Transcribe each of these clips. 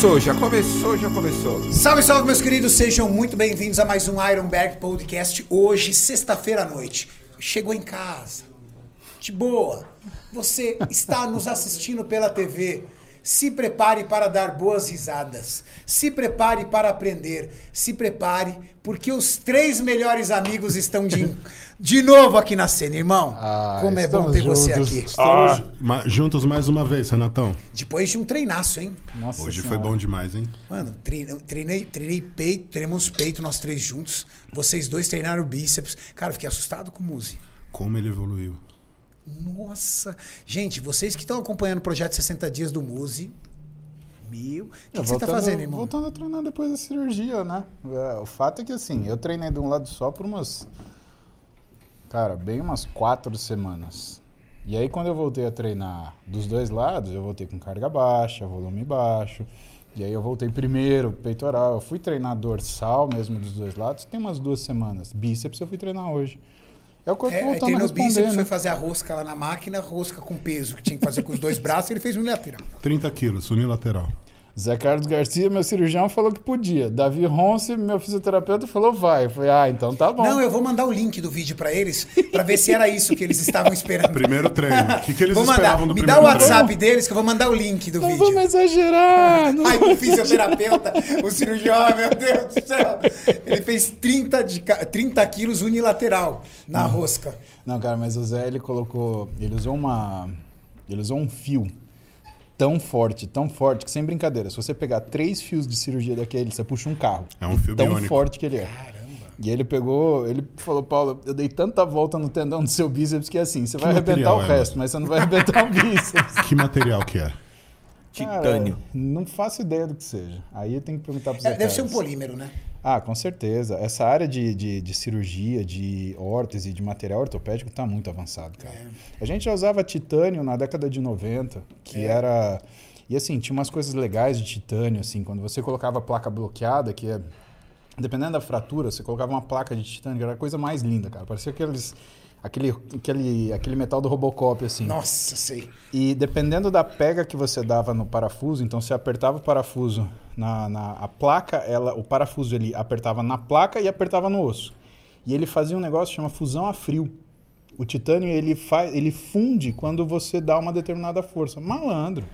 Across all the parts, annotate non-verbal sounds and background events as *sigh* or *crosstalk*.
começou, já começou, já começou. Salve, salve, meus queridos, sejam muito bem-vindos a mais um Ironberg Podcast. Hoje, sexta-feira à noite. Chegou em casa, de boa. Você está nos assistindo pela TV. Se prepare para dar boas risadas. Se prepare para aprender. Se prepare, porque os três melhores amigos estão de, *laughs* de novo aqui na cena, irmão. Ah, Como é bom ter você juntos. aqui. Estamos ma- juntos mais uma vez, Renatão. Depois de um treinaço, hein? Nossa Hoje Senhora. foi bom demais, hein? Mano, treinei, treinei, peito, treinamos peito, nós três juntos. Vocês dois treinaram bíceps. Cara, fiquei assustado com o Muzi. Como ele evoluiu. Nossa. Gente, vocês que estão acompanhando o projeto 60 Dias do Muzi, meu. O que, que você tá voltando- fazendo, irmão? Voltando a treinar depois da cirurgia, né? É, o fato é que assim, eu treinei de um lado só por umas. Cara, bem umas quatro semanas. E aí quando eu voltei a treinar dos dois lados, eu voltei com carga baixa, volume baixo. E aí eu voltei primeiro, peitoral. Eu fui treinar dorsal mesmo dos dois lados, tem umas duas semanas. Bíceps eu fui treinar hoje. É o corpo É, aí voltando a treinou responder, bíceps, né? foi fazer a rosca lá na máquina, rosca com peso, que tinha que fazer com os dois braços, ele fez unilateral. 30 quilos, unilateral. Zé Carlos Garcia, meu cirurgião, falou que podia. Davi Ronce, meu fisioterapeuta, falou vai. Eu falei, ah, então tá bom. Não, eu vou mandar o link do vídeo pra eles, pra ver se era isso que eles estavam esperando. Primeiro treino. O *laughs* que, que eles vou mandar. esperavam do Me dá o WhatsApp deles que eu vou mandar o link do Não vídeo. vamos exagerar. *laughs* Não... Aí o fisioterapeuta, o cirurgião, ai, meu Deus do céu. Ele fez 30, de, ca- 30 quilos unilateral na rosca. não, cara, mas o Zé, ele colocou... Ele usou uma... Ele usou um fio tão forte, tão forte, que sem brincadeira, se você pegar três fios de cirurgia daquele, você puxa um carro. É um fio Tão biônico. forte que ele é. E ele pegou, ele falou, Paulo, eu dei tanta volta no tendão do seu bíceps que é assim, você vai arrebentar o é, resto, mas você não vai arrebentar o bíceps. *laughs* Que material que é? Titânio. Cara, não faço ideia do que seja. Aí tem que perguntar pro Zé É, deve ser um polímero, né? Ah, com certeza. Essa área de, de, de cirurgia, de órtese, de material ortopédico está muito avançado, cara. A gente já usava titânio na década de 90, que era... E assim, tinha umas coisas legais de titânio, assim, quando você colocava a placa bloqueada, que é... Dependendo da fratura, você colocava uma placa de titânio, que era a coisa mais linda, cara. Parecia aqueles... Aquele, aquele, aquele metal do Robocop, assim. Nossa, sei. E dependendo da pega que você dava no parafuso, então você apertava o parafuso na, na a placa, ela, o parafuso ele apertava na placa e apertava no osso. E ele fazia um negócio que chama fusão a frio. O titânio ele faz, ele funde quando você dá uma determinada força. Malandro.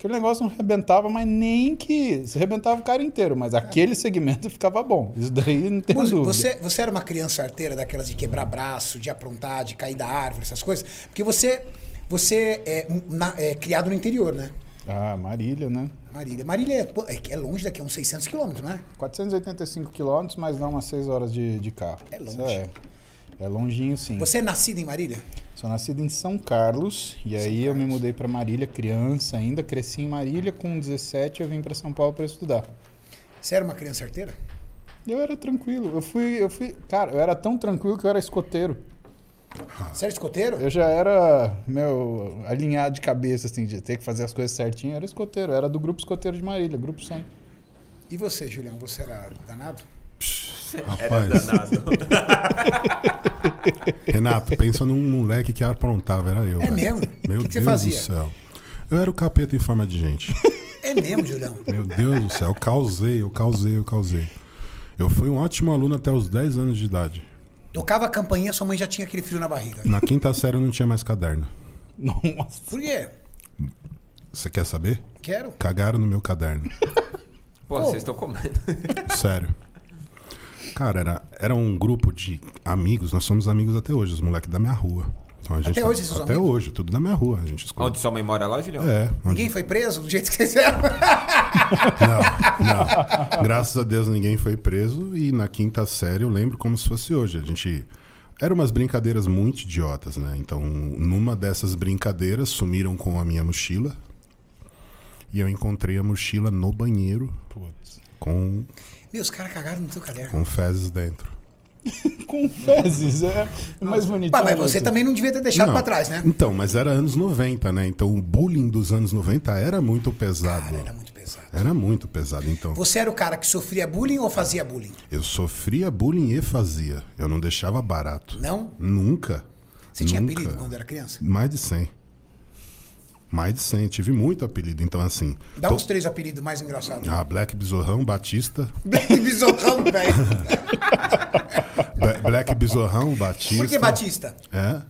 Aquele negócio não rebentava, mas nem que. Você rebentava o cara inteiro, mas aquele segmento *laughs* ficava bom. Isso daí não tem dúvida. Você, você era uma criança arteira daquelas de quebrar braço, de aprontar, de cair da árvore, essas coisas? Porque você, você é, na- é criado no interior, né? Ah, Marília, né? Marília. Marília é, é é longe daqui, é uns 600 quilômetros, né? 485 quilômetros, mas dá umas 6 horas de, de carro. É longe. É, é longinho, sim. Você é nascido em Marília? Sou nascido em São Carlos, e aí eu me mudei para Marília, criança ainda. Cresci em Marília, com 17 eu vim para São Paulo para estudar. Você era uma criança arteira? Eu era tranquilo, eu fui, eu fui... Cara, eu era tão tranquilo que eu era escoteiro. Você era escoteiro? Eu já era, meu, alinhado de cabeça, assim, de ter que fazer as coisas certinho. Eu era escoteiro, eu era do grupo escoteiro de Marília, grupo 100. E você, Julião? Você era danado? Rapaz, Danado. *laughs* *laughs* *laughs* Renato, pensa num moleque que aprontava, era eu. É velho. mesmo? Meu O que que você Deus fazia? do céu. Eu era o capeta em forma de gente. *laughs* É mesmo, Julião? Meu Deus do céu, eu causei, eu causei, eu causei. Eu fui um ótimo aluno até os 10 anos de idade. Tocava a campainha, sua mãe já tinha aquele frio na barriga. Na quinta série eu não tinha mais caderno. *laughs* Nossa. Por quê? Você quer saber? Quero. Cagaram no meu caderno. Pô, vocês estão comendo. Sério. Cara, era, era um grupo de amigos, nós somos amigos até hoje, os moleques da minha rua. Então, a gente, Até hoje vocês são Até amigos? hoje, tudo da minha rua. A gente escolhe. Onde sua mãe mora lá, Julião? É, onde... Ninguém foi preso do jeito que vocês eram? Não, não. Graças a Deus ninguém foi preso e na quinta série eu lembro como se fosse hoje. A gente. Eram umas brincadeiras muito idiotas, né? Então, numa dessas brincadeiras, sumiram com a minha mochila. E eu encontrei a mochila no banheiro Putz. com, Meu, os caras cagaram no teu caderno. com fezes dentro. *laughs* Com fezes, é mais bonitinho. Pá, mas você assim. também não devia ter deixado Não. pra trás, né? Então, mas era anos 90, né? Então o bullying dos anos 90 era muito pesado. Cara, era muito pesado. Era muito pesado. Então, Você era o cara que sofria bullying ou fazia bullying? eu sofria bullying e fazia. Eu não deixava barato. Não? Nunca. Você tinha Nunca. apelido quando era criança? Mais de 100. Mais de 100. Tive muito apelido. Então, assim. Dá to- uns três apelidos mais engraçados. Ah, Black Besorrão, Batista. *laughs* Bem bisorrão, velho. *laughs* Black Besorrão, Batista. Por que Batista? É.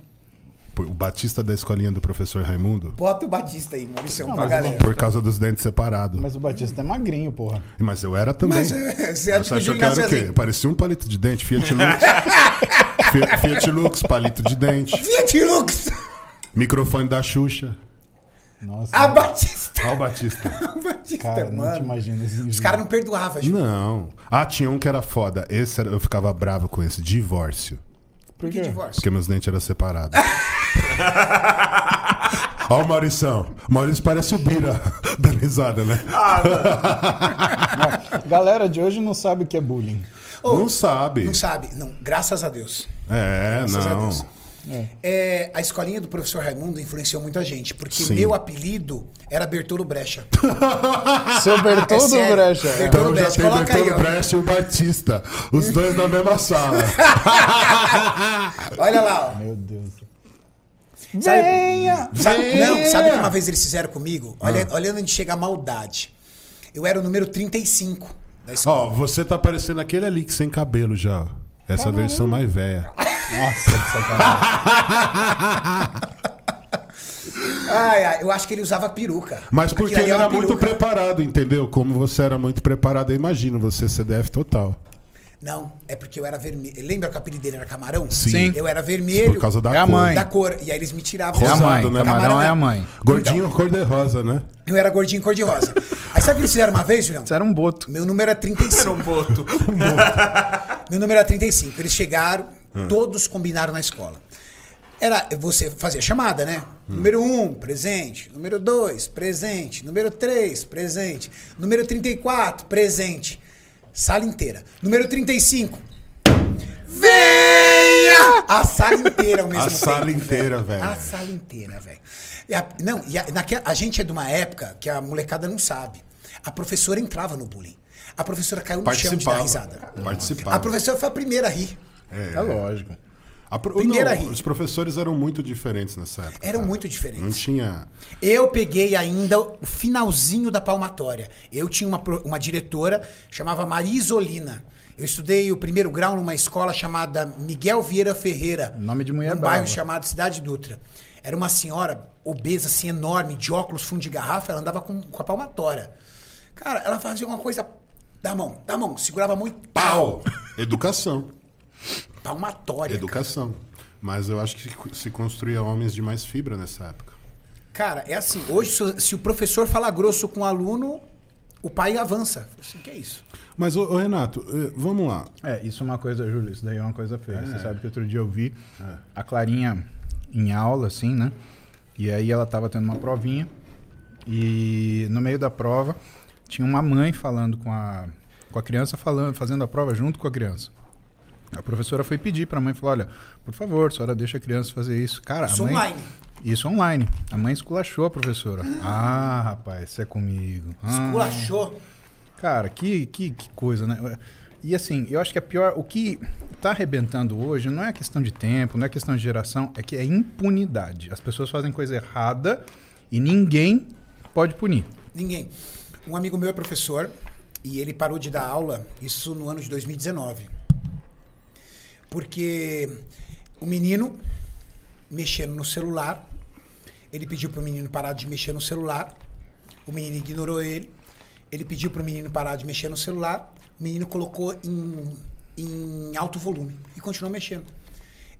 O Batista da escolinha do professor Raimundo. Bota o Batista aí, Maurício, Não, pra mas galera. Por causa dos dentes separados. Mas, Mas o Batista é magrinho, porra. eu era também. Mas é, você acha Você que que era o quê? assim? Parecia um palito de dente, Fiat Lux. *laughs* Fi- Fiat Lux, palito de dente. Fiat Lux! Microfone da Xuxa. Nossa. A Batista! Olha o Batista. *laughs* A Batista, cara, não te mano. imagina esse Os caras não perdoavam, Júlio. Não. Ah, tinha um que era foda. Esse era- eu ficava bravo com esse. Divórcio. Por Que quê? divórcio? Porque meus dentes eram separados. *laughs* Ó o Maurição. Maurício parece o Bira. *laughs* Da risada, né? Galera de hoje não sabe o que é bullying. Ô, não sabe. Não sabe. Não, graças a Deus. É, Graças a não. Deus. É, a escolinha do professor Raimundo influenciou muita gente, porque Sim. meu apelido era Bertolo Brecha. *laughs* Seu Bertoldo É. Brecha. Bertoldo Então já Brecha, tem coloca aí, Bertolo ó. E o Batista. Os dois na mesma sala. *laughs* Olha lá, ó. Meu Deus. Sabe- Venha! Sabe, Venha! não, sabe o que uma vez eles fizeram comigo? Olha, Ah. Olhando onde chega a maldade. Eu era o número 35 da escola. Ó, você tá parecendo aquele ali que sem cabelo já. Essa versão mais velha. Nossa, que sacanagem. *laughs* Ai, ai, eu acho que ele usava peruca. Mas porque ele é era muito peruca. preparado, entendeu? Como você era muito preparado, eu imagino você CDF total. Não, é porque eu era vermelho. Lembra que o apelido dele era camarão? Sim. Eu era vermelho. Por causa da É cor. mãe. da cor. E aí eles me tiravam. É a mãe. Rosado, né? Camarão é a mãe. Gordinho cor-de-rosa, né? Eu era gordinho cor-de-rosa. Aí sabe o que eles fizeram uma vez, Julião? Isso era um boto. Meu número era 35. Era um boto. *laughs* Meu número era 35. Eles chegaram, Hum. todos combinaram na escola. Era, você fazia chamada, né? Hum. Número 1, um, presente. Número 2, presente. Número 3, presente. Número 34, presente. Sala inteira. Número 35. Venha! A sala inteira ao *laughs* mesmo A tempo. sala velho. inteira, velho. A sala inteira, velho. E a- Não, e a, naquela- a gente é de uma época que a molecada não sabe. A professora entrava no bullying. A professora caiu no chão de dar Participava. risada. Participava. A professora foi a primeira a rir. É lógico. A pro- Primeira não, rir. os professores eram muito diferentes nessa época. Eram cara. muito diferentes. Não tinha. Eu peguei ainda o finalzinho da palmatória. Eu tinha uma, uma diretora, chamava Marisolina. Eu estudei o primeiro grau numa escola chamada Miguel Vieira Ferreira. Nome de mulher brava. bairro chamado Cidade Dutra. Era uma senhora obesa, assim, enorme, de óculos, fundo de garrafa. Ela andava com, com a palmatória. Cara, ela fazia uma coisa... Dá a mão, dá a mão. Segurava muito. Pau! Educação. Palmatória. cara. Educação. Mas eu acho que se construía homens de mais fibra nessa época. Cara, é assim, hoje se- o professor fala grosso com o aluno, o pai avança. Assim, que é isso? Mas, ô, ô, Renato, eh, vamos lá. É, isso é uma coisa, Júlio, isso daí é uma coisa feia. Você sabe que outro dia eu vi a Clarinha em aula, assim, né? E aí ela tava tendo uma provinha e no meio da prova tinha uma mãe falando com a, com a criança, falando, fazendo a prova junto com a criança. A professora foi pedir pra mãe, falou, olha, por favor, a senhora deixa a criança fazer isso. Cara, Isso a mãe... online. Isso online. A mãe esculachou a professora. Ah, rapaz, isso é comigo. Ah. Esculachou. Cara, que, que, que coisa, né? E assim, eu acho que a pior. O que tá arrebentando hoje não é questão de tempo, não é questão de geração, é que é impunidade. As pessoas fazem coisa errada e ninguém pode punir. Ninguém. Um amigo meu é professor e ele parou de dar aula, isso no ano de 2019. Porque o menino mexendo no celular, ele pediu para o menino parar de mexer no celular, o menino ignorou ele, ele pediu para o menino parar de mexer no celular, o menino colocou em, em alto volume e continuou mexendo.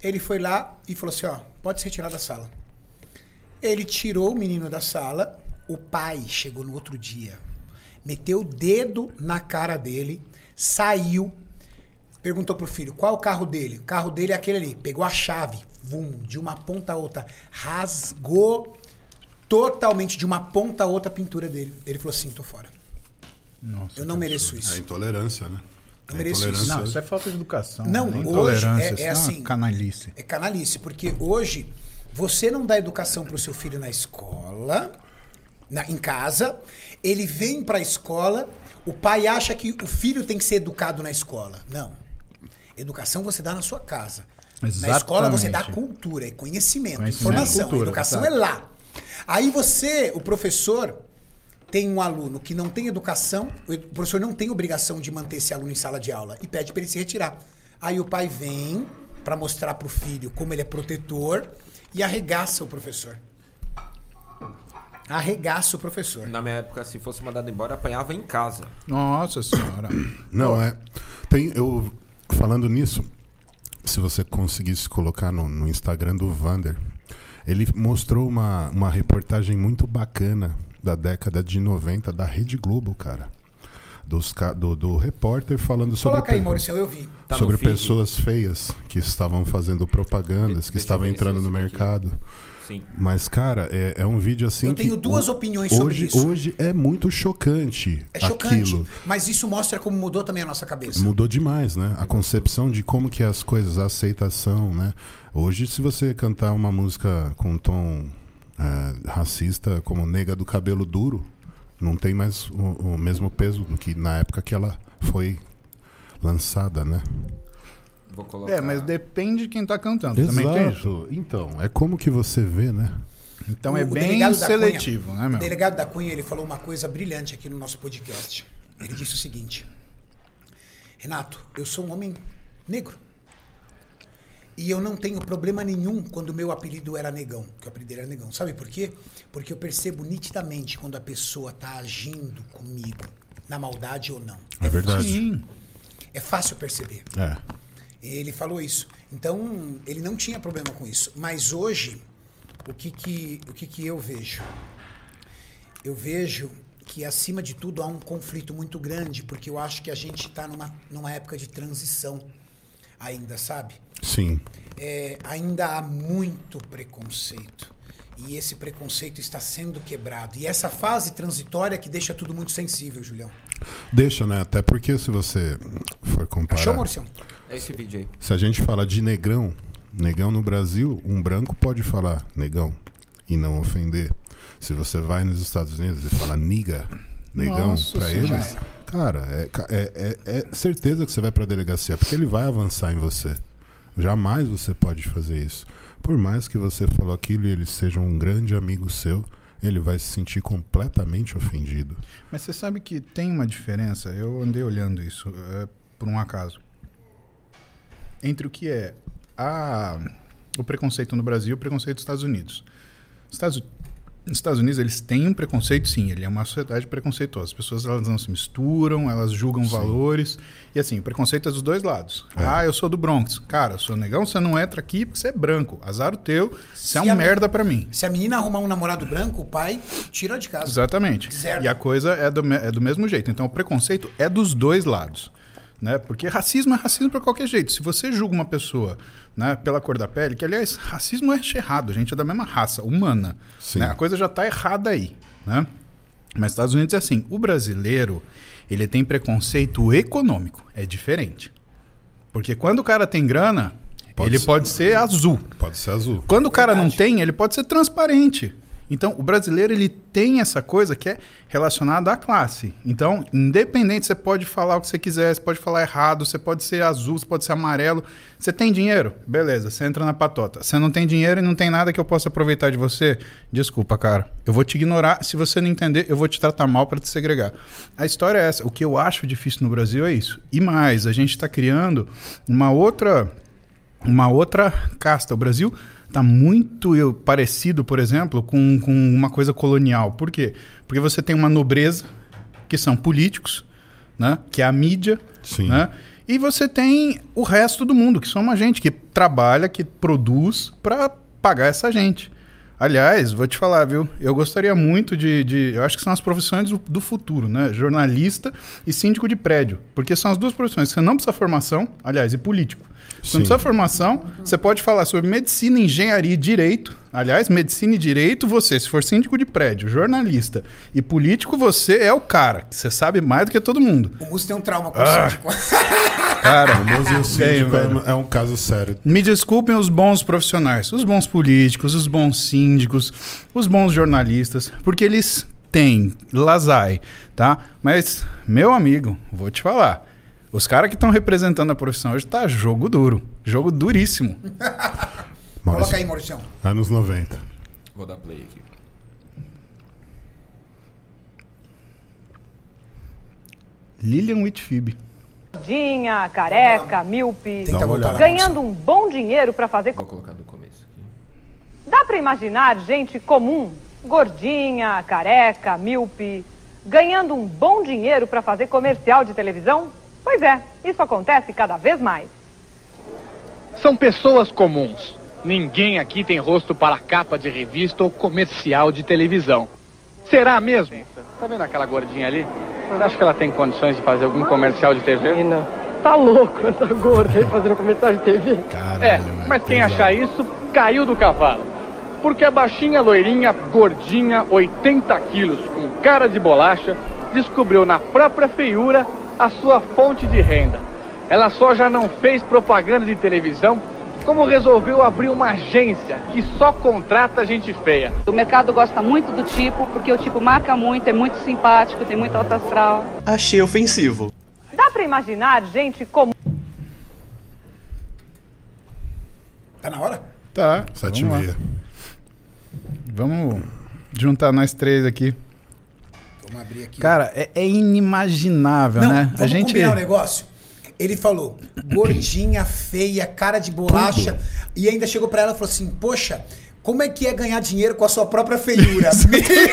Ele foi lá e falou assim: ó, pode se retirar da sala. Ele tirou o menino da sala. O pai chegou no outro dia, meteu o dedo na cara dele, saiu, perguntou pro filho qual é o carro dele. O carro dele é aquele ali. Pegou a chave, vum, de uma ponta a outra, rasgou totalmente de uma ponta a outra a pintura dele. Ele falou assim: tô fora. Nossa. Eu não mereço É isso. intolerância, né? Eu É mereço intolerância. Não, isso é falta de educação. Não, né? hoje intolerância, é- isso é uma assim. canalice. É canalice, porque hoje você não dá educação para o seu filho na escola, na- em casa, ele vem para a escola, o pai acha que o filho tem que ser educado na escola. Não. Educação você dá na sua casa. Na escola você dá Exatamente. cultura, é conhecimento, Conhecimento, informação. cultura, educação exato. é lá. Aí você, o professor, tem um aluno que não tem educação, o professor não tem obrigação de manter esse aluno em sala de aula e pede para ele se retirar. Aí o pai vem para mostrar para o filho como ele é protetor e arregaça o professor. Arregaça o professor. Na minha época, se fosse mandado embora, apanhava em casa. Nossa senhora. *coughs* Não, é. Tem, eu, falando nisso, se você conseguisse colocar no, no Instagram do Vander, ele mostrou uma, uma reportagem muito bacana da década de 90 da Rede Globo, cara. Dos, ca- do, do repórter falando sobre, Coloca aí, Maurício, eu vi. Tá sobre pessoas feias que estavam fazendo propagandas, que estavam entrando no aqui. Sim. Mas, cara, é, é um vídeo assim. Eu que tenho duas ho- opiniões sobre hoje, isso. Hoje é muito chocante. É chocante. Aquilo. Mas isso mostra como mudou também a nossa cabeça. Mudou demais, né? A concepção de como que as coisas, a aceitação, né? Hoje, se você cantar uma música com um tom é, racista, como Nega do Cabelo Duro, não tem mais o, o mesmo peso do que na época que ela foi lançada, né? Vou colocar. É, mas depende de quem tá cantando. Também tem isso. Exato. Então, é como que você vê, né? Então O- é o bem seletivo, Cunha- né, O meu? delegado da Cunha, ele falou uma coisa brilhante aqui no nosso podcast. Ele disse o seguinte: Renato, eu sou um homem negro. E eu não tenho problema nenhum quando o meu apelido era negão, que o apelido era negão. Sabe por quê? Porque eu percebo nitidamente quando a pessoa está agindo comigo na maldade ou não. É verdade. Sim. É fácil perceber. É. Ele falou isso. Então, ele não tinha problema com isso. Mas hoje, o que que, o que, que eu vejo? Eu vejo que, acima de tudo, há um conflito muito grande, porque eu acho que a gente está numa, numa época de transição ainda, sabe? Sim. É, ainda há muito preconceito. E esse preconceito está sendo quebrado. E essa fase transitória que deixa tudo muito sensível, Julião. Deixa, né? Até porque se você for comparar. Achou, Maurício? É esse vídeo aí. Se a gente fala de negrão, negão no Brasil, um branco pode falar negão e não ofender. Se você vai nos Estados Unidos e fala niga, negão, Nossa pra Senhora. eles, cara, é, é- é- é certeza que você vai pra delegacia, porque ele vai avançar em você. Jamais você pode fazer isso. Por mais que você falou aquilo e ele seja um grande amigo seu, ele vai se sentir completamente ofendido. Mas você sabe que tem uma diferença, eu andei olhando isso é, por um acaso, entre o que é a, o preconceito no Brasil e o preconceito nos Estados Unidos. Estados, nos Estados Unidos eles têm um preconceito, sim, ele é uma sociedade preconceituosa. As pessoas elas não se misturam, elas julgam valores. E assim, o preconceito é dos dois lados. Ah, eu sou do Bronx. Cara, eu sou negão, você não entra aqui porque você é branco. Azar o teu, você é Se um a- merda pra mim. Se a menina arrumar um namorado branco, o pai tira de casa. Exatamente. Zero. E a coisa é do, é do mesmo jeito. Então o preconceito é dos dois lados. Né? Porque racismo é racismo para qualquer jeito. Se você julga uma pessoa né, pela cor da pele, que aliás, racismo é errado, a gente é da mesma raça, humana. Sim. né? A coisa já está errada aí. Né? Mas nos Estados Unidos é assim: o brasileiro ele tem preconceito econômico. É diferente. Porque quando o cara tem grana, Pode ele ser. pode ser azul. Pode ser azul. Quando o cara não tem, ele pode ser transparente. Então, o brasileiro ele tem essa coisa que é relacionada à classe. Então, independente, você pode falar o que você quiser, você pode falar errado, você pode ser azul, você pode ser amarelo. Você tem dinheiro? Beleza, você entra na patota. Você não tem dinheiro e não tem nada que eu possa aproveitar de você? Desculpa, cara. Eu vou te ignorar. Se você não entender, eu vou te tratar mal para te segregar. A história é essa. O que eu acho difícil no Brasil é isso. E mais, a gente está criando uma outra uma outra casta. O Brasil está muito eu, parecido, por exemplo, com, com uma coisa colonial. Por quê? Porque você tem uma nobreza, que são políticos, né? que é a mídia, Sim. né? e você tem o resto do mundo, que somos a gente, que trabalha, que produz para pagar essa gente. Aliás, vou te falar, viu? Eu gostaria muito de. de- eu acho que são as profissões do, do futuro, né? Jornalista e síndico de prédio. Porque são as duas profissões. Você não precisa formação, aliás, e político. Sim. não precisa formação, você pode falar sobre medicina, engenharia e direito. Aliás, medicina e direito, você, se for síndico de prédio, jornalista e político, você é o cara. que Você sabe mais do que todo mundo. O Múcio tem um trauma com Ah. o síndico. *laughs* Cara, O Síndico é, é um caso sério. Me desculpem os bons profissionais, os bons políticos, os bons síndicos, os bons jornalistas, porque eles têm lazai, tá? Mas, meu amigo, vou te falar. Os caras que estão representando a profissão hoje tá jogo duro. Jogo duríssimo. *laughs* Coloca aí, Mauricião. Anos 90. Vou dar play aqui. Lilian Whitfib. Dinha, careca, míope, ganhando um bom dinheiro para fazer. Vou colocar do começo aqui. Dá para imaginar gente comum, gordinha, careca, míope, ganhando um bom dinheiro para fazer comercial de televisão? Pois é, isso acontece cada vez mais. São pessoas comuns. Ninguém aqui tem rosto para capa de revista ou comercial de televisão. Será mesmo? Tá vendo aquela gordinha ali? Você acha que ela tem condições de fazer algum comercial de TV? Menina, tá louco essa gorda aí fazendo comentário de TV? Caralho, É, mas quem pesado. achar isso, caiu do cavalo. Porque a baixinha, loirinha, gordinha, 80 quilos, com cara de bolacha, descobriu na própria feiura a sua fonte de renda. Ela só já não fez propaganda de televisão, como resolveu abrir uma agência que só contrata gente feia. O mercado gosta muito do tipo, porque o tipo marca muito, é muito simpático, tem muito alto astral. Achei ofensivo. Dá pra imaginar gente comum. Tá na hora? Tá. Sete e meia. Vamos juntar nós três aqui. Vamos abrir aqui. Cara, é, é inimaginável, Não, né? vamos A gente. combinar um negócio. Ele falou, gordinha, feia, cara de bolacha. E ainda chegou pra ela e falou assim, poxa, como é que é ganhar dinheiro com a sua própria feiura? *laughs*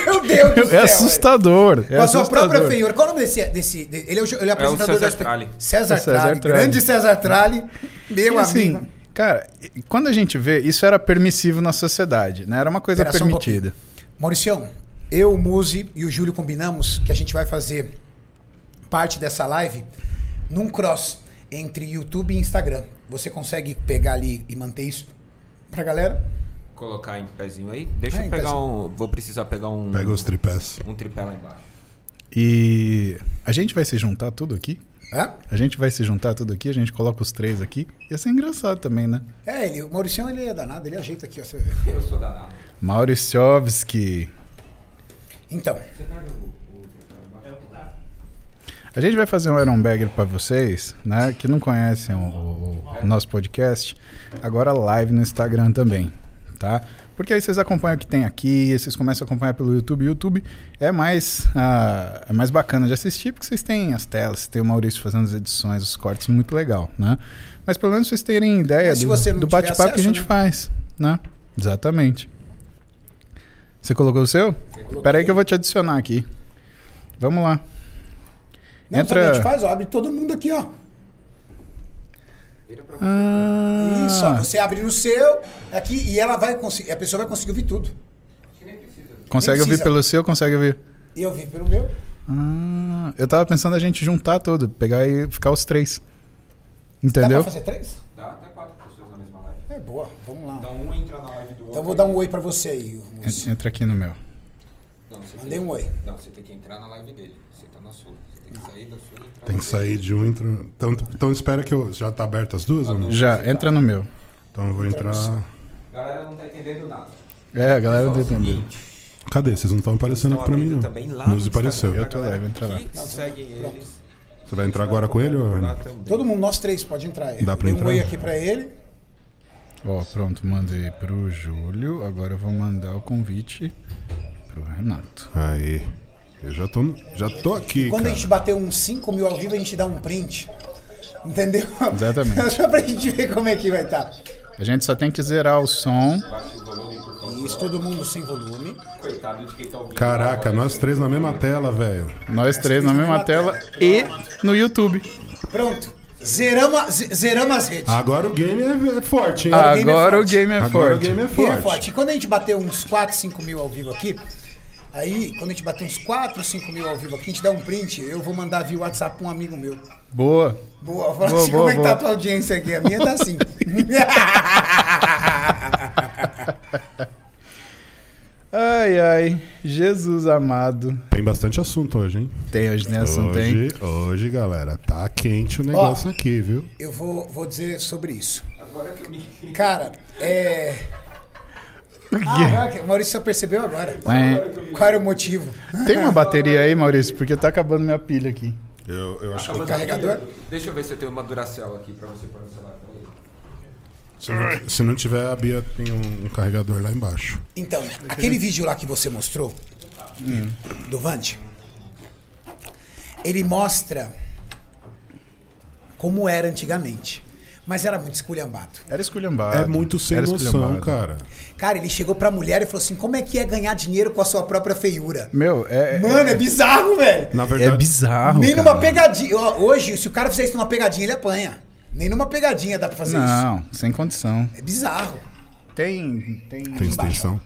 Meu Deus do céu. É assustador. É Com a sua assustador. própria feiura. Qual é o nome desse... desse de- ele é o, ele é o apresentador César da Tralli. César, É César Tralli. Tralli. Grande César Tralli. Meu E assim, amigo. cara, quando a gente vê, isso era permissivo na sociedade, né? Era uma coisa um permitida. pouquinho. Mauricião, eu, o Muzi e o Júlio combinamos que a gente vai fazer parte dessa live num cross entre YouTube e Instagram. Você consegue pegar ali e manter isso pra galera? Colocar em pezinho aí. Deixa É, eu pegar um. Vou precisar pegar um. Pega os tripés. Um tripé lá embaixo. E a gente vai se juntar tudo aqui? Hã? A gente vai se juntar tudo aqui, a gente coloca os três aqui. Ia ser engraçado também, né? É, ele, o Mauricião ele é danado, ele ajeita aqui, ó. Você vê. Eu sou danado. Mauriciovski. Então, A gente vai fazer um Iron Bagger pra vocês, né? Que não conhecem o, o- o nosso podcast. Agora live no Instagram também, tá? Porque aí vocês acompanham o que tem aqui, vocês começam a acompanhar pelo YouTube. O YouTube é mais, ah, é mais bacana de assistir, porque vocês têm as telas, tem o Maurício fazendo as edições, os cortes, muito legal, né? Mas pelo menos vocês terem ideia Mas do, do bate-papo que a gente né? faz, né? Exatamente. Você colocou o seu? Espera aí que eu vou te adicionar aqui. Vamos lá. não, Entra- a gente faz? Ó, abre todo mundo aqui, ó. Ah, Isso, ó, você abre no seu, aqui, e ela vai conseguir, a pessoa vai conseguir ouvir tudo. Consegue Nem ouvir pelo seu, consegue ouvir. E eu vi pelo meu. Ah, eu tava pensando a gente juntar tudo, pegar e ficar os três. Dá Entendeu? pra fazer três? Dá até quatro pessoas na mesma live. É boa, vamos lá. Então um entra na. Então eu vou dar um oi pra você aí. En- Entra aqui no meu. Não, você Mandei tem- um oi. Não, você tem que entrar na live dele. Você tá na sua. Você tem que sair da sua e entrar Tem que sair de um. Entra... Então, então espera que eu. Já tá aberto as duas ou não? Já, entra no meu. Então eu vou entrar. A galera não tá entendendo nada. É, a galera não o entendeu. seguinte, Cadê? Vocês não estão aparecendo aqui pra mim, não. também lá Nos no apareceu. Eu tô lá. que seguem eles. Você vai entrar agora com ele ou Lá. Todo mundo, nós três, pode entrar aí. Dá pra Dei um entrar? oi aqui pra ele. Ó, pronto, mandei pro Júlio. Agora eu vou mandar o convite pro Renato. Aí. Eu já tô, já tô aqui, Quando a cara. gente bater uns 5 mil ao vivo, a gente dá um print. Entendeu? Exatamente. *laughs* Só pra gente ver como é que vai estar. A gente só tem que zerar o som. Isso, todo mundo sem volume. Coitado de quem tá ouvindo. Caraca, nós três na mesma tela, velho. Nós três na mesma tela e no YouTube. Pronto. Zeramos, ze- zeramos as redes. Agora o game é, é forte, hein? o game é Agora o forte. game é Agora o forte. game é forte. forte. E quando a gente bater uns 4, 5 mil ao vivo aqui, aí, quando a gente bater uns 4, 5 mil ao vivo aqui, a gente dá um print, eu vou mandar via WhatsApp pra um amigo meu. Boa. Boa, fala Boa, assim, boa, como é que tá a tua audiência aqui? A minha tá assim. *laughs* *laughs* Ai, ai. Jesus amado. Tem bastante assunto hoje, hein? Tem hoje, né? Assunto, hein? Hoje, hoje, galera, tá quente o negócio aqui, viu? eu vou, vou dizer sobre isso. Cara, é. Ah, o Maurício só percebeu agora. É. Qual era o motivo? Tem uma bateria aí, Maurício? Porque tá acabando minha pilha aqui. Eu, eu acho que Carregador? Deixa eu ver se eu tenho uma Duracell aqui pra você pôr no celular. Se não, se não tiver, a Bia tem um, um carregador lá embaixo. Então, aquele vídeo lá que você mostrou, do Vande, ele mostra como era antigamente. Mas era muito esculhambado. Era esculhambado. É muito sem Era noção, esculhambado. cara. Cara, ele chegou pra mulher e falou assim: como é que é ganhar dinheiro com a sua própria feiura? Meu, é. Mano, é bizarro, velho. Na É, verdade, é bizarro. Nem cara. numa pegadinha. Hoje, se o cara fizer isso numa pegadinha, ele apanha. Nem numa pegadinha dá pra fazer isso. Não, sem condição. É bizarro. Tem. Tem, tem extensão.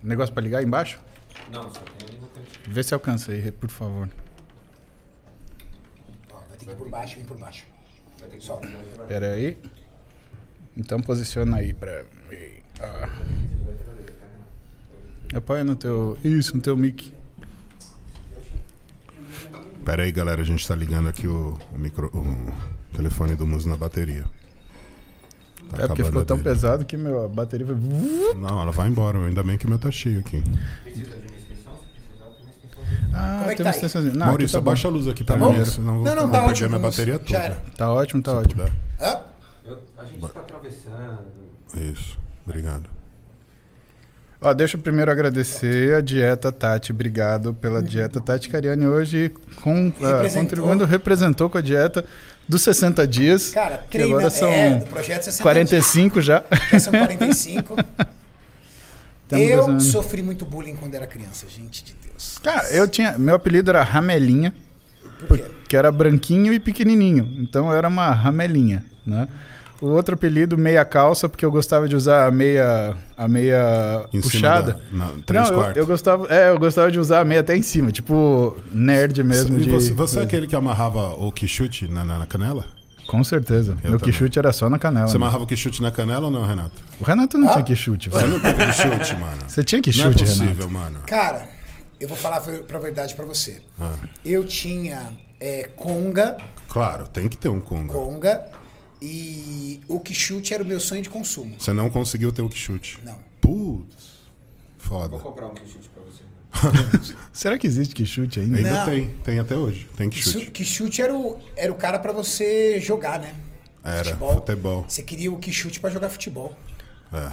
negócio pra ligar aí embaixo? Não, só tem. Vê se alcança aí, por favor. Ó, vai ter que ir por baixo, vem por baixo. Só. Pera aí. Então posiciona aí pra. Ah. Apoia no teu. Isso, no teu mic. Pera aí, galera, a gente tá ligando aqui o, o micro, o telefone do Muso na bateria. Tá é porque ficou tão dele. pesado que meu, a bateria foi. Não, ela vai embora. Ainda bem que o meu tá cheio aqui. Ah, Como é que tem tá uma aí? extensãozinha. Não, Maurício, aqui tá abaixa a luz aqui pra bom? mim, senão Não, não, eu tá vou perder ótimo. minha bateria Já toda. era. Tá ótimo, tá ótimo. puder. Hã? Eu- a gente tá atravessando. Isso, obrigado. Ó, deixa eu primeiro agradecer a Dieta Tati. Obrigado pela Dieta Tati Cariani hoje com, ah, Representou. contribuindo, representou com a dieta dos 60 dias. Cara, treina. agora são é, o projeto 60 45 já. Já são 45. Estamos *laughs* eu gozando. sofri muito bullying quando era criança, gente de Deus. Cara, eu tinha. Meu apelido era Ramelinha, Por quê? que era branquinho e pequenininho. Então eu era uma ramelinha, né? O outro apelido, meia calça, porque eu gostava de usar a meia, a meia Em cima puxada. da- na- três Não, eu, quartos. eu gostava, é, eu gostava de usar a meia até em cima, tipo nerd mesmo. E de, você, você é aquele que amarrava o quichute na, na, na canela? Com certeza. Eu Meu também. quichute era só na canela. Você né? amarrava o quichute na canela ou não, Renato? O Renato não tinha quichute, Você não teve quichute, mano. Você tinha Não é quichute, possível, Renato. mano. Cara, eu vou falar pra verdade pra você. Ah, Eu tinha é, conga, claro, tem que ter um Conga. conga, e o quichute era o meu sonho de consumo. Você não conseguiu ter o quichute. Não. Putz. Foda. Vou comprar um chute pra você. *laughs* Será que existe quichute ainda? Ainda Não. tem, tem até hoje. Tem Quichute, quichute. quichute era, o, era o cara pra você jogar, né? Era, futebol. Você queria o quichute pra jogar futebol. É.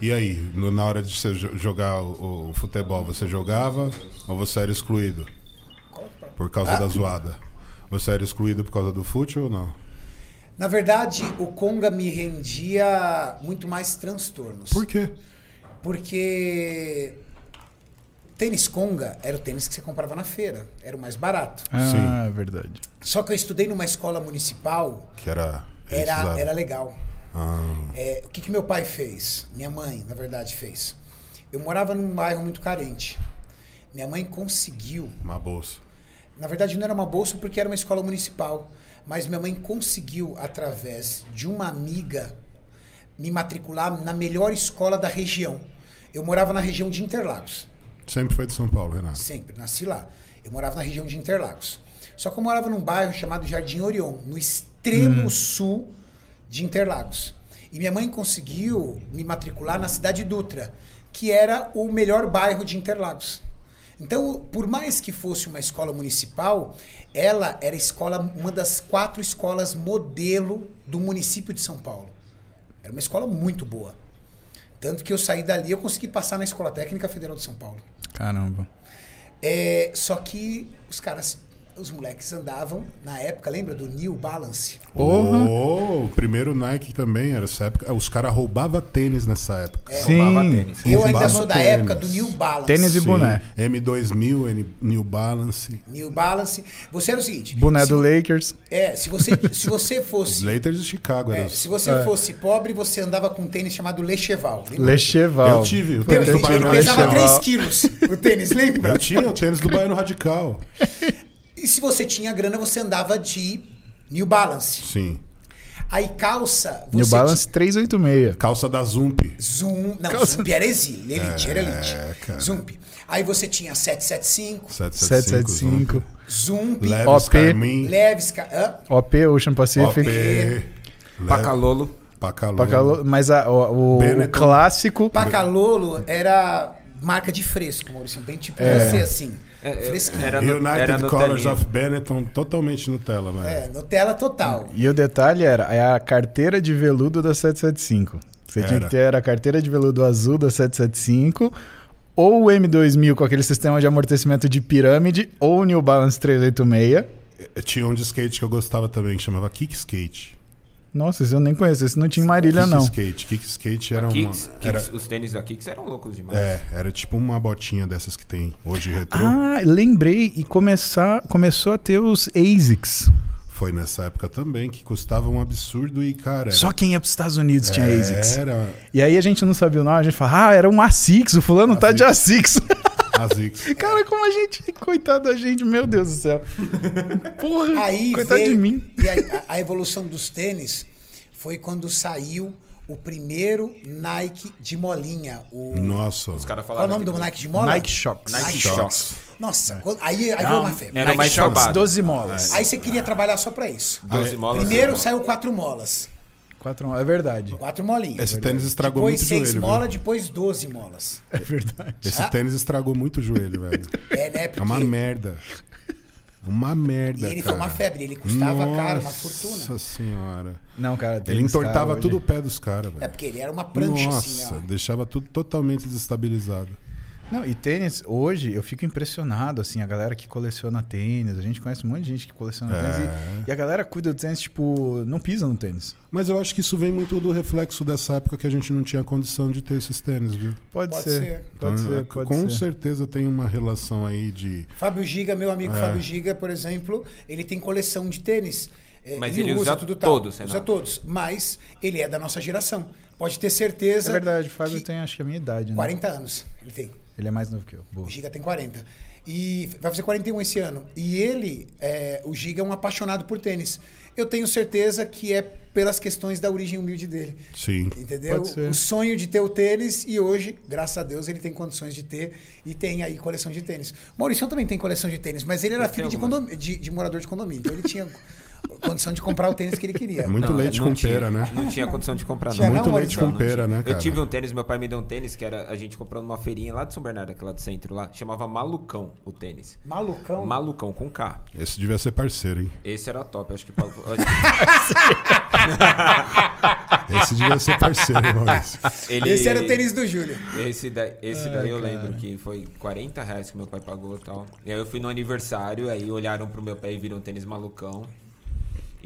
E aí, no- na hora de você jo- jogar o, o futebol, você jogava ou você era excluído? Por causa Ah. da zoada. Você era excluído por causa do fute ou não? Na verdade, o conga me rendia muito mais transtornos. Por quê? Porque tênis conga era o tênis que você comprava na feira, era o mais barato. Ah, Sim. é verdade. Só que eu estudei numa escola municipal, Que era. era, era legal. Ah, É, o que, que meu pai fez? Minha mãe, na verdade, fez. Eu morava num bairro muito carente. Minha mãe conseguiu. uma bolsa. Na verdade, não era uma bolsa porque era uma escola municipal. Mas minha mãe conseguiu, através de uma amiga, me matricular na melhor escola da região. Eu morava na região de Interlagos. Sempre foi de São Paulo, Renato. Sempre, nasci lá. Eu morava na região de Interlagos. Só que eu morava num bairro chamado Jardim Orion, no extremo sul de Interlagos. E minha mãe conseguiu me matricular na cidade Dutra, que era o melhor bairro de Interlagos. Então, por mais que fosse uma escola municipal, ela era escola, uma das quatro escolas modelo do município de São Paulo. Era uma escola muito boa. Tanto que eu saí dali, eu consegui passar na Escola Técnica Federal de São Paulo. Caramba. É, só que os caras, os moleques andavam, na época, lembra do New Balance? Oh, o primeiro Nike também era essa época. Os caras roubavam tênis nessa época. Roubava Sim. tênis. Eu ainda Roubava sou da tênis. época do New Balance. Tênis e Sim, boné. M2000, N- New Balance. New Balance. Você era o seguinte. Boné se, do Lakers. É, se você, se você *laughs* fosse. Lakers de Chicago. é, era se você fosse pobre, você andava com um tênis chamado Lecheval. lembra? Lecheval. Eu tive o tênis do ele Baiano pesava Radical. 3 quilos o tênis, lembra? Eu tinha o tênis do Baiano Radical. *laughs* E se você tinha grana, você andava de New Balance. Sim. Aí calça. Você New Balance 386. Calça da Zump. Zoom. Não, Calça- Zump era exílio. Elite, era elite. É, cara. Zump. Aí você tinha 775, 775. Zump, Leves OP. Carmin. Leves. ca- hã? OP Ocean Pacific. OP. Pacalolo. Pacalolo. Pacalo- Mas a- o, o clássico. Pacalolo era marca de fresco, Maurício. Bem tipo você, assim. É, é, Fresquinho. era no- United era Colors of Benetton, totalmente Nutella, velho. É, Nutella total. E o detalhe era é a carteira de veludo da 775. Você tinha Era. que ter a carteira de veludo azul da 775 ou o M2000 com aquele sistema de amortecimento de pirâmide, ou o New Balance 386. Eh, Tinha um de skate que eu gostava também, que chamava Kick Skate. Nossa, esse eu nem conheço. Esse não tinha em Marília, Kick não. Skate. Kick Skate era A uma. Kicks, Era, Kicks- Os tênis da Kicks eram loucos demais. é, era tipo uma botinha dessas que tem hoje retrô. Ah, lembrei. E começar, começou a ter os ASICs. Foi nessa época também, que custava um absurdo e, cara. Só quem ia para os Estados Unidos tinha ASICs. Era E aí a gente não sabia o nome, a gente fala, ah, era um ASICS, o fulano tá de ASICS. *laughs* ASICS. *laughs* Cara, como a gente, coitado da gente, meu Deus do céu. Porra, *laughs* Aí coitado veio- de mim. E aí, a, a evolução dos tênis foi quando saiu o primeiro Nike de molinha. O, Nossa. Os caras qual é o nome que- do Nike de mola? Nike Shox. Nike, Shox. Shox. Nossa, quando- aí, aí veio uma febre. Era mais Shox, salvado. 12 molas. Aí você queria trabalhar só pra isso. 12 molas. Primeiro saiu quatro molas. Quatro molas, é verdade. Quatro molinhas. Esse tênis estragou depois muito o seis joelho. viu? molas, depois 12 molas. É verdade. Esse tênis estragou muito o joelho, velho. É, né? É uma Porque- merda. Uma merda. E ele cara. foi uma febre, ele custava, cara, uma Nossa fortuna. senhora. Não, cara, Ele entortava caro tudo o pé dos caras, velho. É porque ele era uma prancha assim, Nossa, ó. deixava tudo totalmente desestabilizado. Não, e tênis, hoje eu fico impressionado, assim, a galera que coleciona tênis, a gente conhece um monte de gente que coleciona É. tênis e, e a galera cuida do tênis, tipo, não pisa no tênis. Mas eu acho que isso vem muito do reflexo dessa época que a gente não tinha condição de ter esses tênis, viu? Pode, Pode ser, ser. pode Então, ser, é, pode com ser. certeza tem uma relação aí de. Fábio Giga, meu amigo É. Fábio Giga, por exemplo, ele tem coleção de tênis. É, Mas ele usa tudo tal, todos, Usa Renato. todos. Mas ele é da nossa geração. Pode ter certeza. É verdade, o Fábio que tem acho que a minha idade, né? 40 anos. Ele tem. Ele é mais novo que eu. Boa. O Giga tem 40. E vai fazer 41 esse ano. E ele, é, o Giga é um apaixonado por tênis. Eu tenho certeza que é pelas questões da origem humilde dele. Sim. Entendeu? Pode ser. O sonho de ter o tênis e hoje, graças a Deus, ele tem condições de ter e tem aí coleção de tênis. O Mauricião também tem coleção de tênis, mas ele era Eu filho de, de- de morador de condomínio. Então ele tinha condição de comprar o tênis que ele queria. É muito Não, leite não com tinha- pera, né? Não tinha condição de comprar, não. não, Muito leite Maurício? com Não, pera, né, Eu cara? tive um tênis, meu pai me deu um tênis que era a gente comprou numa feirinha lá de São Bernardo, aquela do centro lá, chamava Malucão o tênis. Malucão. Malucão com K. Esse devia ser parceiro, hein? Esse era top, acho que *laughs* Esse devia ser parceiro, Maurício? ele Esse era o tênis do Júlio. Esse, da, esse daí eu lembro que foi 40 reais que meu pai pagou e tal. E aí eu fui no aniversário, aí olharam pro meu pé e viram um tênis malucão.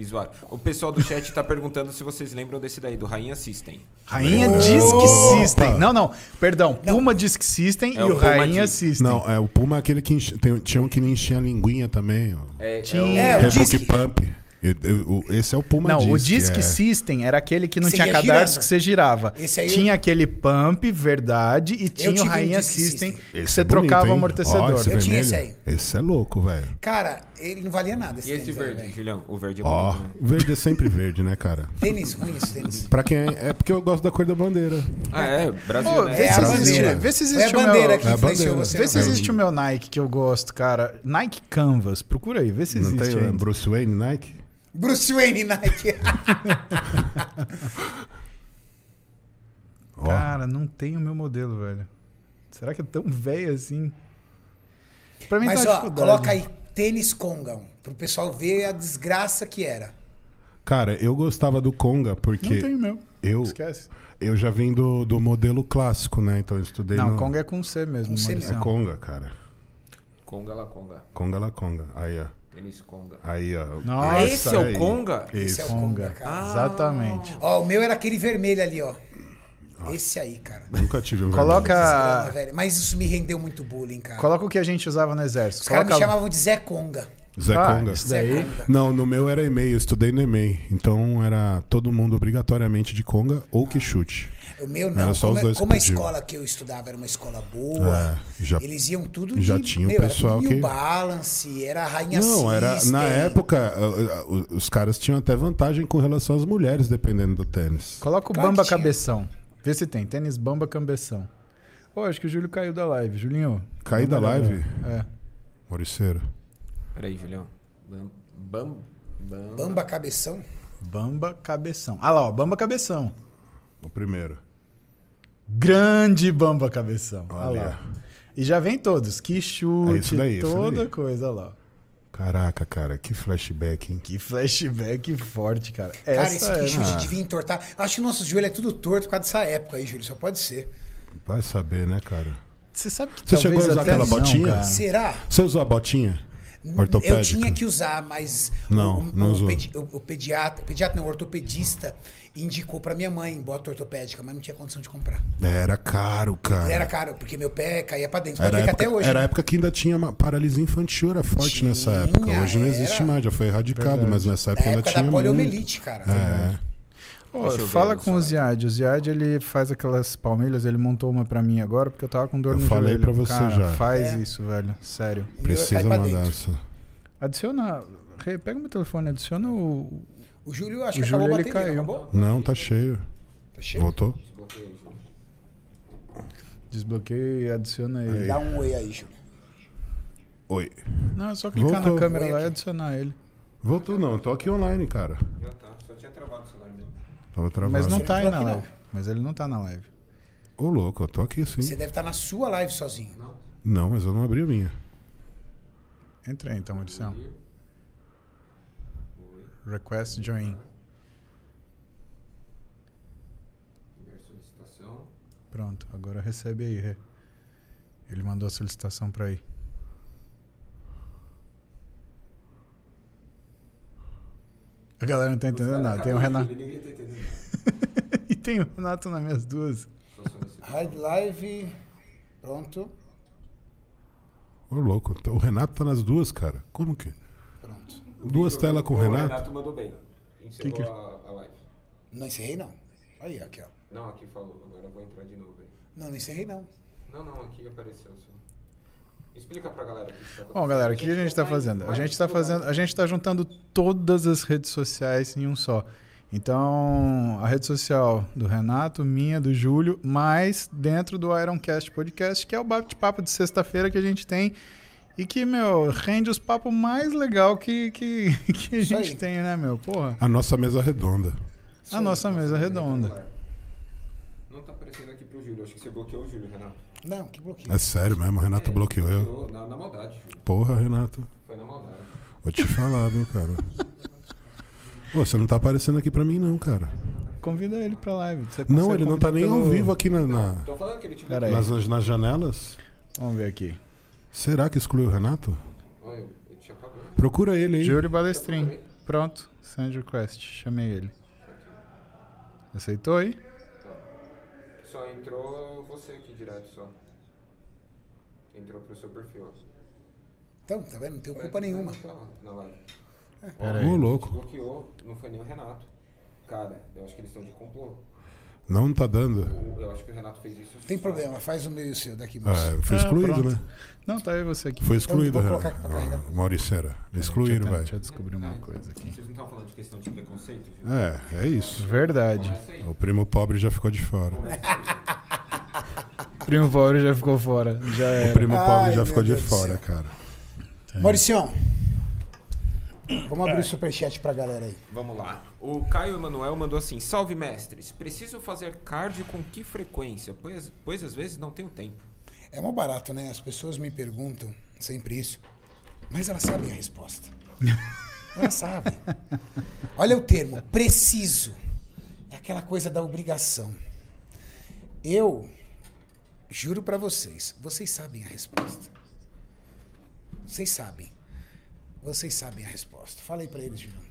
Zoaram. O pessoal do chat tá perguntando se vocês lembram desse daí, do Rainha System. Rainha Disc System. Não, não, perdão. Puma Disc System É e o o Puma Rainha Disc. System. Não, é, o Puma é aquele que enche, tem, tinha um que nem enchia a linguinha também. Ó. É, Tinha- É, o Rebook Disc. Pump. Eu- eu- o- esse é o Puma Não, Disc. o Disc é. System era aquele que não Você tinha girando. que você girava. Esse aí eu- tinha aquele Pump, verdade, e tinha o um Rainha Disc System, System. que Esse você é bonito, trocava o amortecedor. Ó, esse Eu tinha vermelho. esse aí. Esse é louco, velho. Cara, ele não valia nada. Esse E esse tênis, verde, velho. Julião? O verde é Ó, bonito, né? verde é sempre verde, né, cara? Tênis ruim esse tênis. Pra quem é, é porque eu gosto da cor da bandeira. Ah, é, Brasil, Pô, né? vê, É se a existe, bandeira. vê se É a existe o bandeira meu... que É a influenciou bandeira. você. Vê não. se existe o meu Nike que eu gosto, cara. Nike Canvas. Procura aí, vê se Não existe tem ainda. Bruce Wayne, Nike? Bruce Wayne Nike. *laughs* Ó, Cara, não tem o meu modelo, velho. Será que é tão velho assim? Pra mim Mas tá ó, dificuldade. coloca aí tênis Congão, pro pessoal ver a desgraça que era. Cara, eu gostava do Conga Não porque tem o meu. eu, Esquece. eu já vim do, do modelo clássico, né? Então eu estudei Não, no... Conga é com C mesmo. C Maurício. É Conga, cara. Conga la Conga. Conga la Conga. Aí, ó. Tênis Conga. Aí, ó. Nossa, Ah, esse é o aí. Conga? Esse Isso. é o Conga. Conga, cara. Exatamente. Ó, o meu era aquele vermelho ali, ó. Esse aí, cara. Nunca tive um Coloca-. Desgrama, velho. Mas isso me rendeu muito bullying, cara. Coloca o que a gente usava no exército. Os caras me Coloca- chamavam de Zé Conga. Zé Ah, Conga. isso Zé daí. Conga. Não, no meu era e-mail, eu estudei no e-mail. Então era todo mundo obrigatoriamente de Conga ou que chute. O meu Era não. só Como, os dois como a escola que eu estudava era uma escola boa, É, já- eles iam tudo já de, tinha o meu, era pessoal que- Balance, era a Rainha Não, era na época os caras tinham até vantagem com relação às mulheres, dependendo do tênis. Coloca o Claro Bamba. Cabeção. Vê se tem. Tênis Bamba Cabeção. Pô, acho que o Júlio caiu da live. Julinho. Dá da live? É. Mauriceiro. Peraí, Julião. Bam, bam, bam. Bamba Cabeção. Bamba Cabeção. Ah lá, ó. Bamba Cabeção. O primeiro. Grande Bamba Cabeção. Olha Olha. lá. E já vem todos. Que chute, É isso daí, isso toda daí. coisa olha lá. Caraca, cara, que flashback, hein? Que flashback forte, cara. Cara, Essa esse é... que chute devia entortar. Acho que o nosso joelho é tudo torto por causa dessa época aí, Júlio. Só pode ser. Vai saber, né, cara? Você sabe que Você chegou a usar até aquela não, botinha? cara. Será? Você usou a botinha? Ortopédica? Eu tinha que usar, mas Não, o, não o, usou. pedi- o- o pediatra, pediatra não, o ortopedista indicou pra minha mãe bota ortopédica, mas não tinha condição de comprar. Era caro, cara. Era caro, porque meu pé caía pra dentro. Era Pode a ver que época, até hoje. era a né? época que ainda tinha uma paralisia infantil, era forte Tinha, nessa época. Hoje não existe era. mais, já foi erradicado, mas nessa época Na ainda época tinha da muito. poliomielite, cara. É. Fala com o Ziad. O Ziad, ele faz aquelas palmilhas, ele montou uma pra mim agora, porque eu tava com dor Eu no falei joelho. pra você Cara, já. Faz É. isso, velho. Sério. Precisa mandar essa. Adiciona... Pega meu telefone, adiciona o... O Júlio, acho O que Júlio, acabou ele bateria, caiu. acabou? Não, tá cheio. Tá cheio? Voltou? Desbloqueia e adiciona ele. Dá um oi aí, Júlio. Oi. Não, é só clicar Voltou. na câmera Oi lá e adicionar ele. Voltou não, eu tô aqui online, cara. Já tá, só tinha travado o celular dele. Tava travado. Mas não tá aí na live. Mas ele não tá na live. Ô, louco, eu tô aqui sim. Você deve estar na sua live sozinho. Não, mas eu não abri a minha. Entra aí então, Marcião. Request join. Pronto, agora recebe aí. Ele mandou a solicitação pra aí. A galera não tá entendendo nada. Tem o Renato. Tá *laughs* e tem o Renato nas minhas duas. Hide live. Pronto. Ô, louco, o Renato tá nas duas, cara. Como que? Duas telas com o O Renato? Renato mandou bem. Encerrou Que que- A, a live. Não encerrei, não. Aí, aqui, ó. Não, aqui falou. Agora eu vou entrar de novo aí. Não, não encerrei, não. Não, não, aqui apareceu só. Explica pra galera o que tá acontecendo. Bom, galera, o que a gente tá fazendo? A gente tá fazendo, a gente tá juntando todas as redes sociais em um só. Então, a rede social do Renato, minha, do Júlio, mais dentro do Ironcast Podcast, que é o bate-papo de sexta-feira que a gente tem e que, meu, rende os papos mais legal que, que, *laughs* que a gente tem, né, meu? Porra, A nossa mesa redonda. a nossa mesa redonda. Não tá aparecendo aqui pro Júlio. Acho que você bloqueou o Júlio, Renato. Não, que bloqueio. É sério mesmo, o Renato bloqueou eu. Na, na maldade, Júlio. Porra, Renato. Foi na maldade. Vou te falar, viu, cara. *laughs* Pô, você não tá aparecendo aqui pra mim, não, cara. Convida ele pra live. Você Não, ele não tá nem ao pelo- vivo aqui na, na- Tô falando que ele te nas, nas janelas. Vamos ver aqui. Será que excluiu o Renato? Procura ele aí. Júlio Balestrin. Pronto, send request. Chamei ele. Aceitou aí? Só entrou você aqui direto só. Entrou pro seu perfil. Então, tá vendo? Não tenho culpa nenhuma. Tá lá, Na live. Pera Ô, aí. louco. Bloqueou, não foi nem o Renato. Cara, eu acho que eles estão de complô. Não tá dando. O- Eu acho que o Renato fez isso. Tem problema, faz o meio seu daqui, moço. É, foi Ah, excluído, pronto. né? Não, tá aí você aqui. Foi excluído, pra carregar. Ah, Mauricera. Deixa Excluíram, eu- velho. Deixa eu descobrir uma coisa aqui. Vocês não estavam falando de questão de preconceito? Júlio? É, é isso. Verdade. O primo pobre já ficou de fora. *laughs* Primo pobre já ficou fora. Já O era. primo pobre Ai, já ficou de Deus fora, céu. cara. Mauricião, vamos abrir o superchat pra galera aí. Vamos lá. O Caio Emanuel mandou assim: Salve mestres, preciso fazer card com que frequência? Pois, pois às vezes não tenho tempo. É mó barato, né? As pessoas me perguntam sempre isso, mas elas sabem a resposta. *laughs* Elas sabem. Olha o termo, preciso. É aquela coisa da obrigação. Eu juro pra vocês, vocês sabem a resposta. Vocês sabem. Vocês sabem a resposta. Falei pra eles, Júlio.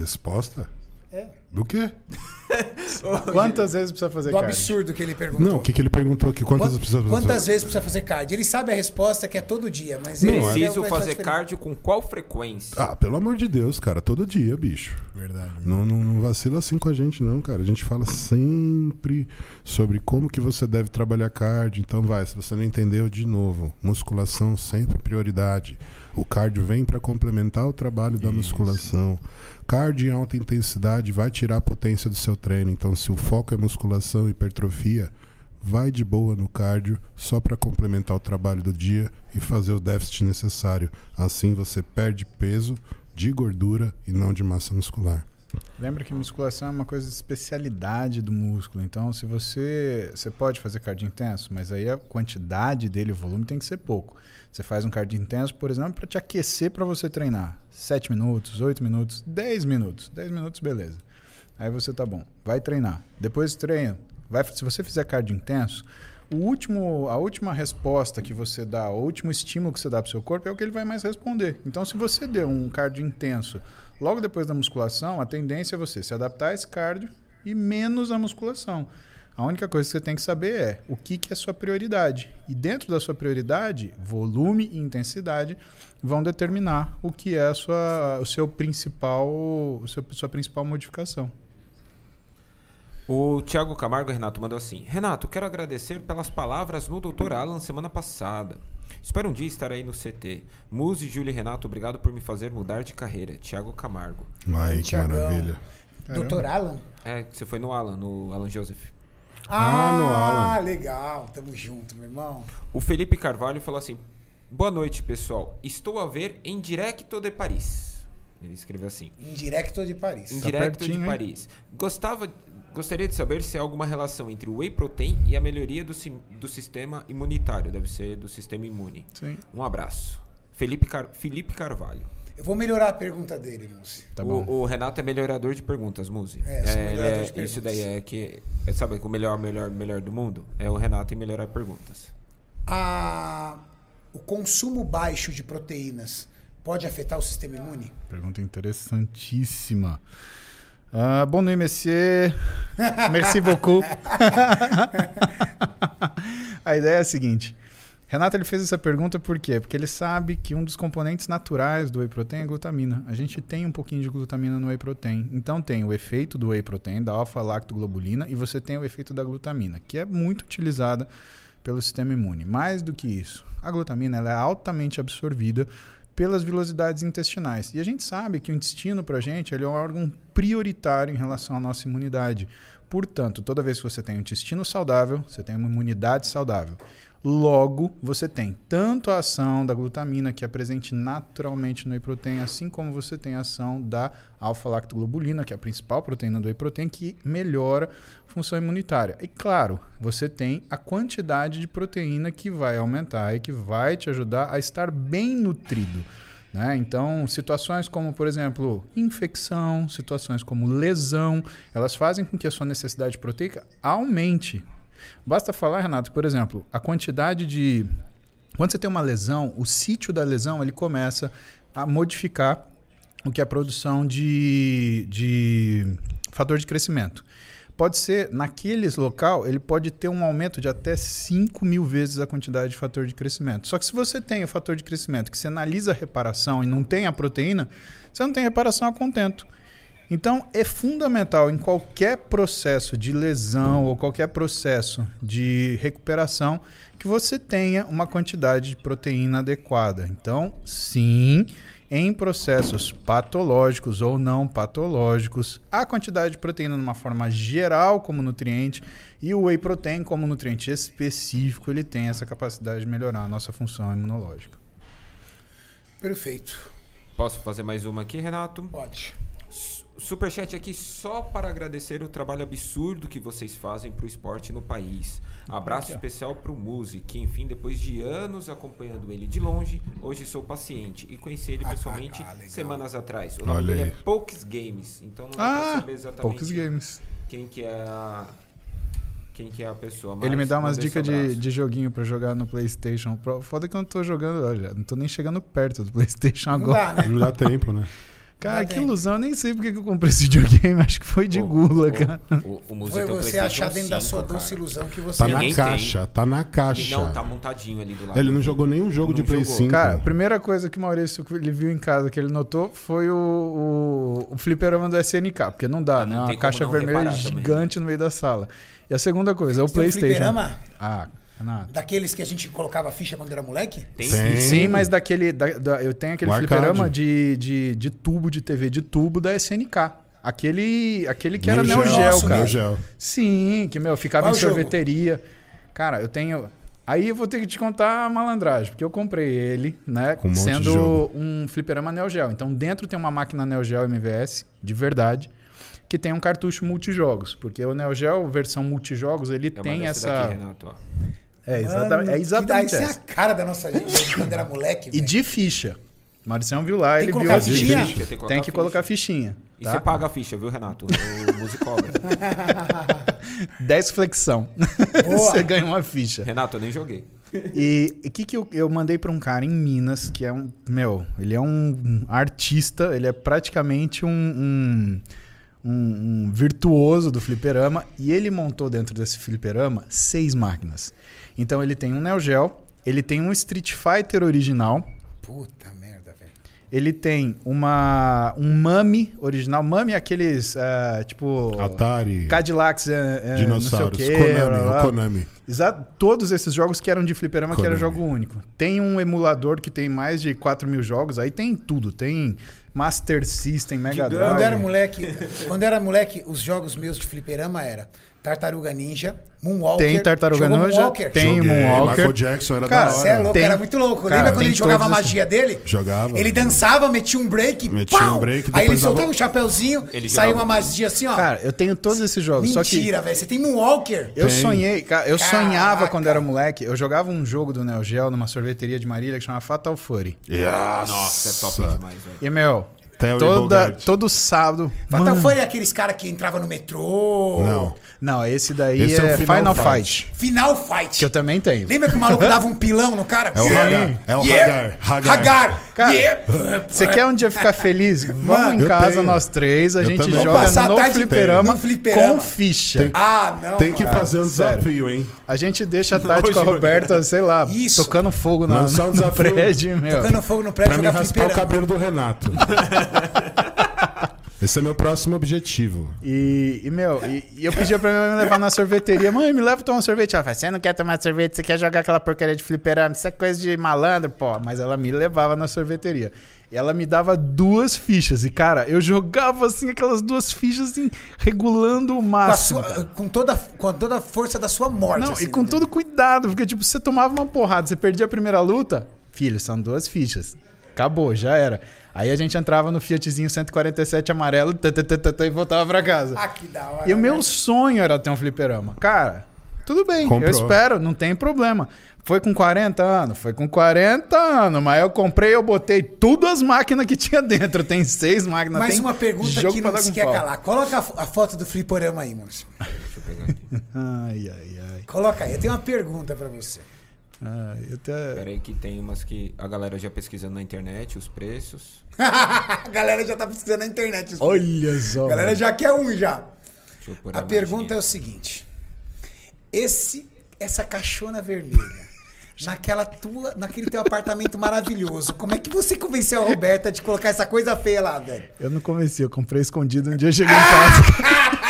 Resposta? É. Do quê? *laughs* Quantas vezes precisa fazer Do card? absurdo que ele perguntou. Não, o que, que ele perguntou aqui? Quantas Quant- precisa Quantas vezes precisa fazer card? Ele sabe a resposta que é todo dia, mas ele Não, é. Preciso vai fazer fazer diferente. card com qual frequência? Ah, pelo amor de Deus, cara. Todo dia, bicho. Verdade. Não, não, não vacila assim com a gente, não, cara. A gente fala sempre sobre como que você deve trabalhar cardio. Então, vai, se você não entendeu, de novo, musculação sempre prioridade. O cardio vem para complementar o trabalho da musculação. Cardio em alta intensidade vai tirar a potência do seu treino. Então, se o foco é musculação e hipertrofia, vai de boa no cardio só para complementar o trabalho do dia e fazer o déficit necessário. Assim você perde peso de gordura e não de massa muscular. Lembra que musculação é uma coisa de especialidade do músculo. Então, se você. Você pode fazer cardio intenso, mas aí a quantidade dele, o volume, tem que ser pouco. Você faz um cardio intenso, por exemplo, para te aquecer para você treinar. 7 minutos, 8 minutos, 10 minutos. 10 minutos, beleza. Aí você tá bom. Vai treinar. Depois treina. Vai, se você fizer cardio intenso, o último, a última resposta que você dá, o último estímulo que você dá para o seu corpo é o que ele vai mais responder. Então, se você deu um cardio intenso logo depois da musculação, a tendência é você se adaptar a esse cardio e menos a musculação. A única coisa que você tem que saber é o que, que é sua prioridade. E dentro da sua prioridade, volume e intensidade vão determinar o que é a sua, o seu principal, o seu, sua principal modificação. O Thiago Camargo Renato mandou assim: Renato, quero agradecer pelas palavras no Dr. Alan semana passada. Espero um dia estar aí no CT. Muse, Júlio e Renato, obrigado por me fazer mudar de carreira. Thiago Camargo. Ai, que Thiagão. maravilha. Doutor Alan? É, você foi no Alan, no Alan Joseph. Ah, no Alan. legal. Tamo junto, meu irmão. O Felipe Carvalho falou assim: Boa noite, pessoal. Estou a ver em Directo de Paris. Ele escreveu assim: Indirecto de Paris. Em Tá Directo pertinho, de hein? Paris. Gostava, gostaria de saber se há alguma relação entre o whey protein e a melhoria do, do sistema imunitário. Deve ser do sistema imune. Sim. Um abraço. Felipe, Car- Felipe Carvalho. Eu vou melhorar a pergunta dele, Múcio. Tá o, bom. o Renato é melhorador de perguntas, Muzi. É, é- perguntas. isso daí é que. É, sabe que o melhor, melhor, melhor do mundo? É o Renato em melhorar perguntas. A- o consumo baixo de proteínas pode afetar o sistema imune? Pergunta interessantíssima. Ah, bonne nuit, monsieur. Merci beaucoup. *laughs* *laughs* a ideia é a seguinte. Renato ele fez essa pergunta por quê? Porque ele sabe que um dos componentes naturais do whey protein é a glutamina. A gente tem um pouquinho de glutamina no whey protein. Então tem o efeito do whey protein, da alfa-lactoglobulina, e você tem o efeito da glutamina, que é muito utilizada pelo sistema imune. Mais do que isso, a glutamina ela é altamente absorvida pelas vilosidades intestinais. E a gente sabe que o intestino, para a gente, ele é um órgão prioritário em relação à nossa imunidade. Portanto, toda vez que você tem um intestino saudável, você tem uma imunidade saudável. Logo, você tem tanto a ação da glutamina, que é presente naturalmente no whey protein, assim como você tem a ação da alfa-lactoglobulina, que é a principal proteína do whey protein, que melhora a função imunitária. E claro, você tem a quantidade de proteína que vai aumentar e que vai te ajudar a estar bem nutrido. Né? Então, situações como, por exemplo, infecção, situações como lesão, elas fazem com que a sua necessidade proteica aumente. Basta falar, Renato, por exemplo, a quantidade de. Quando você tem uma lesão, o sítio da lesão ele começa a modificar o que é a produção de, de fator de crescimento. Pode ser, naqueles local, ele pode ter um aumento de até 5 mil vezes a quantidade de fator de crescimento. Só que se você tem o fator de crescimento que você analisa a reparação e não tem a proteína, você não tem reparação a contento. Então, é fundamental em qualquer processo de lesão ou qualquer processo de recuperação que você tenha uma quantidade de proteína adequada. Então, sim, em processos patológicos ou não patológicos, a quantidade de proteína de uma forma geral como nutriente e o whey protein como nutriente específico, ele tem essa capacidade de melhorar a nossa função imunológica. Perfeito. Posso fazer mais uma aqui, Renato? Pode. Superchat aqui só para agradecer o trabalho absurdo que vocês fazem para o esporte no país. Abraço especial para o Muzi, que enfim, depois de anos acompanhando ele de longe, hoje sou paciente e conheci ele pessoalmente ah, semanas atrás. O nome Olha dele aí. é Poucos Games, então não dá pra Ah, saber exatamente poucos games. quem que é a quem que é a pessoa. Ele me dá umas dicas de, de joguinho pra jogar no PlayStation. Pro- Foda que eu não tô jogando, olha, não tô nem chegando perto do PlayStation Não agora. dá, né? *laughs* Não dá tempo, né? Cara, que ilusão, eu nem sei porque que eu comprei esse videogame, *laughs* acho que foi de O- gula, o- cara. O, o Muzi Foi tem você achar dentro da 5, sua cara. doce ilusão que você Tá na tem. caixa, tá na E caixa. não, tá montadinho ali do lado. Ele não jogou nenhum jogo de Play jogou. 5. Cara, a primeira coisa que o Maurício ele viu em casa, que ele notou, foi o, o, o fliperama do SNK, porque não dá, Ah, não né? tem Uma caixa vermelha também. gigante no meio da sala. E a segunda coisa, é o Você tem um PlayStation. fliperama? Ah, Renato. Daqueles que a gente colocava ficha quando era moleque? Tem, Tem. Sim, mas daquele. da- da- eu tenho aquele fliperama de, de, de tubo de TV de tubo da SNK. Aquele, aquele que era Neo Geo, Nossa, cara. Geo. Sim, que, meu, ficava Qual em jogo? sorveteria. Cara, eu tenho. Aí eu vou ter que te contar a malandragem, porque eu comprei ele, né? Um sendo jogo. um fliperama Neo Geo. Então dentro tem uma máquina Neo Geo MVS, de verdade, que tem um cartucho multijogos. Porque o Neo Geo, versão multijogos, ele É uma tem essa. daqui, Renato, ó. É, Mano, exatamente, é que exatamente Isso é a essa. cara da nossa gente quando era moleque. E velho. de ficha. Mauricião viu lá, Tem ele viu as fichinha? fichas. Tem que colocar Tem que ficha. colocar fichinha. E tá? você paga a ficha, viu, Renato? O Music cobra. 10 flexão. *laughs* Boa. você ganha uma ficha. Renato, eu nem joguei. E o que, que eu, eu mandei pra um cara em Minas, que é um. Meu, ele é um artista, ele é praticamente um, um, um- um virtuoso do fliperama. E ele montou dentro desse fliperama seis máquinas. Então ele tem um Neo Geo, ele tem um Street Fighter original, Puta merda, velho. ele tem uma um Mami original. Mami é aqueles, ah, tipo... Atari, Cadillacs, é, é, dinossauros, não sei o quê, Konami, blá, blá, Konami. Exato. Todos esses jogos que eram de fliperama, que era Konami. jogo único. Tem um emulador que tem mais de 4 mil jogos, aí tem tudo. Tem Master System, Mega Quando era Drive. moleque, quando era moleque, os jogos meus de fliperama era Tartaruga Ninja, Moonwalker. Tem Tartaruga Jogou Ninja, Moonwalker? tem Joguei, Moonwalker. Michael Jackson era Cara, da Você é hora. louco, Tem- era muito louco. Cara, Lembra quando ele jogava a todos esses- magia dele? Jogava. Ele dançava, metia um break, Metia pau! um break, aí ele soltava dava- um chapeuzinho, Ele saiu uma magia assim, ó. Cara, eu tenho todos esses jogos. Só que Mentira, velho. Você tem Moonwalker. eu Tem. sonhei, cara, eu Caraca. sonhava quando era moleque. Eu jogava um jogo do Neo Geo numa sorveteria de Marília que chama Fatal Fury. Nossa, é top demais, velho. E, meu, Terry toda, Bogard. todo sábado. Fury é aqueles caras que entrava no metrô. Não. Não, esse daí Esse é o é, Final Final, Fight. Fight. Final Fight. Que eu também tenho. Lembra que o maluco dava um pilão no cara? É o Hagar. É o Hagar. Hagar. Hagar. Cara, Yeah. Você quer um dia ficar feliz? Vamos Mano, em eu casa, tenho. nós três, a Eu gente também. joga Vamos passar a no tarde fliperama, no fliperama. com ficha. Ah, não. Tem que cara. fazer um sério. desafio, hein? A gente deixa a *laughs* Tati com a Roberta, sei lá, Isso. tocando fogo na, Lançar um no desafio. prédio, meu. Tocando fogo no prédio, Pra me jogar raspar o fliperama. cabelo do Renato. *laughs* *laughs* Esse é meu próximo objetivo. E, e, meu, e, e eu pedia pra minha mãe me levar na sorveteria. Mãe, me leva tomar um sorvete. Ela falou, você não quer tomar sorvete, você quer jogar aquela porcaria de fliperama. Isso é coisa de malandro, pô. Mas ela me levava na sorveteria. E ela me dava duas fichas. E, cara, eu jogava, assim, aquelas duas fichas, assim, regulando o Com, a máximo. sua- com toda, com toda a força da sua morte. Não, assim, e com né? todo cuidado, porque, tipo, você tomava uma porrada, você perdia a primeira luta, filho, são duas fichas. Acabou, já era. Aí a gente entrava no Fiatzinho 147 amarelo e voltava pra casa. Ah, que da hora. E o meu né? sonho era ter um fliperama. Cara, tudo bem, Comprou. eu espero, não tem problema. Foi com 40 anos, foi com 40 anos, mas eu comprei, eu botei todas as máquinas que tinha dentro. Tem seis máquinas. Mais tem uma pergunta jogo que não se quer pau. calar. Coloca a, fo- a foto do fliperama aí, Márcio. *laughs* Ai, ai, ai. Coloca aí. Eu tenho uma pergunta pra você. Eu até... Pera aí que tem umas que a galera já pesquisando na internet, os preços. *laughs* a galera já tá pesquisando na internet. isso. Olha só. A galera já quer um já. Deixa eu pôr A pergunta é o seguinte. Esse, essa caixona vermelha, *laughs* naquela tua, naquele teu apartamento maravilhoso, como é que você convenceu a Roberta de colocar essa coisa feia lá, velho? Eu não convenci, eu comprei escondido um dia eu cheguei em casa. *laughs*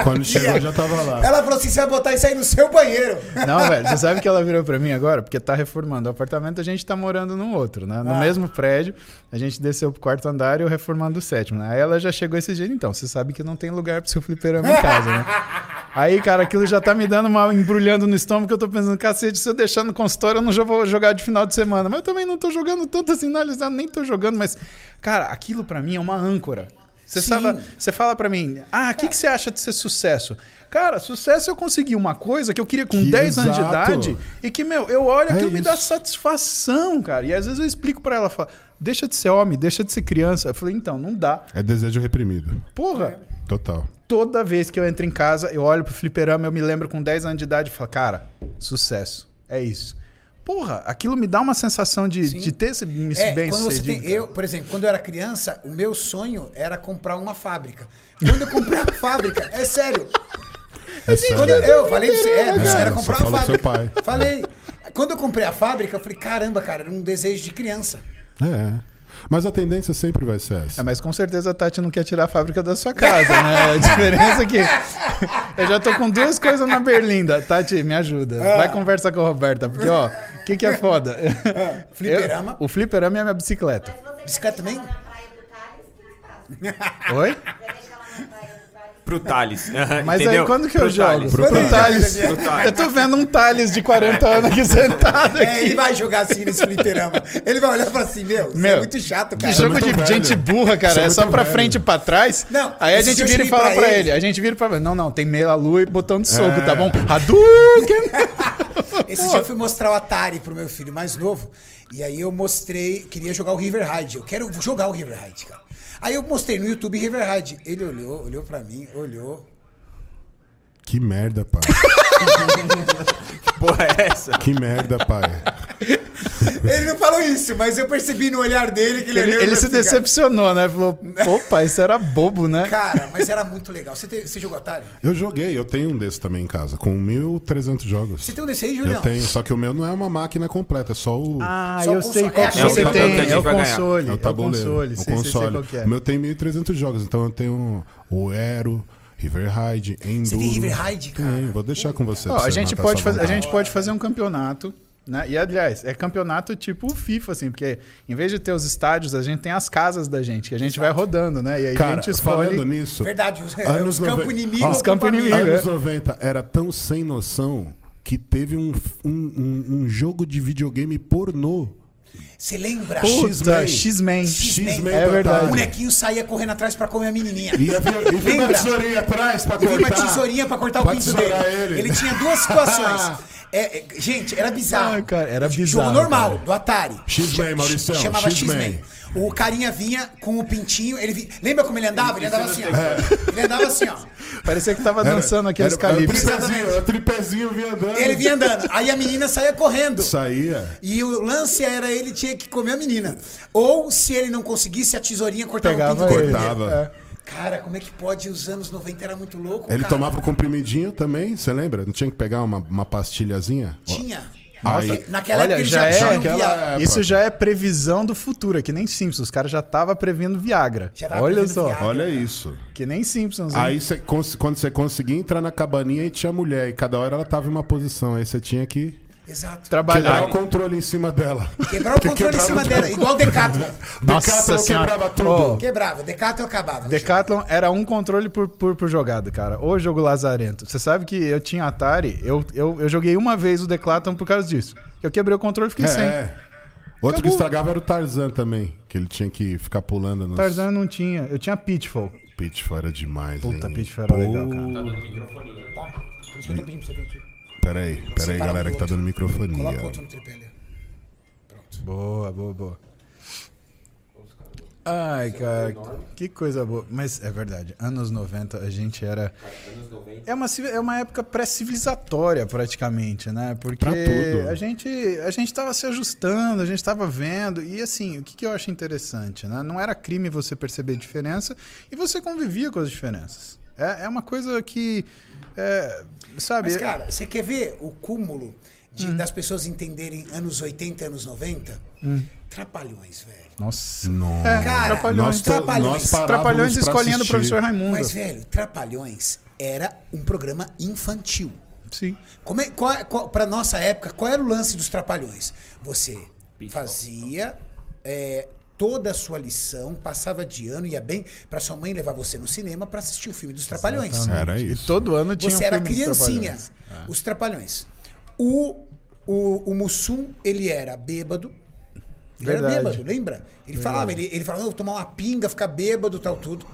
*laughs* Quando chegou, eu já tava lá. Ela falou assim, você vai botar isso aí no seu banheiro. *laughs* Não, velho, você sabe que ela virou pra mim agora? Porque tá reformando. O apartamento a gente tá morando num outro, né? No Ah. mesmo prédio, a gente desceu pro quarto andar e eu reformando o sétimo, né? Aí ela já chegou esse jeito, então, você sabe que não tem lugar pro seu fliperama em casa, né? *laughs* Aí, cara, aquilo já tá me dando uma embrulhando no estômago eu tô pensando, cacete, se eu deixar no consultório, eu não vou jogar de final de semana. Mas eu também não tô jogando tanto assim, não, Elisandro, nem tô jogando, mas, cara, aquilo pra mim é uma âncora. Você, sabe, você fala pra mim, ah, o que, que você acha de ser sucesso? Cara, sucesso é eu conseguir uma coisa que eu queria com Que 10 anos de exato. idade e que, meu, eu olho É aquilo me dá isso. satisfação, cara. E às vezes eu explico pra ela, falo, deixa de ser homem, deixa de ser criança. Eu falei, então, não dá. É desejo reprimido. Porra, Total. toda vez que eu entro em casa, eu olho pro fliperama, eu me lembro com 10 anos de idade e falo, cara, sucesso. É isso. Porra, aquilo me dá uma sensação de, Sim. de ter esse, esse É, bem quando você tem, eu, por exemplo, quando eu era criança, o meu sonho era comprar uma fábrica. Quando eu comprei a fábrica, é sério. É Quando sério. eu, eu falei pra você, é, É, era comprar uma fábrica. pai. Falei. Quando eu comprei a fábrica, eu falei, caramba, cara, era um desejo de criança. É. Mas a tendência sempre vai ser essa. É, mas com certeza a Tati não quer tirar a fábrica da sua casa, né? A diferença é que eu já tô com duas coisas na berlinda. Tati, me ajuda. Vai conversar com a Roberta, porque, ó, o que, que é foda? Fliperama. Eu- o fliperama é a minha bicicleta. Bicicleta também? Oi? *laughs* Pro Thales. *laughs* Mas Entendeu? aí quando que eu Pro jogo? Thales. Pro, Pro Thales. Pro Thales. Eu tô vendo um Thales de 40 anos aqui sentado É, ele aqui. vai jogar assim nesse fliperama. Ele vai olhar e falar assim, meu, isso é Meu, muito chato, Que cara. jogo muito de velho. gente burra, cara. É É só pra velho. frente e pra trás. Não, aí a gente vira e fala pra pra ele. ele. A gente vira e fala, não, não, tem meia lua e botão de soco, tá bom? Hadouken! *laughs* Esse dia eu fui mostrar o Atari pro meu filho mais novo. E aí eu mostrei, queria jogar o River Raid. Eu quero jogar o River Raid, cara. Aí eu mostrei no YouTube River Raid. Ele olhou, olhou pra mim, olhou. Que merda, pai. *laughs* Porra, é essa? Que merda, pai. Ele não falou isso, mas eu percebi no olhar dele que ele Ele, olhou e ele falou se cara, decepcionou, né? Falou, opa, isso era bobo, né? Cara, mas era muito legal. Você, tem- você jogou Atari? Eu joguei, eu tenho um desse também em casa, com 1.300 jogos. Você tem um desse aí, Eu Julião? tenho, só que o meu não é uma máquina completa, é só o. Ah, Só eu o sei console. qual É que você a tem. É o ganhar. console. É É o o tabuleiro. console. o Sei, sei, sei console. que é. O meu tem 1.300 jogos, então eu tenho o Aero, River Raid, Enduro. Você tem River Raid, cara? Tem, vou deixar com você. Pra a, gente pode fazer, a gente pode fazer um campeonato, né? E aliás, é campeonato tipo FIFA, assim, porque em vez de ter os estádios, a gente tem as casas da gente, que a gente vai rodando, né? E aí a Cara, gente falando escolhe. nisso, Verdade, os, Anos os campos 90. inimigos. Ó, Os campos inimigos, anos 90 era tão sem noção que teve um, um, um- um jogo de videogame pornô. Você lembra? Puta, X-Men. X-Men. X-Men. É O verdade. bonequinho saía correndo atrás pra comer a menininha. E e havia uma tesourinha atrás pra Eu vi uma cortar. tesourinha pra cortar o Pra pinto dele. tesourar ele. tinha duas situações. *laughs* É, é, gente, era bizarro. Ah, cara, era Jogo bizarro, normal, cara. do Atari. X-Men, Mauricião, Chamava X-Men. O carinha vinha com o pintinho, ele vi- lembra como ele andava? Ele andava assim, ó. Ele andava assim, ó. Parecia que tava dançando aqueles era, era o tripézinho, o tripézinho vinha andando. Ele vinha andando. Aí a menina saía correndo. Saía. E o lance era ele tinha que comer a menina. Ou se ele não conseguisse, a tesourinha cortava Pegava o pinto dele. ele. Cortava. É. Cara, como é que pode? Os anos 90 era muito louco, Ele cara. tomava o comprimidinho também, você lembra? Não tinha que pegar uma, uma pastilhazinha? Tinha. Aí- Naquela Olha, época já já, é- já não aquela. Isso já é previsão do futuro, é que nem Simpsons. Os caras já estavam prevendo Viagra. Já tava Olha prevendo só. Viagra. Olha isso. Que nem Simpsons. Aí cê quando você conseguia entrar na cabaninha e tinha mulher, e cada hora ela tava em uma posição. Aí você tinha que Exato. quebrar Trabalhar. o controle em cima dela. Quebrar o controle em cima dela, igual o Decathlon. Nossa Decathlon Senhora. quebrava tudo. Ó, Quebrava, Decathlon acabava. Decathlon era um controle por, por, por jogada, cara. Ô jogo lazarento. Você sabe que eu tinha Atari, eu, eu, eu joguei uma vez o Decathlon por causa disso. Eu quebrei o controle e fiquei sem. É. Outro que Acabou. estragava era o Tarzan também, que ele tinha que ficar pulando nos... Tarzan não tinha. Eu tinha Pitfall. Pitfall era demais, Puta, hein? Pitfall era Pô. legal, cara. Peraí, peraí, galera que tá dando microfonia. Coloca outro no tripé ali. Boa, boa, boa. Ai, cara, que coisa boa. Mas é verdade, anos 90 a gente era. É uma, é uma época pré-civilizatória, praticamente, né? Porque Pra tudo. a gente a gente tava se ajustando, a gente tava vendo. E assim, o que, que eu acho interessante, né? Não era crime você perceber diferença e você convivia com as diferenças. É, é uma coisa que. é, sabe? Mas, cara, você quer ver o cúmulo de- das pessoas entenderem anos 80 e anos 90? Trapalhões, velho. Nossa. Nossa. É, Cara, Trapalhões. nós, Trapalhões. nós Trapalhões pra escolinha do assistir. professor Raimundo. Mas, velho, Trapalhões era um programa infantil. Sim. Como é, qual, qual, pra nossa época, qual era o lance dos Trapalhões? Você fazia é, toda a sua lição, passava de ano, ia bem, pra sua mãe levar você no cinema pra assistir o filme dos Trapalhões. Era E isso. todo ano tinha Você um era filme dos criancinha, Trapalhões. os Trapalhões. O, o, o Mussum, ele era bêbado. Ele Verdade. era bêbado, lembra? Ele falava, ele, ele falava, "Não, vou tomar uma pinga, ficar bêbado, tal, tudo.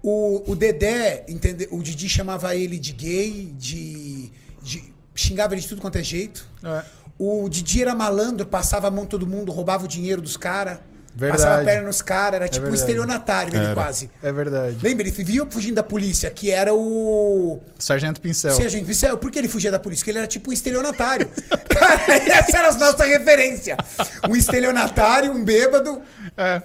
O, o Dedé, entende, o Didi chamava ele de gay, de, de- xingava ele de tudo quanto é jeito. É. O Didi era malandro, passava a mão todo mundo, roubava o dinheiro dos caras. Verdade. Passava a perna nos caras, era tipo um verdade. estelionatário ele quase. É verdade. Lembra? Ele vivia fugindo da polícia, que era o. Sargento Pincel. Gente Pincel, por que ele fugia da polícia? Porque ele era tipo um estelionatário. *laughs* Cara, *laughs* essa era a nossa referência. Um estelionatário, um bêbado. É.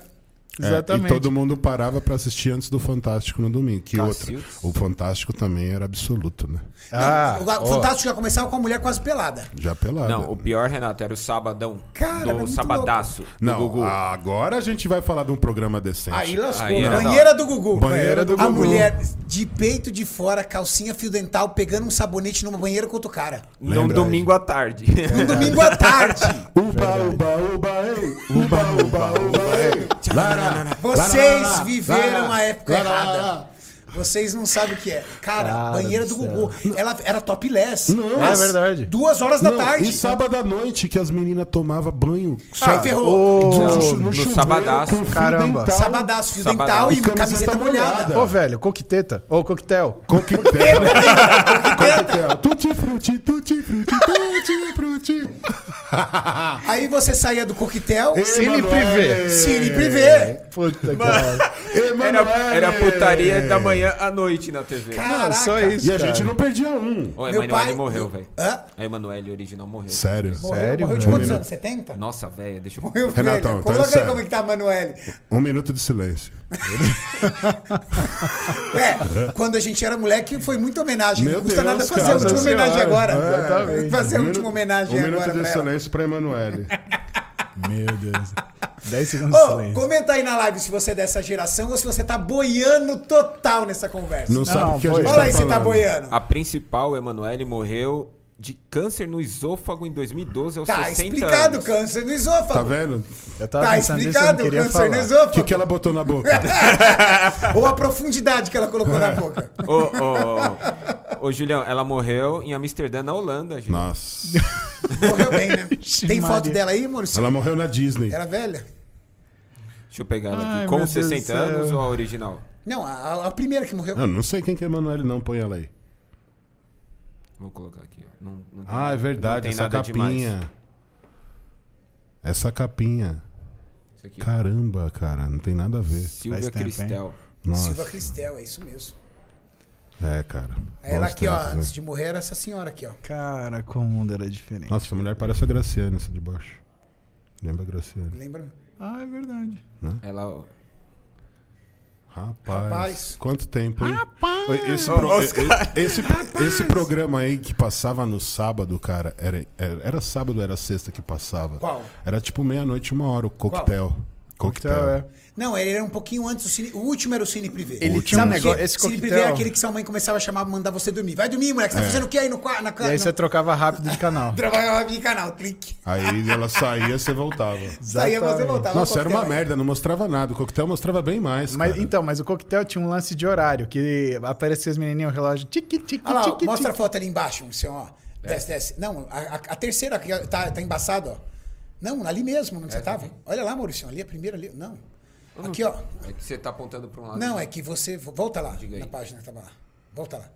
É, Exatamente. e todo mundo parava pra assistir antes do Fantástico no domingo. Que outra. Cacildes. O Fantástico também era absoluto, né? Ah, Não, o ó. Fantástico já começava com a mulher quase pelada. Já pelado. Não, o pior, Renato, era o sabadão Cara, do sabadaço. do Não, Gugu. agora a gente vai falar de um programa decente. Aí lascou. Aí banheira do Gugu. Banheira do A Gugu. mulher de peito de fora, calcinha fio dental, pegando um sabonete numa banheira com outro cara. Num domingo à tarde. No domingo à tarde. Uba, uba, uba, ei. Uba, uba, uba, ei. Lá, lá, lá, Vocês lá, lá, viveram lá, a época lá, lá, errada. lá. Vocês não sabem o que é. Cara, Cara banheira do do. Gugu. Ela era topless. Não. É verdade. Duas horas da Não, tarde. E sábado à noite que as meninas tomavam banho. Aí ferrou. no, Ô, chu- no chuveiro, sabadaço. Caramba. dental, Sabadaço, fio Sabadaço. dental e E camiseta molhada. Ô, velho, coqueteta. Ô, coquetel. *laughs* Coquetel. Coquetel. Tutti frutti, tutti frutti, tutti frutti. *laughs* Aí você saía do coquetel. Cine privê. Cine privê. Puta cara. Era, era putaria da manhã à noite na TV. Caraca. Só isso, E a cara. gente não perdia um. Meu Emanuele pai- morreu, velho. A Emanuele original morreu. Sério. Morreu, Sério, morreu de quantos anos? 70? Nossa, velho, deixa eu. Morreu Renatão, velho. então é Coloca aí como é que tá a Manuele. Um minuto de silêncio. *laughs* É, quando a gente era moleque, foi muita homenagem. Meu não custa Deus, nada fazer cara. a última Nossa homenagem Senhora. agora. Exatamente. Fazer a Um última minuto- homenagem Um minuto agora. de pra ela. silêncio pra Emanuele. Meu Deus. 10 segundos de Ô, silêncio. comenta aí na live se você é dessa geração ou se você tá boiando total nessa conversa. Não, sabe o que a gente Fala tá aí se tá boiando. A principal, Emanuele, morreu de câncer no esôfago em 2012 aos Tá 60 explicado, anos. câncer no esôfago. Tá vendo? Eu tava Tá nisso, explicado, queria câncer falar. no O esôfago. que, que ela botou na boca? *laughs* Ou a profundidade que ela colocou na boca. Ô, ô, ô, Julião, ela morreu em Amsterdã, na Holanda, gente. Nossa. Morreu bem, né? *laughs* Tem foto dela aí, Maurício? Ela morreu na Disney. Era velha? Deixa eu pegar ela Ai, aqui. Com meu Deus 60 do céu. anos ou a original? Não, a, a primeira que morreu. Eu não sei quem que é Emanuele, não. Põe ela aí. Vou colocar aqui. Não, não tem- Ah, é verdade. Não tem Essa nada demais. capinha. Essa capinha. Isso aqui. Caramba, cara. Não tem nada a ver. Silvia Faz tempo? Cristel. Nossa. Silva Cristel, é isso mesmo. É, cara. Ela aqui, ó, né? antes de morrer, era essa senhora aqui, ó. Cara, como o mundo era diferente. Nossa, essa mulher parece a Graciane, essa de baixo. Lembra a Graciane? Lembra? Ah, é verdade. Ela. ó, Rapaz, Rapaz. quanto tempo, hein? Esse, pro- esse, esse programa aí que passava no sábado, cara, era, era, era sábado ou era sexta que passava? Qual? Era tipo meia-noite, uma hora, o coquetel. Coquetel. Coquetel, é. Não, ele era um pouquinho antes do cine. O último era o Cine Privé. Ele tinha um quê? negócio- esse Cine coquetel- Privé era aquele que sua mãe começava a chamar, mandar você dormir. Vai dormir, moleque. Você tá fazendo o que aí no quarto? Na E aí na- você trocava rápido de canal. *laughs* Trabalhava em canal, clique. Aí ela saía, você voltava. *laughs* Saía você voltava. Nossa, era uma merda, não mostrava nada. O coquetel mostrava bem mais. Mas, cara. então, mas o coquetel tinha um lance de horário, que aparecia as menininhas, o relógio, tique, tique, Olha lá, tique, mostra a tique. foto ali embaixo, senhor, ó. Desce, desce. Não, a, a- a terceira tá, tá embaçado, ó. Não, ali mesmo, onde você tava. Olha lá, Maurício, ali a primeira ali. Não. Aqui, ó. É que você tá apontando pra um lado. Não, é que você. Volta lá, Diga aí. na página que tava lá. Volta lá.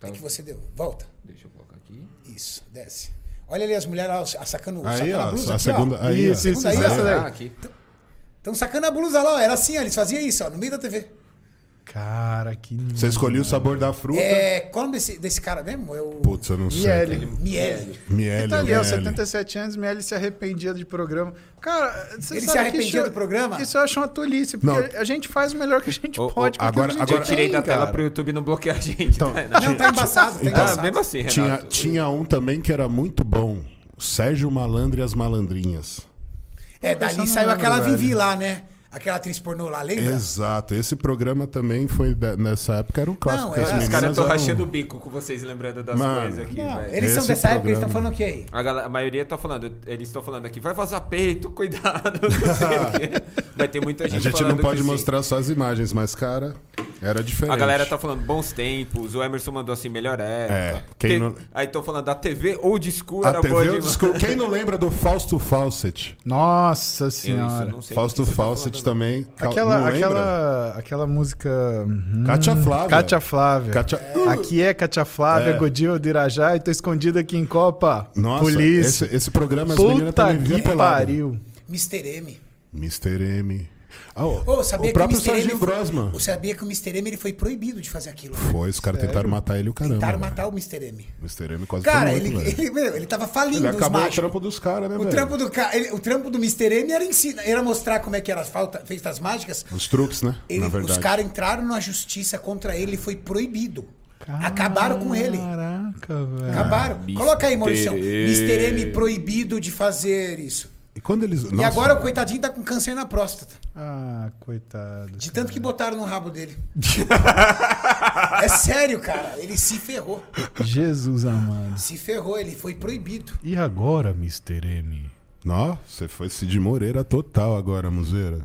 Tá. É que você deu. Volta. Deixa eu colocar aqui. Isso, desce. Olha ali as mulheres lá, sacando, Aí, sacando ó, a blusa. a aqui, segunda. ó. Aí, ó. Isso, isso, Segunda aí, isso, ó. essa daí. Aqui. Estão sacando a blusa lá, ó. Era assim, ó. Eles faziam isso, ó, no meio da TV. Cara, que... Você escolhia o sabor da fruta. É. Qual o nome desse, desse cara mesmo? É o. Putz, eu não sei. Miele. Miele. Miele. Tá ali, ó, Miele. 77 anos, Miele se arrependia de programa. Cara, você Ele sabe se que arrependia isso- do programa? Isso eu acho uma tolice, porque Não. a gente faz o melhor que a gente pode. agora- que a gente agora- Eu tirei tem, da tela cara. pro YouTube não bloquear a gente. Então, tá? Não, tá embaçado, tá Ah, embaçado. mesmo assim, Tinha, Renato. tinha um também que era muito bom. Sérgio Malandro e as Malandrinhas. É, eu dali saiu aquela velho. Vivi lá, né? Aquela atriz pornô lá, lembra? Exato. Esse programa também foi da- nessa época era um clássico. Não, que as era- Os caras meninas estão eram- rachando o bico com vocês lembrando das Mano. coisas aqui, Não, velho. eles são Esse dessa época, eles estão programa- falando o quê aí? A, galera- a maioria tá falando, eles estão falando aqui, vai vazar peito, cuidado, não sei o quê. Vai ter muita gente A gente não falando pode sim. mostrar só as imagens, mas, cara, era diferente. A galera tá falando bons tempos, o Emerson mandou assim, melhor época. É, quem Te- não- Aí estão falando da TV old school A era TV, boa eu demais. desculpa, quem não lembra do Fausto Fawcett? Nossa Eu, isso eu senhora. não sei Fausto tá Fawcett falando. também. Aquela, aquela, aquela música. hum, Cátia Flávia. Cátia Flávia. Cátia- Aqui é Cátia Flávia, É. Godinho do Irajá e tô escondido aqui em Copa. Nossa, Polícia. esse, esse programa as meninas Puta viviam que pariu. Mr. M. Mr. M. Ah, o- Ô, sabia o próprio o foi- Grosman. Eu sabia que o Mr. M ele foi proibido de fazer aquilo. Foi, os caras tentaram matar ele o caramba. Tentaram velho. matar o Mr. M. Mr. M quase Cara, foi ele, velho. ele, meu, ele tava falindo Ele os acabou o trampo dos caras, né, O velho? trampo, do, ele- o trampo do Mr. M era ensinar, era mostrar como é que eram as falta, festas mágicas. Os truques, né? Ele- Na os verdade. caras entraram na justiça contra ele e foi proibido. Acabaram com ele. Caraca, velho. Acabaram. Coloca aí, Maurício. Mr. M proibido de fazer isso. E quando eles. E agora o coitadinho tá com câncer na próstata. Ah, coitado. De tanto que botaram no rabo dele. *laughs* é sério, cara. Ele se ferrou. Jesus amado. Se ferrou, ele foi proibido. E agora, Mr. M? Nossa, você foi Cid Moreira total agora, Muzeira.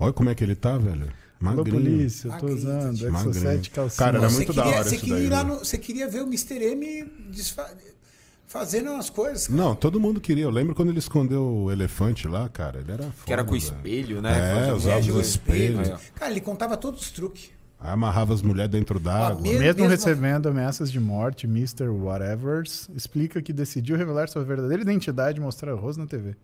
Olha como é que ele tá, velho. Alô, Magrinho. polícia, eu tô Magrinho, usando Magrinho. 7 calcinha. Cara, era Você muito da queria- hora Você isso queria, daí, ir lá né? no- você queria ver o Mr. M desfa- fazendo umas coisas. cara. Não, todo mundo queria. Eu lembro quando ele escondeu o elefante lá, cara. Ele era foda, Que era com velho. espelho, né? É, usava monte de o coisa. espelho. Aí, ó. Cara, ele contava todos os truques. Amarrava as mulheres dentro d'água. mesmo- Mesmo mesmo- recebendo ameaças de morte, Mr. Whatever explica que decidiu revelar sua verdadeira identidade e mostrar o rosto na TV.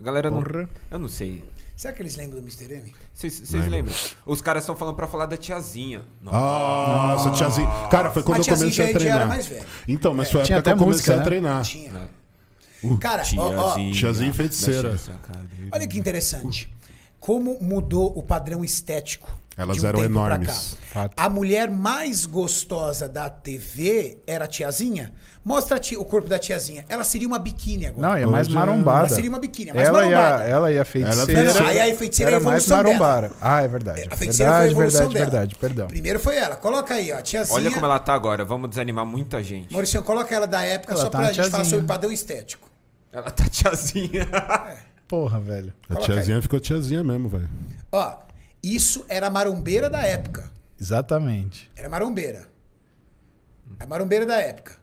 A galera não. Porra. Eu não sei. Será que eles lembram do Mr. M? Vocês lembram? Os caras estão falando pra falar da tiazinha. Nossa, tiazinha. Cara, foi quando A eu tiazinha comecei já- a já treinar. era mais velha. Então, mas foi a Tinha época que eu até comecei música, a né? treinar. Tinha. Cara, ó, ó, Tiazinha feiticeira. olha que interessante. Como mudou o padrão estético. Elas de um eram tempo pra enormes. cá. Fato. A mulher mais gostosa da TV era a tiazinha. Mostra a ti- o corpo da tiazinha. Ela seria uma biquíni agora. Não, é mais é- marombada. Ela seria uma biquíni, é mais ela, e a, marombada. ela e a feiticeira. Ela- Não, aí a feiticeira é a era mais evolução dela. marombada. Ah, é verdade. A feiticeira foi a verdade, evolução verdade, dela. verdade. Perdão. Primeiro foi ela. Coloca aí, ó. Tiazinha. Olha como ela tá agora. Vamos desanimar muita gente. Maurício, coloca ela da época Ela só tá pra gente falar sobre padrão estético. Ela tá tiazinha. Porra, velho. A Coloca tiazinha ficou tiazinha mesmo, velho. Ó, isso era a marombeira da época. Exatamente. Era marombeira. A marombeira da época.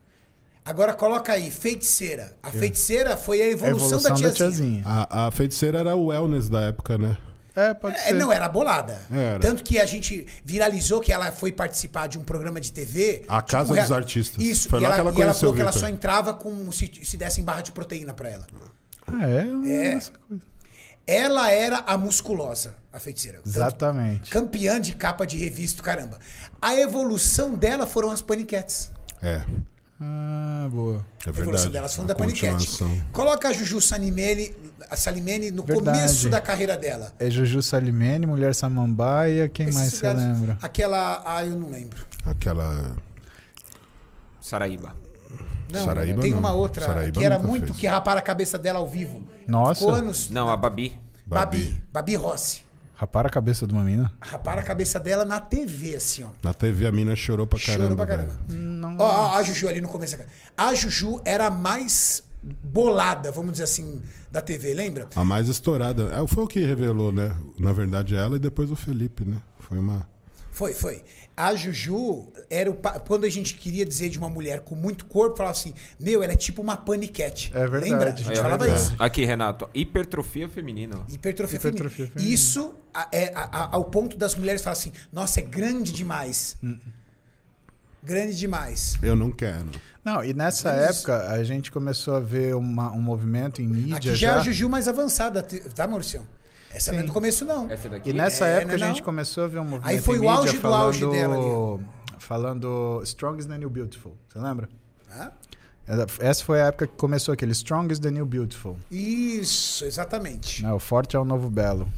Agora coloca aí, feiticeira. A feiticeira foi a A evolução, evolução da da tiazinha. tiazinha. A, a feiticeira era o wellness da época, né? É, pode É, ser. não, era bolada. Era. Tanto que a gente viralizou que ela foi participar de um programa de TV. A Casa rea- dos Artistas. Isso, Foi e lá ela, que ela e ela conheceu falou que ela só entrava com se, se dessem barra de proteína pra ela. Ah, é? É. Coisa. Ela era a musculosa, a feiticeira. Tanto- Exatamente. Campeã de capa de revista, caramba. A evolução dela foram as paniquetes. É, Ah, boa. é A evolução verdade. delas A da. Coloca a Juju Salimene, a Salimene no Verdade. começo da carreira dela. É Juju Salimene, Mulher Samambaia, quem mais você lembra? Aquela. Ah, eu não lembro. Aquela. Saraíba. Não, Saraíba tem não. uma outra Saraíba que era muito fez. que raparam a cabeça dela ao vivo. Nossa. Ficou anos. Não, a Babi. Babi. Babi Rossi. Rapar a cabeça de uma mina? Raparam a cabeça dela na TV, assim, ó. Na TV a mina chorou pra caramba. Chorou pra caramba. Ó, ó, a Juju ali no começo. A Juju era a mais bolada, vamos dizer assim, da TV, lembra? A mais estourada. É, foi o que revelou, né? Na verdade, ela e depois o Felipe, né? Foi uma. Foi, foi. A Juju era o. Quando a gente queria dizer de uma mulher com muito corpo, falava assim: Meu, ela é tipo uma paniquete. É verdade. Lembra? A gente ó, falava é. isso. Aqui, Renato. Hipertrofia feminina. Hipertrofia, Hipertrofia feminina. feminina. Isso é ao ponto das mulheres falarem assim: Nossa, é grande demais. Grande demais. Eu não quero. Não, e nessa época a gente começou a ver uma- um movimento em mídia Aqui já é já. a Juju mais avançada, tá, Maurício? Essa não é do começo, não. Essa daqui. E nessa É, época né, a não? gente começou a ver um movimento Aí foi o mídia auge do auge falando, dela ali, falando Strong is the New Beautiful. Você lembra? Hã? Essa foi a época que começou aquele Strong is the New Beautiful. Isso, exatamente. né? O forte é o novo belo.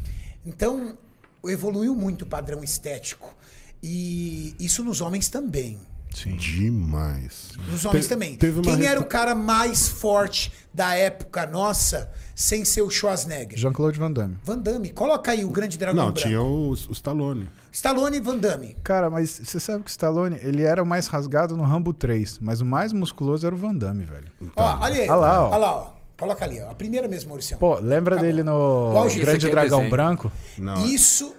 Então, evoluiu muito o padrão estético. E isso nos homens também. Sim. Demais. Nos homens Te- também. teve uma Quem era o cara mais forte da época nossa, sem ser o Schwarzenegger? Jean-Claude Van Damme. Van Damme. Coloca aí o grande dragão Não, branco. tinha o, o Stallone. Stallone e Van Damme. Cara, mas você sabe que o Stallone, ele era o mais rasgado no Rambo 3, mas o mais musculoso era o Van Damme, velho. Ó, olha aí. Olha lá, ó. Olha lá, ó. Coloca ali, ó. A primeira mesmo, Maurício. Pô, lembra Acabou. dele no Esse Grande Dragão desenho. Branco? Não. Isso.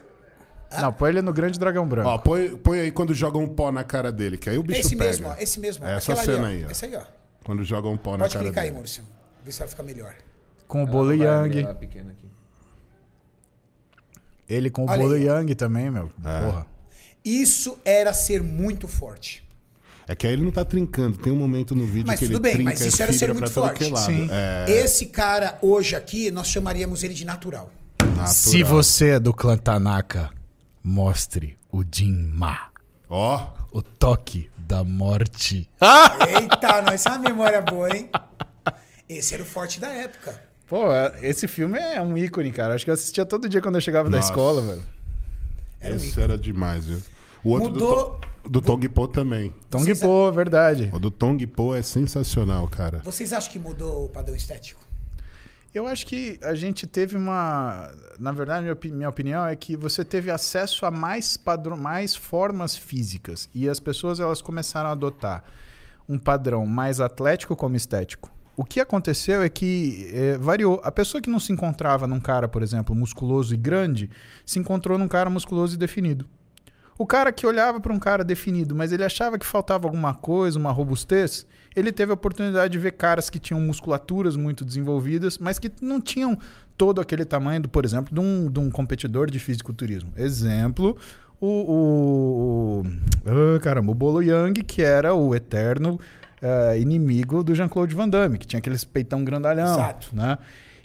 Não, põe ele no Grande Dragão Branco. Ó, põe, põe aí quando jogam um pó na cara dele, que aí o bicho Esse pega. mesmo, ó. Esse mesmo. ó. É essa Aquela cena ali, aí, ó. ó. Essa aí, ó. Quando jogam um pó na Pode cara clicar aí, dele. Maurício. Vê se ela fica melhor. com o Bolo Yang. Ele com o Olha Bolo aí. Yang também, meu. É. Porra. Isso era ser muito forte. É que aí ele não tá trincando. Tem um momento no vídeo Mas que tudo ele bem, trinca mas isso era fibra ser muito pra todo forte. que lado. Sim. É, Esse cara, hoje aqui, nós chamaríamos ele de natural. natural. Se você é do clã Tanaka, mostre o Jinma, Ó, o toque da morte. Eita, nós, essa é uma memória boa, hein? Esse era o forte da época. Pô, é- esse filme é um ícone, cara. Acho que eu assistia todo dia quando eu chegava da Nossa. escola, velho. Era um esse ícone. era demais, viu? O outro Mudou- do, do Tong Po também. Tong Vocês- Po, verdade. O do Tong Po é sensacional, cara. Vocês acham que mudou o padrão estético? Eu acho que a gente teve uma. Na verdade, minha, opi- minha opinião é que você teve acesso a mais padrão, mais formas físicas. E as pessoas elas começaram a adotar um padrão mais atlético como estético. o que aconteceu é que é, variou. A pessoa que não se encontrava num cara, por exemplo, musculoso e grande, se encontrou num cara musculoso e definido. O cara que olhava para um cara definido, mas ele achava que faltava alguma coisa, uma robustez, ele teve a oportunidade de ver caras que tinham musculaturas muito desenvolvidas, mas que não tinham todo aquele tamanho, do, por exemplo, de um, de um competidor de fisiculturismo. Exemplo, o, o, o ah, caramba, o Bolo Yang, que era o eterno uh, inimigo do Jean-Claude Van Damme, que tinha aqueles peitão grandalhão. Exato. Né?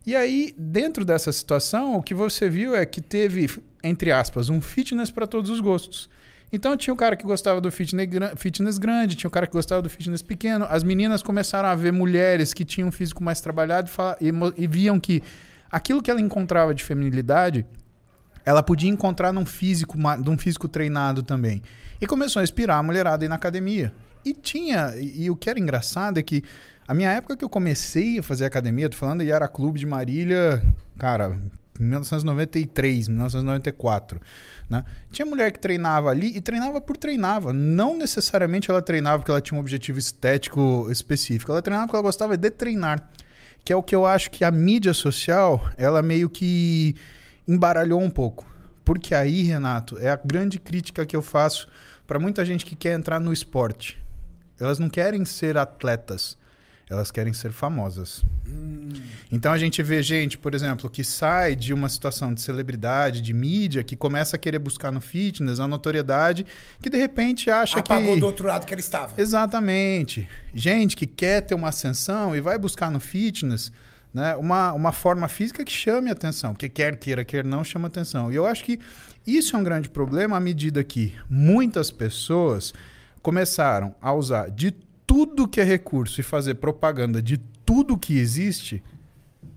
E aí, dentro dessa situação, o que você viu é que teve, entre aspas, um fitness para todos os gostos. Então tinha o cara que gostava do fitness, fitness grande, tinha o cara que gostava do fitness pequeno. As meninas começaram a ver mulheres que tinham um físico mais trabalhado e, e, e viam que aquilo que ela encontrava de feminilidade, ela podia encontrar num físico, num físico treinado também. E começou a inspirar a mulherada aí na academia. E tinha, e, e o que era engraçado é que a minha época que eu comecei a fazer academia, tô falando, e era clube de Marília, cara, 1993, 1994. Né? Tinha mulher que treinava ali e treinava por treinava. Não necessariamente ela treinava porque ela tinha um objetivo estético específico. Ela treinava porque ela gostava de treinar. Que é o que eu acho que a mídia social, ela meio que embaralhou um pouco. Porque aí, Renato, é a grande crítica que eu faço para muita gente que quer entrar no esporte. Elas não querem ser atletas elas querem ser famosas. Hum. Então a gente vê gente, por exemplo, que sai de uma situação de celebridade, de mídia, que começa a querer buscar no fitness a notoriedade, que de repente acha Apagou que. Apagou do outro lado que ele estava. Exatamente. Gente que quer ter uma ascensão e vai buscar no fitness. Né, uma, uma forma física que chame atenção, que quer queira, quer não, chama atenção. E eu acho que isso é um grande problema à medida que muitas pessoas começaram a usar de tudo que é recurso e fazer propaganda de tudo que existe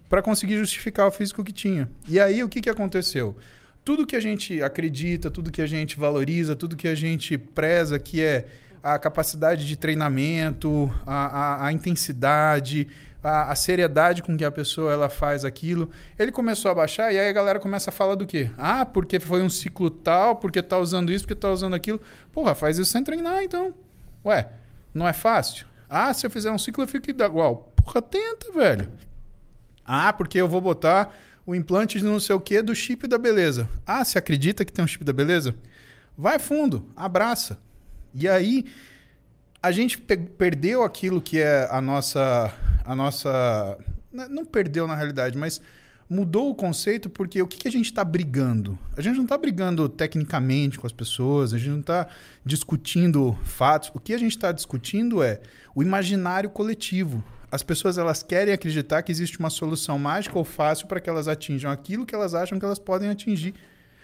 para conseguir justificar o físico que tinha. E aí o que, que aconteceu? Tudo que a gente acredita, tudo que a gente valoriza, tudo que a gente preza, que é a capacidade de treinamento, a, a, a intensidade, a, a, seriedade com que a pessoa ela faz aquilo, ele começou a baixar e aí a galera começa a falar do quê? Ah, porque foi um ciclo tal, porque tá usando isso, porque tá usando aquilo. Porra, faz isso sem treinar então. Ué, não é fácil? Ah, se eu fizer um ciclo, eu fico igual. Porra, tenta, velho. Ah, porque eu vou botar o implante de não sei o que do chip da beleza. Ah, você acredita que tem um chip da beleza? Vai fundo, abraça. E aí a gente perdeu aquilo que é a nossa a nossa não perdeu na realidade, mas mudou o conceito porque o que, que a gente está brigando? A gente não está brigando tecnicamente com as pessoas, a gente não está discutindo fatos. O que a gente está discutindo é o imaginário coletivo. As pessoas elas querem acreditar que existe uma solução mágica ou fácil para que elas atinjam aquilo que elas acham que elas podem atingir,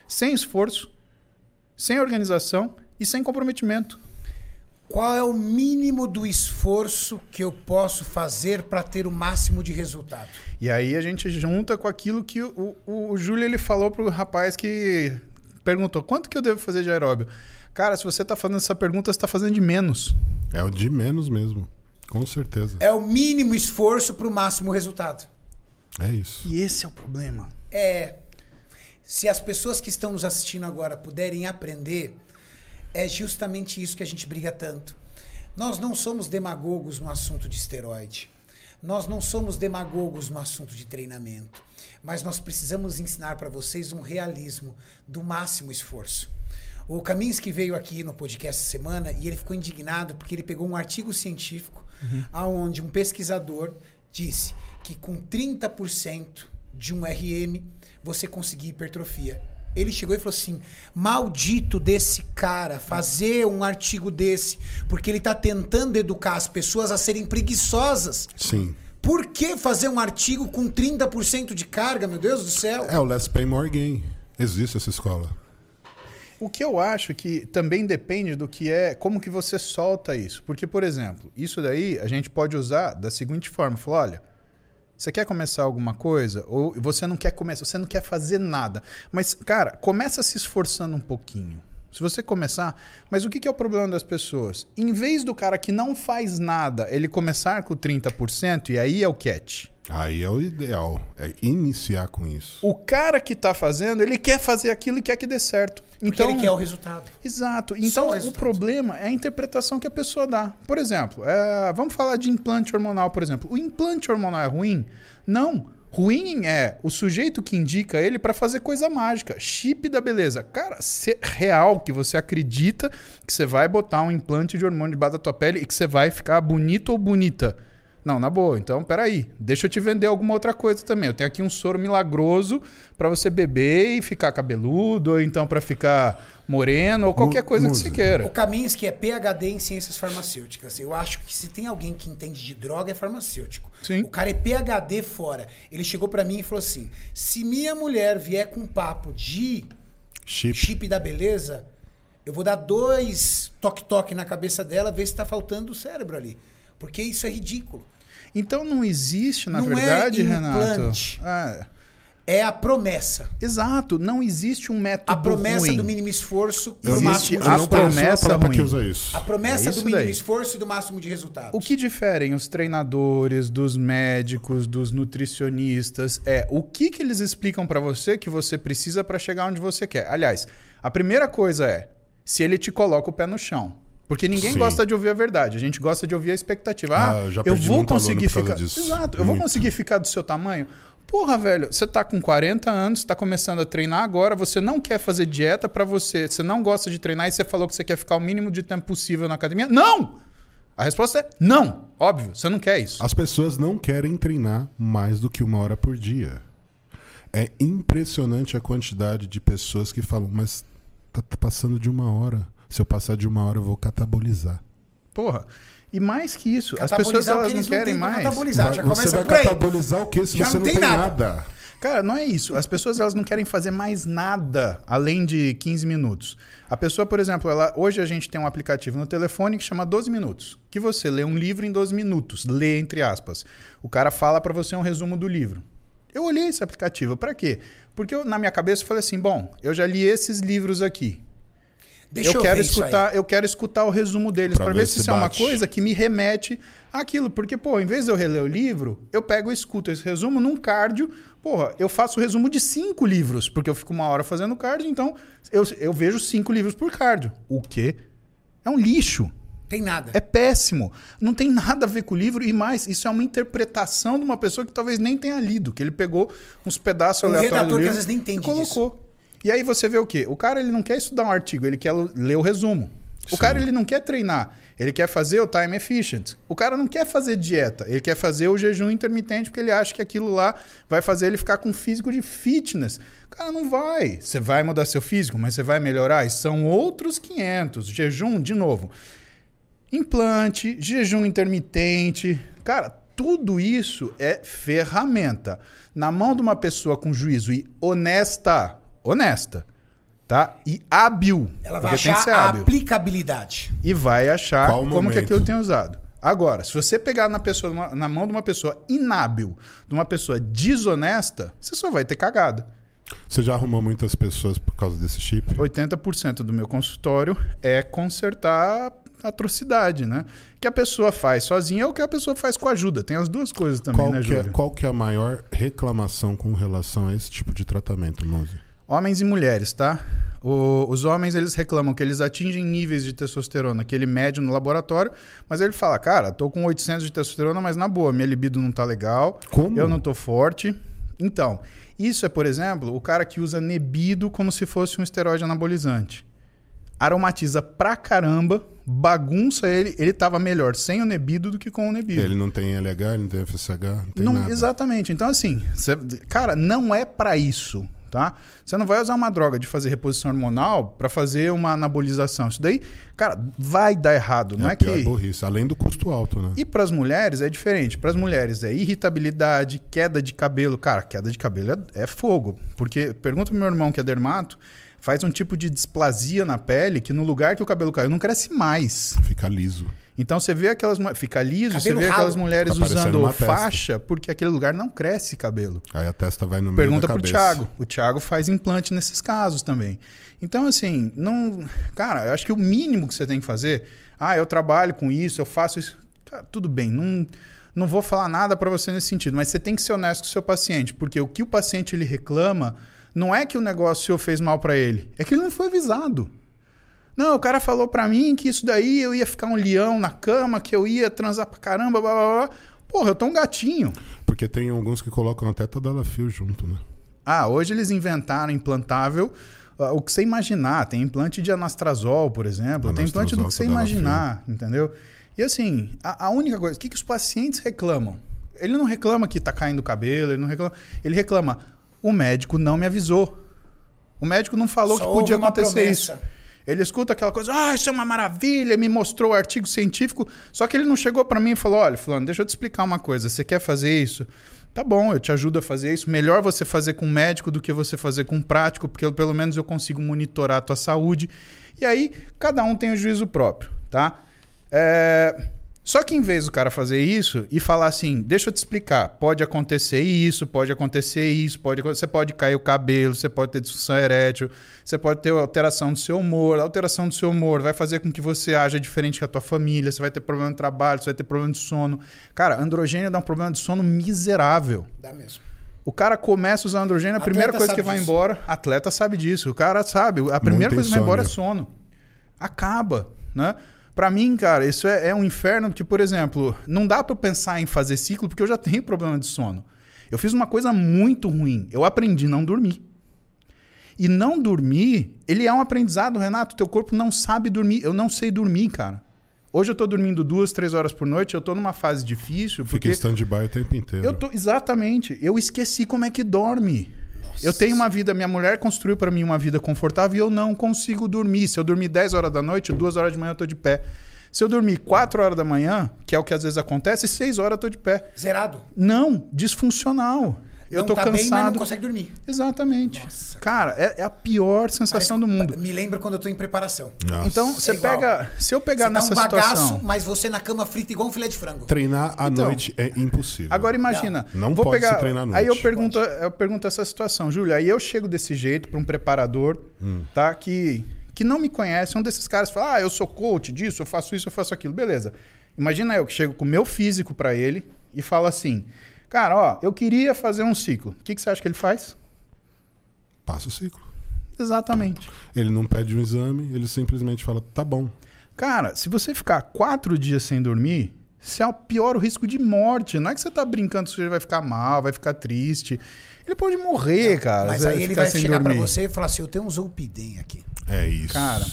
sem esforço, sem organização e sem comprometimento. Qual é o mínimo do esforço que eu posso fazer para ter o máximo de resultado? E aí a gente junta com aquilo que o, o, o Júlio ele falou pro rapaz que perguntou: quanto que eu devo fazer de aeróbio? Cara, se você está fazendo essa pergunta, você está fazendo de menos. É o de menos mesmo. Com certeza. É o mínimo esforço para o máximo resultado. É isso. E esse é o problema. É. Se as pessoas que estão nos assistindo agora puderem aprender é justamente isso que a gente briga tanto. Nós não somos demagogos no assunto de esteroide. Nós não somos demagogos no assunto de treinamento. Mas nós precisamos ensinar para vocês um realismo do máximo esforço. O Kaminsky veio aqui no podcast essa semana e ele ficou indignado porque ele pegou um artigo científico uhum. aonde um pesquisador disse que com 30% de um RM você conseguia hipertrofia ele chegou e falou assim: maldito desse cara fazer um artigo desse, porque ele está tentando educar as pessoas a serem preguiçosas. Sim. Por que fazer um artigo com 30% de carga, meu Deus do céu? É o Let's Pay More Gain. Existe essa escola. O que eu acho que também depende do que é, como que você solta isso. Porque, por exemplo, isso daí a gente pode usar da seguinte forma: falar, olha, você quer começar alguma coisa? Ou você não quer começar, você não quer fazer nada. Mas, cara, começa se esforçando um pouquinho. Se você começar. Mas o que, é o problema das pessoas? Em vez do cara que não faz nada, ele começar com 30%, e aí é o catch. Aí é o ideal. É iniciar com isso. O cara que tá fazendo, ele quer fazer aquilo e quer que dê certo. Porque Então, ele quer o resultado. Exato. Então, o o problema é a interpretação que a pessoa dá. Por exemplo, é, vamos falar de implante hormonal, por exemplo. O implante hormonal é ruim? Não. Ruim é o sujeito que indica ele para fazer coisa mágica. Chip da beleza. Cara, se é real que você acredita que você vai botar um implante de hormônio debaixo da tua pele e que você vai ficar bonito ou bonita. Não, na boa. Então, peraí. Deixa eu te vender alguma outra coisa também. Eu tenho aqui um soro milagroso para você beber e ficar cabeludo, ou então para ficar moreno, ou qualquer coisa que você O queira. Kaminski é PhD em ciências farmacêuticas. Eu acho que se tem alguém que entende de droga é farmacêutico. Sim. O cara é PhD fora. Ele chegou pra mim e falou assim: se minha mulher vier com um papo de Chip. chip da beleza, eu vou dar dois toque-toque na cabeça dela, ver se tá faltando o cérebro ali. Porque isso é ridículo. Então não existe, na Não é verdade, implante. Renato. É, É a promessa. exato, não existe um método A promessa ruim. do mínimo esforço e Existe do máximo de a resultado. promessa palavra que ruim. usa isso. A promessa É do isso mínimo daí. esforço e do máximo de resultado. O que diferem os treinadores, dos médicos, dos nutricionistas é o que, que eles explicam pra você que você precisa pra chegar onde você quer. Aliás, a primeira coisa é se ele te coloca o pé no chão. Porque ninguém Sim. gosta de ouvir a verdade, a gente gosta de ouvir a expectativa. Ah, Ah, eu já eu perdi vou conseguir ficar. disso. Exato, eu vou Muito. conseguir ficar do seu tamanho. Porra, velho, você tá com 40 anos, você tá começando a treinar agora, você não quer fazer dieta pra você, você não gosta de treinar e você falou que você quer ficar o mínimo de tempo possível na academia? Não! A resposta é não. Óbvio, você não quer isso. As pessoas não querem treinar mais do que uma hora por dia. É impressionante a quantidade de pessoas que falam, mas tá, tá passando de uma hora. Se eu passar de uma hora, eu vou catabolizar. Porra. E mais que isso, as pessoas elas não querem mais. catabolizar. Já você vai catabolizar o quê se Já você não tem tem nada. nada? Cara, não é isso. As pessoas elas não querem fazer mais nada além de 15 minutos. A pessoa, por exemplo, ela, hoje a gente tem um aplicativo no telefone que chama 12 minutos, que você lê um livro em 12 minutos, lê entre aspas. O cara fala pra você um resumo do livro. Eu olhei esse aplicativo, pra quê? Porque eu, na minha cabeça eu falei assim, bom, eu já li esses livros aqui. Deixa eu, quero ver isso aí. escutar, eu quero escutar o resumo deles Pra para ver ver se isso é uma coisa que me remete àquilo, porque pô, em vez de eu reler o livro, eu pego e escuto esse resumo num cardio. Porra, eu faço o resumo de cinco livros, porque eu fico uma hora fazendo cardio, então eu, eu vejo cinco livros por cardio. O quê? É um lixo. Tem nada. É péssimo. Não tem nada a ver com o livro e mais, isso é uma interpretação de uma pessoa que talvez nem tenha lido, que ele pegou uns pedaços Um aleatórios redator do que livro às vezes nem entende e colocou. E aí você vê o quê? O cara ele não quer estudar um artigo, ele quer ler o resumo. O cara ele não quer treinar, ele quer fazer o time efficient. O cara não quer fazer dieta, ele quer fazer o jejum intermitente porque ele acha que aquilo lá vai fazer ele ficar com físico de fitness. Cara, não vai. Você vai mudar seu físico, mas você vai melhorar? E são outros 500. Jejum, de novo implante, jejum intermitente. Cara, tudo isso é ferramenta. Na mão de uma pessoa com juízo e honesta, honesta, tá? E hábil. Ela vai que achar a hábil. aplicabilidade. E vai achar Qual como que momento? aquilo tem usado. Agora, se você pegar na, pessoa, na mão de uma pessoa inábil, de uma pessoa desonesta, você só vai ter cagada. Você já arrumou muitas pessoas por causa desse chip? 80% do meu consultório é consertar atrocidade, né? Que a pessoa faz sozinha ou que a pessoa faz com ajuda. Tem as duas coisas também, Qual, né, que é, Júlio? qual que é a maior reclamação com relação a esse tipo de tratamento, Mozi? Homens e mulheres, tá? O- os homens, eles reclamam que eles atingem níveis de testosterona que ele mede no laboratório, mas ele fala, cara, tô com 800 de testosterona, mas na boa, minha libido não tá legal, Como? eu não tô forte. Então, isso é, por exemplo, o cara que usa nebido como se fosse um esteroide anabolizante. Aromatiza pra caramba, bagunça ele, ele tava melhor sem o nebido do que com o nebido. Ele não tem LH, ele não tem FSH, não tem Não- nada. Exatamente. Então, assim, cê- cara, não é pra isso, tá? Você não vai usar uma droga de fazer reposição hormonal pra fazer uma anabolização. Isso daí, cara, vai dar errado. Não é é, que. burrice, além do custo alto, né? E para as mulheres é diferente. Para as mulheres é irritabilidade, queda de cabelo. Cara, queda de cabelo é, é fogo. Porque, pergunta pro meu irmão que é dermato, faz um tipo de displasia na pele que no lugar que o cabelo caiu não cresce mais. Fica liso. Então você vê aquelas. Fica liso, você Cabelo vê ralo. aquelas mulheres Tá usando faixa porque aquele lugar não cresce cabelo. Aí a testa vai no meio Pergunta da pro. Thiago. O Thiago faz implante nesses casos também. Então, assim, não. Cara, eu acho que o mínimo que você tem que fazer. Ah, eu trabalho com isso, eu faço isso. Cara, tudo bem. Não, não vou falar nada para você nesse sentido, mas você tem que ser honesto com o seu paciente, porque o que o paciente ele reclama não é que o negócio fez mal para ele, é que ele não foi avisado. Não, o cara falou para mim que isso daí eu ia ficar um leão na cama, que eu ia transar pra caramba, blá blá blá. Porra, eu tô um gatinho. Porque tem alguns que colocam até Tadalafil junto, né? Ah, hoje eles inventaram implantável. ah, O que você imaginar, tem implante de anastrazol, por exemplo, tem implante do que você Anastrazol, imaginar, entendeu? E assim, a, a única coisa, o que, que os pacientes reclamam? Ele não reclama que tá caindo o cabelo, ele não reclama. Ele reclama, o médico não me avisou. O médico não falou Só que podia acontecer promessa. isso. Ele escuta aquela coisa, ah, isso é uma maravilha, me mostrou o artigo científico. Só que ele não chegou para mim e falou: olha, Fulano, deixa eu te explicar uma coisa. Você quer fazer isso? Tá bom, eu te ajudo a fazer isso. Melhor você fazer com um médico do que você fazer com um prático, porque eu, pelo menos eu consigo monitorar a tua saúde. E aí, cada um tem o juízo próprio, tá? É, Só que em vez do cara fazer isso e falar assim, deixa eu te explicar, pode acontecer isso, pode acontecer isso, pode, você pode cair o cabelo, você pode ter disfunção erétil, você pode ter alteração do seu humor, a alteração do seu humor vai fazer com que você haja diferente que a tua família, você vai ter problema de trabalho, você vai ter problema de sono. Cara, androgênio dá um problema de sono miserável. Dá mesmo. O cara começa a usar androgênio, a Atleta primeira coisa que vai disso. embora, atleta sabe disso, o cara sabe, a primeira coisa que vai embora é sono. Acaba, né? Pra mim, cara, isso é, é um inferno que, por exemplo, não dá pra eu pensar em fazer ciclo porque eu já tenho problema de sono. Eu fiz uma coisa muito ruim. Eu aprendi a não dormir. E não dormir, ele é um aprendizado, Renato. Teu corpo não sabe dormir. Eu não sei dormir, cara. Hoje eu tô dormindo duas, três horas por noite. Eu tô numa fase difícil Fica porque em stand-by o tempo inteiro. eu tô exatamente. Eu esqueci como é que dorme. Eu tenho uma vida, minha mulher construiu pra mim uma vida confortável e eu não consigo dormir. Se eu dormir 10 horas da noite, 2 horas de manhã eu tô de pé. Se eu dormir 4 horas da manhã, que é o que às vezes acontece, 6 horas eu tô de pé. Zerado. Não, disfuncional. Eu não tô tá bem, mas cansado. não consegue dormir. Exatamente. cara, é, é a pior sensação do mundo. Me lembra quando eu tô em preparação. Nossa. Então, você igual. pega. Se eu pegar Você tá nessa um bagaço, situação. mas você na cama frita igual um filé de frango. Treinar à Então, noite é impossível. Agora imagina. Não vou pode pegar, se treinar à noite. Aí eu pergunto, eu pergunto essa situação, Júlio. Aí eu chego desse jeito para um preparador, Hum. tá? Que, que não me conhece, um desses caras fala: Ah, eu sou coach disso, eu faço isso, eu faço aquilo. Beleza. Imagina eu que chego com o meu físico para ele e falo assim: Cara, ó, eu queria fazer um ciclo. O que, que você acha que ele faz? Passa o ciclo. Exatamente. Ele não pede um exame, ele simplesmente fala, tá bom. Cara, se você ficar quatro dias sem dormir, você é o pior risco de morte. Não é que você tá brincando que você vai ficar mal, vai ficar triste. Ele pode morrer, cara. Mas aí ele vai chegar pra dormir. você e falar assim: eu tenho um Zolpidem aqui. É isso. Cara,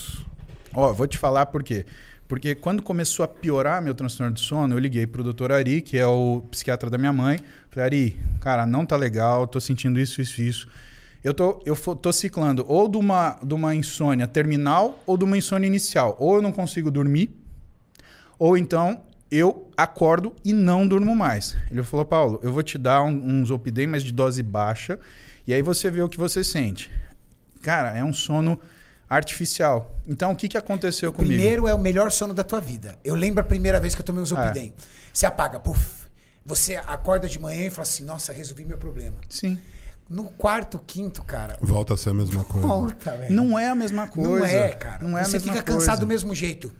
ó, vou te falar por quê. Porque quando começou a piorar meu transtorno de sono, eu liguei pro doutor Ari, que é o psiquiatra da minha mãe. Falei, Ari, cara, não tá legal, tô sentindo isso, isso, isso. Eu tô, eu tô ciclando ou de uma, de uma insônia terminal ou de uma insônia inicial. Ou eu não consigo dormir, ou então eu acordo e não durmo mais. Ele falou, Paulo, eu vou te dar um, um Zolpidem, mas de dose baixa, e aí você vê o que você sente. Cara, é um sono artificial. Então, o que, que aconteceu comigo? Primeiro é o melhor sono da tua vida. Eu lembro a primeira vez que eu tomei um Zolpidem. É. Você apaga, puf. Você acorda de manhã e fala assim: nossa, resolvi meu problema. Sim. No quarto, quinto, cara. Volta a ser a mesma coisa. Volta, velho. Não é a mesma coisa. Não é, cara. Não é a Você mesma fica coisa. cansado do mesmo jeito.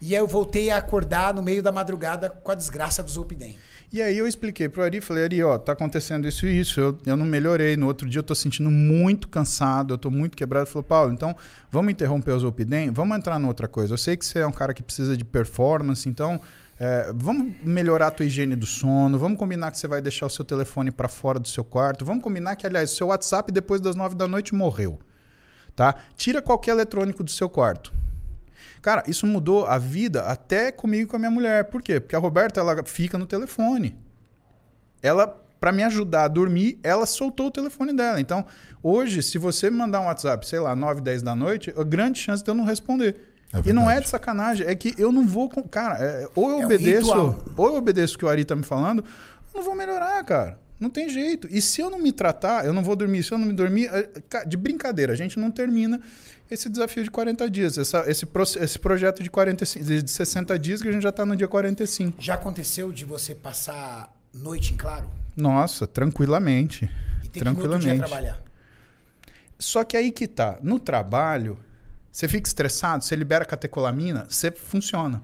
E aí eu voltei a acordar no meio da madrugada com a desgraça do Zolpidem. E aí eu expliquei pro Ari, falei, Ari, ó, tá acontecendo isso e isso, eu, eu não melhorei. No outro dia eu tô sentindo muito cansado, eu tô muito quebrado. Ele falou, Paulo, então vamos interromper o Zolpidem, vamos entrar em outra coisa. Eu sei que você é um cara que precisa de performance, então é, vamos melhorar a tua higiene do sono, vamos combinar que você vai deixar o seu telefone para fora do seu quarto, vamos combinar que, aliás, seu WhatsApp depois das nove da noite morreu, tá? Tira qualquer eletrônico do seu quarto. Cara, isso mudou a vida até comigo e com a minha mulher. Por quê? Porque a Roberta ela fica no telefone. Ela, para me ajudar a dormir, ela soltou o telefone dela. Então, hoje, se você me mandar um WhatsApp, sei lá, 9, 10 da noite, a grande chance de eu não responder. É e não é de sacanagem, é que eu não vou. com- Cara, é, ou eu É um obedeço, ritual. ou eu obedeço o que o Ari tá me falando, eu não vou melhorar, cara. Não tem jeito. E se eu não me tratar, eu não vou dormir. Se eu não me dormir, é, de brincadeira, a gente não termina esse desafio de 40 dias, essa- esse, esse projeto de, 45, de de 60 dias que a gente já tá no dia 45. Já aconteceu de você passar noite em claro? Nossa, tranquilamente. E ter que no outro dia tranquilamente. trabalhar? Só que aí que tá. No trabalho, você fica estressado, você libera catecolamina, você funciona.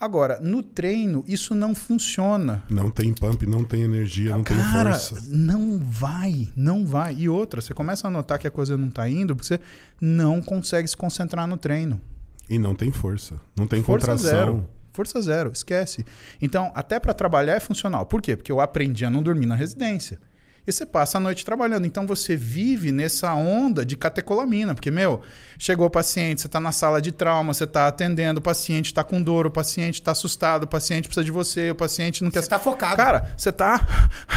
Agora, no treino, isso não funciona. Não tem pump, não tem energia, não Cara, tem força. não vai, não vai. E outra, você começa a notar que a coisa não tá indo porque você não consegue se concentrar no treino. E não tem força. Não tem Força contração. zero. Força zero, esquece. Então, até para trabalhar é funcional. Por quê? Porque eu aprendi a não dormir na residência. E você passa a noite trabalhando. Então você vive nessa onda de catecolamina. Porque, meu, chegou o paciente, você está na sala de trauma, você está atendendo, o paciente está com dor, o paciente está assustado, o paciente precisa de você, o paciente não quer. Você tá focado. Cara, você tá.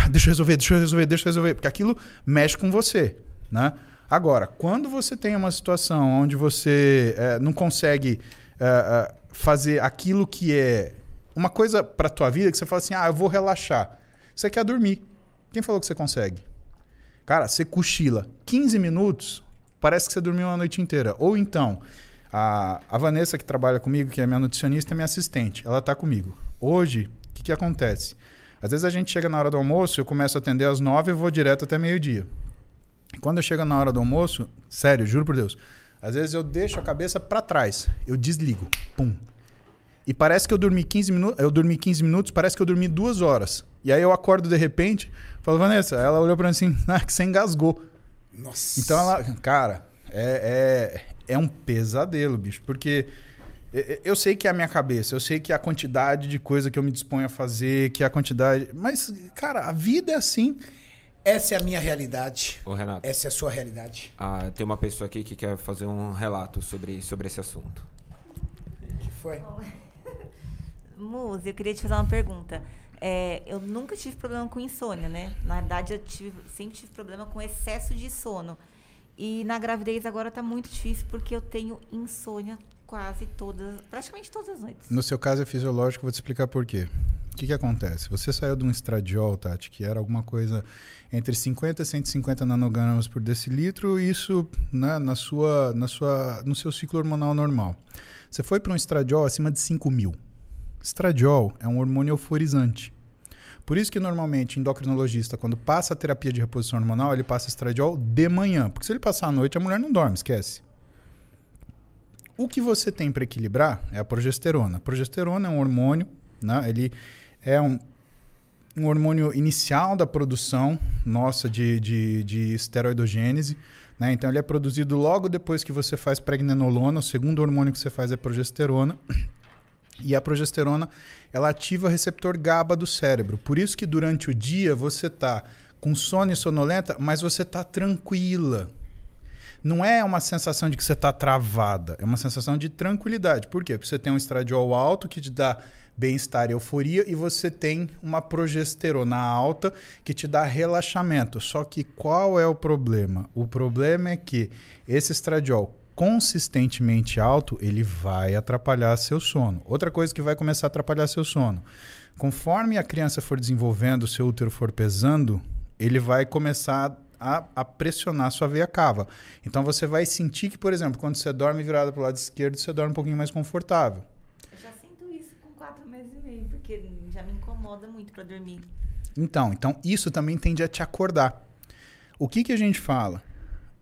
Deixa eu resolver, deixa eu resolver, deixa eu resolver. Porque aquilo mexe com você. Né? Agora, quando você tem uma situação onde você eh, não consegue eh, fazer aquilo que é uma coisa para tua vida que você fala assim: ah, eu vou relaxar. Você quer dormir. Quem falou que você consegue? Cara, você cochila 15 minutos, parece que você dormiu uma noite inteira. Ou então, a, a Vanessa que trabalha comigo, que é minha nutricionista, é minha assistente. Ela tá comigo. Hoje, o que, que acontece? Às vezes a gente chega na hora do almoço, eu começo a atender às 9 e vou direto até meio-dia. Quando eu chego na hora do almoço, sério, juro por Deus, às vezes eu deixo a cabeça para trás, eu desligo, pum. E parece que eu dormi 15 minutos, eu dormi 15 minutos, parece que eu dormi duas horas. E aí eu acordo de repente, falo, Vanessa, ela olhou para mim assim, *laughs* ah, que você engasgou. Nossa. Então ela, cara, é, é, é um pesadelo, bicho, porque eu sei que é a minha cabeça, eu sei que é a quantidade de coisa que eu me disponho a fazer, que é a quantidade. Mas, cara, a vida é assim. Essa é a minha realidade. Ô, Renato, Essa é a sua realidade. ah, tem uma pessoa aqui que quer fazer um relato sobre, sobre esse assunto. que foi? *laughs* Muzi, eu queria te fazer uma pergunta. É, eu nunca tive problema com insônia, né? Na verdade, eu tive- sempre tive problema com excesso de sono. E na gravidez agora tá muito difícil porque eu tenho insônia quase todas, praticamente todas as noites. No seu caso é fisiológico, vou te explicar por quê. O que, que acontece? Você saiu de um estradiol, Tati, que era alguma coisa entre 50 e 150 nanogramas por decilitro, isso né, na sua, na sua, no seu ciclo hormonal normal. Você foi para um estradiol acima de 5 mil. Estradiol é um hormônio euforizante. Por isso que normalmente endocrinologista, quando passa a terapia de reposição hormonal, ele passa estradiol de manhã. Porque se ele passar a noite, a mulher não dorme, esquece. O que você tem para equilibrar é a progesterona. A progesterona é um hormônio, né? ele é um, um hormônio inicial da produção nossa de, de, de esteroidogênese. Né? Então, ele é produzido logo depois que você faz pregnenolona. O segundo hormônio que você faz é progesterona. E a progesterona, ela ativa o receptor GABA do cérebro. Por isso que durante o dia você tá com sono e sonolenta, mas você tá tranquila. Não é uma sensação de que você está travada, é uma sensação de tranquilidade. Por quê? Porque você tem um estradiol alto que te dá bem-estar e euforia e você tem uma progesterona alta que te dá relaxamento. Só que qual é o problema? O problema é que esse estradiol consistentemente alto, ele vai atrapalhar seu sono. Outra coisa que vai começar a atrapalhar seu sono. Conforme a criança for desenvolvendo, o seu útero for pesando, ele vai começar a, a pressionar sua veia cava. Então você vai sentir que, por exemplo, quando você dorme virado para o lado esquerdo, você dorme um pouquinho mais confortável. Eu já sinto isso com quatro meses e meio, porque já me incomoda muito para dormir. Então, então isso também tende a te acordar. O que, que a gente fala?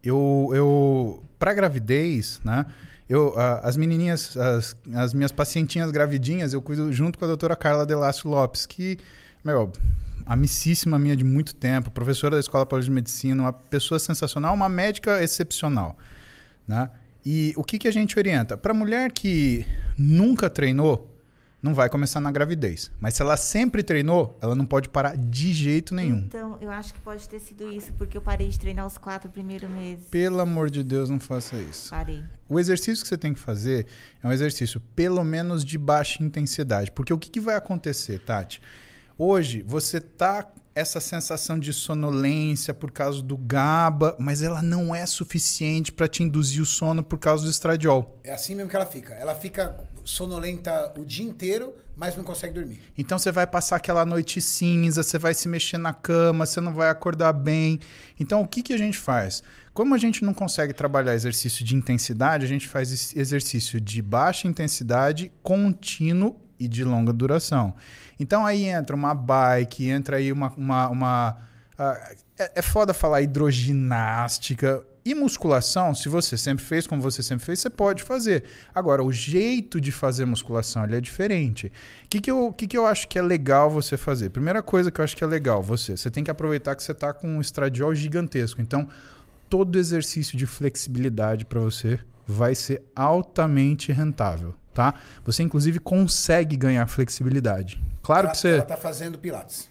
Eu, eu para gravidez, né? Eu, as menininhas, as, as minhas pacientinhas gravidinhas, eu cuido junto com a doutora Carla Delácio Lopes, que, meu, amicíssima minha de muito tempo, professora da Escola Paulista de Medicina, uma pessoa sensacional, uma médica excepcional, né? E o que, que a gente orienta? Para mulher que nunca treinou, não vai começar na gravidez. Mas se ela sempre treinou, ela não pode parar de jeito nenhum. Então, eu acho que pode ter sido isso, porque eu parei de treinar os quatro primeiros meses. Pelo amor de Deus, não faça isso. Parei. O exercício que você tem que fazer é um exercício pelo menos de baixa intensidade. Porque o que, que vai acontecer, Tati? Hoje você tá essa sensação de sonolência por causa do GABA, mas ela não é suficiente para te induzir o sono por causa do estradiol. É assim mesmo que ela fica. Ela fica sonolenta o dia inteiro, mas não consegue dormir. Então você vai passar aquela noite cinza, você vai se mexer na cama, você não vai acordar bem. Então o que, que a gente faz? Como a gente não consegue trabalhar exercício de intensidade, a gente faz exercício de baixa intensidade, contínuo e de longa duração. Então aí entra uma bike, entra aí uma. uma, uma ah, é, é foda falar hidroginástica. E musculação, se você sempre fez como você sempre fez, você pode fazer. Agora, o jeito de fazer musculação ele é diferente. O que, que, eu, que, que eu acho que é legal você fazer? Primeira coisa que eu acho que é legal, você, você tem que aproveitar que você está com um estradiol gigantesco. Então, todo exercício de flexibilidade para você vai ser altamente rentável, tá? Você inclusive consegue ganhar flexibilidade. Claro ela, que você Ela tá fazendo pilates.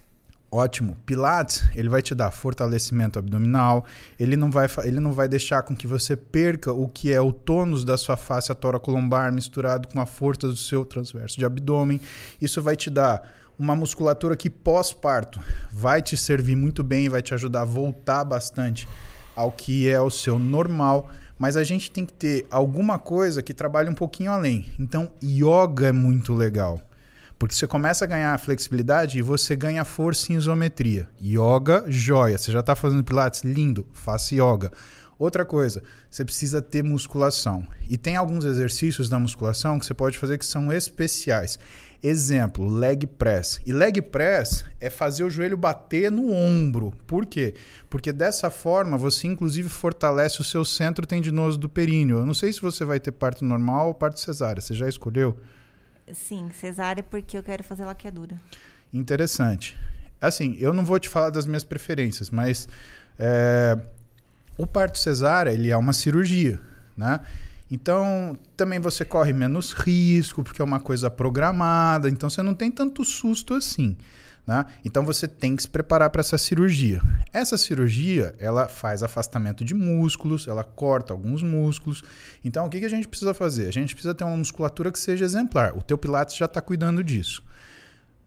Ótimo. Pilates, ele vai te dar fortalecimento abdominal, ele não vai, ele não vai deixar com que você perca o que é o tônus da sua face atoracolombar misturado com a força do seu transverso de abdômen. Isso vai te dar uma musculatura que pós-parto vai te servir muito bem, vai te ajudar a voltar bastante ao que é o seu normal, mas a gente tem que ter alguma coisa que trabalhe um pouquinho além. Então, yoga é muito legal. Porque você começa a ganhar flexibilidade e você ganha força em isometria. Yoga, joia. Você já está fazendo pilates? Lindo. Faça yoga. Outra coisa, você precisa ter musculação. E tem alguns exercícios da musculação que você pode fazer que são especiais. Exemplo, leg press. E leg press é fazer o joelho bater no ombro. Por quê? Porque dessa forma você inclusive fortalece o seu centro tendinoso do períneo. Eu não sei se você vai ter parto normal ou parto cesárea. Você já escolheu? Sim, cesárea porque eu quero fazer laqueadura. Interessante. Assim, eu não vou te falar das minhas preferências, mas é, o parto cesárea ele é uma cirurgia, né? Então também você corre menos risco porque é uma coisa programada, então você não tem tanto susto assim. Né? Então você tem que se preparar para essa cirurgia. Essa cirurgia ela faz afastamento de músculos, ela corta alguns músculos. Então o que, que a gente precisa fazer? A gente precisa ter uma musculatura que seja exemplar. O teu Pilates já está cuidando disso.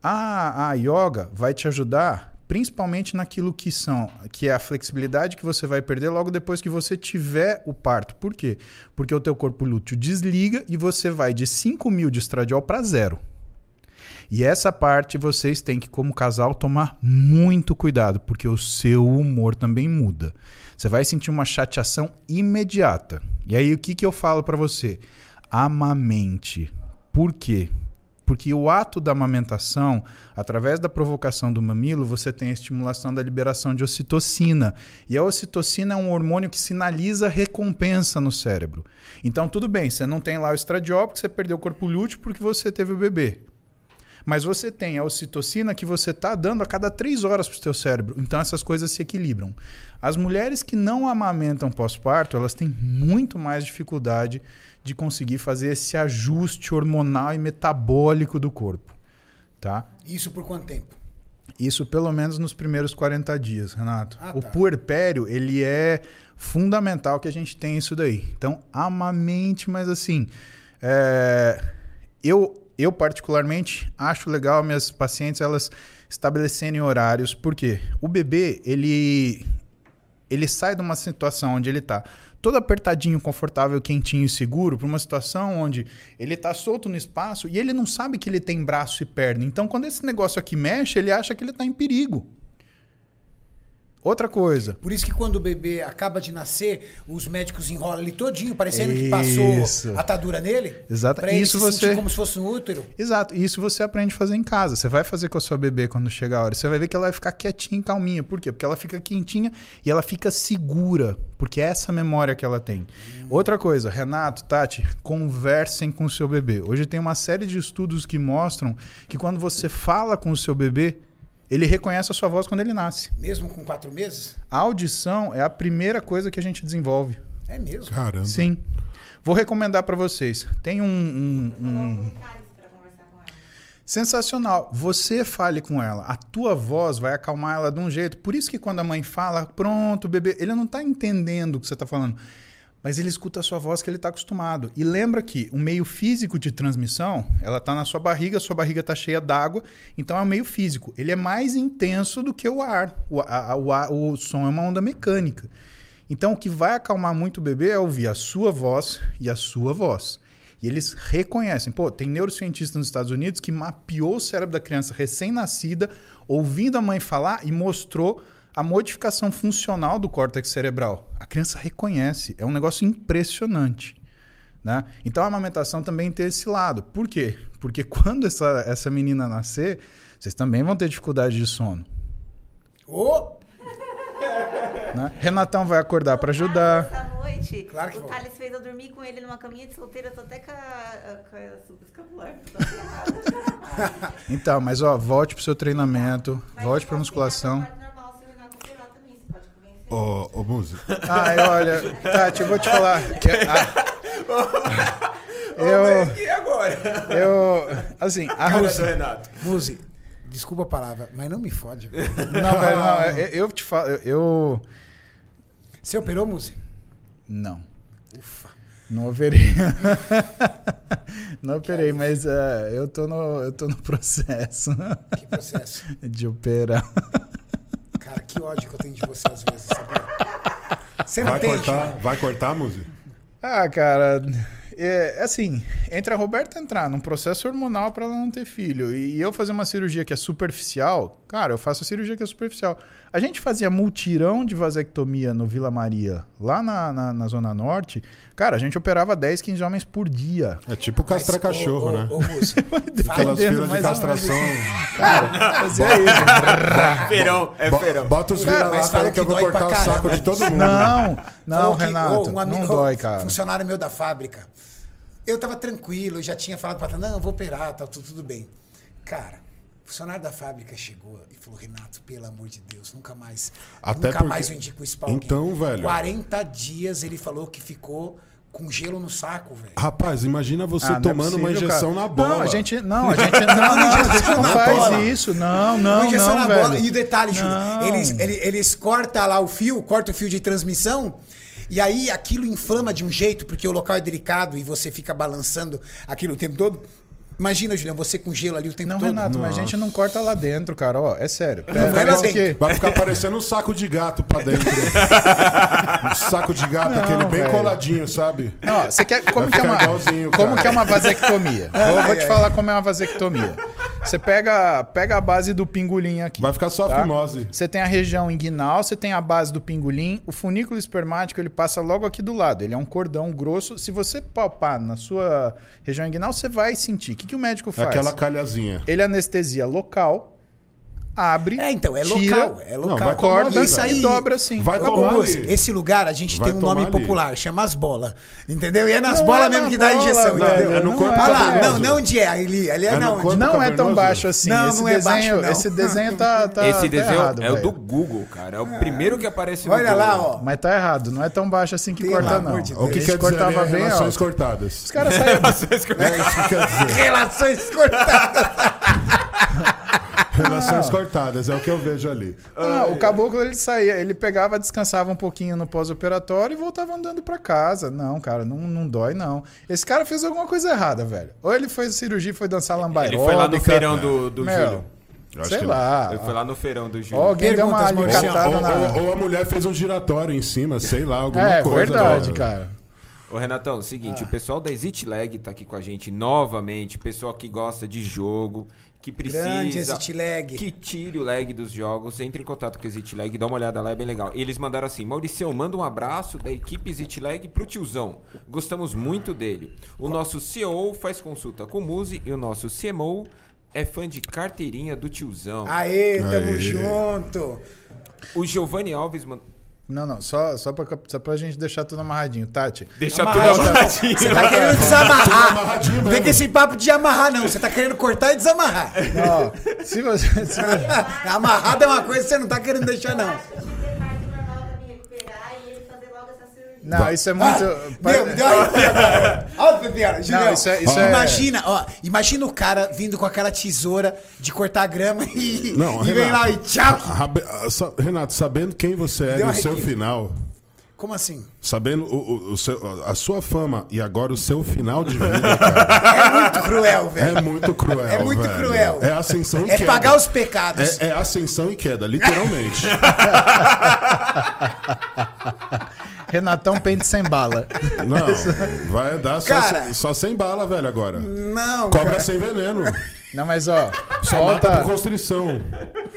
A, a yoga vai te ajudar principalmente naquilo que são, que é a flexibilidade que você vai perder logo depois que você tiver o parto. Por quê? Porque o teu corpo lúteo desliga e você vai de 5 mil de estradiol para zero. E essa parte vocês têm que, como casal, tomar muito cuidado, porque o seu humor também muda. Você vai sentir uma chateação imediata. E aí, o que, que eu falo para você? Amamente. Por quê? Porque o ato da amamentação, através da provocação do mamilo, você tem a estimulação da liberação de ocitocina. E a ocitocina é um hormônio que sinaliza recompensa no cérebro. Então, tudo bem, você não tem lá o estradiol porque você perdeu o corpo lúteo porque você teve o bebê. Mas você tem a ocitocina que você está dando a cada três horas para o seu cérebro. Então essas coisas se equilibram. As mulheres que não amamentam pós-parto, elas têm muito mais dificuldade de conseguir fazer esse ajuste hormonal e metabólico do corpo. Tá? Isso por quanto tempo? Isso pelo menos nos primeiros 40 dias, Renato. Ah, o tá. puerpério, ele é fundamental que a gente tenha isso daí. Então, amamente, mas assim, é, eu, eu particularmente acho legal minhas pacientes elas estabelecerem horários, porque o bebê, ele, ele sai de uma situação onde ele está todo apertadinho, confortável, quentinho e seguro para uma situação onde ele está solto no espaço e ele não sabe que ele tem braço e perna. Então, quando esse negócio aqui mexe, ele acha que ele está em perigo. Outra coisa. Por isso que quando o bebê acaba de nascer, os médicos enrolam ele todinho, parecendo que Isso. passou atadura nele. Exato. Isso se você- como se fosse um útero. Exato. Isso você aprende a fazer em casa. Você vai fazer com a sua bebê quando chegar a hora. Você vai ver que ela vai ficar quietinha e calminha. Por quê? Porque ela fica quentinha e ela fica segura. Porque é essa memória que ela tem. Outra coisa, Renato, Tati, conversem com o seu bebê. Hoje tem uma série de estudos que mostram que quando você fala com o seu bebê, ele reconhece a sua voz quando ele nasce. Mesmo com quatro meses? A audição é a primeira coisa que a gente desenvolve. É mesmo. Caramba. Sim. Vou recomendar para vocês. Tem um, um- um- Sensacional. Você fale com ela. A tua voz vai acalmar ela de um jeito. Por isso que quando a mãe fala, pronto, bebê, ele não está entendendo o que você está falando. Mas ele escuta a sua voz que ele está acostumado. E lembra que o meio físico de transmissão, ela está na sua barriga, sua barriga está cheia d'água, então é o meio físico. Ele é mais intenso do que o ar. O, a- o, ar- o som é uma onda mecânica. Então, o que vai acalmar muito o bebê é ouvir a sua voz e a sua voz. E eles reconhecem. Pô, tem neurocientista nos Estados Unidos que mapeou o cérebro da criança recém-nascida, ouvindo a mãe falar e mostrou a modificação funcional do córtex cerebral. A criança reconhece. É um negócio impressionante. Né? Então a amamentação também tem esse lado. Por quê? Porque *laughs* quando essa, essa menina nascer, vocês também vão ter dificuldade de sono. Ô! *laughs* Né? Renatão vai acordar pra ajudar. Essa noite, Claro que o. Thales fez eu dormir com ele numa caminha de solteira, eu tô até com a, a subescapular. Tô ferrada. *laughs* Então, mas ó, volte pro seu treinamento, volte pra musculação. Normal, se o Renato operar também, você pode convencer. Ô, ô Muzi, Ai, olha, Tati, eu vou te falar. que- ah, *laughs* eu, E agora? eu, assim, a Renato. Muzi, desculpa a palavra, mas não me fode. velho. Não, velho, não, eu, eu te falo, eu-. Você operou, Muzi? Não. Não operei. *laughs* Não operei, mas é, eu, tô no, eu tô no processo Que processo. *laughs* de operar. Que ódio que eu tenho de você às vezes, sabia? Você não vai tem, cortar, vai cortar, Muzi? Ah, cara, é assim, entre a Roberta entrar num processo hormonal pra ela não ter filho e eu fazer uma cirurgia que é superficial, cara, eu faço a cirurgia que é superficial. A gente fazia multirão de vasectomia no Vila Maria, lá na, na, na Zona Norte. Cara, a gente operava 10, 15 homens por dia. É tipo castrar Mas, cachorro, ô, ô, né? Ô, Muzi, *laughs* Aquelas filas de castração. Cara, fazia isso. *laughs* Feirão, é feirão. Bota os Cara, vira mas lá, fala cara, que eu que vou dói cortar o saco de todo mundo. Não, não, que, Renato, ô, um amigo- não dói, cara. Funcionário meu da fábrica. Eu tava tranquilo, eu já tinha falado pra ela, não, eu vou operar, tá tudo, tudo bem. Cara, funcionário da fábrica chegou e falou, Renato, pelo amor de Deus, nunca mais, Até nunca porque- mais eu indico isso pra alguém. Então, velho- 40 dias ele falou que ficou com gelo no saco, velho. Rapaz, imagina você Ah, é tomando uma possível, injeção cara. na bola. Não, a gente não, a gente não, *laughs* não, a gente não na faz bola. isso. Não, Uma não, injeção não, na velho. bola. E o detalhe, Júlio, eles, eles, eles cortam lá o fio, cortam o fio de transmissão, e aí aquilo inflama de um jeito, porque o local é delicado e você fica balançando aquilo o tempo todo. Imagina, Julião, você com gelo ali o tempo Não, todo. Renato, mas a gente não corta lá dentro, cara. Ó, é sério. vai lá dentro. que Vai ficar parecendo um saco de gato pra dentro. *laughs* um saco de gato, Não, aquele bem velho. coladinho, sabe? Não, você quer como Vai que é uma como que é uma vasectomia? *laughs* Vou, vou te falar como é uma vasectomia. Você pega pega a base do pingolim aqui. Vai ficar só a tá? fimose. Você tem a região inguinal, você tem a base do pingolim, o funículo espermático ele passa logo aqui do lado. Ele é um cordão grosso. Se você palpar na sua região inguinal, você vai sentir. O que, que o médico faz? Aquela calhazinha. Ele anestesia local, abre, É, então, é tira, local. É Não, local. corta tomar Isso e aí- dobra assim. Vai tomar ali. esse lugar a gente Vai tem um nome ali. popular, chama as bolas. Entendeu? E é nas Não bolas é mesmo que dá a injeção, velho, entendeu? é no corpo Olha lá, cavernoso. não, não onde é, ali, ali é, É na onde? Não é tão baixo assim. Não, esse não é desenho, baixo, não. Esse desenho tá, *laughs* tá, Esse tá desenho errado, é o do Google, cara. É o primeiro que aparece no Olha lá, ó. Mas tá errado, não é tão baixo assim que corta, não. O que quer dizer cortava ali, bem relações alto. cortadas? Os caras saíram. É que quer dizer. Relações cortadas. Relações cortadas, é o que eu vejo ali. Ah, o caboclo ele saía, ele pegava, descansava um pouquinho no pós-operatório e voltava andando pra casa. Não, cara, não, não dói, não. Esse cara fez alguma coisa errada, velho. Ou ele foi cirurgia e foi dançar lambaia. Ele foi lá no feirão do, do Meu, Júlio. Eu acho sei que lá. Ele foi lá no feirão do Júlio. Alguém deu uma Perguntas, Maurício. alicatada Ou, na... ou- ou a mulher fez um giratório em cima, sei lá, alguma É, coisa. verdade, né? cara. Ô, Renatão, Ah. seguinte, o pessoal da Exit Lag tá aqui com a gente novamente, pessoal que gosta de jogo, que precisa Grande Exit Lag. que tire o lag dos jogos, entre em contato com o Exit Lag, dá uma olhada lá, é bem legal. Eles mandaram assim, Maurício, manda um abraço da equipe Exit Lag pro tiozão. Gostamos muito dele. O nosso CEO faz consulta com o Muzi e o nosso CMO é fã de carteirinha do tiozão. Aê, tamo Aê. junto. O Giovanni Alves mandou... Não, não, só, só, pra, só pra gente deixar tudo amarradinho. Tati, Deixa Amarrar, tudo amarradinho. Você tá querendo desamarrar. Não vem com esse papo de amarrar, não. Você tá querendo cortar e desamarrar. ó, se você... se você- *laughs* Amarrado é uma coisa que você não tá querendo deixar, não. Não, isso é muito... Deu, me deu. *laughs* Olha o Pepeira, Julião. isso é- isso é- imagina, ó, imagina o cara vindo com aquela tesoura de cortar grama e, Não, e vem Renato. lá e tchau. Ah, Renato, sabendo quem você é no seu final, Como assim? sabendo o, o- o seu- a sua fama e agora o seu final de vida, *laughs* cara, É muito cruel, velho. é muito cruel. É muito velho. cruel. É ascensão e É queda. pagar os pecados. É, é ascensão e queda, literalmente. *laughs* Renatão pente sem bala. Não, vai andar só, Cara. sem, só sem bala, velho, agora. Não, Cobra cara. sem veneno. Não, mas ó, Só por volta, constrição.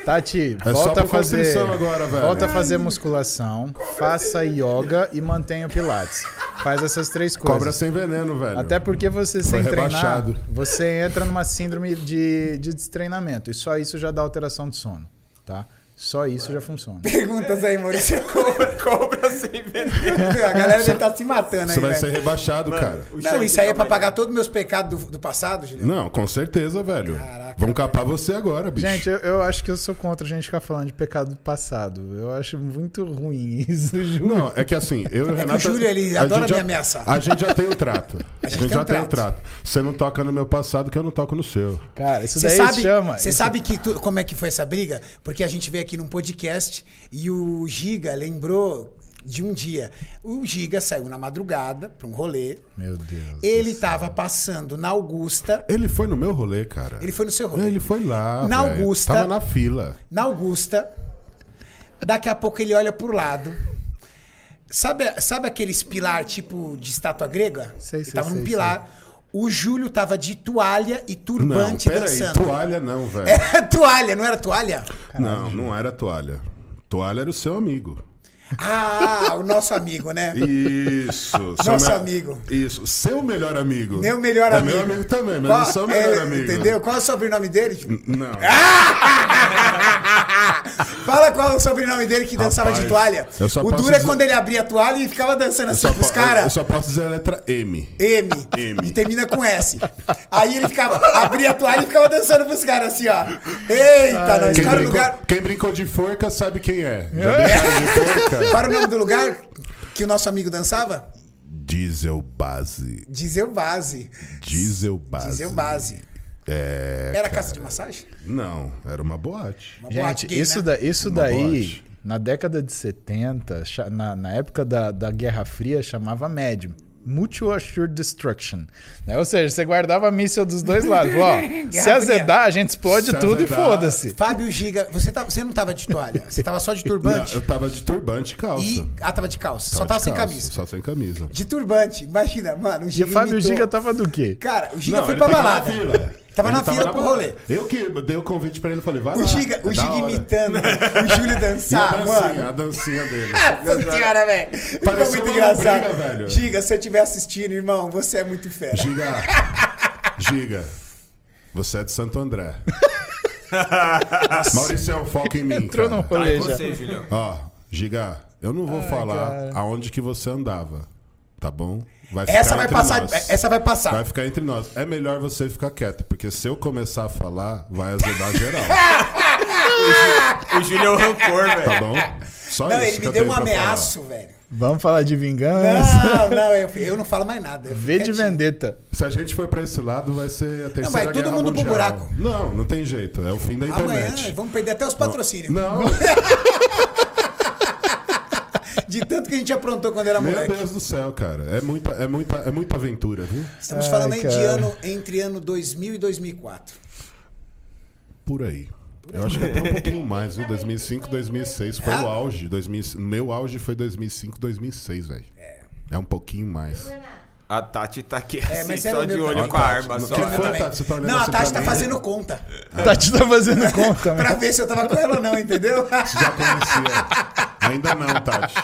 Tati, É volta a por fazer, agora, velho. volta a fazer musculação, faça yoga e mantenha o pilates. Faz essas três coisas. Cobra sem veneno, velho. Até porque você sem Foi treinar, rebaixado. você entra numa síndrome de, de destreinamento. E só isso já dá alteração de sono, tá? Só isso já funciona. Perguntas aí, Maurício. *laughs* Cobra, cobra sem vender. A galera deve estar se matando aí, Você vai velho. ser rebaixado, cara. Não, isso aí é pra pagar todos os meus pecados do, do passado, Juliano. Não, com certeza, velho. Caraca, Vão capar você agora, bicho. Gente, eu, eu acho que eu sou contra a gente ficar falando de pecado do passado. Eu acho muito ruim *laughs* isso, juro. Não, é que assim, eu e o que Renato. o Júlio, ele a adora gente já- me ameaçar. A gente já tem o trato. *laughs* A gente, tem já um tem o trato. trato. Você não toca no meu passado que eu não toco no seu. Cara, isso Você daí sabe, chama. você isso- sabe que tu- como é que foi essa briga? Porque a gente veio aqui num podcast e o Giga lembrou de um dia. O Giga saiu na madrugada pra um rolê. Meu Deus. Ele tava passando na Augusta. Ele foi no meu rolê, cara. Ele foi no seu rolê. Ele foi lá. Na velho. Augusta. Tava na fila. Na Augusta. Daqui a pouco ele olha pro lado. Sabe, sabe aqueles pilar tipo de estátua grega? Sei, ele sei, tava num sei, pilar. O Júlio tava de toalha e Não, turbante peraí. dançando. Toalha não, velho. Era *laughs* toalha, não era toalha? Não, não era toalha. Toalha era o seu amigo. Ah, o nosso amigo, né? Isso. *laughs* seu Nosso me- amigo. Isso. Seu melhor amigo. Meu melhor é amigo. meu amigo também, mas Qual- não sou melhor é, amigo. Entendeu? Qual é o sobrenome dele? Não. *laughs* Fala qual é o sobrenome dele que dançava de Rapaz, toalha. eu só O duro é dizer- quando ele abria a toalha e ficava dançando assim pros po- eu caras. só posso dizer a letra M. M. M. E termina com S. Aí ele ficava, abria a toalha e ficava dançando pros caras assim, ó. Eita, nós. Quem brincou, lugar. quem brincou de forca sabe quem é. Já brincaram de *laughs* forca? Para o nome do lugar que o nosso amigo dançava? Diesel Base. Diesel Base. Diesel Base. Diesel Base. É, Era cara. casa de massagem? Não, era uma boate. Uma boate Gente, gay, isso, né? da, isso Uma daí, boate. na década de 70, cha- na, na época da, da Guerra Fria, chamava MED. Mutual Assured Destruction. Né? Ou seja, você guardava míssil dos dois lados. Ó, *laughs* se azedar, a gente explode Se tudo e azedar- foda-se. Fábio Giga, você, tá, você não tava de toalha, você tava só de Não, turbante. eu tava de turbante e calça. E. Ah, tava de calça. só de tava sem calça, camisa. Só sem camisa. De turbante. Imagina, mano, o E Giga. o Fábio imitou. Giga tava do quê? Cara, o Giga Não, foi pra tava balada. Tava Ele na fila pro rolê. Eu que dei o convite pra ele, falei, vai lá. O Giga, o é da Giga imitando *laughs* o Júlio E a dançar, dancinha, mano. a dancinha dele. *laughs* Nossa senhora, velho. Ficou Pareceu muito engraçado. lombriga, velho. Giga, se eu estiver assistindo, irmão, você é muito fera. Giga, *laughs* Giga, você é de Santo André. Maurício, foca em mim, Entrou cara. no rolê já. Você, Julião. Ó, Giga, eu não vou falar cara. aonde que você andava, tá bom? Vai Essa vai passar, nós. essa vai passar. Vai ficar entre nós. É melhor você ficar quieto, porque se eu começar a falar, vai azedar geral, *laughs* O Júlio é o rancor, tá velho. bom? Só Não, isso ele me eu deu um falar. ameaço, velho. Vamos falar de vingança? Não, não, eu, eu não falo mais nada. eu fico V de vendetta. Se a gente for pra esse lado, vai ser a terceira vai todo mundo pro mundial. buraco. Não, não tem jeito. É o fim da Amanhã internet. vamos perder até os patrocínios. Não, *laughs* De tanto que a gente aprontou quando era meu moleque. Deus do céu, cara. É muita, é muita, é muita aventura, viu? Estamos Ai, falando aí de ano entre ano 2000 e 2004. Por aí. Eu acho que até um pouquinho mais, viu? 2005, 2006 foi o auge. 2000, meu auge foi 2005, 2006, velho. É um pouquinho mais. A Tati tá aqui É, assim, mas é só de meu- olho com a Tati, arma só. que né? foi, Tati? Você tá Não, a assim Tati pra tá fazendo conta. Tati tá fazendo *laughs* conta, Pra ver se eu tava com ela ou não, entendeu? Você já conhecia. Ainda não, Tati.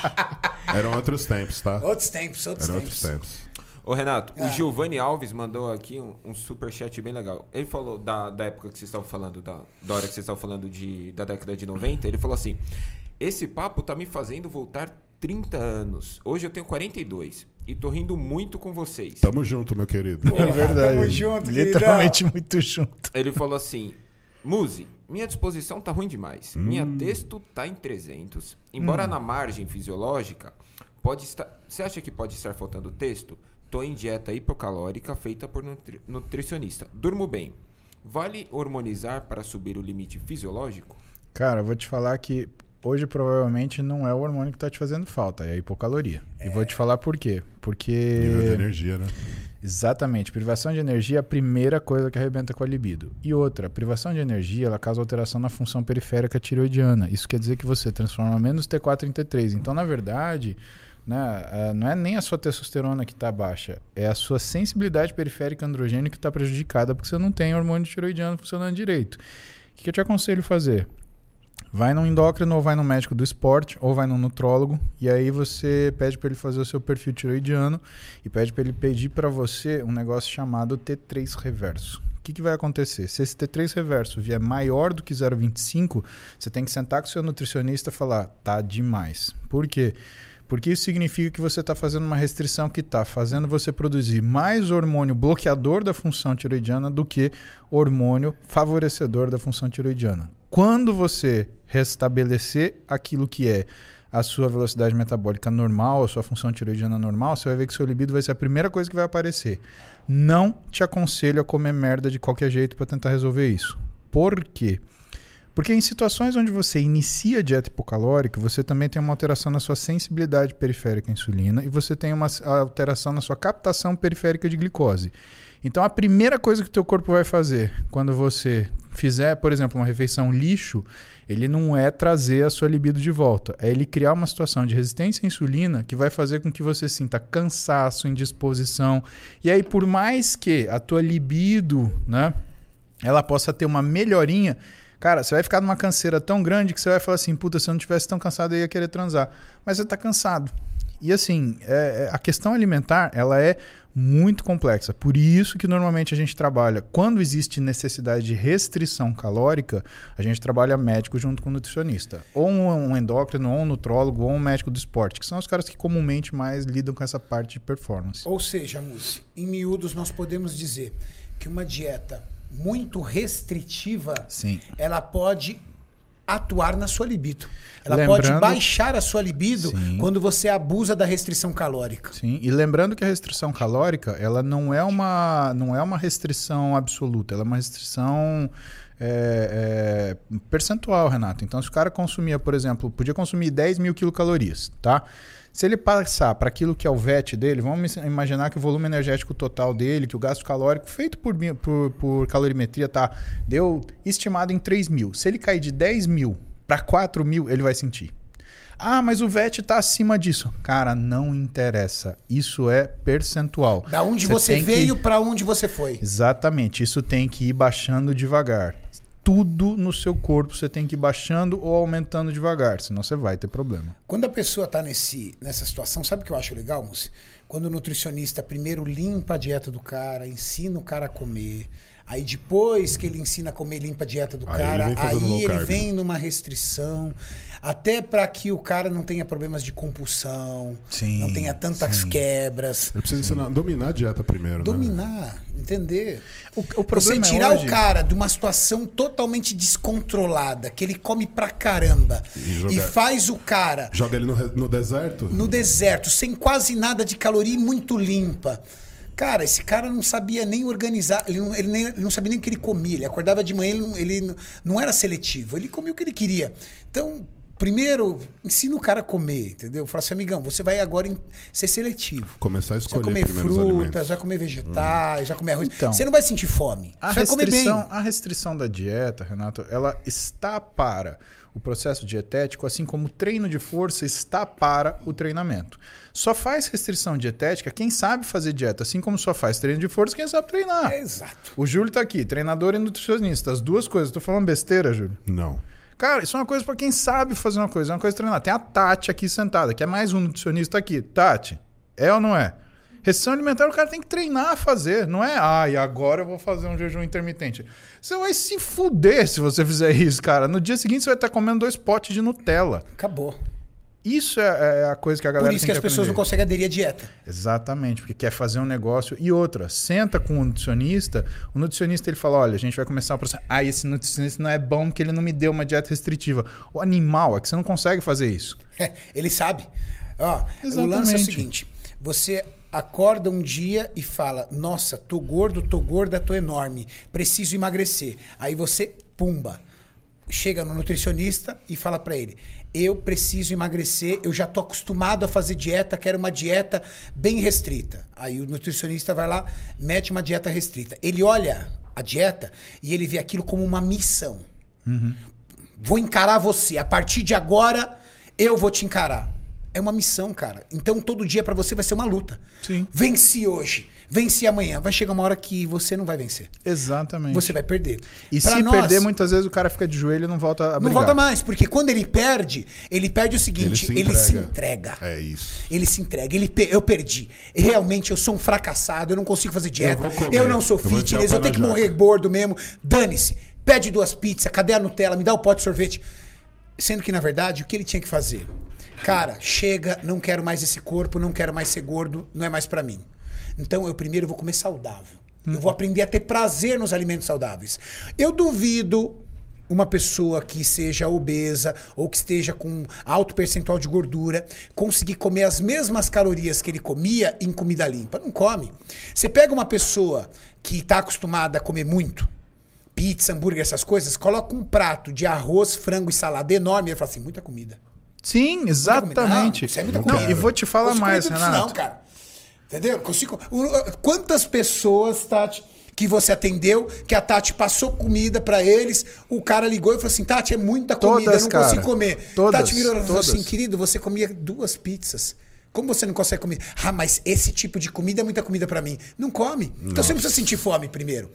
Eram outros tempos, tá? Outros tempos, outros Eram tempos. outros tempos. Ô, Renato, Ah. o Giovanni Alves mandou aqui um, um superchat bem legal. Ele falou da, da época que vocês estavam falando, da, da hora que vocês estavam falando de, da década de 90. Ele falou assim: Esse papo tá me fazendo voltar 30 anos. Hoje eu tenho 42 e tô rindo muito com vocês. Tamo junto, meu querido. É verdade. Tamo junto, Literalmente muito junto. Ele falou assim: Muse, minha disposição tá ruim demais. Minha texto tá em 300. Embora na margem fisiológica, pode estar. Você acha que pode estar faltando texto? Tô em dieta hipocalórica feita por nutri- nutricionista. Durmo bem. Vale hormonizar para subir o limite fisiológico? Cara, eu vou te falar que hoje provavelmente não é o hormônio que tá te fazendo falta, é a hipocaloria. E vou te falar por quê. Nível de Porque. energia, né? Exatamente. Privação de energia é a primeira coisa que arrebenta com a libido. E outra, privação de energia, ela causa alteração na função periférica tiroidiana. Isso quer dizer que você transforma menos T4 em T3. Então, na verdade, né, eh, não é nem a sua testosterona que está baixa, é a sua sensibilidade periférica androgênica que está prejudicada porque você não tem hormônio tiroidiano funcionando direito. O que eu te aconselho fazer? Vai no endócrino ou vai no médico do esporte ou vai no nutrólogo e aí você pede para ele fazer o seu perfil tiroidiano e pede para ele pedir para você um negócio chamado T3 reverso. O que, que vai acontecer? Se esse T3 reverso vier maior do que 0,25, você tem que sentar com o seu nutricionista e falar, tá demais. Por quê? Porque isso significa que você está fazendo uma restrição que está fazendo você produzir mais hormônio bloqueador da função tiroidiana do que hormônio favorecedor da função tiroidiana. Quando você restabelecer aquilo que é a sua velocidade metabólica normal, a sua função tiroidiana normal, você vai ver que seu libido vai ser a primeira coisa que vai aparecer. Não te aconselho a comer merda de qualquer jeito para tentar resolver isso. Por quê? Porque em situações onde você inicia a dieta hipocalórica, você também tem uma alteração na sua sensibilidade periférica à insulina e você tem uma alteração na sua captação periférica de glicose. Então a primeira coisa que o teu corpo vai fazer quando você fizer, por exemplo, uma refeição lixo, ele não é trazer a sua libido de volta, é ele criar uma situação de resistência à insulina que vai fazer com que você sinta cansaço, indisposição. E aí, por mais que a tua libido, né, ela possa ter uma melhorinha, cara, você vai ficar numa canseira tão grande que você vai falar assim, puta, se eu não tivesse tão cansado, eu ia querer transar. Mas você está cansado. E assim, é, é, a questão alimentar, ela é muito complexa. Por isso que normalmente a gente trabalha, quando existe necessidade de restrição calórica, a gente trabalha médico junto com nutricionista. Ou um endócrino, ou um nutrólogo, ou um médico do esporte, que são os caras que comumente mais lidam com essa parte de performance. Ou seja, Musi, em miúdos nós podemos dizer que uma dieta muito restritiva, Sim. ela pode atuar na sua libido. Ela Lembrando- pode baixar a sua libido Sim. quando você abusa da restrição calórica. Sim, e lembrando que a restrição calórica, ela não é uma, não é uma restrição absoluta, ela é uma restrição é, é, percentual, Renato. Então, se o cara consumia, por exemplo, podia consumir 10 mil quilocalorias, tá? Se ele passar para aquilo que é o VET dele, vamos imaginar que o volume energético total dele, que o gasto calórico feito por, por, por calorimetria, tá? Deu estimado em 3 mil. Se ele cair de 10 mil para 4 mil, ele vai sentir. Ah, mas o VET está acima disso. Cara, não interessa. Isso é percentual. Da onde você, que- veio para onde você foi. Exatamente. Isso tem que ir baixando devagar. Tudo no seu corpo você tem que ir baixando ou aumentando devagar, senão você vai ter problema. Quando a pessoa está nessa situação, sabe o que eu acho legal, Mussi? Quando o nutricionista primeiro limpa a dieta do cara, ensina o cara a comer. Aí depois que ele ensina a comer, limpa a dieta do Aí cara, ele aí ele carb. vem numa restrição, até para que o cara não tenha problemas de compulsão, Sim, não tenha tantas sim. quebras. Eu preciso ensinar, dominar a dieta primeiro, né? Dominar, entender? O, o Você problema tirar é hoje... o cara de uma situação totalmente descontrolada, que ele come pra caramba, E e, jogar- faz o cara Joga ele no, no deserto? no deserto, sem quase nada de caloria e muito limpa. Cara, esse cara não sabia nem organizar, ele não, ele nem- ele não sabia nem o que ele comia. Ele acordava de manhã, ele, não- ele não- não era seletivo, ele comia o que ele queria. Então, primeiro, ensina o cara a comer, entendeu? Fala assim, amigão, você vai agora em- ser seletivo. Começar a Você vai escolher comer frutas, vai comer vegetais, vai comer arroz. Então. você não vai sentir fome. A você vai comer bem. restrição, a restrição da dieta, Renato, ela está para o processo dietético, assim como o treino de força está para o treinamento. Só faz restrição dietética quem sabe fazer dieta, assim como só faz treino de força quem sabe treinar. É, exato. O Júlio tá aqui, treinador e nutricionista, as duas coisas. Tô falando besteira, Júlio? Não. Cara, isso é uma coisa para quem sabe fazer uma coisa, é uma coisa treinar. Tem a Tati aqui sentada, que é mais um nutricionista aqui. Tati, é ou não é? Restrição alimentar o cara tem que treinar a fazer, não é? Ah, e agora eu vou fazer um jejum intermitente. Você vai se fuder se você fizer isso, cara. No dia seguinte você vai estar comendo dois potes de Nutella. Acabou. Isso é, é a coisa que a galera Por isso tem que as pessoas não aprender. conseguem aderir à dieta. Exatamente, porque quer fazer um negócio. E outra, senta com o nutricionista, o nutricionista ele fala: olha, a gente vai começar o processo. Ah, esse nutricionista não é bom porque ele não me deu uma dieta restritiva. O animal é que você não consegue fazer isso. É, *laughs* ele sabe. Ó, o Exatamente. lance é o seguinte: você acorda um dia e fala: Nossa, tô gordo, tô gorda, tô enorme, preciso emagrecer. Aí você, pumba, chega no nutricionista e fala pra ele: Eu preciso emagrecer, eu já tô acostumado a fazer dieta, quero uma dieta bem restrita. Aí o nutricionista vai lá, mete uma dieta restrita. Ele olha a dieta e ele vê aquilo como uma missão. Vou encarar você. A partir de agora, eu vou te encarar. É uma missão, cara. Então todo dia pra você vai ser uma luta. Sim. Venci hoje. vencer amanhã. Vai chegar uma hora que você não vai vencer. Exatamente. Você vai perder. E Pra se nós, perder, muitas vezes o cara fica de joelho e não volta a Não brigar. volta mais, porque quando ele perde, ele perde o seguinte, Ele ele se se, entrega. entrega. É isso. Ele se entrega. Ele pe- eu perdi. Realmente, eu sou um fracassado, eu não consigo fazer dieta. Eu Eu, não sou Eu fitness, eu tenho que morrer gordo mesmo. Dane-se. Pede duas pizzas, cadê a Nutella? Me dá o pote de sorvete. Sendo que, na verdade, o que ele tinha que fazer? Cara, chega, não quero mais esse corpo, não quero mais ser gordo, não é mais pra mim. Então, eu primeiro vou comer saudável. Eu vou aprender a ter prazer nos alimentos saudáveis. Eu duvido uma pessoa que seja obesa ou que esteja com alto percentual de gordura conseguir comer as mesmas calorias que ele comia em comida limpa. Não come. Você pega uma pessoa que está acostumada a comer muito, pizza, hambúrguer, essas coisas, coloca um prato de arroz, frango e salada enorme e fala assim, muita comida. Sim, exatamente. Não, isso é muita Não, comida. e vou te falar mais, Renato. Não, cara. Entendeu? Não Consigo... Quantas pessoas, Tati, que você atendeu, que a Tati passou comida pra eles, o cara ligou e falou assim, Tati, é muita comida, Todas, eu não cara. consigo comer. Todas, Tati virou e falou assim, querido, você comia duas pizzas. Como você não consegue comer? Ah, mas esse tipo de comida é muita comida pra mim. Não come. Então você não precisa sentir fome primeiro.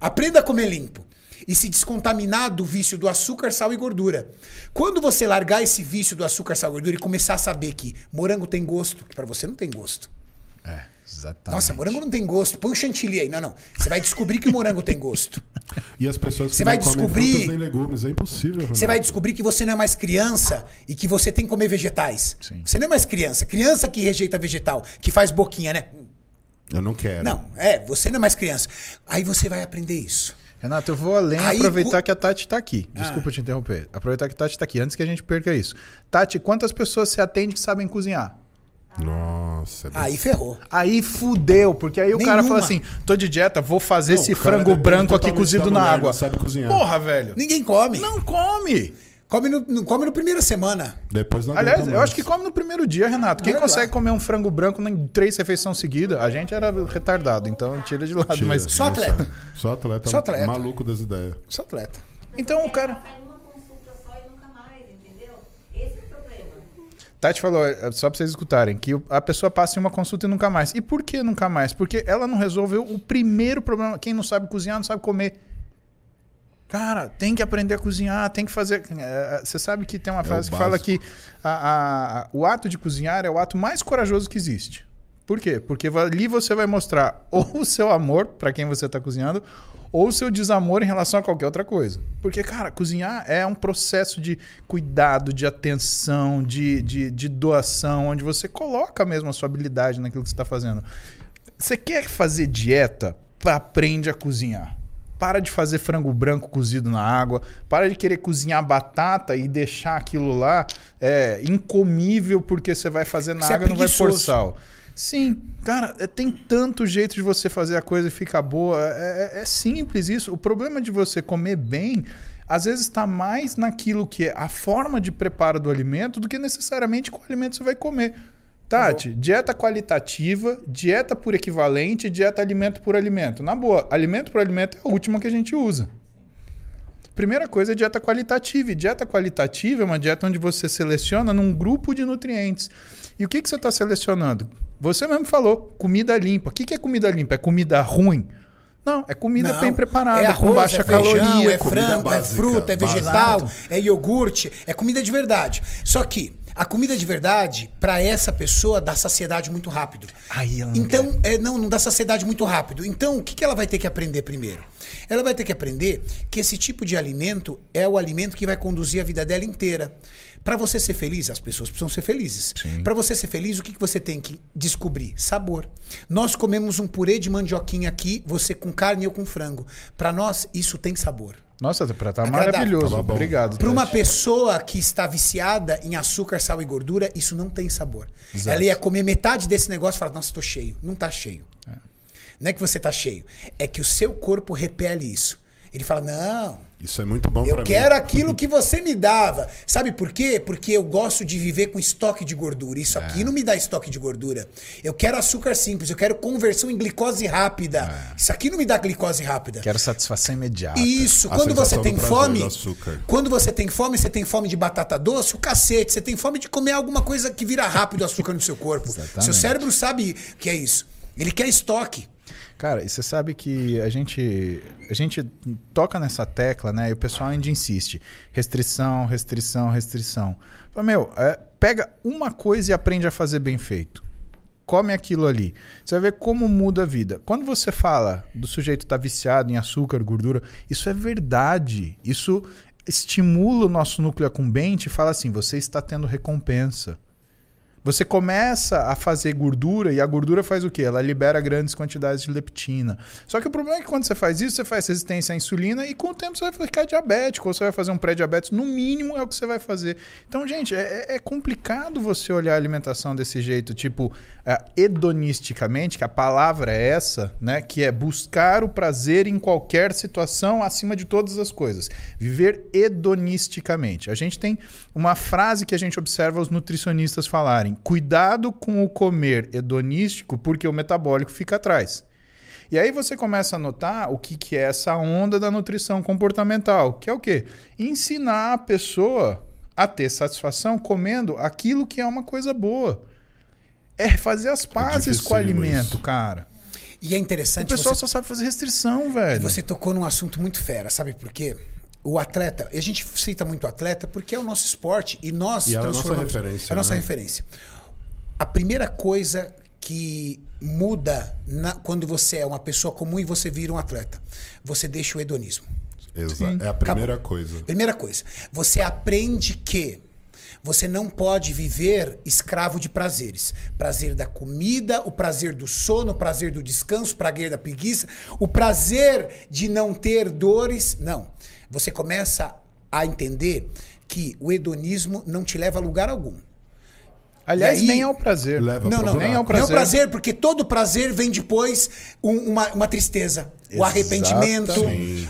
Aprenda a comer limpo. E se descontaminar do vício do açúcar, sal e gordura. Quando você largar esse vício do açúcar, sal e gordura e começar a saber que morango tem gosto, que pra você não tem gosto. É, exatamente. Nossa, morango não tem gosto. Põe o chantilly aí. Não, não. Você vai descobrir que o morango tem gosto. *laughs* E as pessoas que Você não vai comem descobrir- frutas nem legumes, é impossível. Você vai descobrir que você não é mais criança e que você tem que comer vegetais. Sim. Você não é mais criança. Criança que rejeita vegetal, que faz boquinha, né? Eu não quero. Não, é, você não é mais criança. Aí você vai aprender isso. Renato, eu vou além Aí, aproveitar cu- que a Tati tá aqui. Desculpa te interromper. Aproveitar que a Tati tá aqui, antes que a gente perca isso. Tati, quantas pessoas você atende que sabem cozinhar? Nossa. é Aí ferrou. Aí fudeu, porque aí o cara Nenhuma. fala assim: tô de dieta, vou fazer Não, esse frango branco aqui cozido na água. sabe cozinhar. Porra, velho. Ninguém come. Não come. Come no, come no primeira semana. Depois não Aliás, eu mais. acho que come no primeiro dia, Renato. Quem Olha consegue lá. comer um frango branco em três refeições seguidas? A gente era retardado, então tira de lado. Tira, Mas... Só atleta. Só atleta. Só atleta. Maluco das ideias. Sou atleta. Então o cara. Faz uma consulta só e nunca mais, entendeu? Esse é o problema. Tati falou, é, só pra vocês escutarem, que a pessoa passa em uma consulta e nunca mais. E por que nunca mais? Porque ela não resolveu o primeiro problema. Quem não sabe cozinhar não sabe comer. Cara, tem que aprender a cozinhar, tem que fazer. é, Você sabe que tem uma frase que fala que a- a- o ato de cozinhar é o ato mais corajoso que existe. Por quê? Porque ali você vai mostrar *laughs* ou o seu amor para quem você está cozinhando, ou o seu desamor em relação a qualquer outra coisa. Porque, cara, cozinhar é um processo de cuidado, de atenção, de, de, de doação, onde você coloca mesmo a sua habilidade naquilo que você está fazendo. Você quer fazer dieta? Aprende a cozinhar. Para de fazer frango branco cozido na água. Para de querer cozinhar batata e deixar aquilo lá é, incomível porque você vai fazer na Você é água e não vai pôr sal. Sim, cara, é- tem tanto jeito de você fazer a coisa e ficar boa. É, é- é simples isso. O problema de você comer bem, às vezes está mais naquilo que é a forma de preparo do alimento do que necessariamente qual alimento você vai comer. Tati, dieta qualitativa, dieta por equivalente, dieta alimento por alimento. Na boa, alimento por alimento é a última que a gente usa. Primeira coisa é dieta qualitativa. E dieta qualitativa é uma dieta onde você seleciona num grupo de nutrientes. E o que, que você está selecionando? Você mesmo falou, comida limpa. O que, que é comida limpa? É comida ruim? Não, é comida Não, bem preparada, é arroz, com baixa é feijão, caloria. é frango, é básica, fruta, é básica. vegetal, é iogurte, é comida de verdade. Só que a comida de verdade, pra essa pessoa, dá saciedade muito rápido. Aí ela não então, é, não, não dá saciedade muito rápido. Então, o que, que ela vai ter que aprender primeiro? Ela vai ter que aprender que esse tipo de alimento é o alimento que vai conduzir a vida dela inteira. Pra você ser feliz, as pessoas precisam ser felizes. Pra você ser feliz, o que, que você tem que descobrir? Sabor. Nós comemos um purê de mandioquinha aqui, você com carne e eu com frango. Pra nós, isso tem sabor. Nossa, tá tá Agradável. maravilhoso. Tava bom. Obrigado. Para uma pessoa que está viciada em açúcar, sal e gordura, isso não tem sabor. Ela ia comer metade desse negócio e falar: Nossa, estou cheio. Não está cheio. Não é que você está cheio. É que o seu corpo repele isso. Ele fala: Não, Isso é muito bom eu pra mim. quero aquilo que você me dava. Sabe por quê? Porque eu gosto de viver com estoque de gordura. Isso É. aqui não me dá estoque de gordura. Eu quero açúcar simples, eu quero conversão em glicose rápida. É. Isso aqui não me dá glicose rápida. Quero satisfação imediata. Isso, A quando você tem fome, quando você tem fome, você tem fome de batata doce, o cacete, você tem fome de comer alguma coisa que vira rápido açúcar no seu corpo. *laughs* Exatamente. Seu cérebro sabe que é isso. Ele quer estoque. Cara, e você sabe que a gente, a gente toca nessa tecla, né? E o pessoal ainda insiste. Restrição, restrição, restrição. Fala, meu, é, pega uma coisa e aprende a fazer bem feito. Come aquilo ali. Você vai ver como muda a vida. Quando você fala do sujeito estar tá viciado em açúcar, gordura, isso é verdade. Isso estimula o nosso núcleo acumbente e fala assim: você está tendo recompensa. Você começa a fazer gordura e a gordura faz o quê? Ela libera grandes quantidades de leptina. Só que o problema é que quando você faz isso, você faz resistência à insulina e com o tempo você vai ficar diabético ou você vai fazer um pré-diabetes. No mínimo é o que você vai fazer. Então, gente, é, é complicado você olhar a alimentação desse jeito, tipo, é, hedonisticamente, que a palavra é essa, né? Que é buscar o prazer em qualquer situação acima de todas as coisas. Viver hedonisticamente. A gente tem uma frase que a gente observa os nutricionistas falarem: cuidado com o comer hedonístico, porque o metabólico fica atrás. E aí você começa a notar o que, que é essa onda da nutrição comportamental, que é o quê? Ensinar a pessoa a ter satisfação comendo aquilo que é uma coisa boa é fazer as é pazes é com o alimento, isso. cara. E é interessante. O pessoal você... só sabe fazer restrição, velho. Você tocou num assunto muito fera, sabe por quê? O atleta, a gente cita muito o atleta porque é o nosso esporte e nós e é a nossa referência. É a nossa né? referência. A primeira coisa que muda na, quando você é uma pessoa comum e você vira um atleta, você deixa o hedonismo. Exato. É a primeira Acabou. coisa. Primeira coisa. Você aprende que você não pode viver escravo de prazeres. Prazer da comida, o prazer do sono, o prazer do descanso, o prazer da preguiça, o prazer de não ter dores. Não. Você começa a entender que o hedonismo não te leva a lugar algum. Aliás, aí, nem ao prazer. Leva não, não, nem ao prazer. Nem ao prazer, porque todo prazer vem depois um, uma, uma tristeza, Exatamente. o arrependimento,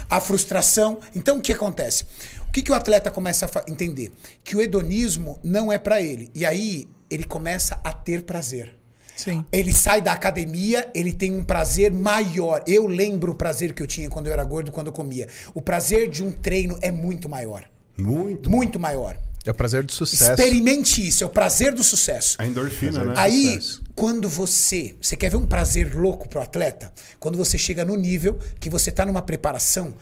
a frustração. Então, o que acontece? que, que o atleta começa a entender? Que o hedonismo não é para ele. E aí ele começa a ter prazer. Sim. Ele sai da academia, ele tem um prazer maior. Eu lembro o prazer que eu tinha quando eu era gordo, quando eu comia. O prazer de um treino é muito maior. Muito. Muito maior. É o prazer do sucesso. Experimente isso, é o prazer do sucesso. A endorfina, né? Aí, quando você. Você quer ver um prazer louco pro atleta? Quando você chega no nível que você tá numa preparação,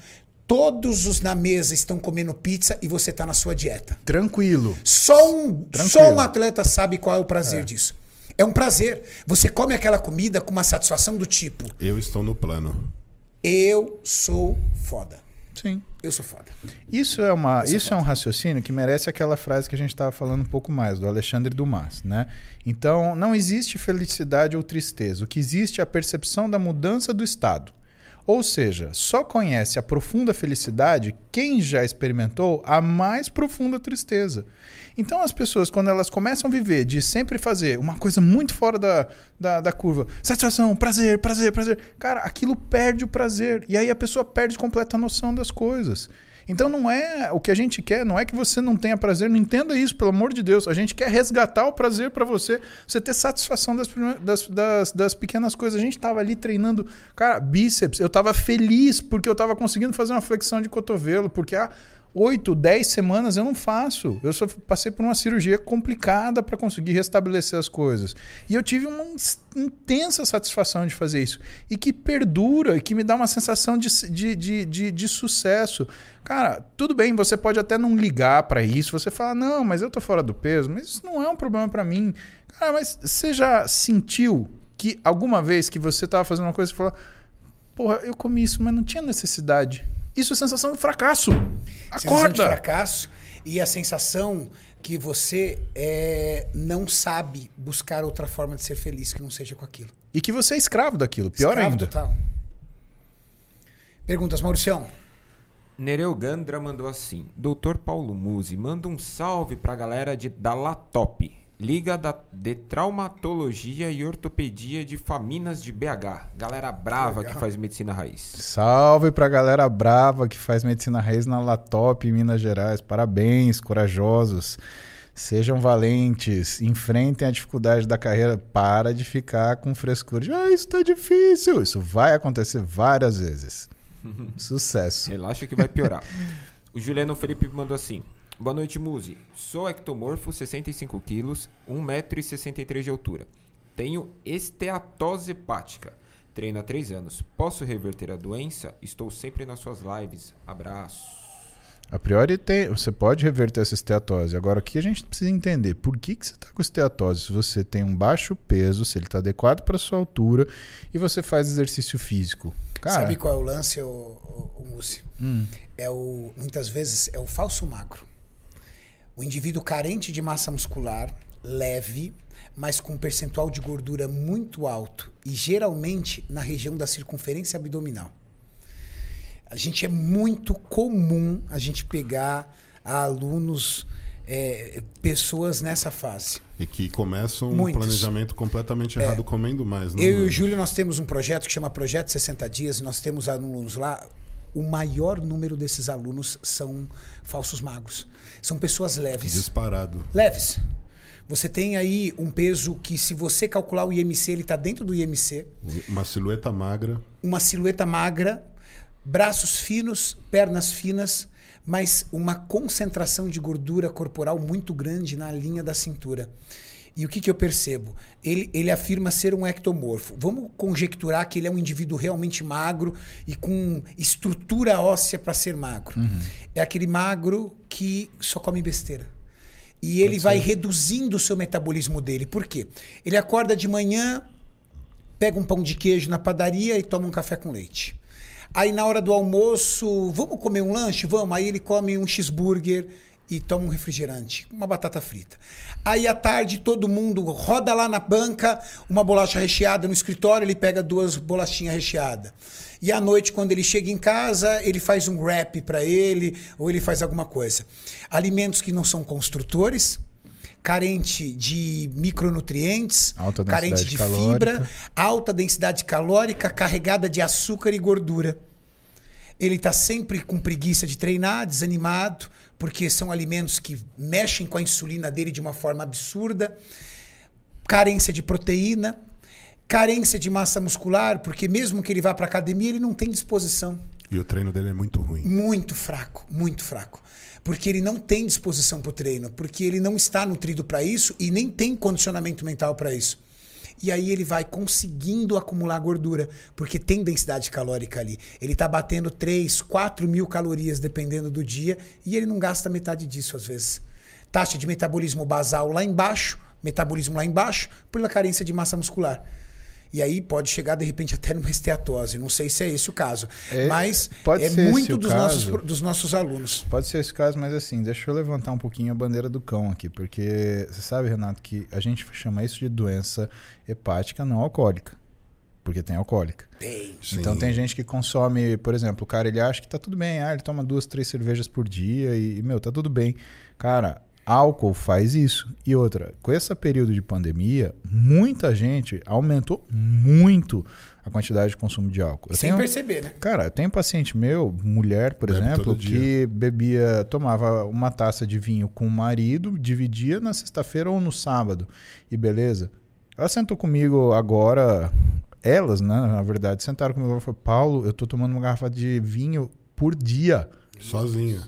Todos os na mesa estão comendo pizza e você está na sua dieta. Tranquilo. Só um, Tranquilo. Só um atleta sabe qual é o prazer é. disso. É um prazer. Você come aquela comida com uma satisfação do tipo: Eu estou no plano. Eu sou foda. Sim. Eu sou foda. Isso é, uma, isso é um raciocínio que merece aquela frase que a gente estava falando um pouco mais, do Alexandre Dumas. Né? Então, não existe felicidade ou tristeza. O que existe é a percepção da mudança do estado. Ou seja, só conhece a profunda felicidade quem já experimentou a mais profunda tristeza. Então as pessoas, quando elas começam a viver de sempre fazer uma coisa muito fora da, da, da, curva, satisfação, prazer, prazer, prazer, cara, aquilo perde o prazer. E aí a pessoa perde completa noção das coisas. Então não é o que a gente quer, não é que você não tenha prazer, não entenda isso, pelo amor de Deus. A gente quer resgatar o prazer para você, você ter satisfação das, das, das, das, pequenas coisas. A gente estava ali treinando, cara, bíceps, eu estava feliz porque eu estava conseguindo fazer uma flexão de cotovelo, porque a 8, 10 semanas eu não faço. Eu só passei por uma cirurgia complicada para conseguir restabelecer as coisas. E eu tive uma intensa satisfação de fazer isso. E que perdura, e que me dá uma sensação de, de, de, de, de sucesso. Cara, tudo bem, você pode até não ligar para isso. Você fala, não, mas eu tô fora do peso. Mas isso não é um problema para mim. Cara, mas você já sentiu que alguma vez que você estava fazendo uma coisa, você falou, porra, eu comi isso, mas não tinha necessidade. Isso é sensação de fracasso. Acorda! Sensação de fracasso e a sensação que você é, não sabe buscar outra forma de ser feliz que não seja com aquilo. E que você é escravo daquilo, pior escravo ainda. Total. Perguntas, Mauricião. Nereu Gandra mandou assim: Doutor Paulo Musi, manda um salve pra galera de Dalatop. Liga da, de Traumatologia e Ortopedia de Faminas de BH. Galera brava que faz medicina raiz. Salve pra galera brava que faz medicina raiz na Latop, Minas Gerais. Parabéns, corajosos. Sejam valentes, enfrentem a dificuldade da carreira. Para de ficar com frescura de, ah, isso tá difícil. Isso vai acontecer várias vezes. *laughs* Sucesso. Relaxa que vai piorar. o Juliano Felipe mandou assim: Boa noite, Muzi. Sou ectomorfo, 65 quilos, 1,63m de altura. Tenho esteatose hepática. Treino há três anos. Posso reverter a doença? Estou sempre nas suas lives. Abraço. A priori tem, você pode reverter essa esteatose. Agora, o que a gente precisa entender? Por que, que você está com esteatose? Se você tem um baixo peso, se ele está adequado para sua altura e você faz exercício físico. Cara, Sabe qual é o lance, o, o, Mussi? Hum. É o, muitas vezes é o falso magro. O indivíduo carente de massa muscular, leve, mas com um percentual de gordura muito alto e geralmente na região da circunferência abdominal. A gente é muito comum a gente pegar alunos, é, pessoas nessa fase. E que começam um Muitos. planejamento completamente errado, comendo mais. Não Eu e o é? Júlio, nós temos um projeto que chama Projeto 60 Dias, nós temos alunos lá. O maior número desses alunos são falsos magros. São pessoas leves. Disparado. Leves. Você tem aí um peso que, se você calcular o IMC, ele está dentro do IMC. Uma silhueta magra. Uma silhueta magra, braços finos, pernas finas, mas uma concentração de gordura corporal muito grande na linha da cintura. E o que, que eu percebo? Ele, ele afirma ser um ectomorfo. Vamos conjecturar que ele é um indivíduo realmente magro e com estrutura óssea para ser magro. É aquele magro que só come besteira. E ele vai reduzindo o seu metabolismo dele. Por quê? Ele acorda de manhã, pega um pão de queijo na padaria e toma um café com leite. Aí na hora do almoço, vamos comer um lanche? Vamos. Aí ele come um cheeseburger e toma um refrigerante, uma batata frita. Aí à tarde todo mundo roda lá na banca, uma bolacha recheada no escritório, ele pega duas bolachinhas recheadas. E à noite, quando ele chega em casa, ele faz um wrap para ele, ou ele faz alguma coisa. Alimentos que não são construtores, carente de micronutrientes, carente de calórica. fibra, alta densidade calórica, carregada de açúcar e gordura. Ele está sempre com preguiça de treinar, desanimado, porque são alimentos que mexem com a insulina dele de uma forma absurda. Carência de proteína, carência de massa muscular, porque mesmo que ele vá para academia, ele não tem disposição. E o treino dele é muito ruim. Muito fraco, muito fraco. Porque ele não tem disposição para o treino, porque ele não está nutrido para isso e nem tem condicionamento mental para isso. E aí ele vai conseguindo acumular gordura, porque tem densidade calórica ali. Ele está batendo 3, 4 mil calorias, dependendo do dia, e ele não gasta metade disso às vezes. Taxa de metabolismo basal lá embaixo, metabolismo lá embaixo, pela carência de massa muscular. E aí pode chegar, de repente, até numa esteatose. Não sei se é esse o caso. É, mas pode é muito dos caso. nossos, dos nossos alunos. Pode ser esse caso, mas assim, deixa eu levantar um pouquinho a bandeira do cão aqui, porque você sabe, Renato, que a gente chama isso de doença hepática não alcoólica, porque tem alcoólica. Tem. Então tem gente que consome, por exemplo, o cara ele acha que tá tudo bem, ah, ele toma duas, três cervejas por dia e, e, meu, tá tudo bem. Cara, álcool faz isso. E outra, com esse período de pandemia, muita gente aumentou muito a quantidade de consumo de álcool. Eu Sem tenho- perceber, né? Cara, tem paciente meu, mulher, por Bebe exemplo, que bebia, tomava uma taça de vinho com o marido, dividia na sexta-feira ou no sábado. E beleza. Ela sentou comigo agora, elas, né, na verdade, sentaram comigo e falou: Paulo, eu tô tomando uma garrafa de vinho por dia, Sozinha.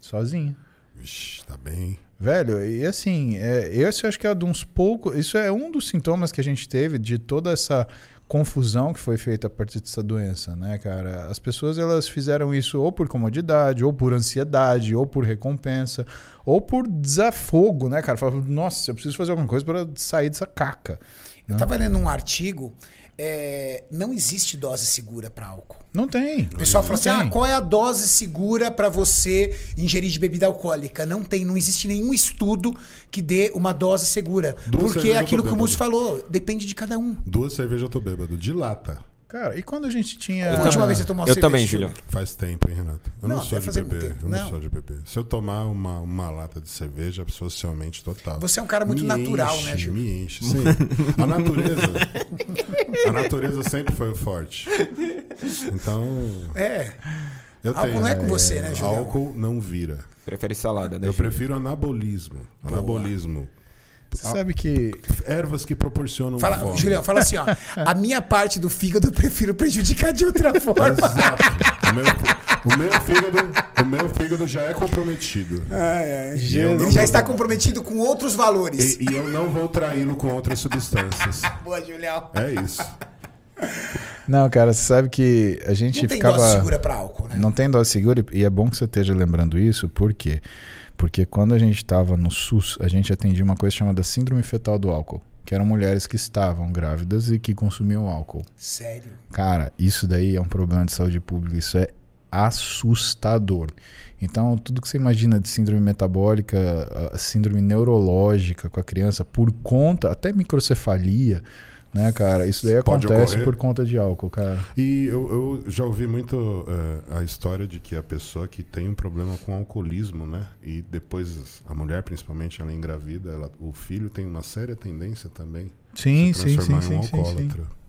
sozinha. Vixe, tá bem. Velho, e assim, é, esse eu acho que é de uns poucos. Isso é um dos sintomas que a gente teve de toda essa confusão que foi feita a partir dessa doença, né, cara? As pessoas elas fizeram isso ou por comodidade, ou por ansiedade, ou por recompensa, ou por desafogo, né, cara? Falaram, nossa, eu preciso fazer alguma coisa para sair dessa caca. Eu estava lendo um artigo, é, não existe dose segura para álcool. Não tem. O pessoal fala assim: ah, qual é a dose segura para você ingerir de bebida alcoólica? Não tem, não existe nenhum estudo que dê uma dose segura. Duas porque é aquilo que o Múcio falou, depende de cada um. Duas cervejas eu tô bêbado. De lata. Cara, e quando a gente tinha. A última vez que você tomou Eu também, Júlio? Julião. Faz tempo, hein, Renato? Eu não, Não, sou de beber. Eu não. Não. sou de beber. Se eu tomar uma, uma lata de cerveja, socialmente total. Você é um cara muito Me natural, enche, né, Gil? Me enche, *laughs* sim. a natureza. A natureza sempre foi o forte. Então, É. eu Álcool tenho. não é com você, né, Julião? Álcool não vira. Prefere salada, né? Eu Júlio? prefiro anabolismo. Anabolismo. Você sabe que. Ervas que proporcionam Fala, fome. Julião, fala assim, ó. A minha parte do fígado eu prefiro prejudicar de outra *laughs* forma. Exato. O meu, o meu fígado, o meu fígado já é comprometido. Eu não Ele já vou- está comprometido com outros valores. E, e eu não vou traí-lo com outras substâncias. *laughs* Boa, Julião. É isso. Não, cara, você sabe que a gente Não tem ficava. dose segura pra álcool, né? Não tem dose segura e é bom que você esteja lembrando isso, por quê? Porque quando a gente estava no SUS, a gente atendia uma coisa chamada síndrome fetal do álcool, que eram mulheres que estavam grávidas e que consumiam álcool. Sério. Cara, isso daí é um problema de saúde pública, isso é assustador. Então, tudo que você imagina de síndrome metabólica, síndrome neurológica com a criança, por conta, até microcefalia, né, cara? Isso daí Pode acontece ocorrer. por conta de álcool, cara. E eu, eu já ouvi muito eh, a história de que a pessoa que tem um problema com alcoolismo, né? E depois a mulher, principalmente, ela engravida, ela, o filho tem uma séria tendência também Sim, se sim, sim, sim, em um sim, sim. alcoólatra.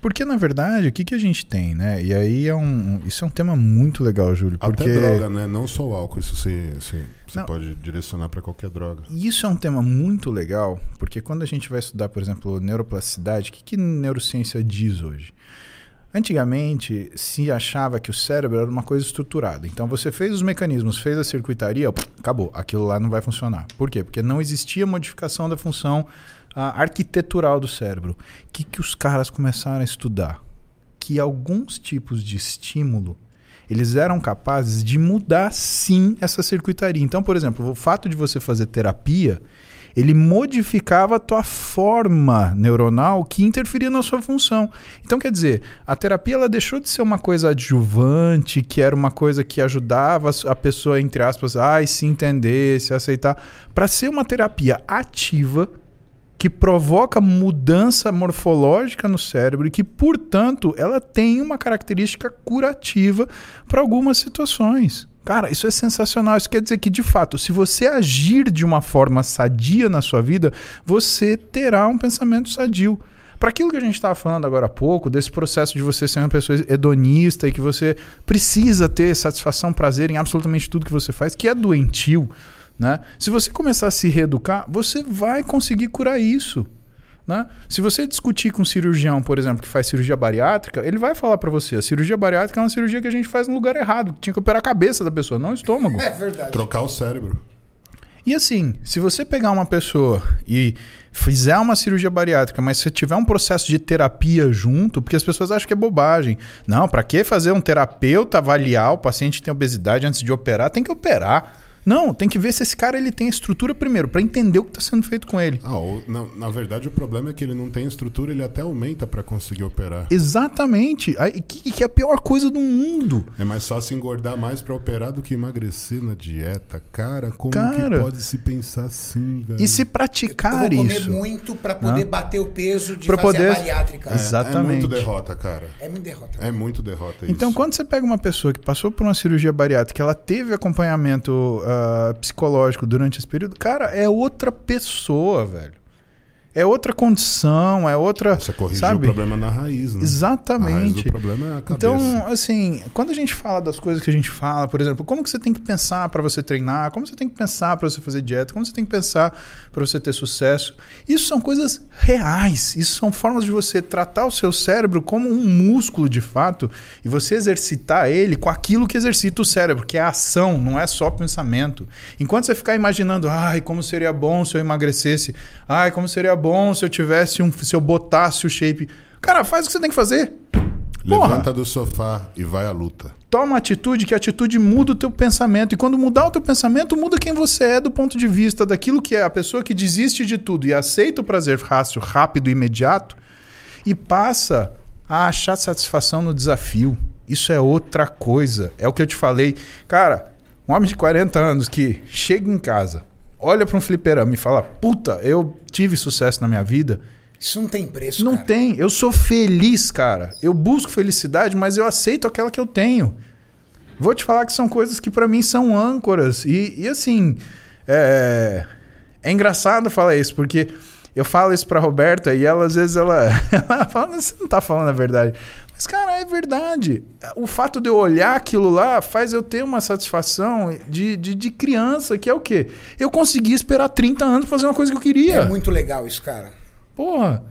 Porque, na verdade, o que, que a gente tem, né? E aí é um. Isso é um tema muito legal, Júlio. Porque Até droga, né? Não só o álcool, isso você, você, você pode direcionar para qualquer droga. isso é um tema muito legal, porque quando a gente vai estudar, por exemplo, neuroplasticidade, o que, que neurociência diz hoje? Antigamente se achava que o cérebro era uma coisa estruturada. Então você fez os mecanismos, fez a circuitaria, acabou. Aquilo lá não vai funcionar. Por quê? Porque não existia modificação da função arquitetural do cérebro. O que, que os caras começaram a estudar? Que alguns tipos de estímulo eles eram capazes de mudar sim essa circuitaria. Então, por exemplo, o fato de você fazer terapia, ele modificava a tua forma neuronal que interferia na sua função. Então, quer dizer, a terapia ela deixou de ser uma coisa adjuvante, que era uma coisa que ajudava a pessoa, entre aspas, a se entender, se aceitar, para ser uma terapia ativa que provoca mudança morfológica no cérebro e que, portanto, ela tem uma característica curativa para algumas situações. Cara, isso é sensacional. Isso quer dizer que, de fato, se você agir de uma forma sadia na sua vida, você terá um pensamento sadio. Para aquilo que a gente estava falando agora há pouco, desse processo de você ser uma pessoa hedonista e que você precisa ter satisfação, prazer em absolutamente tudo que você faz, que é doentio, né? Se você começar a se reeducar, você vai conseguir curar isso. Né? Se você discutir com um cirurgião, por exemplo, que faz cirurgia bariátrica, ele vai falar para você: a cirurgia bariátrica é uma cirurgia que a gente faz no lugar errado. Tinha que operar a cabeça da pessoa, não o estômago. É verdade. Trocar o cérebro. E assim, se você pegar uma pessoa e fizer uma cirurgia bariátrica, mas se tiver um processo de terapia junto, porque as pessoas acham que é bobagem. Não, para que fazer um terapeuta avaliar o paciente que tem obesidade antes de operar? Tem que operar. Não, tem que ver se esse cara ele tem estrutura primeiro, para entender o que está sendo feito com ele. Ah, ou- na, na verdade, o problema é que ele não tem estrutura, ele até aumenta para conseguir operar. Exatamente. Aí, Que, que é a pior coisa do mundo. É mais fácil engordar mais para operar do que emagrecer na dieta. Cara, como Cara. que pode se pensar assim, velho? E se Eu praticar vou comer isso. muito pra poder bater o peso de Pra fazer poder- a bariátrica. É, Exatamente. É muito derrota, cara. É muito derrota. É muito derrota isso. Então, quando você pega uma pessoa que passou por uma cirurgia bariátrica, ela teve acompanhamento ah, psicológico durante esse período, cara, é outra pessoa, velho. É outra condição, é outra. Você corrigiu sabe? o problema na raiz, né? A raiz Exatamente. do problema é a cabeça. Então, assim, quando a gente fala das coisas que a gente fala, por exemplo, como que você tem que pensar para você treinar, como você tem que pensar para você fazer dieta, como você tem que pensar para você ter sucesso, isso são coisas reais. Isso são formas de você tratar o seu cérebro como um músculo de fato e você exercitar ele com aquilo que exercita o cérebro, que é a ação, não é só pensamento. Enquanto você ficar imaginando, ai, como seria bom se eu emagrecesse, ai, como seria bom se eu tivesse um, se eu botasse o shape. Cara, faz o que você tem que fazer. Porra. Levanta do sofá e vai à luta. Toma atitude, que a atitude muda o teu pensamento. E quando mudar o teu pensamento, muda quem você é do ponto de vista daquilo que é a pessoa que desiste de tudo e aceita o prazer fácil, rápido e imediato e passa a achar satisfação no desafio. Isso é outra coisa. É o que eu te falei. Cara, um homem de 40 anos que chega em casa, olha para um fliperama e fala: Puta, eu tive sucesso na minha vida. Isso não tem preço, Não cara. tem. Eu sou feliz, cara. Eu busco felicidade, mas eu aceito aquela que eu tenho. Vou te falar que são coisas que pra mim são âncoras. E, e assim, é, é engraçado falar isso, porque eu falo isso pra Roberta e ela às vezes ela, *laughs* ela fala, você não tá falando a verdade. Mas, cara, é verdade. O fato de eu olhar aquilo lá faz eu ter uma satisfação de, de, de criança, que é o quê? Eu consegui esperar 30 anos pra fazer uma coisa que eu queria. É muito legal isso, cara. Porra.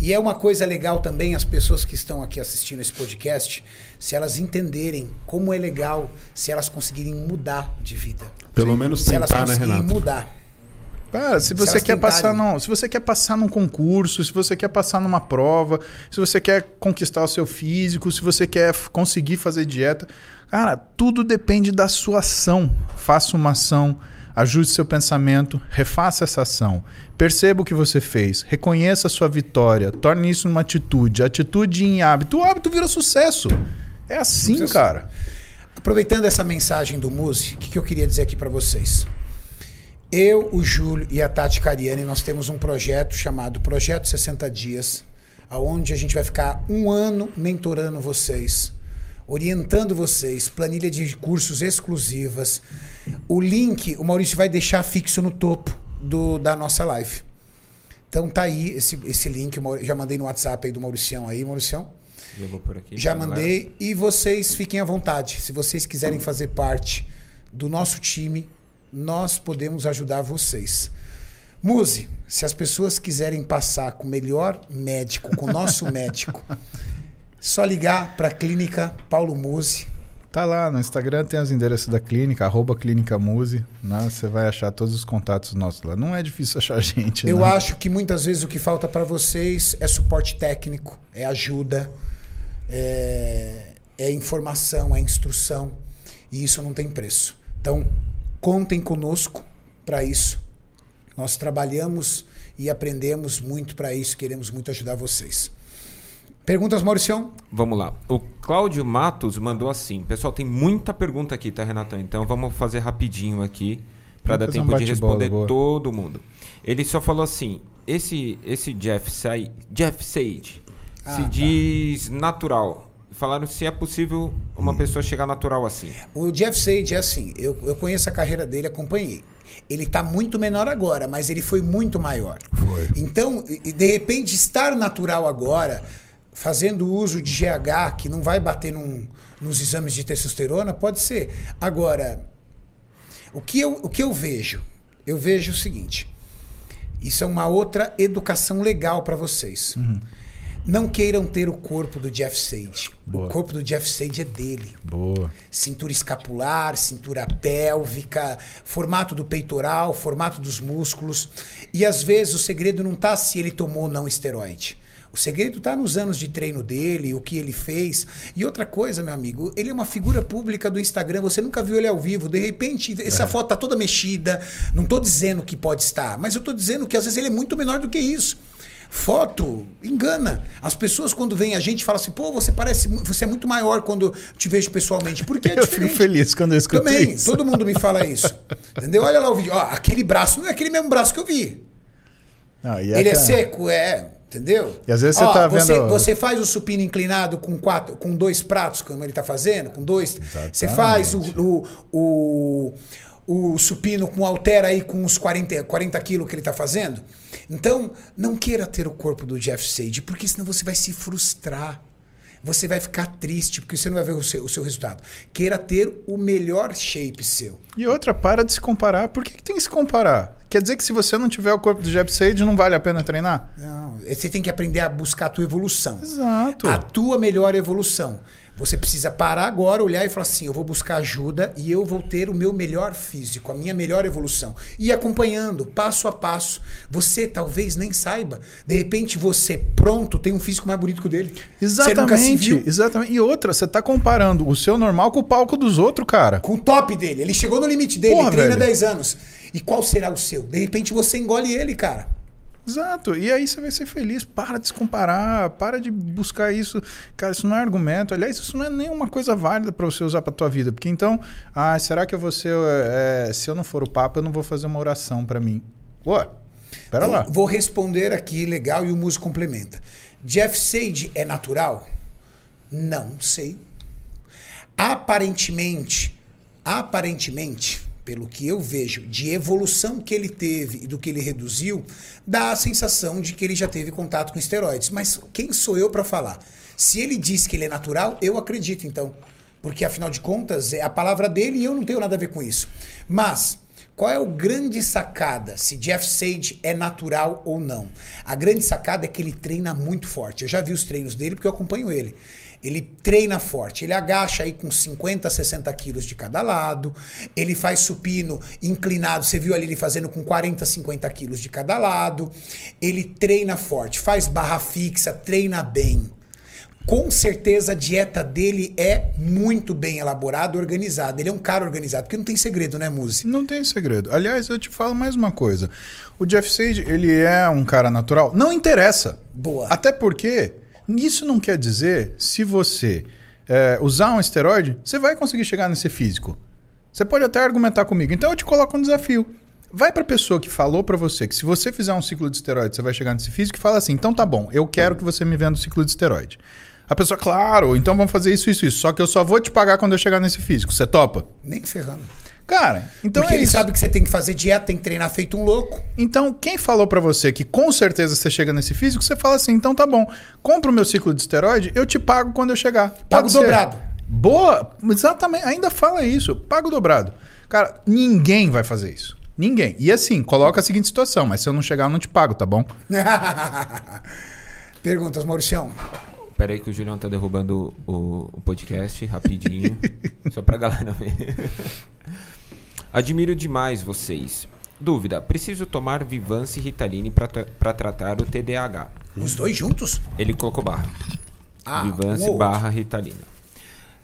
E é uma coisa legal também as pessoas que estão aqui assistindo esse podcast, se elas entenderem como é legal, se elas conseguirem mudar de vida. Pelo menos se elas tentar, né, conseguirem Renato? mudar. Cara, se você elas quer passar tentarem. num, se você quer passar num concurso, se você quer passar numa prova, se você quer conquistar o seu físico, se você quer conseguir fazer dieta, cara, tudo depende da sua ação. Faça uma ação, ajuste seu pensamento, refaça essa ação. Perceba o que você fez, reconheça a sua vitória, torne isso uma atitude, atitude em hábito. O hábito vira sucesso. É assim, cara. Aproveitando essa mensagem do Muse, o que, que eu queria dizer aqui para vocês? Eu, o Júlio e a Tati Cariani, nós temos um projeto chamado Projeto 60 Dias, aonde a gente vai ficar um ano mentorando vocês, orientando vocês, planilha de cursos exclusivas. O link, o Maurício vai deixar fixo no topo do, da nossa live. Então tá aí esse, esse link, já mandei no WhatsApp aí do Mauricião aí, Mauricião. Eu vou por aqui. Já galera. mandei e vocês fiquem à vontade. Se vocês quiserem fazer parte do nosso time, nós podemos ajudar vocês. Muse, se as pessoas quiserem passar com o melhor médico, com o nosso *laughs* médico, só ligar para a clínica Paulo Muse. Tá lá no Instagram, tem os endereços da clínica, arroba Clínica Muse. Né? Você vai achar todos os contatos nossos lá. Não é difícil *laughs* achar gente. Eu não. acho que muitas vezes o que falta para vocês é suporte técnico, é ajuda, é, é informação, é instrução. E isso não tem preço. Então, contem conosco para isso. Nós trabalhamos e aprendemos muito para isso, queremos muito ajudar vocês. Perguntas, Mauricião? Vamos lá. O Cláudio Matos mandou assim. Pessoal, tem muita pergunta aqui, tá, Renatão? Então vamos fazer rapidinho aqui para dar um tempo de responder boa. todo mundo. Ele só falou assim: esse, esse Jeff, Sa Jeff Sage Ah, se tá. diz natural. Falaram se é possível uma pessoa chegar natural assim. O Jeff Sage é assim, eu, eu conheço a carreira dele, acompanhei. Ele está muito menor agora, mas ele foi muito maior. Foi. Então, de repente, estar natural agora, fazendo uso de GH, que não vai bater num- nos exames de testosterona, pode ser. Agora, o que eu, o que eu vejo? Eu vejo o seguinte: isso é uma outra educação legal para vocês. Não queiram ter o corpo do Jeff Sage. Boa. O corpo do Jeff Sage é dele Boa. cintura escapular, cintura pélvica, formato do peitoral, formato dos músculos. E às vezes o segredo não está se ele tomou ou não esteroide. O segredo está nos anos de treino dele, o que ele fez. E outra coisa, meu amigo, ele é uma figura pública do Instagram, você nunca viu ele ao vivo. De repente, essa foto tá toda mexida. Não estou dizendo que pode estar, mas eu estou dizendo que às vezes ele é muito menor do que isso. Foto engana. As pessoas, quando veem a gente, falam assim: pô, você parece. Você é muito maior quando te vejo pessoalmente. Porque é *laughs* Eu fico diferente. feliz quando eu escuto Também, isso. todo mundo me fala *laughs* isso. Entendeu? Olha lá o vídeo. Ó, aquele braço não é aquele mesmo braço que eu vi. Não, e Ele é seco, é. Entendeu? E às vezes você Ó, tá você, vendo- Você faz o supino inclinado com quatro, com dois pratos, como ele tá fazendo, com dois. Você faz o, o, o, o supino com altera aí com uns 40, 40 quilos que ele tá fazendo. Então, não queira ter o corpo do Jeff Sage, porque senão você vai se frustrar. Você vai ficar triste, porque você não vai ver o seu, o seu resultado. Queira ter o melhor shape seu. E outra, para de se comparar. Por que, que tem que se comparar? Quer dizer que se você não tiver o corpo do Jeff Sage, não vale a pena treinar? Não, você tem que aprender a buscar a tua evolução. Exato. A tua melhor evolução. Você precisa parar agora, olhar e falar assim: eu vou buscar ajuda e eu vou ter o meu melhor físico, a minha melhor evolução. E acompanhando, passo a passo. Você talvez nem saiba. De repente, você pronto tem um físico mais bonito que o dele. Exatamente. Exatamente. E outra, você tá comparando o seu normal com o palco dos outros, cara. com o top dele. Ele chegou no limite dele, Porra, ele treina velho. 10 anos. E qual será o seu? De repente, você engole ele, cara. Exato. E aí você vai ser feliz. Para de se comparar, para de buscar isso. Cara, isso não é argumento. Aliás, isso não é nenhuma coisa válida para você usar para tua vida. Porque então, ah, será que eu vou ser, é, se eu não for o Papa, eu não vou fazer uma oração para mim? Pô, pera lá. Vou responder aqui, legal, e o Muso complementa. Jeff Sage é natural? Não sei. Aparentemente, aparentemente, pelo que eu vejo, de evolução que ele teve e do que ele reduziu, dá a sensação de que ele já teve contato com esteroides. Mas quem sou eu para falar? Se ele diz que ele é natural, eu acredito então. Porque afinal de contas, é a palavra dele e eu não tenho nada a ver com isso. Mas qual é o grande sacada se Jeff Sage é natural ou não? A grande sacada é que ele treina muito forte. Eu já vi os treinos dele porque eu acompanho ele. Ele treina forte, ele agacha aí com 50, 60 quilos de cada lado, ele faz supino inclinado, você viu ali ele fazendo com 40, 50 quilos de cada lado, ele treina forte, faz barra fixa, treina bem. Com certeza a dieta dele é muito bem elaborada, organizada. Ele é um cara organizado, porque não tem segredo, né, Muzi? Não tem segredo. Aliás, eu te falo mais uma coisa. O Jeff Sage, ele é um cara natural. Não interessa. Boa. Até porque isso não quer dizer se você é, usar um esteroide, você vai conseguir chegar nesse físico. Você pode até argumentar comigo. Então eu te coloco um desafio. Vai para a pessoa que falou para você que se você fizer um ciclo de esteroide, você vai chegar nesse físico e fala assim: "Então tá bom, eu quero que você me venda o ciclo de esteroide". A pessoa, claro, então vamos fazer isso, isso, isso. Só que eu só vou te pagar quando eu chegar nesse físico. Você topa? Nem ferrando. Cara, então Porque é ele isso. sabe que você tem que fazer dieta, tem que treinar feito um louco. Então, quem falou pra você que com certeza você chega nesse físico, você fala assim: então tá bom, compra o meu ciclo de esteroide, eu te pago quando eu chegar. Pago Pode ser. dobrado. Boa, exatamente, ainda fala isso, pago dobrado. Cara, ninguém vai fazer isso. Ninguém. E assim, coloca a seguinte situação, mas se eu não chegar, eu não te pago, tá bom? *laughs* Perguntas, Mauricião. Pera aí que o Julião tá derrubando o, o podcast rapidinho. *laughs* só pra galera ver. Admiro demais vocês. Dúvida: preciso tomar Vivance e Ritaline pra tratar o TDAH. Os dois juntos? Ele colocou barra. Ah, Vivance um barra Ritalina.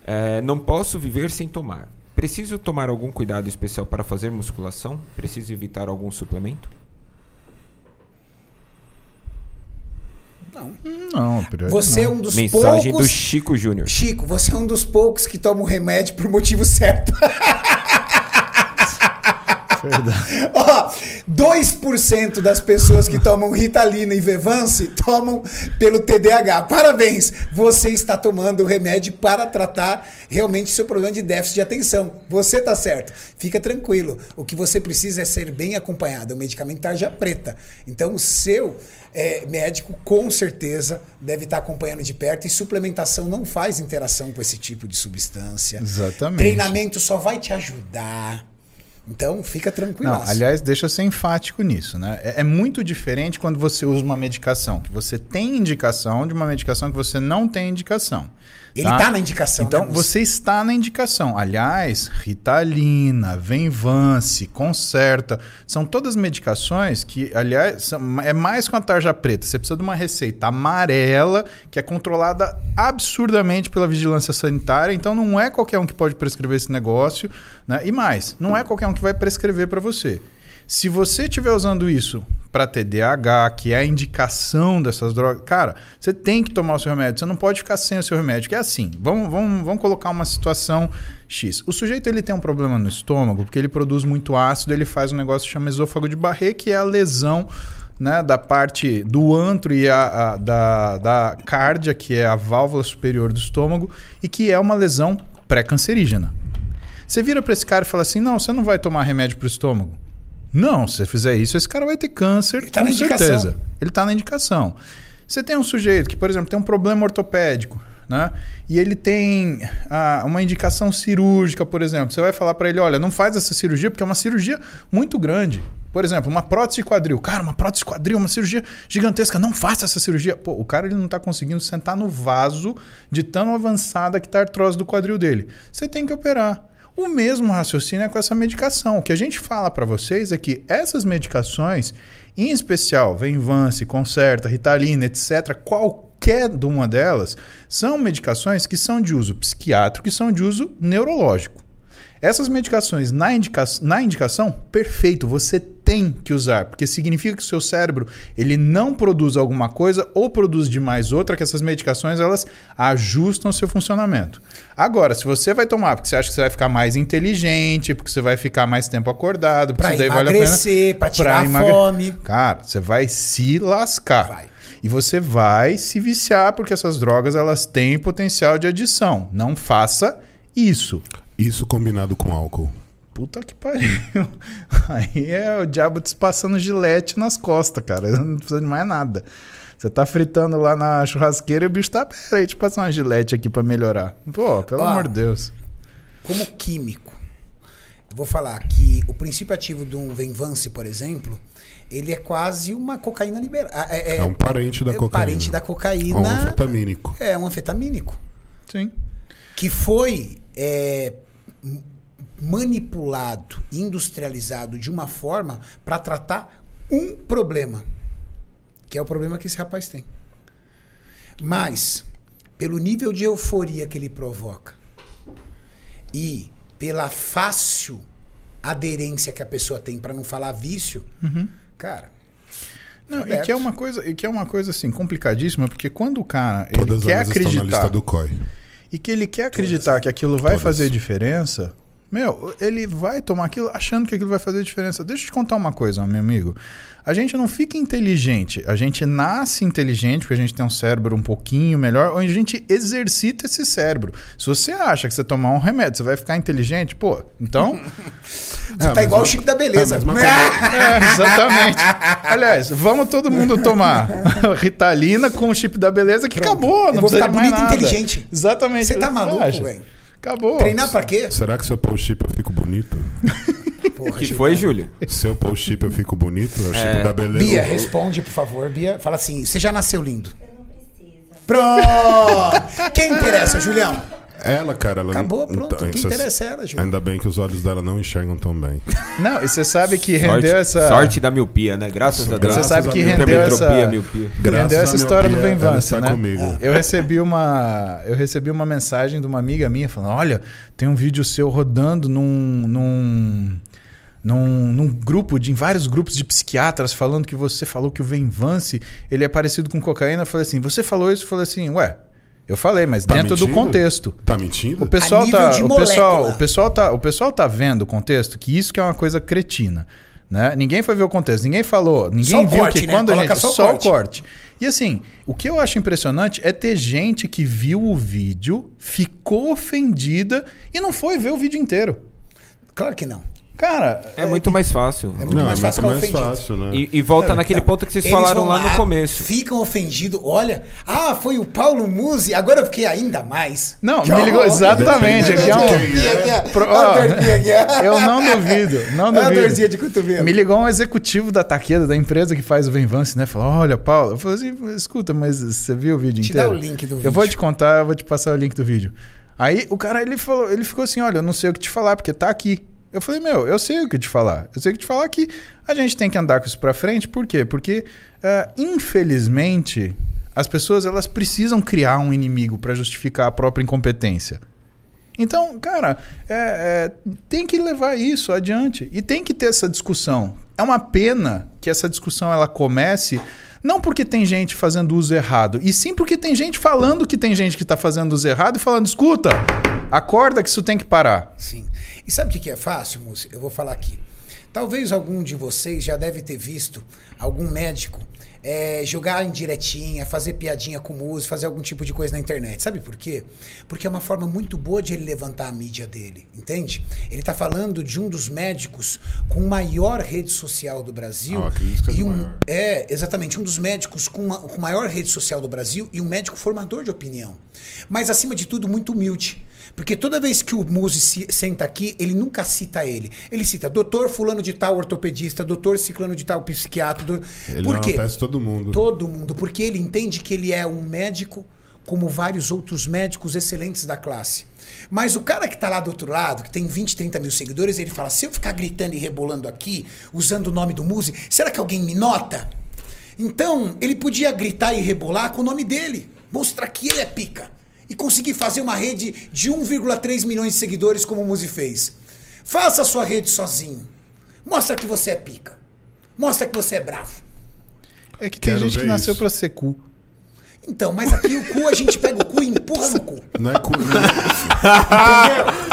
É, não posso viver sem tomar. Preciso tomar algum cuidado especial para fazer musculação? Preciso evitar algum suplemento? Não, Você é um dos Mensagem poucos. do Chico Júnior. Chico, você é um dos poucos que toma o remédio por motivo certo. *laughs* *laughs* Ó, 2% das pessoas que tomam Ritalina e Vevance tomam pelo TDAH. Parabéns! Você está tomando o remédio para tratar realmente seu problema de déficit de atenção. Você está certo. Fica tranquilo. O que você precisa é ser bem acompanhado. O medicamento tarja preta. Então, o seu é, médico com certeza deve estar acompanhando de perto. E suplementação não faz interação com esse tipo de substância. Exatamente. Treinamento só vai te ajudar. Então, fica tranquilo. Aliás, deixa eu ser enfático nisso, né? É, é muito diferente quando você usa uma medicação, que você tem indicação de uma medicação que você não tem indicação. Ele tá na indicação, Então, né, você está na indicação. Aliás, Ritalina, Venvance, Concerta, são todas medicações que, aliás, são- é mais com a tarja preta. Você precisa de uma receita amarela, que é controlada absurdamente pela vigilância sanitária. Então, não é qualquer um que pode prescrever esse negócio. Né? E mais, não é qualquer um que vai prescrever para você. Se você estiver usando isso para TDAH, que é a indicação dessas drogas, cara, você tem que tomar o seu remédio. Você não pode ficar sem o seu remédio. Que é assim, vamos, vamos, vamos colocar uma situação X. O sujeito ele tem um problema no estômago porque ele produz muito ácido, ele faz um negócio que chama esôfago de Barré, que é a lesão né, da parte do antro e a, a- da, da cárdia, que é a válvula superior do estômago, e que é uma lesão pré-cancerígena. Você vira para esse cara e fala assim: não, você não vai tomar remédio para o estômago. Não, se você fizer isso, esse cara vai ter câncer, tá com na indicação. certeza. Ele está na indicação. Você tem um sujeito que, por exemplo, tem um problema ortopédico, né? E ele tem ah, uma indicação cirúrgica, por exemplo. Você vai falar para ele: olha, não faz essa cirurgia porque é uma cirurgia muito grande. Por exemplo, uma prótese de quadril. Cara, uma prótese de quadril, uma cirurgia gigantesca. Não faça essa cirurgia. Pô, o cara ele não está conseguindo sentar no vaso de tão avançada que está a artrose do quadril dele. Você tem que operar. O mesmo raciocínio é com essa medicação. O que a gente fala para vocês é que essas medicações, em especial Venvance, Concerta, Ritalina, etc., qualquer uma delas, são medicações que são de uso psiquiátrico e são de uso neurológico. Essas medicações na, indica na indicação, perfeito, você tem que usar, porque significa que o seu cérebro ele não produz alguma coisa ou produz demais outra, que essas medicações elas ajustam o seu funcionamento. Agora, se você vai tomar porque você acha que você vai ficar mais inteligente, porque você vai ficar mais tempo acordado, porque Pra isso daí vale a emagrecer, pena, pra tirar emagre- fome. Cara, você vai se lascar. Vai. E você vai se viciar, porque essas drogas elas têm potencial de adição. Não faça isso. Isso combinado com álcool. Puta que pariu. *laughs* Aí é o diabo te passando gilete nas costas, cara. Não precisa de mais nada. Você tá fritando lá na churrasqueira e o bicho tá. Pera aí, deixa eu passar uma gilete aqui pra melhorar. Pô, pelo Ó. amor de Deus. Como químico, eu vou falar que o princípio ativo de um Venvance, por exemplo, ele é quase uma cocaína liberada. É um parente da é cocaína. parente da É um cocaína. anfetamínico. É um anfetamínico. Sim. que foi é, manipulado, industrializado de uma forma para tratar um problema, que é o problema que esse rapaz tem. Mas, pelo nível de euforia que ele provoca e pela fácil aderência que a pessoa tem, para não falar vício, cara. Não, e que é uma coisa, e que é uma coisa assim complicadíssima, porque quando o cara ele Todas quer elas estão na acreditar lista do COI. E que ele quer acreditar que aquilo vai fazer diferença, meu, ele vai tomar aquilo achando que aquilo vai fazer diferença. Deixa eu te contar uma coisa, meu amigo. A gente não fica inteligente, a gente nasce inteligente porque a gente tem um cérebro um pouquinho melhor, ou a gente exercita esse cérebro. Se você acha que você tomar um remédio, você vai ficar inteligente, pô, então. *laughs* Você tá igual o Chico da Beleza. *laughs* É, exatamente. Aliás, vamos todo mundo tomar *laughs* Ritalina com o chip da beleza que acabou. Eu Não vou precisa ficar bonito e inteligente. Exatamente. Você tá maluco, velho? Acabou. Treinar pra quê? Será que se *laughs* eu pôr o chip eu fico bonito? Porra, que foi, Júlio? Se eu pôr o chip eu fico bonito? É o chip da beleza. Bia, responde, por favor. Bia, fala assim: você já nasceu lindo. Pronto! Quem interessa, Julião? Ela, cara, ela Acabou, não- pronto. então, Quem isso- interessa é ela, Julião. Ainda bem que os olhos dela não enxergam tão bem. Não, e você sabe que rendeu Sorte, essa. sorte da miopia, né? Graças a Deus. Você sabe que rendeu essa, miopia. Graças rendeu essa história do Ben Vance, está né? comigo. Eu recebi uma eu recebi uma mensagem de uma amiga minha falando: "Olha, tem um vídeo seu rodando num num num, num grupo de em vários grupos de psiquiatras falando que você falou que o Ben Vance, ele é parecido com cocaína". Eu falei assim: "Você falou isso?" Eu falei assim: "Ué, eu falei, mas Tá dentro do mentindo? contexto". Tá mentindo? O pessoal A tá, o pessoal, o pessoal tá, o pessoal tá vendo o contexto que isso que é uma coisa cretina, né? Ninguém foi ver o contexto, ninguém falou, ninguém viu corte, que né? quando a Coloca gente só o só o corte. corte. E assim, o que eu acho impressionante é ter gente que viu o vídeo, ficou ofendida e não foi ver o vídeo inteiro. Claro que não. Cara, É muito mais fácil. É muito Não, mais é fácil mais fácil, né? E, e volta naquele ponto que vocês Eles falaram vão lá no começo. Ficam ofendidos. Olha, ah, foi o Paulo Musi. Agora eu fiquei ainda mais. Não, Que me ligou horror. exatamente. Aqui é um- ó, ó. *laughs* eu não duvido, não duvido. dorzinha de cotovelo. Me ligou um executivo da Taqueda, da empresa que faz o Venvance, né? Falou: Olha, Paulo, eu falei assim: escuta, mas você viu o vídeo Te inteiro? dá o link do Eu vou vídeo. te contar, eu vou te passar o link do vídeo. Aí o cara ele falou, ele ficou assim: Olha, eu não sei o que te falar, porque tá aqui. Eu falei, meu, eu sei o que te falar. Eu sei o que te falar que a gente tem que andar com isso pra frente. Por quê? Porque, eh, infelizmente, as pessoas elas precisam criar um inimigo pra justificar a própria incompetência. Então, cara, é, é, tem que levar isso adiante e tem que ter essa discussão. É uma pena que essa discussão ela comece não porque tem gente fazendo uso errado, e sim porque tem gente falando que tem gente que está fazendo uso errado e falando, escuta, acorda que isso tem que parar. Sim. E sabe o que é fácil, Múcio? Eu vou falar aqui. Talvez algum de vocês já deve ter visto algum médico é, jogar indiretinha, fazer piadinha com música, fazer algum tipo de coisa na internet. Sabe por quê? Porque é uma forma muito boa de ele levantar a mídia dele, entende? Ele está falando de um dos médicos com maior rede social do Brasil. Ah, é e o um, é, exatamente, um dos médicos com, uma, com maior rede social do Brasil e um médico formador de opinião. Mas, acima de tudo, muito humilde. Porque toda vez que o Muzi se- senta aqui, ele nunca cita ele. Ele cita doutor fulano de tal ortopedista, doutor ciclano de tal psiquiatra. do- Ele Por quê? todo mundo. Todo mundo. Porque ele entende que ele é um médico como vários outros médicos excelentes da classe. Mas o cara que está lá do outro lado, que tem 20, 30 mil seguidores, ele fala: se eu ficar gritando e rebolando aqui, usando o nome do Muzi, será que alguém me nota? Então, ele podia gritar e rebolar com o nome dele, mostrar que ele é pica. E conseguir fazer uma rede de 1,3 milhões de seguidores como o Muzi fez. Faça a sua rede sozinho. Mostra que você é pica. Mostra que você é bravo. É que tem Quero gente que nasceu pra ser cu. Então, mas aqui o cu a gente pega o cu e empurra no cu. Não é cu, não Entendeu?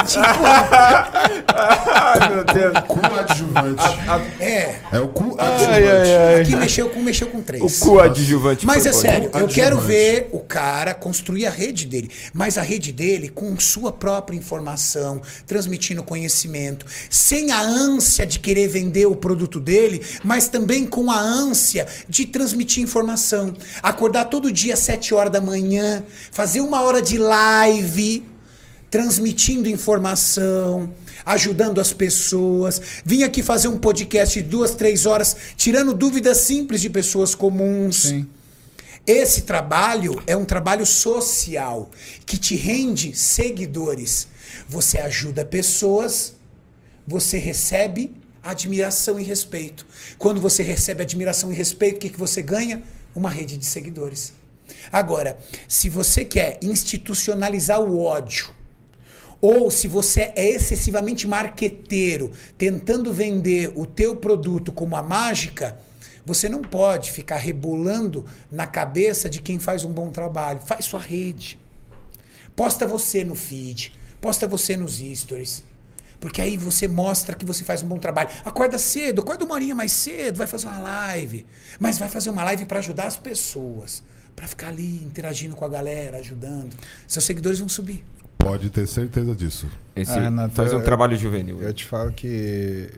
Tipo, Ai, meu Deus. é cu adjuvante. é. É o cu adjuvante. ai, ai. Aqui mexeu com, mexeu com três. O cu adjuvante. Mas é foi- sério, eu adjuvante. quero ver o cara construir a rede dele. Mas a rede dele com sua própria informação, transmitindo conhecimento, sem a ânsia de querer vender o produto dele, mas também com a ânsia de transmitir informação. Acordar todo dia às 7 horas da manhã, fazer uma hora de live, transmitindo informação, ajudando as pessoas. Vim aqui fazer um podcast de duas, três horas, tirando dúvidas simples de pessoas comuns. Sim. Esse trabalho é um trabalho social que te rende seguidores. Você ajuda pessoas, você recebe admiração e respeito. Quando você recebe admiração e respeito, o que, que você ganha? Uma rede de seguidores. Agora, se você quer institucionalizar o ódio, ou se você é excessivamente marqueteiro, tentando vender o teu produto como a mágica, você não pode ficar rebolando na cabeça de quem faz um bom trabalho. Faz sua rede. Posta você no feed, posta você nos stories. Porque aí você mostra que você faz um bom trabalho. Acorda cedo, acorda uma horinha mais cedo, vai fazer uma live. Mas vai fazer uma live para ajudar as pessoas. Para ficar ali interagindo com a galera, ajudando. Seus seguidores vão subir. Pode ter certeza disso. Esse, Ah, Renato, faz um eu- trabalho juvenil. Eu te falo que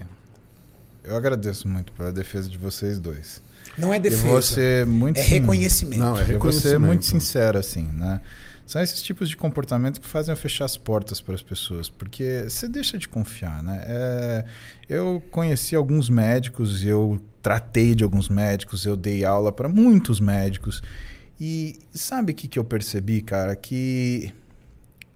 eu agradeço muito pela defesa de vocês dois. Não é defesa. ser muito É reconhecimento. Não, é ser reconhecimento. muito sincero, assim, né? São esses tipos de comportamento que fazem eu fechar as portas para as pessoas, porque você deixa de confiar, né? É, eu conheci alguns médicos, eu tratei de alguns médicos, eu dei aula para muitos médicos. E sabe o que, que eu percebi, cara? Que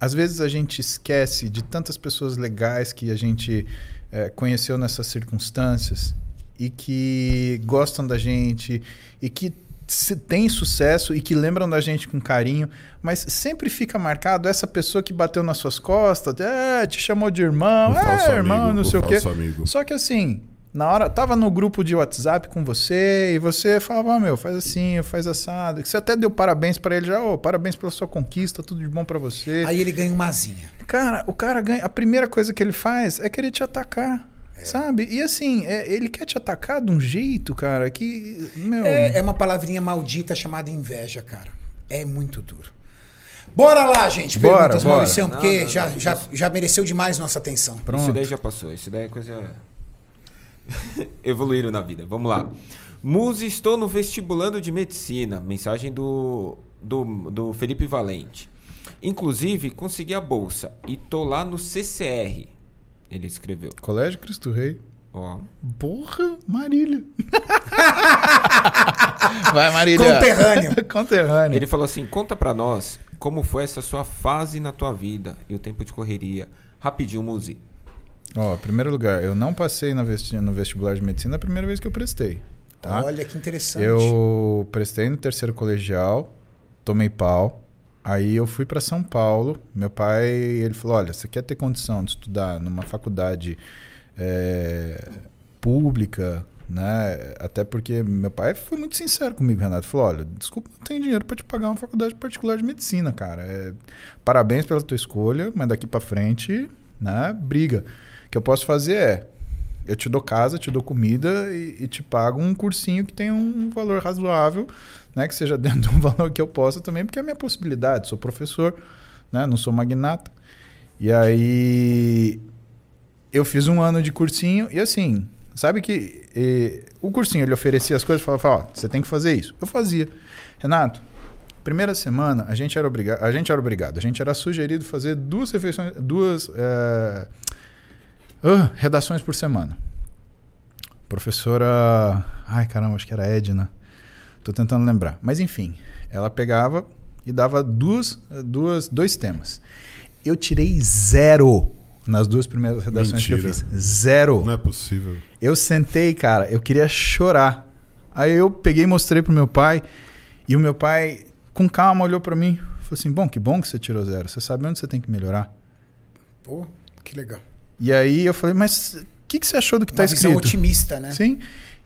às vezes a gente esquece de tantas pessoas legais que a gente eh, conheceu nessas circunstâncias e que gostam da gente e que se- têm sucesso e que lembram da gente com carinho, mas sempre fica marcado essa pessoa que bateu nas suas costas, é, te chamou de irmão, é, irmão, amigo, não sei o quê. amigo. Só que assim, na hora, tava no grupo de WhatsApp com você e você falava, ah, meu, faz assim, faz assado. Você até deu parabéns pra ele já, ô, parabéns pela sua conquista, tudo de bom pra você. Aí ele ganha uma asinha. Cara, o cara ganha. A primeira coisa que ele faz é querer te atacar. Sabe? E assim, é, ele quer te atacar de um jeito, cara, que. Meu. É, é uma palavrinha maldita chamada inveja, cara. É muito duro. Bora lá, gente. Bora, Perguntas, bora. Mauricião, Não, porque não, já, não, já, isso- já mereceu demais nossa atenção. Isso Pronto. daí já passou. Isso daí é coisa. *laughs* Evoluíram na vida. Vamos lá. Muse, estou no vestibulando de medicina. Mensagem do, do, do Felipe Valente. Inclusive, consegui a bolsa e tô lá no CCR. Ele escreveu. Colégio Cristo Rei. Ó. Porra, Marília. *laughs* Vai, Marília. Conterrâneo. *laughs* Conterrâneo. Ele falou assim: conta pra nós como foi essa sua fase na tua vida e o tempo de correria. Rapidinho, Muse. Ó, primeiro lugar, eu não passei no vestibular de medicina a primeira vez que eu prestei. Tá? Olha que interessante. Eu prestei no terceiro colegial, tomei pau. Aí eu fui para São Paulo. Meu pai, ele falou: "Olha, você quer ter condição de estudar numa faculdade eh, pública, né? Até porque meu pai foi muito sincero comigo, Renato. Falou: "Olha, desculpa, não tenho dinheiro para te pagar uma faculdade particular de medicina, cara. É, parabéns pela tua escolha, mas daqui para frente, né? Briga. O que eu posso fazer é eu te dou casa, te dou comida e, e te pago um cursinho que tenha um valor razoável, né? Que seja *laughs* dentro de um valor que eu possa também, porque é a minha possibilidade. Sou professor, né? Não sou magnata. E aí eu fiz um ano de cursinho e assim, sabe que eh, o cursinho ele oferecia as coisas, falava, falava, ó, você tem que fazer isso. Eu fazia. Renato, primeira semana a gente era obrigado, a gente era obrigado, a gente era sugerido fazer duas refeições, duas eh, ah, redações por semana. Professora. Ai, caramba, acho que era Edna. Tô tentando lembrar. Mas enfim, ela pegava e dava duas, duas, dois temas. Eu tirei zero nas duas primeiras redações que eu Mentira. fiz. Zero. Não é possível. Eu sentei, cara, eu queria chorar. Aí eu peguei e mostrei pro meu pai. E o meu pai, com calma, olhou pra mim. Falou assim: Bom, que bom que você tirou zero. Você sabe onde você tem que melhorar. Pô, que legal. E aí eu falei: Mas o que, que você achou do que tá visão escrito? otimista, né? Sim.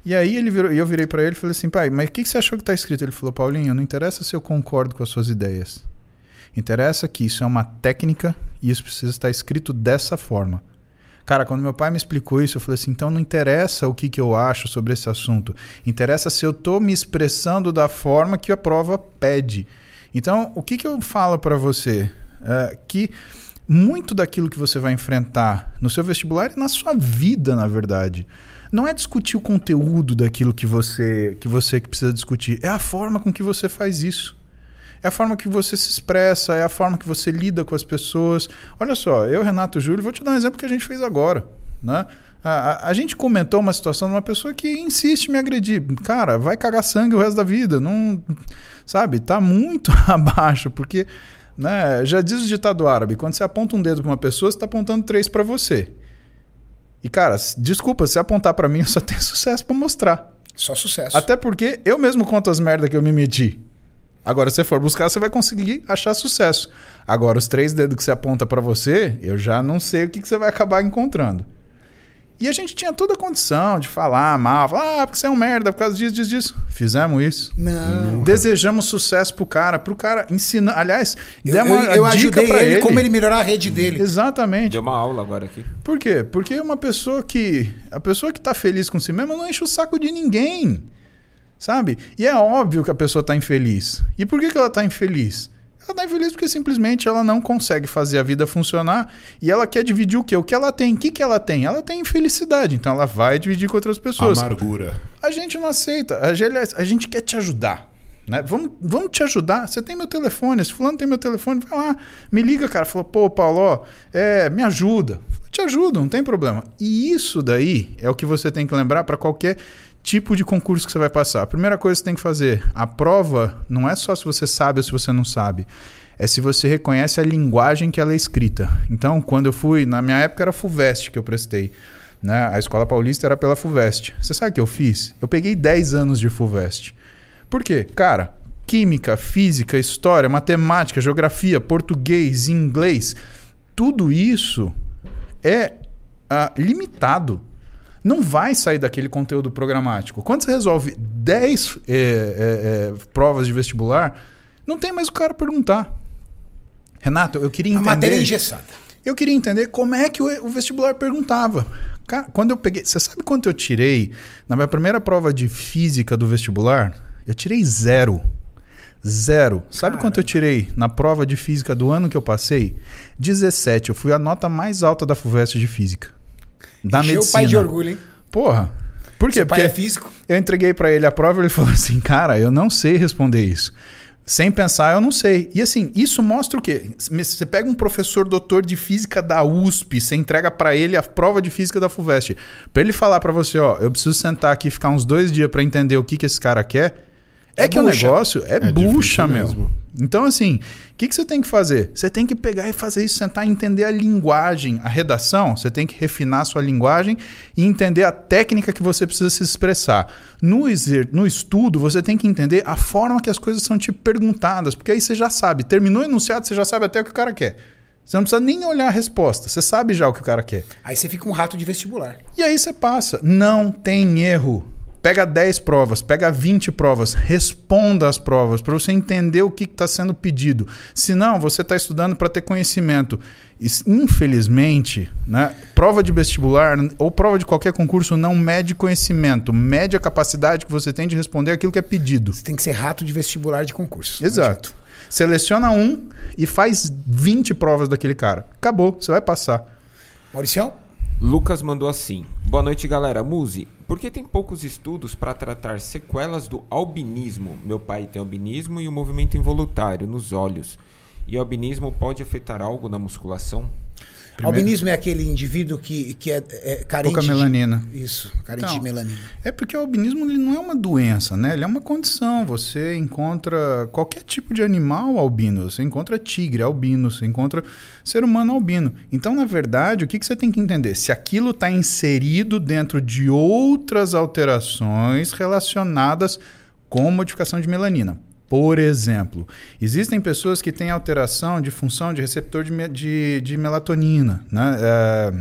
E aí ele virou, e eu virei pra ele e falei assim, pai, mas o que, que você achou que tá escrito? Ele falou, Paulinho, não interessa se eu concordo com as suas ideias. Interessa que isso é uma técnica e isso precisa estar escrito dessa forma. Cara, quando meu pai me explicou isso, eu falei assim, então não interessa o que, que eu acho sobre esse assunto. Interessa se eu tô me expressando da forma que a prova pede. Então, o que, que eu falo pra você? É, que muito daquilo que você vai enfrentar no seu vestibular e na sua vida, na verdade, não é discutir o conteúdo daquilo que você que você que precisa discutir, é a forma com que você faz isso. É a forma que você se expressa, é a forma que você lida com as pessoas. Olha só, eu, Renato Júlio, vou te dar um exemplo que a gente fez agora. né? A, a, a gente comentou uma situação de uma pessoa que insiste em me agredir. Cara, vai cagar sangue o resto da vida. Não, sabe? Tá muito *laughs* abaixo, porque né, já diz o ditado árabe: quando você aponta um dedo para uma pessoa, você está apontando três para você. E, cara, desculpa, se apontar para mim, eu só tenho *laughs* sucesso para mostrar. Só sucesso. Até porque eu mesmo conto as merdas que eu me meti. Agora, se você for buscar, você vai conseguir achar sucesso. Agora, os três dedos que você aponta pra você, eu já não sei o que, que você vai acabar encontrando. E a gente tinha toda a condição de falar mal, falar, ah, porque você é um merda por causa disso, disso, disso. Fizemos isso. Não. Desejamos sucesso pro cara, pro cara ensinar. Aliás, Eu, demos eu, eu dica ajudei pra ele, ele. como ele melhorar a rede dele. Exatamente. Deu uma aula agora aqui. Por quê? Porque uma pessoa que. A pessoa que tá feliz com si mesma não enche o saco de ninguém. Sabe? E é óbvio que a pessoa tá infeliz. E por que, que ela tá infeliz? Ela tá infeliz porque simplesmente ela não consegue fazer a vida funcionar e ela quer dividir o quê? O que ela tem. O que, que ela tem? Ela tem infelicidade. Então ela vai dividir com outras pessoas. Amargura. A gente não aceita. A gente, a gente quer te ajudar. Né? Vamos, vamos te ajudar. Você tem meu telefone. Se fulano tem meu telefone, vai lá, me liga, cara. Fala, pô, Paulo, ó, é, me ajuda. Te ajudo, não tem problema. E isso daí é o que você tem que lembrar para qualquer tipo de concurso que você vai passar. A primeira coisa que você tem que fazer, a prova não é só se você sabe ou se você não sabe. É se você reconhece a linguagem que ela é escrita. Então, quando eu fui, na minha época era FUVEST que eu prestei. Né? A escola paulista era pela FUVEST. Você sabe o que eu fiz? Eu peguei 10 anos de FUVEST. Por quê? Cara, química, física, história, matemática, geografia, português, inglês, tudo isso é ah, limitado. Não vai sair daquele conteúdo programático. Quando você resolve 10 é, é, é, provas de vestibular, não tem mais o cara perguntar. Renato, eu queria A entender. matéria é engessada. Eu queria entender como é que o, o vestibular perguntava. Cara, quando eu peguei. Você sabe quanto eu tirei na minha primeira prova de física do vestibular? Eu tirei zero. Zero. Sabe quanto eu tirei na prova de física do ano que eu passei? 17. Eu fui a nota mais alta da FUVEST de física. Da Encheu medicina. o pai de orgulho, hein? Porra. Por quê? Seu pai Porque é físico? eu entreguei pra ele a prova e ele *laughs* falou assim: Cara, eu não sei responder isso. Sem pensar, eu não sei. E assim, isso mostra o quê? Você pega um professor doutor de física da USP, você entrega pra ele a prova de física da FUVEST. Pra ele falar pra você: Ó, eu preciso sentar aqui e ficar uns dois dias pra entender o que, que esse cara quer. É, É que o bucha. negócio é, É bucha, meu. mesmo. Então, assim, o que, que você tem que fazer? Você tem que pegar e fazer isso, sentar e entender a linguagem, a redação. Você tem que refinar a sua linguagem e entender a técnica que você precisa se expressar. No, exer- no estudo, você tem que entender a forma que as coisas são te perguntadas, porque aí você já sabe. Terminou o enunciado, você já sabe até o que o cara quer. Você não precisa nem olhar a resposta, você sabe já o que o cara quer. Aí você fica um rato de vestibular. E aí você passa. Não tem erro. Pega 10 provas, pega 20 provas, responda as provas para você entender o que está sendo pedido. Senão, você está estudando para ter conhecimento. Infelizmente, né, prova de vestibular ou prova de qualquer concurso não mede conhecimento, mede a capacidade que você tem de responder aquilo que é pedido. Você tem que ser rato de vestibular de concurso. Exato. Seleciona um e faz 20 provas daquele cara. Acabou, você vai passar. Mauricião? Lucas mandou assim: Boa noite, galera. Muse, por que tem poucos estudos para tratar sequelas do albinismo? Meu pai tem albinismo e o movimento involuntário nos olhos. E albinismo pode afetar algo na musculação? Albinismo é aquele indivíduo que, que é, é carente Pouca de- melanina. Isso, carente Então, de melanina. É porque o albinismo ele não é uma doença, né? Ele é uma condição. Você encontra qualquer tipo de animal albino. Você encontra tigre albino, você encontra ser humano albino. Então, na verdade, o que, que você tem que entender? Se aquilo está inserido dentro de outras alterações relacionadas com modificação de melanina. Por exemplo, existem pessoas que têm alteração de função de receptor de, de, de melatonina, né? É,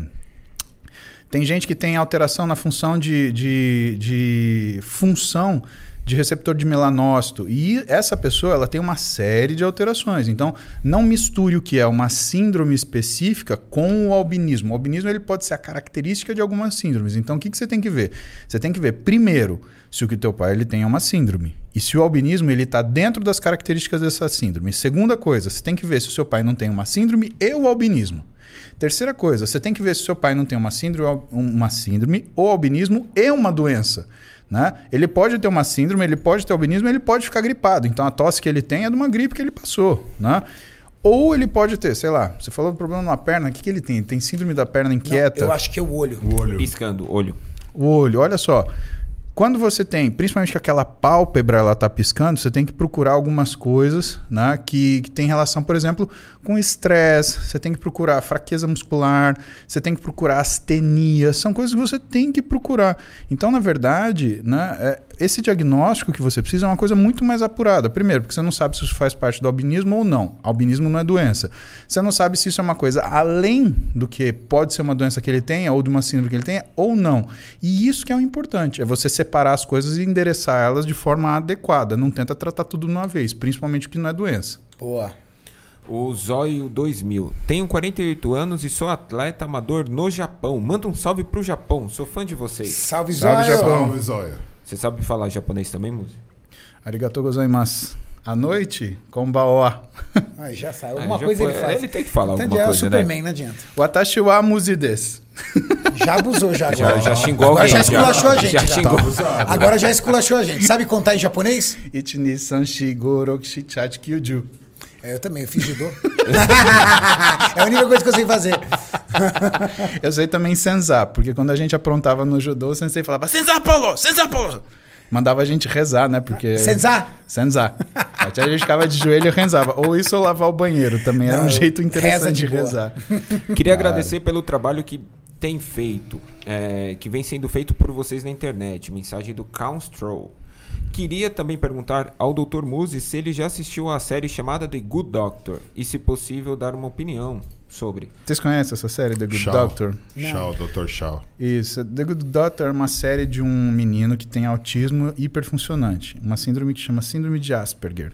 tem gente que tem alteração na função de, de, de função de receptor de melanócito. E essa pessoa ela tem uma série de alterações. Então, não misture o que é uma síndrome específica com o albinismo. O albinismo ele pode ser a característica de algumas síndromes. Então, o que, que você tem que ver? Você tem que ver, primeiro, se o que teu pai ele tem é uma síndrome. E se o albinismo ele está dentro das características dessa síndrome. Segunda coisa, você tem que ver se o seu pai não tem uma síndrome e o albinismo. Terceira coisa, você tem que ver se seu pai não tem uma síndrome, uma síndrome ou albinismo e uma doença. Né? Ele pode ter uma síndrome, ele pode ter albinismo, ele pode ficar gripado. Então a tosse que ele tem é de uma gripe que ele passou. Né? Ou ele pode ter, sei lá, você falou do problema na perna, o que, que ele tem? Ele tem síndrome da perna inquieta? Não, eu acho que é o olho. O olho. Piscando, olho. O olho, olha só. Quando você tem, principalmente que aquela pálpebra ela tá piscando, você tem que procurar algumas coisas, né, que, que tem relação, por exemplo, com estresse, você tem que procurar fraqueza muscular, você tem que procurar astenia, são coisas que você tem que procurar. Então, na verdade, né, é, esse diagnóstico que você precisa é uma coisa muito mais apurada. Primeiro, porque você não sabe se isso faz parte do albinismo ou não. Albinismo não é doença. Você não sabe se isso é uma coisa além do que pode ser uma doença que ele tenha ou de uma síndrome que ele tenha ou não. E isso que é o importante, é você separar as coisas e endereçar elas de forma adequada. Não tenta tratar tudo de uma vez, principalmente o que não é doença. Boa. O Zóio 2000. Tenho 48 anos e sou atleta amador no Japão. Manda um salve pro Japão. Sou fã de vocês. Salve, Salve, Zóio. Japão. Salve, Zóia. Você sabe falar japonês também, Muzi? Arigatou gozaimasu. À noite, konbawa. Ai, já saiu. Ah, Alguma já coisa ele faz. Ele tem que falar Entendi, alguma é o coisa, né? Superman, não adianta. Watashi wa muzi desu. Já abusou, já. Já, já xingou Agora alguém. já esculachou a gente. Já já. xingou. Agora já esculachou a gente. Sabe contar em japonês? Ichini sanshi goroku shichati kyuju. É, eu também, eu fiz judô. *laughs* é a única coisa que eu sei fazer. *laughs* Eu sei também senzá, porque quando a gente aprontava no judô, o sensei falava senzá, Paulo! Senzá, Paulo! Mandava a gente rezar, né? Porque... Senzá? Senzá. Até a gente ficava de joelho e rezava. Ou isso ou lavar o banheiro também. Era Não, um jeito reza interessante de de rezar. *laughs* Queria agradecer pelo trabalho que tem feito, é, que vem sendo feito por vocês na internet. Mensagem do Counstroll. Queria também perguntar ao Dr. Muzi se ele já assistiu a série chamada The Good Doctor e, se possível, dar uma opinião sobre. Vocês conhecem essa série, The Good Shaw. Doctor? Shaw, Dr. Shaw. Isso. The Good Doctor é uma série de um menino que tem autismo hiperfuncionante. Uma síndrome que chama Síndrome de Asperger.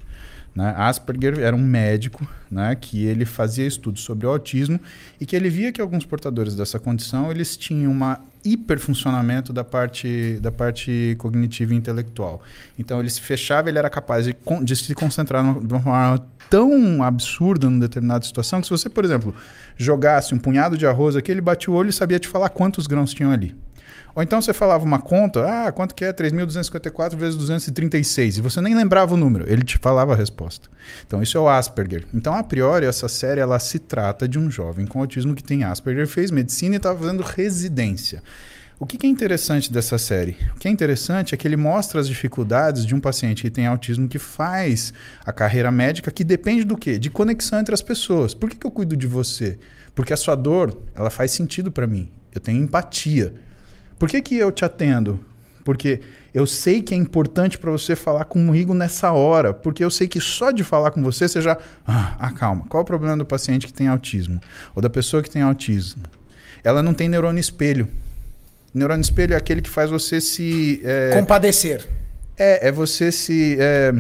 Né? Asperger era um médico né, que ele fazia estudos sobre o autismo e que ele via que alguns portadores dessa condição eles tinham uma hiperfuncionamento da parte, da parte cognitiva e intelectual. Então ele se fechava, ele era capaz de, de se concentrar numa- de uma forma tão absurda numa determinada situação que se você, por exemplo, jogasse um punhado de arroz aqui, ele batia o olho e sabia te falar quantos grãos tinham ali. Ou então você falava uma conta, ah, quanto que é 3.254 vezes 236, e você nem lembrava o número, ele te falava a resposta. Então isso é o Asperger. Então, a priori, essa série ela se trata de um jovem com autismo que tem Asperger, fez medicina e estava fazendo residência. O que, é interessante dessa série? O que é interessante é que ele mostra as dificuldades de um paciente que tem autismo que faz a carreira médica, que depende do quê? De conexão entre as pessoas. Por que eu cuido de você? Porque a sua dor, ela faz sentido para mim. Eu tenho empatia. Por que, que eu te atendo? Porque eu sei que é importante para você falar comigo nessa hora. Porque eu sei que só de falar com você, você já. Ah, acalma. Qual é o problema do paciente que tem autismo? Ou da pessoa que tem autismo? Ela não tem neurônio espelho. Neurônio espelho é aquele que faz você se. É, Compadecer. é, é você se. é,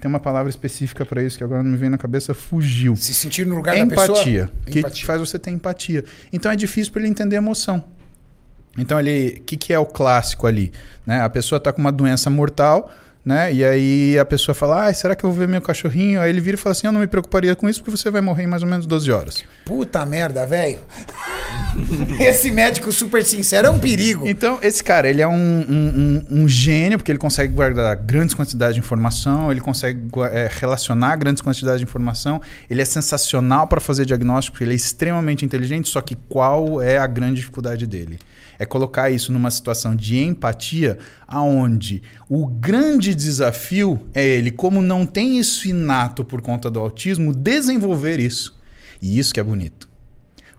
tem uma palavra específica para isso que agora não me vem na cabeça, fugiu. Se sentir no lugar É da pessoa. empatia, que Empatia. faz você ter empatia. Então é difícil para ele entender a emoção. Então ele, o que, que é o clássico ali? Né? A pessoa está com uma doença mortal, né? E aí a pessoa fala: ah, será que eu vou ver meu cachorrinho? Aí ele vira e fala assim: eu não me preocuparia com isso porque você vai morrer em mais ou menos 12 horas. Puta merda, velho. *laughs* Esse médico super sincero é um perigo. Então, esse cara, ele é um, um- um- um gênio, porque ele consegue guardar grandes quantidades de informação, ele consegue é, relacionar grandes quantidades de informação, ele é sensacional para fazer diagnóstico, ele é extremamente inteligente, só que qual é a grande dificuldade dele? É colocar isso numa situação de empatia, aonde o grande desafio é ele, como não tem isso inato por conta do autismo, desenvolver isso. E isso que é bonito.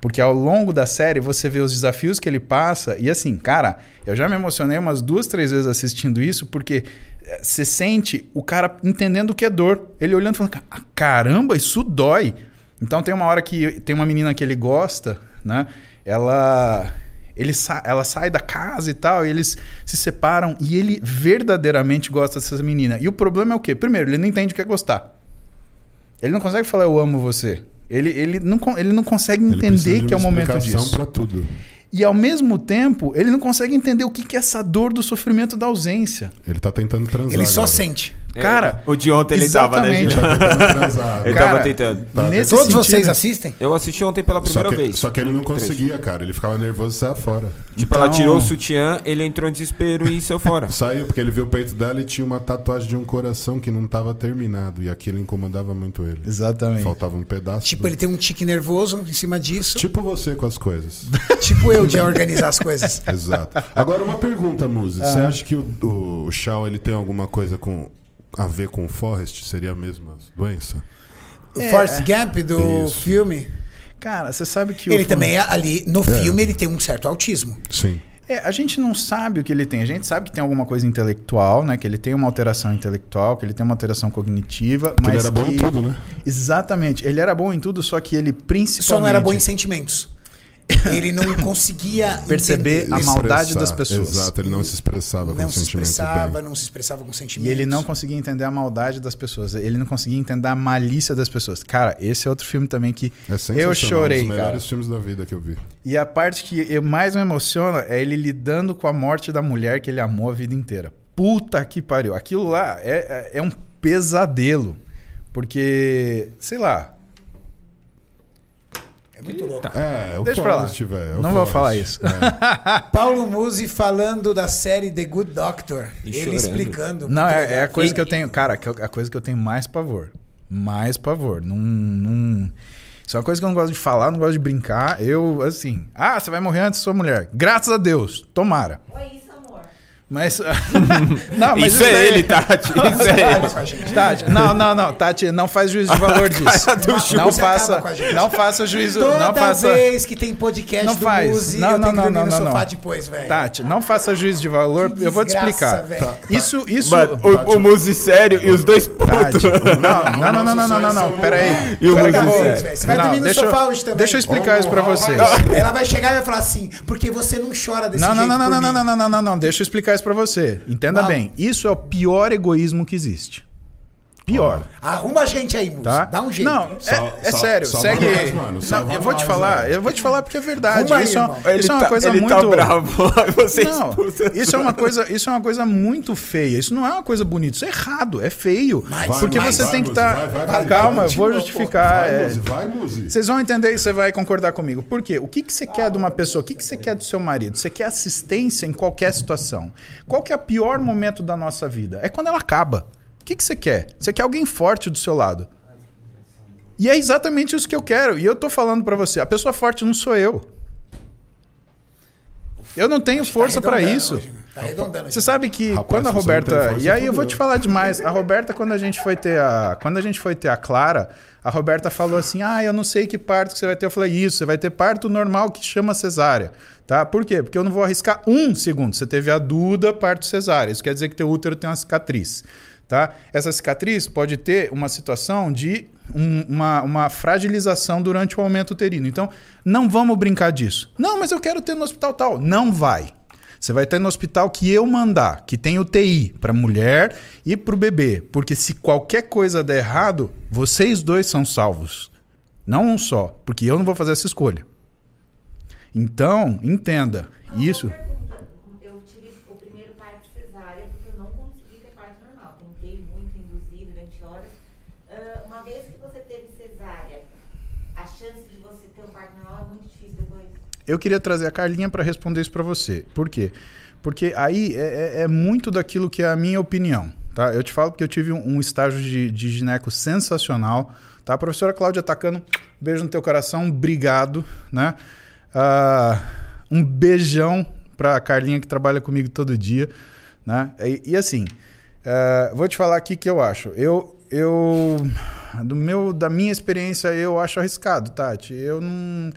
Porque ao longo da série você vê os desafios que ele passa. E assim, cara, eu já me emocionei umas duas, três vezes assistindo isso, porque eh, você sente o cara entendendo o que é dor. Ele olhando e falando: "Ah, caramba, isso dói. Então tem uma hora que tem uma menina que ele gosta, né? Ela. Ele sa ela sai da casa e tal, e eles se separam e ele verdadeiramente gosta dessa menina. E o problema é o quê? Primeiro, ele não entende o que é gostar. Ele não consegue falar eu amo você. Ele, ele, não, ele não consegue entender de que é o momento disso. pra tudo. E ao mesmo tempo, ele não consegue entender o que que é essa dor do sofrimento da ausência. Ele tá tentando transar. Ele só agora. sente. Cara, o de ontem ele tava, né? *laughs* Transado. Ele Cara, tava tentando. Nesse Todos sentido- vocês assistem? Eu assisti ontem pela Só primeira que, vez. só que ele não conseguia, cara. Ele ficava nervoso e saia fora. Tipo, ela Então- tirou o sutiã, ele entrou em desespero e saiu fora. *laughs* Saiu porque ele viu o peito dela e tinha uma tatuagem de um coração que não estava terminado. E aquilo incomodava muito ele. Exatamente. Faltava um pedaço. Tipo, do- ele tem um tique nervoso em cima disso. Tipo você com as coisas. *laughs* Tipo eu de organizar as coisas. Exato. Agora uma pergunta, Muzi. Ah. Você acha que o, o, o Shaw ele tem alguma coisa com a ver com o Forrest? Seria a mesma doença? O Forrest Gump do Isso. filme. Cara, você sabe que Ele o também é ali, no filme, ele tem um certo autismo. Sim. É, a gente não sabe o que ele tem. A gente sabe que tem alguma coisa intelectual, né? Que ele tem uma alteração intelectual, que ele tem uma alteração cognitiva. Porque mas ele era bom que... em tudo, né? Exatamente. Ele era bom em tudo, só que ele principalmente... Só não era bom em sentimentos. Ele não conseguia *laughs* Perceber entender- a maldade das pessoas. Exato, ele não se expressava com não se sentimento expressava, bem. não se expressava com E sentimentos. ele não conseguia entender a maldade das pessoas. Ele não conseguia entender a malícia das pessoas. Cara, esse é outro filme também que É eu um chorei, dos cara. melhores filmes da vida que eu vi. E a parte que eu mais me emociona é ele lidando com a morte da mulher que ele amou a vida inteira. Puta que pariu. Aquilo lá é, é, é um pesadelo. Porque, sei lá, É muito louco. É, o Deixa pra lá. Forrest, velho. é o Não vou falar isso. É. *laughs* Paulo Musi falando da série The Good Doctor. E ele chorando. explicando. Não, é, é a coisa que eu tenho. Cara, eu- a coisa que eu tenho mais pavor. Mais pavor. Não. não isso é uma coisa que eu não gosto de falar, não gosto de brincar. Eu, assim. Ah, você vai morrer antes da sua mulher. Graças a Deus. Tomara. Amor. Mas. não, mas Isso é daí- ele, Tati. Isso é ele. Tati, não, não, não, Tati, não faz juízo de valor disso. Não Você faça, não faça juízo, Toda não faça. vez que tem podcast Não do faz. Musi, Não, eu não, tenho que não, não, no não, sofá não. depois, velho. Tati, não faça juízo de valor, Que eu vou te explicar. Isso, isso. Mano, o, o Muzi sério e os dois Tati, não, não, não, não, não, não, não, não, pera aí. E o Muzi sério. Você vai Não, dormir no deixa eu- sofá hoje também. Deixa eu explicar isso pra vocês. Ela vai chegar e vai falar assim, porque você não chora desse Não, não, jeito não, não, não, mim. não, não, não, não, não, deixa eu explicar isso pra você. Entenda bem. Isso é o pior egoísmo que existe. Pior. Arruma a gente aí, Musi. Tá? Dá um jeito. Não, é, Sal- é sério, salva segue. nós, mano, Não, eu vou te falar, eu vou te falar porque é verdade. Aí, isso, é, isso é uma coisa ele muito. tá bravo. *laughs* Você Não, isso é uma coisa, isso é uma coisa muito feia. Isso não é uma coisa bonita, isso é errado, é feio. porque vai, você vai, tem que estar. vai, Calma, vai, eu vou vai, justificar. Vai, é. Vai, Muzi. Vocês vão entender e você vai concordar comigo. Por quê? O que, que você quer de uma pessoa? O que, que você quer do seu marido? Você quer assistência em qualquer situação. Qual que é o pior momento da nossa vida? É quando ela acaba. O que, que você quer? Você quer alguém forte do seu lado. E é exatamente isso que eu quero. E eu tô falando pra você, a pessoa forte não sou eu. Eu não tenho força pra arredondando isso. hoje. Tá. Você sabe que Rapaz, quando a Roberta. E aí eu vou te falar demais. A Roberta, quando a gente foi ter a. Quando a gente foi ter a Clara, a Roberta falou assim: Ah, eu não sei que parto que você vai ter. Eu falei, isso, você vai ter parto normal que chama cesárea. Tá? Por quê? Porque eu não vou arriscar um segundo. Você teve a Duda, parto cesárea. Isso quer dizer que teu útero tem uma cicatriz. Tá? Essa cicatriz pode ter uma situação de um- uma, uma fragilização durante o aumento uterino. Então, não vamos brincar disso. Não, mas eu quero ter no hospital tal. Não vai. Você vai ter no hospital que eu mandar, que tem UTI para mulher e para o bebê. Porque se qualquer coisa der errado, vocês dois são salvos. Não um só, porque eu não vou fazer essa escolha. Então, entenda. Isso. Eu tive o primeiro parto cesárea porque eu não consegui ter parto normal. Tentei muito induzir durante horas. Ah, uma vez que você teve cesárea, a chance de você ter um parto normal é muito difícil depois. Eu queria trazer a Carlinha para responder isso para você. Por quê? Porque aí é, é- é muito daquilo que é a minha opinião. Tá? Eu te falo que eu tive um, um estágio de, de gineco sensacional. Tá? Professora Cláudia Tacano, beijo no teu coração, obrigado. Né? Ah, um beijão para a Carlinha que trabalha comigo todo dia. Né? E, e assim, ah, vou te falar aqui o que eu acho. Eu, eu do meu, da minha experiência, eu acho arriscado, Tati. Eu não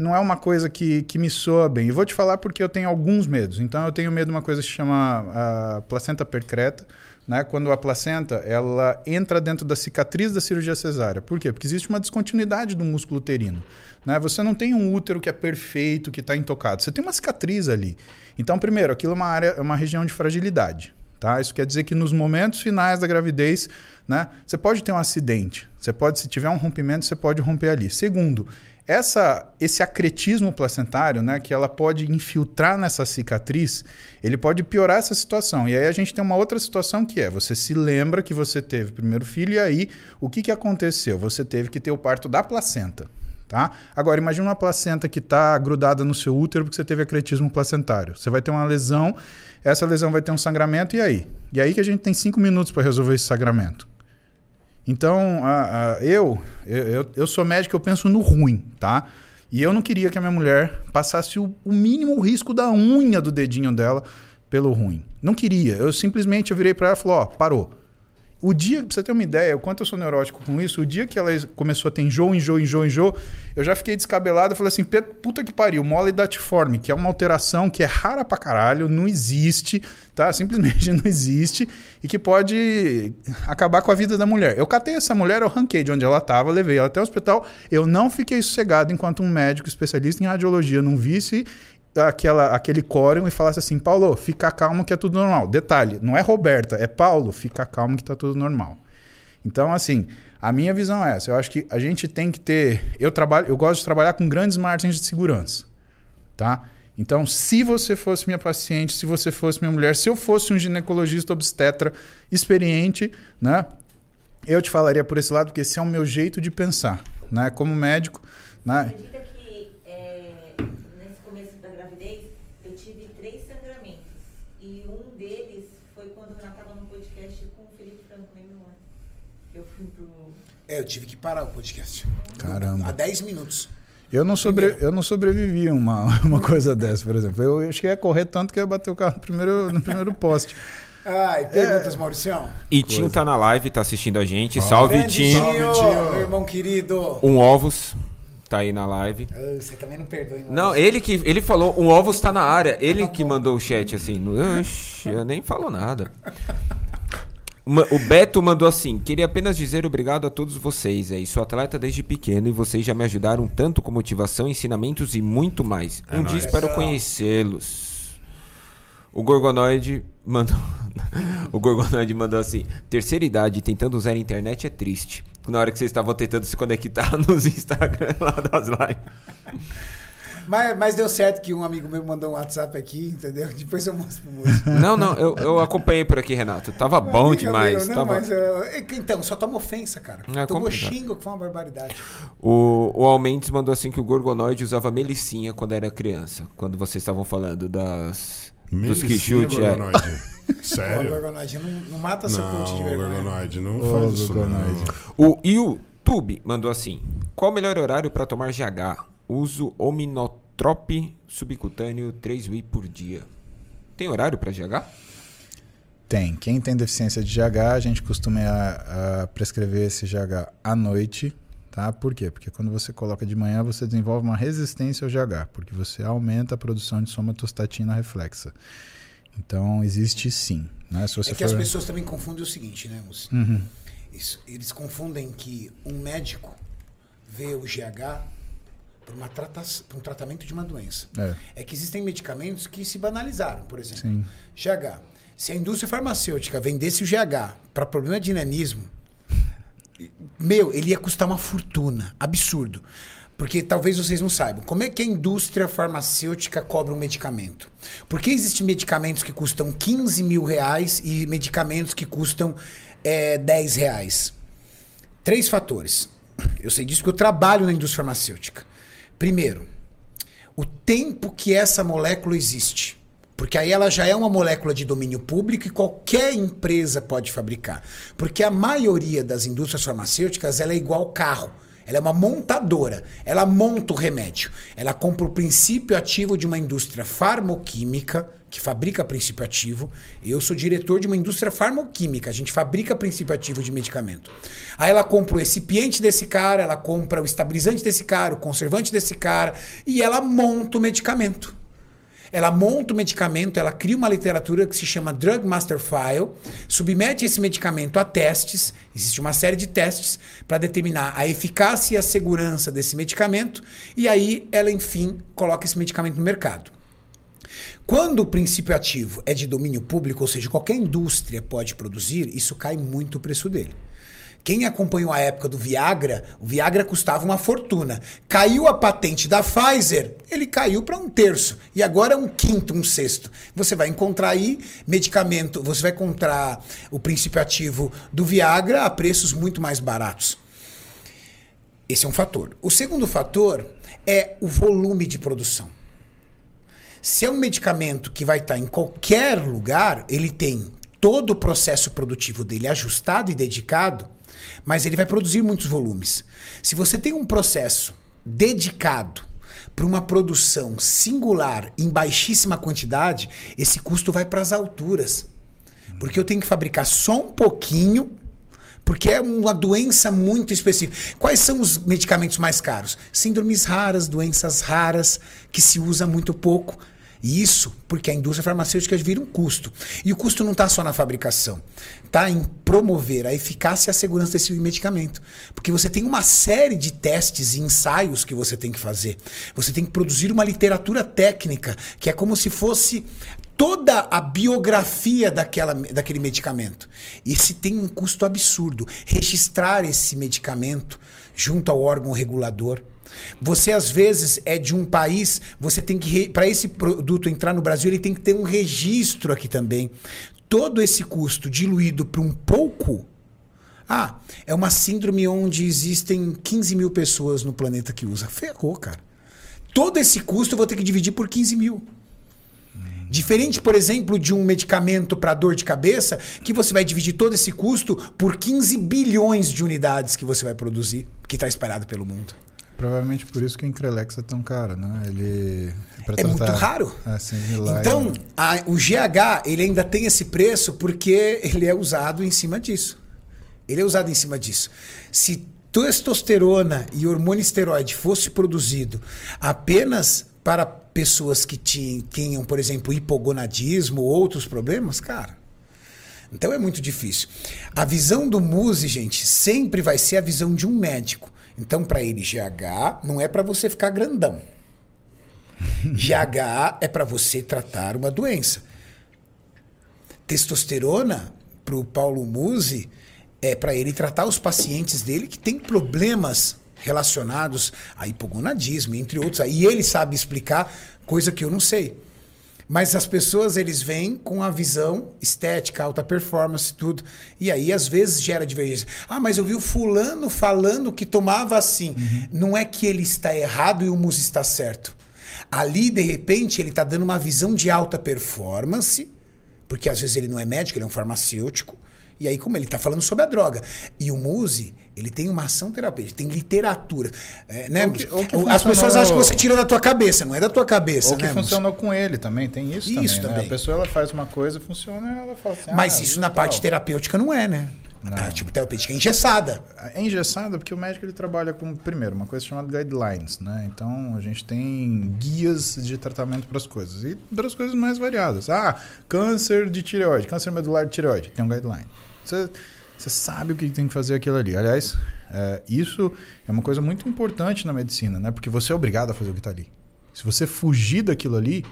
não é uma coisa que, que me soa bem. E vou te falar porque eu tenho alguns medos. Então, eu tenho medo de uma coisa que se chama a placenta percreta, né? quando a placenta ela entra dentro da cicatriz da cirurgia cesárea. Por quê? Porque existe uma descontinuidade do músculo uterino. Né? Você não tem um útero que é perfeito, que está intocado. Você tem uma cicatriz ali. Então, primeiro, aquilo é uma área, é uma região de fragilidade. Tá? Isso quer dizer que nos momentos finais da gravidez, né, você pode ter um acidente. Você pode, se tiver um rompimento, você pode romper ali. Segundo, essa, esse acretismo placentário, né, que ela pode infiltrar nessa cicatriz, ele pode piorar essa situação. E aí a gente tem uma outra situação que é, você se lembra que você teve primeiro filho e aí o que, que aconteceu? Você teve que ter o parto da placenta. Tá? Agora, imagine uma placenta que está grudada no seu útero porque você teve acretismo placentário. Você vai ter uma lesão, essa lesão vai ter um sangramento, e aí? E aí que a gente tem cinco minutos para resolver esse sangramento. Então, a, a, eu, eu, eu sou médico, eu penso no ruim, tá? E eu não queria que a minha mulher passasse o, o mínimo risco da unha do dedinho dela pelo ruim. Não queria. Eu simplesmente eu virei para ela e falei, ó, parou. O dia, pra você ter uma ideia, o quanto eu sou neurótico com isso, o dia que ela começou a ter enjoo, enjoo, enjoo, enjoo, eu já fiquei descabelado. Falei assim, puta que pariu, mole datiforme, que é uma alteração que é rara pra caralho, não existe, tá? *laughs* Simplesmente não existe e que pode acabar com a vida da mulher. Eu catei essa mulher, eu ranquei de onde ela tava, levei ela até o hospital. Eu não fiquei sossegado enquanto um médico especialista em radiologia não visse aquela, aquele quórum e falasse assim: Paulo, fica calmo que é tudo normal. Detalhe, não é Roberta, é Paulo, fica calmo que está tudo normal. Então, assim, a minha visão é essa. Eu acho que a gente tem que ter. Eu trabalho, eu gosto de trabalhar com grandes margens de segurança. Tá? Então, se você fosse minha paciente, se você fosse minha mulher, se eu fosse um ginecologista obstetra experiente, né? Eu te falaria por esse lado, porque esse é o meu jeito de pensar. Né? Como médico. Né? É, eu tive que parar o podcast. Caramba. Há 10 minutos. Eu não, sobre, eu não sobrevivi a uma, *laughs* uma coisa dessa, por exemplo. Eu, eu cheguei a correr tanto que eu ia bater o carro no primeiro, no primeiro poste. Ai, perguntas, é... Mauricião? Itinho tá na live, tá assistindo a gente. Salve, Itinho. Salve, meu irmão querido. Um ovos. Tá aí na live. Você também não perdoa, hein, Não, ele que ele falou, um ovos tá na área. Ele que mandou o chat assim. Oxi, eu nem falou nada. *laughs* O Beto mandou assim: queria apenas dizer obrigado a todos vocês. Aí, sou atleta desde pequeno e vocês já me ajudaram tanto com motivação, ensinamentos e muito mais. É um dia espero conhecê-los. O Gorgonoide mandou. *laughs* o Gorgonoide mandou assim: terceira idade tentando usar a internet é triste. Na hora que vocês estavam tentando se conectar *laughs* nos Instagram lá das lives. Mas, mas deu certo que um amigo meu mandou um WhatsApp aqui, entendeu? *laughs* Depois eu mostro pro moço. Não, não, eu, eu acompanhei por aqui, Renato. Tava bom demais. Meu, não, tava... mas, uh, então, só toma ofensa, cara. É, Tomou xingo, que foi uma barbaridade. O, o Almentes mandou assim que o Gorgonoide usava melicinha quando era criança. Quando vocês estavam falando das... Melicinha, dos quichute, é. *laughs* Sério? O Gorgonoide não, não mata seu coach de vergonha. O Gorgonoide não oh, faz isso, não. O YouTube mandou assim, qual o melhor horário para tomar GH? Uso ominotrope subcutâneo 3 UI por dia. Tem horário para GH? Tem. Quem tem deficiência de GH, a gente costuma a, a prescrever esse GH à noite. Tá? Por quê? Porque quando você coloca de manhã, você desenvolve uma resistência ao GH, porque você aumenta a produção de somatostatina reflexa. Então, existe sim. Né? Se você é que for... as pessoas também confundem o seguinte, né, Mussi? Uhum. Isso, eles confundem que um médico vê o GH para, uma trata para um tratamento de uma doença. É. é. que existem medicamentos que se banalizaram, por exemplo. Sim. GH. Se a indústria farmacêutica vendesse o GH para problema de nanismo, meu, ele ia custar uma fortuna. Absurdo. Porque talvez vocês não saibam. Como é que a indústria farmacêutica cobra um medicamento? Por que existem medicamentos que custam 15 mil reais e medicamentos que custam é, 10 reais? Três fatores. Eu sei disso porque eu trabalho na indústria farmacêutica. Primeiro, o tempo que essa molécula existe. Porque aí ela já é uma molécula de domínio público e qualquer empresa pode fabricar. Porque a maioria das indústrias farmacêuticas ela é igual carro. Ela é uma montadora. Ela monta o remédio. Ela compra o princípio ativo de uma indústria farmoquímica que fabrica princípio ativo. Eu sou diretor de uma indústria farmoquímica. A gente fabrica princípio ativo de medicamento. Aí ela compra o recipiente desse cara, ela compra o estabilizante desse cara, o conservante desse cara, e ela monta o medicamento. Ela monta o medicamento, ela cria uma literatura que se chama Drug Master File, submete esse medicamento a testes, existe uma série de testes para determinar a eficácia e a segurança desse medicamento, e aí ela, enfim, coloca esse medicamento no mercado. Quando o princípio ativo é de domínio público, ou seja, qualquer indústria pode produzir, isso cai muito o preço dele. Quem acompanhou a época do Viagra, o Viagra custava uma fortuna. Caiu a patente da Pfizer, ele caiu para um terço. E agora é um quinto, um sexto. Você vai encontrar aí medicamento, você vai encontrar o princípio ativo do Viagra a preços muito mais baratos. Esse é um fator. O segundo fator é o volume de produção. Se é um medicamento que vai estar em qualquer lugar, ele tem todo o processo produtivo dele ajustado e dedicado, mas ele vai produzir muitos volumes. Se você tem um processo dedicado para uma produção singular em baixíssima quantidade, esse custo vai para as alturas. Porque eu tenho que fabricar só um pouquinho, porque é uma doença muito específica. Quais são os medicamentos mais caros? Síndromes raras, doenças raras, que se usa muito pouco. E isso porque a indústria farmacêutica vira um custo. E o custo não está só na fabricação, está em promover a eficácia e a segurança desse medicamento. Porque você tem uma série de testes e ensaios que você tem que fazer. Você tem que produzir uma literatura técnica, que é como se fosse toda a biografia daquela, daquele medicamento. E se tem um custo absurdo. Registrar esse medicamento junto ao órgão regulador você às vezes é de um país, você tem que para esse produto entrar no Brasil, ele tem que ter um registro aqui também. Todo esse custo diluído para um pouco. Ah, é uma síndrome onde existem 15 mil pessoas no planeta que usa. Ferrou, cara. Todo esse custo eu vou ter que dividir por 15 mil. Diferente, por exemplo, de um medicamento para dor de cabeça, que você vai dividir todo esse custo por 15 bilhões de unidades que você vai produzir, que está espalhado pelo mundo. Provavelmente por isso que o Increlex é tão caro, né? Ele é, é muito raro. Assim, então, a, o GH ele ainda tem esse preço porque ele é usado em cima disso. Ele é usado em cima disso. Se testosterona e hormônio esteroide fosse produzido apenas para pessoas que tinham, por exemplo, hipogonadismo ou outros problemas, cara, então é muito difícil. A visão do Muse, gente, sempre vai ser a visão de um médico. Então, para ele, GH não é para você ficar grandão. *laughs* GH é para você tratar uma doença. Testosterona, para o Paulo Musi, é para ele tratar os pacientes dele que têm problemas relacionados a hipogonadismo, entre outros. E ele sabe explicar coisa que eu não sei. Mas as pessoas, eles vêm com a visão estética, alta performance, tudo. E aí, às vezes, gera divergência. Ah, mas eu vi o fulano falando que tomava assim. Uhum. Não é que ele está errado e o mus está certo. Ali, de repente, ele está dando uma visão de alta performance, porque às vezes ele não é médico, ele é um farmacêutico. E aí, como ele está falando sobre a droga. E o Muse, ele tem uma ação terapêutica, tem literatura. É, né? O que, o que As pessoas acham que você tira da tua cabeça, não é da tua cabeça. O que né, funcionou com ele também, tem isso, isso também. também. Né? A pessoa ela faz uma coisa, funciona, ela fala assim. Mas ah, isso na tal. parte terapêutica não é, né? Não. A tipo terapêutica é engessada. É engessada porque o médico ele trabalha com, primeiro, uma coisa chamada guidelines, né? Então a gente tem guias de tratamento para as coisas. E para as coisas mais variadas. Ah, câncer de tireoide, câncer medular de tireoide, tem um guideline. Você, você sabe o que tem que fazer aquilo ali. Aliás, é, isso é uma coisa muito importante na medicina, né? Porque você é obrigado a fazer o que está ali. Se você fugir daquilo ali,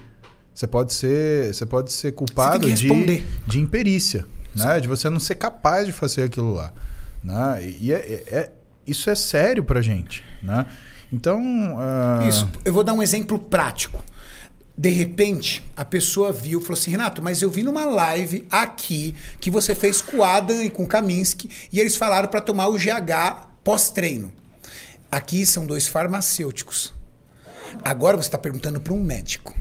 você pode ser, você pode ser culpado de, de imperícia, né? De você não ser capaz de fazer aquilo lá. Né? E é, é, é isso é sério pra gente, né? Então... Uh... Isso. Eu vou dar um exemplo prático. De repente, a pessoa viu falou assim: Renato, mas eu vi numa live aqui que você fez com o Adam e com o Kaminsky e eles falaram para tomar o GH pós-treino. Aqui são dois farmacêuticos. Agora você está perguntando para um médico.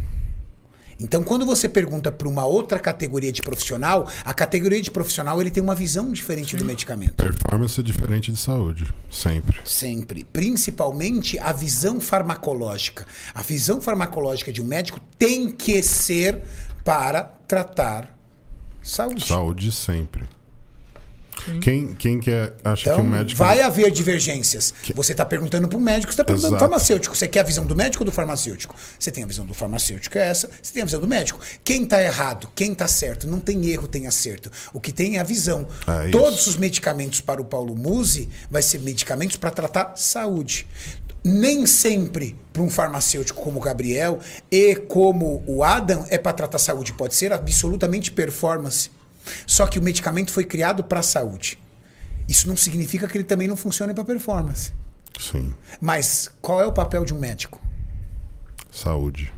Então, quando você pergunta para uma outra categoria de profissional, a categoria de profissional ele tem uma visão diferente Sim. do medicamento. Performance é diferente de saúde, sempre. Sempre. Principalmente a visão farmacológica. A visão farmacológica de um médico tem que ser para tratar saúde. Saúde sempre. Quem, quem quer, acha então, que o médico. Vai haver divergências. Que... Você está perguntando para o médico, você está perguntando para o farmacêutico. Você quer a visão do médico ou do farmacêutico? Você tem a visão do farmacêutico, é essa. Você tem a visão do médico. Quem está errado? Quem está certo? Não tem erro, tem acerto. O que tem é a visão. É Todos os medicamentos para o Paulo Musi vai ser medicamentos para tratar saúde nem sempre para um farmacêutico como o Gabriel e como o Adam é para tratar saúde, pode ser absolutamente performance. Só que o medicamento foi criado para a saúde. Isso não significa que ele também não funcione para performance. Sim. Mas qual é o papel de um médico? Saúde.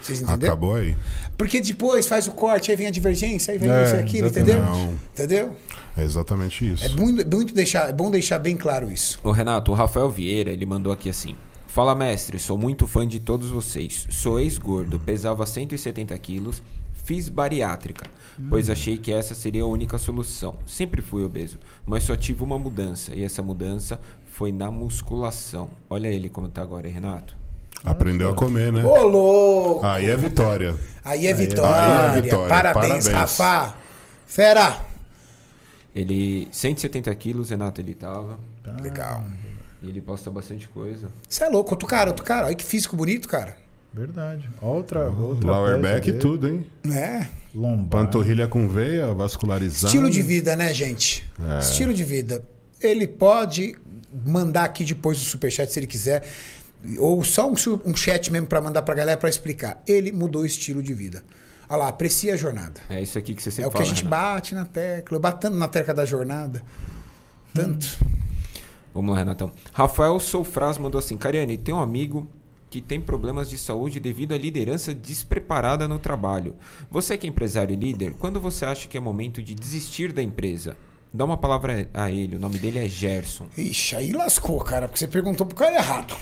Vocês entenderam? Acabou aí. Porque depois faz o corte, aí vem a divergência, aí vem É, isso e aquilo, exatamente. entendeu? Não. Entendeu? É exatamente isso. É muito, muito deixar, é bom deixar bem claro isso. Ô Renato, o Rafael Vieira, ele mandou aqui assim. Fala mestre, sou muito fã de todos vocês. Sou ex-gordo, pesava 170 quilos, fiz bariátrica, pois achei que essa seria a única solução. Sempre fui obeso, mas só tive uma mudança, e essa mudança foi na musculação. Olha ele como tá agora, hein, Renato. Aprendeu a comer, né? Ô, louco! Aí é vitória. Aí é vitória. Aí é vitória. Parabéns, Parabéns. Rafa. Fera! Ele, 170 quilos, Renato, ele tava. Legal. Ele posta bastante coisa. Você é louco, outro cara, outro cara. Olha que físico bonito, cara. Verdade. Outra, outra Lower peça back e tudo, hein? É. Lombar. Panturrilha com veia, vascularizada. Estilo de vida, né, gente? É. Estilo de vida. Ele pode mandar aqui depois do superchat se ele quiser. Ou só um, um chat mesmo pra mandar pra galera pra explicar. Ele mudou o estilo de vida. Olha lá, aprecia a jornada. É isso aqui que você sempre É o que fala, a gente Renato. bate na tecla. Tanto na tecla da jornada. Tanto. Vamos lá, Renatão. Rafael Soufraz mandou assim: Cariane, tem um amigo que tem problemas de saúde devido à liderança despreparada no trabalho. Você que é empresário e líder, quando você acha que é momento de desistir da empresa? Dá uma palavra a ele, o nome dele é Gerson. Ixi, aí lascou, cara, porque você perguntou pro cara errado.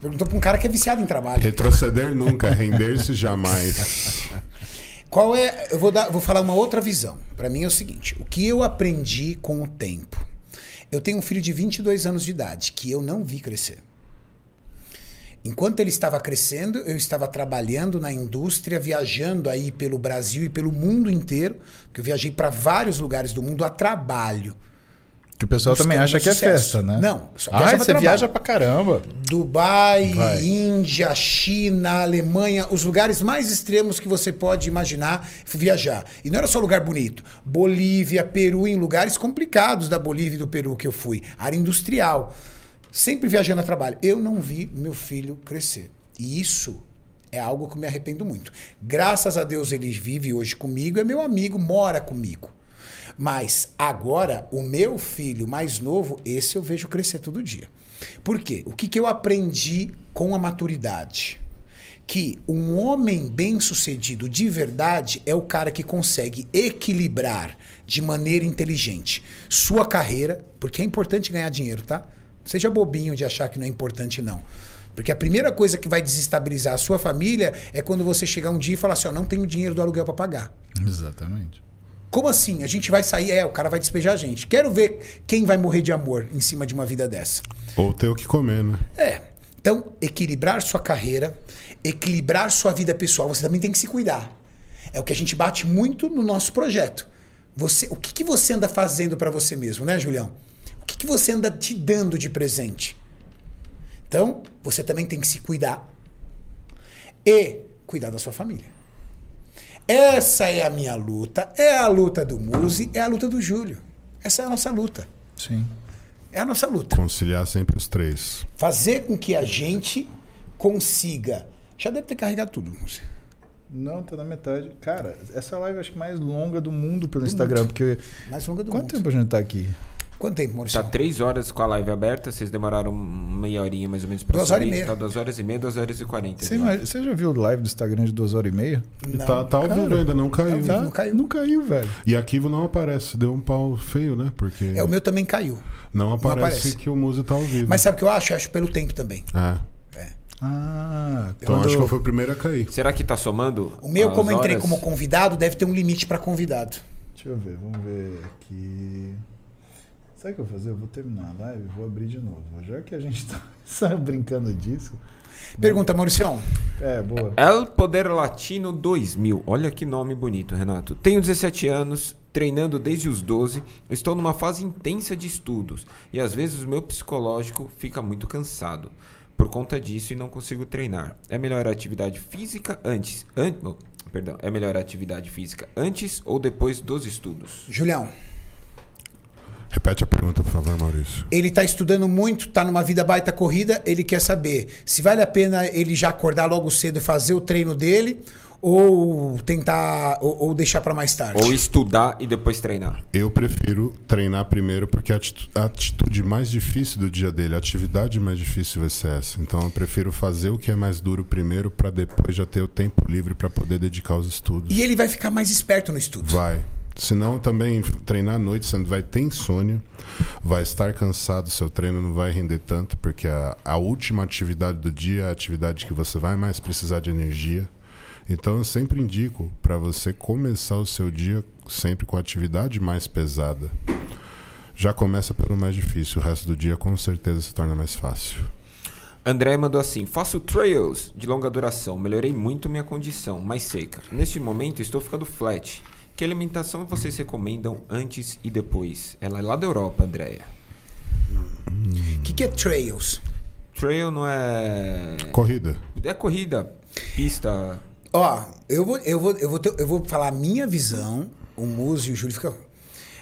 Perguntou pra um cara que é viciado em trabalho. Retroceder nunca, render-se jamais. *laughs* Qual é. Eu vou, dar, vou falar uma outra visão. Pra mim é o seguinte: o que eu aprendi com o tempo. Eu tenho um filho de 22 anos de idade que eu não vi crescer. Enquanto ele estava crescendo, eu estava trabalhando na indústria, viajando aí pelo Brasil e pelo mundo inteiro, porque eu viajei para vários lugares do mundo a trabalho. Que o pessoal também acha que é festa, né? Não, só Ah, você trabalho. viaja pra caramba. Dubai, Vai. Índia, China, Alemanha, os lugares mais extremos que você pode imaginar viajar. E não era só lugar bonito. Bolívia, Peru, em lugares complicados da Bolívia e do Peru que eu fui. Área industrial. Sempre viajando a trabalho. Eu não vi meu filho crescer. E isso é algo que me arrependo muito. Graças a Deus ele vive hoje comigo, é meu amigo, mora comigo. Mas agora, o meu filho mais novo, esse eu vejo crescer todo dia. Por quê? O que, que eu aprendi com a maturidade? Que um homem bem-sucedido de verdade é o cara que consegue equilibrar de maneira inteligente sua carreira, porque é importante ganhar dinheiro, tá? Seja bobinho de achar que não é importante, não. Porque a primeira coisa que vai desestabilizar a sua família é quando você chegar um dia e falar assim: ó, não tenho dinheiro do aluguel para pagar. Exatamente. Como assim? A gente vai sair, é, o cara vai despejar a gente. Quero ver quem vai morrer de amor em cima de uma vida dessa. Ou ter o que comer, né? É. Então, equilibrar sua carreira, equilibrar sua vida pessoal, você também tem que se cuidar. É o que a gente bate muito no nosso projeto. Você, o que, que você anda fazendo para você mesmo, né, Julião? O que, que você anda te dando de presente? Então, você também tem que se cuidar e cuidar da sua família. Essa é a minha luta, é a luta do Muse, é a luta do Júlio. Essa é a nossa luta. Sim. É a nossa luta. Conciliar sempre os três. Fazer com que a gente consiga. Já deve ter carregado tudo, Muse. Não, tá na metade. Cara, essa live acho que mais longa do mundo pelo Instagram, porque. Mais longa do Quanto mundo. tempo a gente tá aqui? Quanto tempo, Maurício? Tá três horas com a live aberta, vocês demoraram meia horinha mais ou menos pra Duas horas e meia. Tá duas horas e meia, duas horas e quarenta. Você, imagina- você já viu live do Instagram de duas horas e meia? E tá, tá ao vivo ainda, não caiu. Tá. Não caiu. Não caiu, velho. E arquivo não aparece, deu um pau feio, né? Porque É, o meu também caiu. não, aparece aparece. que o Muzi tá ao vivo. Mas sabe o que eu acho? Eu acho pelo tempo também. É. Ah, Então quando- acho que eu fui o primeiro a cair. Será que tá somando? O meu, como eu entrei horas? como convidado, deve ter um limite para convidado. Deixa eu ver, vamos ver aqui. Sabe o que eu vou fazer? Eu vou terminar a live e vou abrir de novo. Já que a gente *laughs* tá só brincando disso. Pergunta, Mauricião. É, boa. El Poder Latino 2000. Olha que nome bonito, Renato. Tenho 17 anos, treinando desde os 12. Estou numa fase intensa de estudos e às vezes o meu psicológico fica muito cansado por conta disso e não consigo treinar. É melhor a atividade física antes, an- perdão, é melhor a atividade física antes ou depois dos estudos? Julião, Repete a pergunta, por favor, Maurício. ele tá estudando muito, tá numa vida baita corrida, ele quer saber se vale a pena ele já acordar logo cedo e fazer o treino dele, Ou tentar. Ou, ou deixar para mais tarde? Ou estudar e depois treinar. Eu prefiro treinar primeiro porque a atitude mais difícil do dia dele, a atividade mais difícil vai ser essa. Então eu prefiro fazer o que é mais duro primeiro para depois já ter o tempo livre para poder dedicar aos estudos. E ele vai ficar mais esperto no estudo. Vai. Senão também treinar à noite, você vai ter insônia, vai estar cansado, seu treino não vai render tanto, porque a, a última atividade do dia é a atividade que você vai mais precisar de energia. Então eu sempre indico para você começar o seu dia sempre com a atividade mais pesada. Já começa pelo mais difícil, o resto do dia com certeza se torna mais fácil. André mandou assim: faço trails de longa duração, melhorei muito minha condição, mais seca. Neste momento estou ficando flat. Que alimentação vocês recomendam antes e depois? Ela é lá da Europa, Andréia. O que, que é trails? Trail não é. Corrida. É corrida, pista. Ó, eu vou, eu vou, eu vou, ter- eu vou falar a minha visão. O Muso e o Júlio ficam.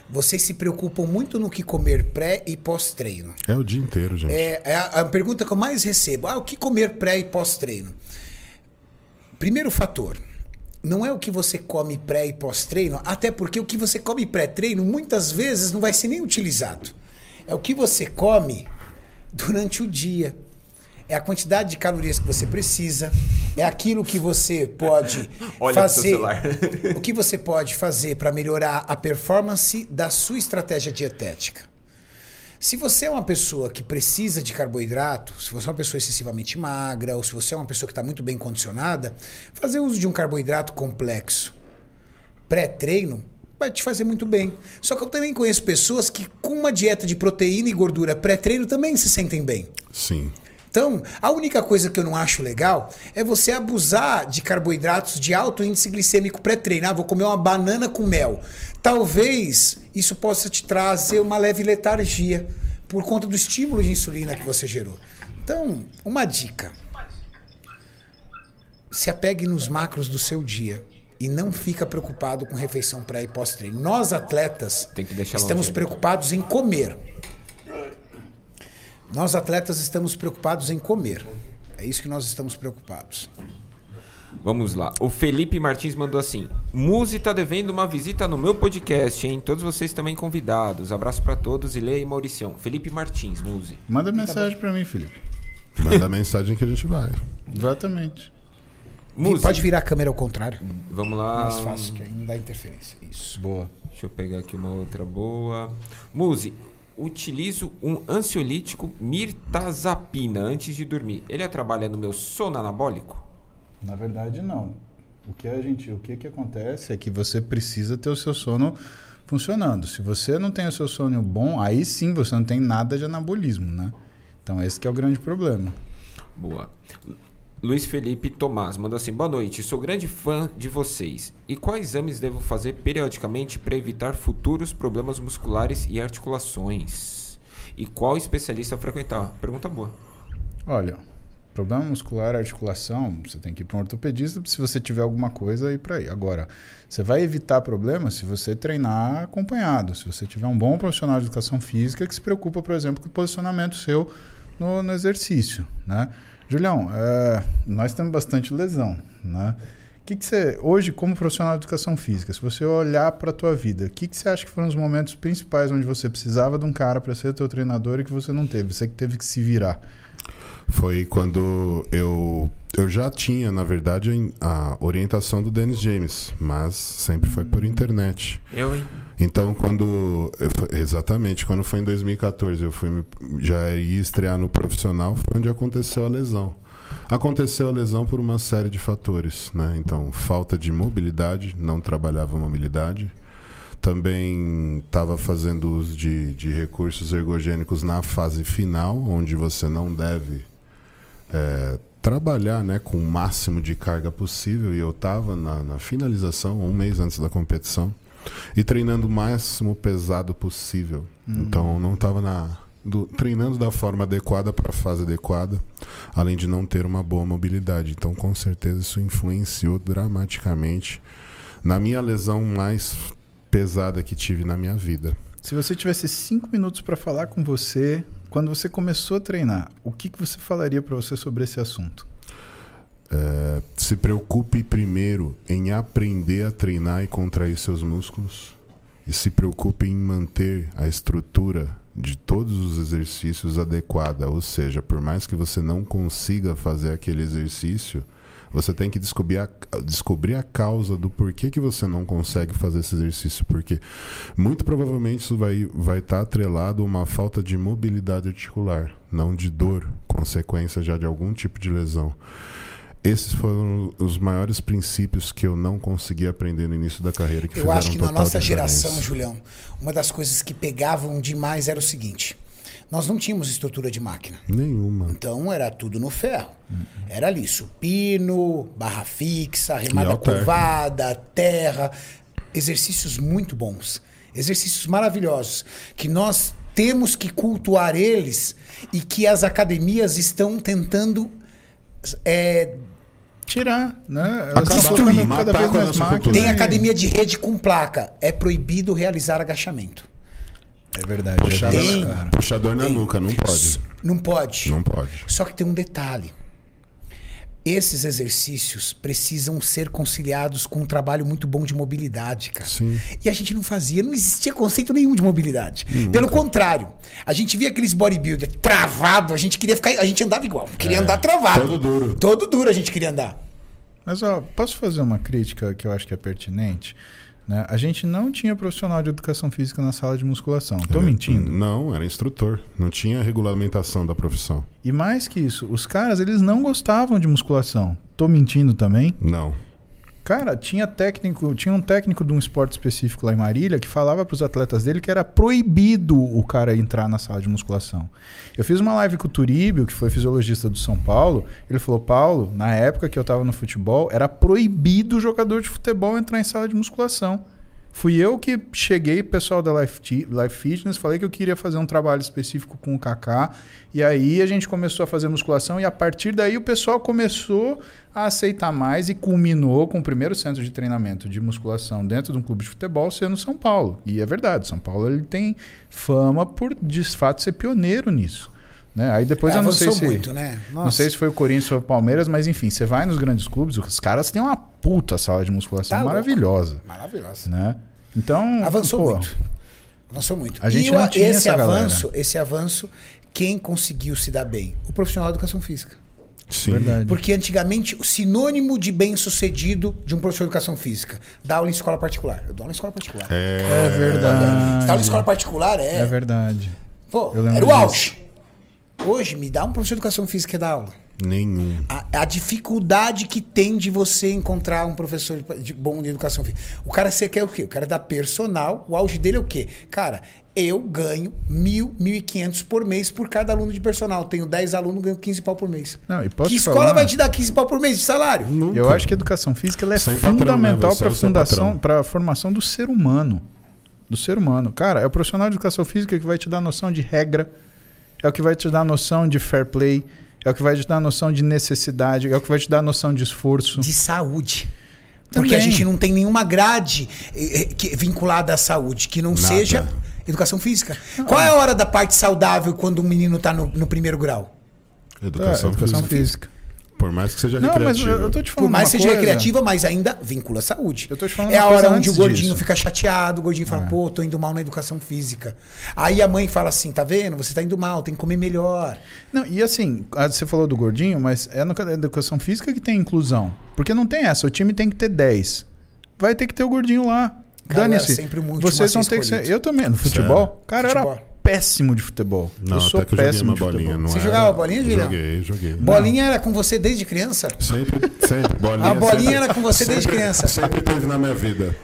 Vocês se preocupam muito no que comer pré e pós-treino. É o dia inteiro, gente. É, é a, a pergunta que eu mais recebo. Ah, o que comer pré e pós-treino? Primeiro fator. Não é o que você come pré e pós-treino, até porque o que você come pré-treino muitas vezes não vai ser nem utilizado. É o que você come durante o dia. É a quantidade de calorias que você precisa. É aquilo que você pode *laughs* fazer. *laughs* o que você pode fazer para melhorar a performance da sua estratégia dietética. Se você é uma pessoa que precisa de carboidrato, se você é uma pessoa excessivamente magra, ou se você é uma pessoa que está muito bem condicionada, fazer uso de um carboidrato complexo pré-treino vai te fazer muito bem. Só que eu também conheço pessoas que, com uma dieta de proteína e gordura pré-treino, também se sentem bem. Sim. Então, a única coisa que eu não acho legal é você abusar de carboidratos de alto índice glicêmico pré-treino. Ah, vou comer uma banana com mel. Talvez isso possa te trazer uma leve letargia por conta do estímulo de insulina que você gerou. Então, uma dica. Se apegue nos macros do seu dia e não fica preocupado com refeição pré e pós-treino. Nós atletas estamos preocupados em comer. Nós atletas estamos preocupados em comer. É isso que nós estamos preocupados. Vamos lá. O Felipe Martins mandou assim: Muzi tá devendo uma visita no meu podcast, hein? Todos vocês também convidados. Abraço pra todos e leia aí, Mauricião. Felipe Martins, Muzi. Manda mensagem pra mim, Felipe. Manda mensagem que a gente vai. Exatamente. Muzi. Pode virar a câmera ao contrário. Vamos lá. Mais fácil, que aí não dá interferência. Isso. Boa. Deixa eu pegar aqui uma outra boa. Muzi, utilizo um ansiolítico mirtazapina antes de dormir. Ele atrapalha no meu sono anabólico? Na verdade, não. O que a gente, o que que acontece é que você precisa ter o seu sono funcionando. Se você não tem o seu sono bom, aí sim você não tem nada de anabolismo, né? Então esse que é o grande problema. Boa. Luiz Felipe Tomás mandou assim: Boa noite, sou grande fã de vocês. E quais exames devo fazer periodicamente para evitar futuros problemas musculares e articulações? E qual especialista frequentar? Pergunta boa. Olha, problema muscular, articulação, você tem que ir para um ortopedista se você tiver alguma coisa aí para ir. Agora, você vai evitar problemas se você treinar acompanhado, se você tiver um bom profissional de educação física que se preocupa, por exemplo, com o posicionamento seu no, no exercício, né? Julião, é, nós temos bastante lesão, né? Que que você, hoje, como profissional de educação física, se você olhar para a tua vida, o que, que você acha que foram os momentos principais onde você precisava de um cara para ser teu treinador e que você não teve? Você que teve que se virar. Foi quando eu eu já tinha, na verdade, a orientação do Dennis James, mas sempre foi por internet. Eu, hein? Então, quando exatamente quando foi em 2014, eu fui já ia estrear no profissional, foi onde aconteceu a lesão. Aconteceu a lesão por uma série de fatores, né? Então, falta de mobilidade, não trabalhava mobilidade. Também estava fazendo uso de, de recursos ergogênicos na fase final, onde você não deve é, trabalhar né, com o máximo de carga possível. E eu estava na, na finalização, um mês antes da competição, e treinando o máximo pesado possível. Então não estava na do- treinando da forma adequada para a fase adequada, além de não ter uma boa mobilidade. Então com certeza isso influenciou dramaticamente na minha lesão mais pesada que tive na minha vida. Se você tivesse cinco minutos para falar com você, quando você começou a treinar, o que, que você falaria para você sobre esse assunto? É, Se preocupe primeiro em aprender a treinar e contrair seus músculos. E se preocupe em manter a estrutura de todos os exercícios adequada. Ou seja, por mais que você não consiga fazer aquele exercício, você tem que descobrir a, descobrir a causa do porquê que você não consegue fazer esse exercício. Porque muito provavelmente isso vai estar vai tá atrelado a uma falta de mobilidade articular, não de dor, consequência já de algum tipo de lesão. Esses foram os maiores princípios que eu não consegui aprender no início da carreira. Que eu acho que na nossa diferença. geração, Julião, uma das coisas que pegavam demais era o seguinte: nós não tínhamos estrutura de máquina. Nenhuma. Então era tudo no ferro. Era ali, supino, barra fixa, remada curvada, terra. Exercícios muito bons. Exercícios maravilhosos. Que nós temos que cultuar eles e que as academias estão tentando é, Tirar, né? Matar com a nossa cultura. Tem academia de rede com placa. É proibido realizar agachamento. É verdade. Puxador, é isso, cara. puxador na nuca, não pode. Não pode. Não pode. Só que tem um detalhe. Esses exercícios precisam ser conciliados com um trabalho muito bom de mobilidade, cara. Sim. E a gente não fazia, não existia conceito nenhum de mobilidade. Pelo contrário, a gente via aqueles bodybuilder travado, a gente queria ficar, a gente andava igual, queria andar travado. todo duro. Todo duro a gente queria andar. Mas ó, posso fazer uma crítica que eu acho que é pertinente? Né? A gente não tinha profissional de educação física na sala de musculação. Tô mentindo. Não, era instrutor. Não tinha regulamentação da profissão. E mais que isso, os caras eles não gostavam de musculação. Tô mentindo também? Não. Cara, tinha técnico, tinha um técnico de um esporte específico lá em Marília que falava para os atletas dele que era proibido o cara entrar na sala de musculação. Eu fiz uma live com o Turíbio, que foi fisiologista do São Paulo. Ele falou: Paulo, na época que eu estava no futebol, era proibido o jogador de futebol entrar em sala de musculação. Fui eu que cheguei, pessoal da Life, Life Fitness, falei que eu queria fazer um trabalho específico com o Kaká. E aí a gente começou a fazer musculação e a partir daí o pessoal começou a aceitar mais e culminou com o primeiro centro de treinamento de musculação dentro de um clube de futebol sendo São Paulo. E é verdade, São Paulo ele tem fama por de fato ser pioneiro nisso. Né? Aí depois É, eu não sei se muito, né? não sei se foi o Corinthians ou o Palmeiras, mas enfim, você vai nos grandes clubes, os caras têm uma puta sala de musculação Tá maravilhosa, Maravilhosa. né? Então, Avançou pô, muito. Avançou muito. A gente e não tinha esse essa galera. avanço, esse avanço, quem conseguiu se dar bem? O profissional de educação física. Sim. Verdade. Porque antigamente o sinônimo de bem-sucedido de um professor de educação física, dar aula em escola particular. Eu dou aula em escola particular. É Você verdade. dá aula em escola particular, é. É verdade. Pô, era o auge. Hoje, me dá um professor de educação física que dá aula. Nenhum. A, a dificuldade que tem de você encontrar um professor de, de bom de educação física. O cara você quer o quê? O cara dá personal, o auge dele é o quê? Cara, eu ganho mil, mil e quinhentos por mês por cada aluno de personal. Tenho 10 alunos, ganho 15 pau por mês. Não, e posso que escola falar? vai te dar 15 pau por mês de salário? Eu acho que a educação física ela é Sem né? fundamental é para o seu fundação, para a formação do ser humano, do ser humano. Cara, é o profissional de educação física que vai te dar noção de regra, é o que vai te dar noção de fair play, é o que vai te dar noção de necessidade, é o que vai te dar noção de esforço. De saúde. Porque a Também. gente não tem nenhuma grade eh, eh, que- vinculada à saúde que não Nada. seja educação física. Qual é a hora da parte saudável quando um menino está no, no primeiro grau? Educação, É, educação física. física. Por mais que seja Não, mas recreativa. eu, eu tô te falando Por mais uma que seja coisa. recreativa, mas ainda vincula a saúde. Eu tô te falando é a hora onde o gordinho disso. fica chateado, o gordinho fala, pô, tô indo mal na educação física. Aí a mãe fala assim, tá vendo? Você tá indo mal, tem que comer melhor. Não, e assim, ah, você falou do gordinho, mas é na educação física que tem inclusão. Porque não tem essa, o time tem que ter 10. Vai ter que ter o gordinho lá. Cara, Dane-se. sempre muito Vocês vão ter que ser. Eu também, no futebol. Sério? Cara, eu era Futebol. péssimo de futebol. Não, eu sou até que eu joguei péssimo uma de bolinha. futebol. Não Você era- jogava bolinha, Julião? Joguei, joguei. Bolinha era com você desde criança? Sempre, sempre. Bolinha, A bolinha sempre- era com você desde sempre- criança. Sempre teve na minha vida.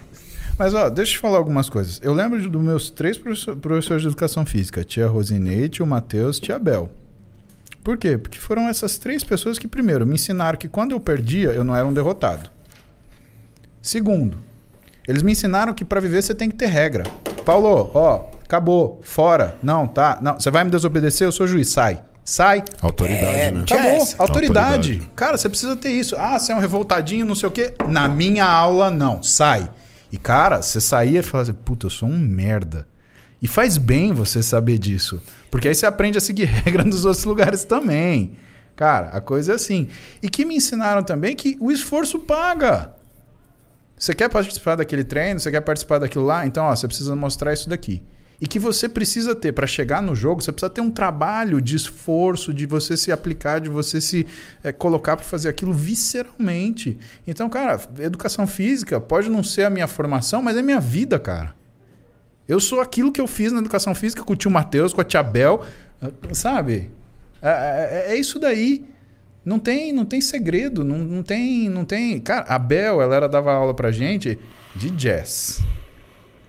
Mas ó, deixa eu te falar algumas coisas. Eu lembro dos meus três professor- professores de educação física: tia Rosinei, tio Matheus, tia Bel. Por quê? Porque foram essas três pessoas que, primeiro, me ensinaram que quando eu perdia, eu não era um derrotado. Segundo, eles me ensinaram que para viver você tem que ter regra. Paulo, ó, acabou, fora. Não, tá. Não, você vai me desobedecer, eu sou juiz, sai. Sai. Autoridade, É, né? Acabou. Autoridade. Autoridade. Cara, você precisa ter isso. Ah, você é um revoltadinho, não sei o quê. Na minha aula, não. Sai. E, cara, você saía e falava assim, puta, eu sou um merda. E faz bem você saber disso. Porque aí você aprende a seguir *laughs* regra nos outros lugares também. Cara, a coisa é assim. E que me ensinaram também que o esforço paga. Você quer participar daquele treino, você quer participar daquilo lá, então ó, você precisa mostrar isso daqui. E que você precisa ter para chegar no jogo, você precisa ter um trabalho de esforço, de você se aplicar, de você se é, colocar para fazer aquilo visceralmente. Então, cara, educação física pode não ser a minha formação, mas é minha vida, cara. Eu sou aquilo que eu fiz na educação física com o tio Matheus, com a tia Bel, sabe? É, é, é isso daí. Não tem, não tem segredo, não, não tem, não tem. Cara, a Bel, ela era, dava aula pra gente de jazz.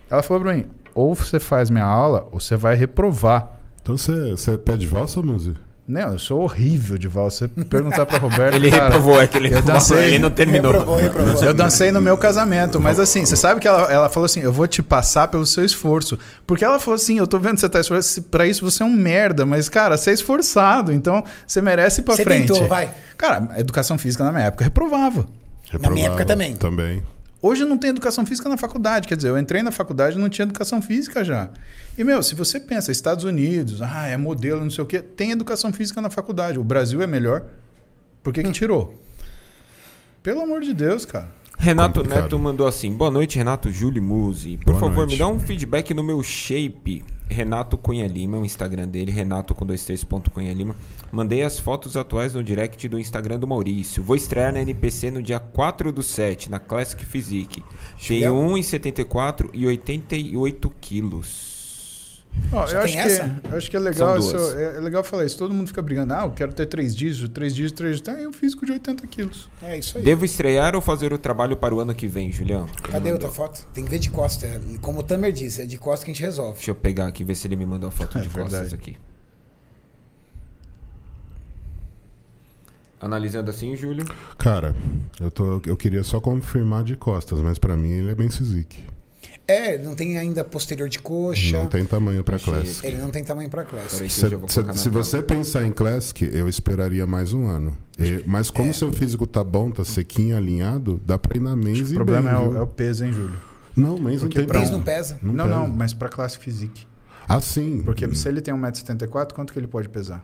Ela falou pra mim: ou você faz minha aula, ou você vai reprovar. Então você, você pede valsa, Muzi? Não, eu sou horrível de valsa. Você perguntar pra Roberto. *laughs* Ele cara, reprovou, é que ele eu dancei, ele não terminou. Reprovou, reprovou. Eu dancei no meu casamento, mas assim, você sabe que ela, ela falou assim: eu vou te passar pelo seu esforço. Porque ela falou assim: eu tô vendo que você tá esforçado, pra isso você é um merda, mas cara, você é esforçado, então você merece ir pra Você frente. tentou, vai. Cara, a educação física na minha época reprovava. Na minha época também. Também. Hoje não tem educação física na faculdade. Quer dizer, eu entrei na faculdade e não tinha educação física já. E, meu, se você pensa, Estados Unidos, ah, é modelo, não sei o quê, tem educação física na faculdade. O Brasil é melhor. Por que, que tirou? Pelo amor de Deus, cara. Renato Complicado. Neto mandou assim: Boa noite, Renato Júlio Musi. Por Boa favor, noite. me dá um feedback no meu shape. Renato Cunha Lima, o Instagram dele, Renato com dois três ponto Cunha Lima. Mandei as fotos atuais no direct do Instagram do Maurício. Vou estrear na NPC no dia 4 do 7, na Classic Physique. Tenho 1,74 e 88 quilos. Só eu, acho que, eu acho que é legal, isso- é, é legal falar isso. Todo mundo fica brigando. Ah, eu quero ter três dígitos, três dígitos, três dígitos. Tem um físico de 80 quilos. É isso aí. Devo estrear ou fazer o trabalho para o ano que vem, Julião? Cadê outra foto? Tem que ver de costa. Como o Tamer disse, é de costa que a gente resolve. Deixa eu pegar aqui, ver se ele me mandou a foto *laughs* É de costas verdade. aqui. Analisando assim, Júlio. Cara, eu, tô, eu queria só confirmar de costas, mas pra mim ele é bem Sizik. É, não tem ainda posterior de coxa. Não tem tamanho pra Achei Classic. Ele não tem tamanho pra classe. Peraí que Se, se- se você pensar em Classic, eu esperaria mais um ano. E- mas como É. seu físico tá bom, tá sequinho, alinhado, dá pra ir na Men's O e problema bem, é, o, é o peso, hein, Júlio? Não, não Porque tem pra Mês um- não pesa. Não Não, pesa. não, mas pra classe physique. Ah, sim. Porque se ele tem 1,74m, quanto que ele pode pesar?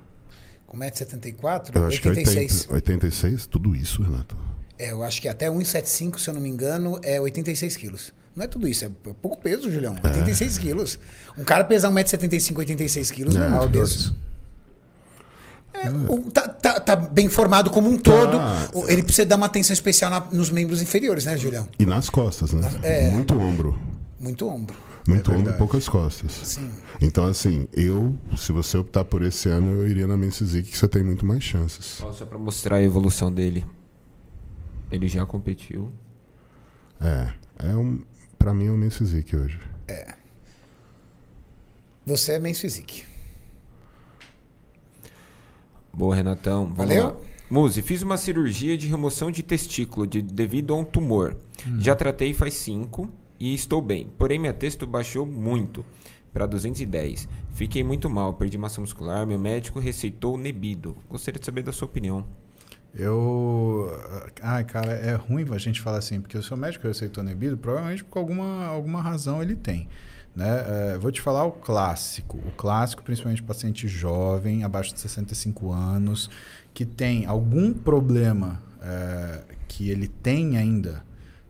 Com 1,74m, Eu acho que é 86. 80, 86? Tudo isso, Renato. É, eu acho que até 1,75, se eu não me engano, é 86 quilos. Não é tudo isso, é pouco peso, Julião. 86 quilos. Um cara pesar 1,75m, 86 quilos não é É, muito Dois. peso. É, o- tá, tá- tá bem formado como um todo. O- Ele precisa dar uma atenção especial na- nos membros inferiores, né, Julião? E nas costas, né? É. Muito ombro. Muito ombro. Muito É ombro e poucas costas. Sim. Então, assim, eu, se você optar por esse ano, eu iria na Men's Physique, que você tem muito mais chances. Só só pra mostrar a evolução dele. Ele já competiu. É. É um, pra mim é um Men's Physique hoje. Você é Men's Physique. Boa, Renatão. Vamos Valeu. lá. Muzi, fiz uma cirurgia de remoção de testículo de- devido a um tumor. Hum. Já tratei faz 5 e estou bem. Porém, minha testo baixou muito para 210. Fiquei muito mal, perdi massa muscular. Meu médico receitou Nebido. Gostaria de saber da sua opinião. Eu. Ai, cara, é ruim a gente falar assim, porque o seu médico receitou Nebido, provavelmente por alguma, alguma razão ele tem. Né? É, vou te falar o clássico. O clássico, principalmente paciente jovem, abaixo de 65 anos, que tem algum problema é, que ele tem ainda,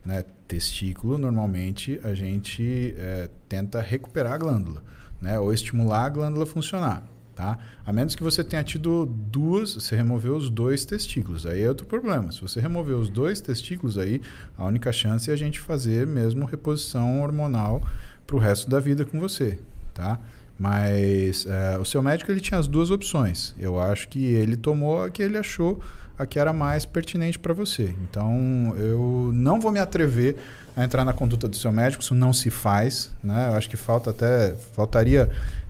né? testículo, normalmente a gente é, tenta recuperar a glândula, né? ou estimular a glândula a funcionar. Tá? A menos que você tenha tido duas, você removeu os dois testículos, aí é outro problema. Se você remover os dois testículos, aí a única chance é a gente fazer mesmo reposição hormonal para o resto da vida com você, tá? Mas é, o seu médico ele tinha as duas opções. Eu acho que ele tomou a que ele achou a que era mais pertinente para você. Então eu não vou me atrever a entrar na conduta do seu médico, isso não se faz, né? Eu acho que falta até faltaria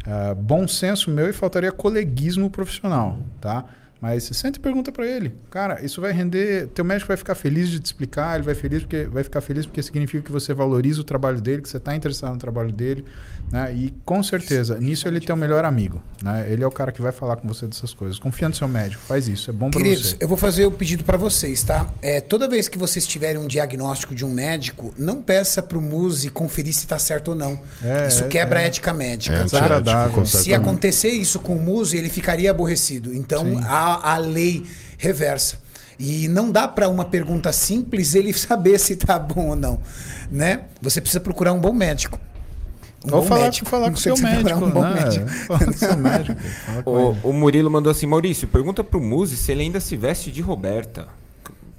ah, bom senso meu e faltaria coleguismo profissional, tá? Mas você senta e pergunta para ele, cara, isso vai render, teu médico vai ficar feliz de te explicar, ele vai feliz porque vai ficar feliz porque significa que você valoriza o trabalho dele, que você está interessado no trabalho dele, né? E com certeza nisso ele tem o melhor amigo, né? Ele é o cara que vai falar com você dessas coisas. Confia no seu médico, faz isso, é bom para Queridos, você. eu vou fazer o pedido para vocês, tá? É, toda vez que vocês tiverem um diagnóstico de um médico, não peça pro Muzi conferir se tá certo ou não. É, isso é, quebra é. a ética médica, É tá? Se acontecer isso com o Muzi, ele ficaria aborrecido. Então, Sim. há a, a lei reversa. E não dá para uma pergunta simples ele *laughs* saber se tá bom ou não, né? Você precisa procurar um bom médico. Um Ou falar, médico. falar com o seu médico. um bom né? médico. *laughs* Falar com o seu médico. Fala O, o Murilo mandou assim, Maurício, pergunta pro Muzi se ele ainda se veste de Roberta.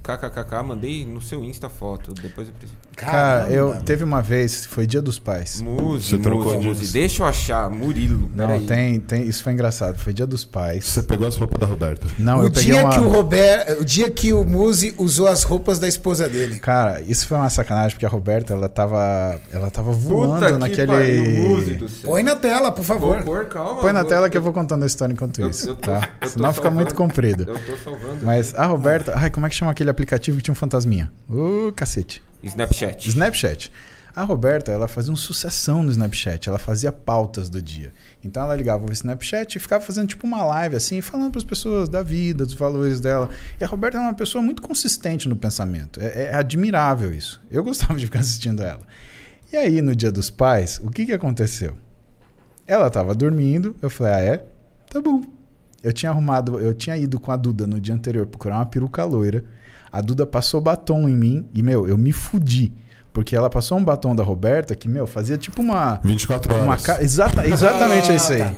KKKK, mandei no seu Insta foto, depois eu preciso. Cara, Caramba, eu mano. teve uma vez, foi dia dos pais. Muzi, Você trocou Muzi, Muzi, deixa eu achar, Murilo, Não, tem, tem, isso foi engraçado. Foi dia dos pais. Você pegou as roupas da Roberta. Não, o eu peguei dia uma. que o Roberto, o dia que o Muzi usou as roupas da esposa dele. Cara, isso foi uma sacanagem porque a Roberta, ela tava, ela tava voando Puta que naquele. pariu, Muzi do céu. Põe na tela, por favor. Pôr, calma. Põe na tela que eu vou contando a história enquanto Eu- isso, eu tô- tá? eu tô Senão fica muito comprido. Eu tô salvando. Mas a Roberta, ai, como é que chama aquele aplicativo que tinha um fantasminha? Ô, cacete. Snapchat. Snapchat. A Roberta, ela fazia uma sucessão no Snapchat, ela fazia pautas do dia. Então ela ligava o Snapchat e ficava fazendo tipo uma live assim, falando para as pessoas da vida, dos valores dela. E a Roberta é uma pessoa muito consistente no pensamento. É, é admirável isso. Eu gostava de ficar assistindo ela. E aí, no dia dos pais, o que, que aconteceu? Ela estava dormindo, eu falei, ah, é? Tá bom. Eu tinha arrumado, eu tinha ido com a Duda no dia anterior procurar uma peruca loira. A Duda passou batom em mim e, meu, eu me fudi. Porque ela passou um batom da Roberta que, meu, fazia tipo uma. 24 horas. uma ca... Exata, exatamente é isso aí.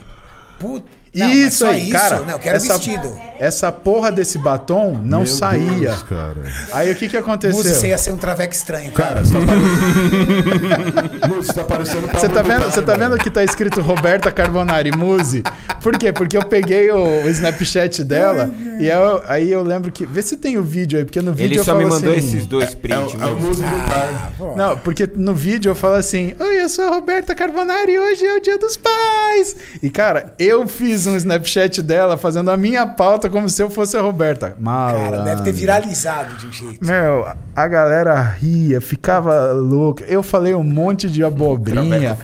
Puta. Não, isso aí, isso, cara. Não, eu quero essa, vestido. essa porra desse batom não Meu saía. Deus, cara. Aí o que que aconteceu? Muzi, você ia ser um traveco estranho, cara. Cara, você tá parecendo. *laughs* Você tá parecendo Você tá, vendo, você tá vendo que tá escrito Roberta Carbonari Muse? Por quê? Porque eu peguei o, o Snapchat dela e eu- aí eu lembro que. Vê se tem o vídeo aí, porque no vídeo Ele eu só me mandou assim, esses dois É, prints. é músico do pai. Não, porque no vídeo eu falo assim: Oi, eu sou a Roberta Carbonari e hoje é o dia dos pais. E cara, eu fiz um Snapchat dela fazendo a minha pauta como se eu fosse a Roberta. Malandro. Cara, deve ter viralizado de um jeito. Meu, a galera ria, ficava louca. Eu falei um monte de abobrinha.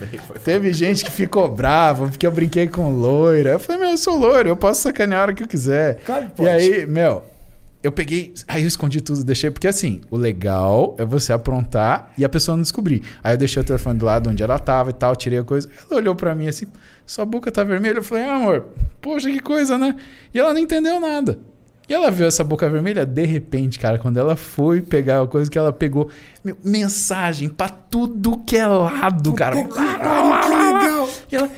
Teve gente que ficou brava porque eu brinquei com loira. Eu falei, meu, eu sou loiro, eu posso sacanear a hora que eu quiser. Claro que e pode. aí, meu, eu peguei. Aí eu escondi tudo, deixei, porque assim, o legal é você aprontar e a pessoa não descobrir. Aí eu deixei o telefone do lado onde ela tava e tal, tirei a coisa. Ela olhou pra mim assim, sua boca tá vermelha. Eu falei, ah, amor, poxa, que coisa, né? E ela não entendeu nada. E ela viu essa boca vermelha, de repente, cara, quando ela foi pegar a coisa que ela pegou, meu, mensagem pra tudo que é lado, cara. que legal. E ela,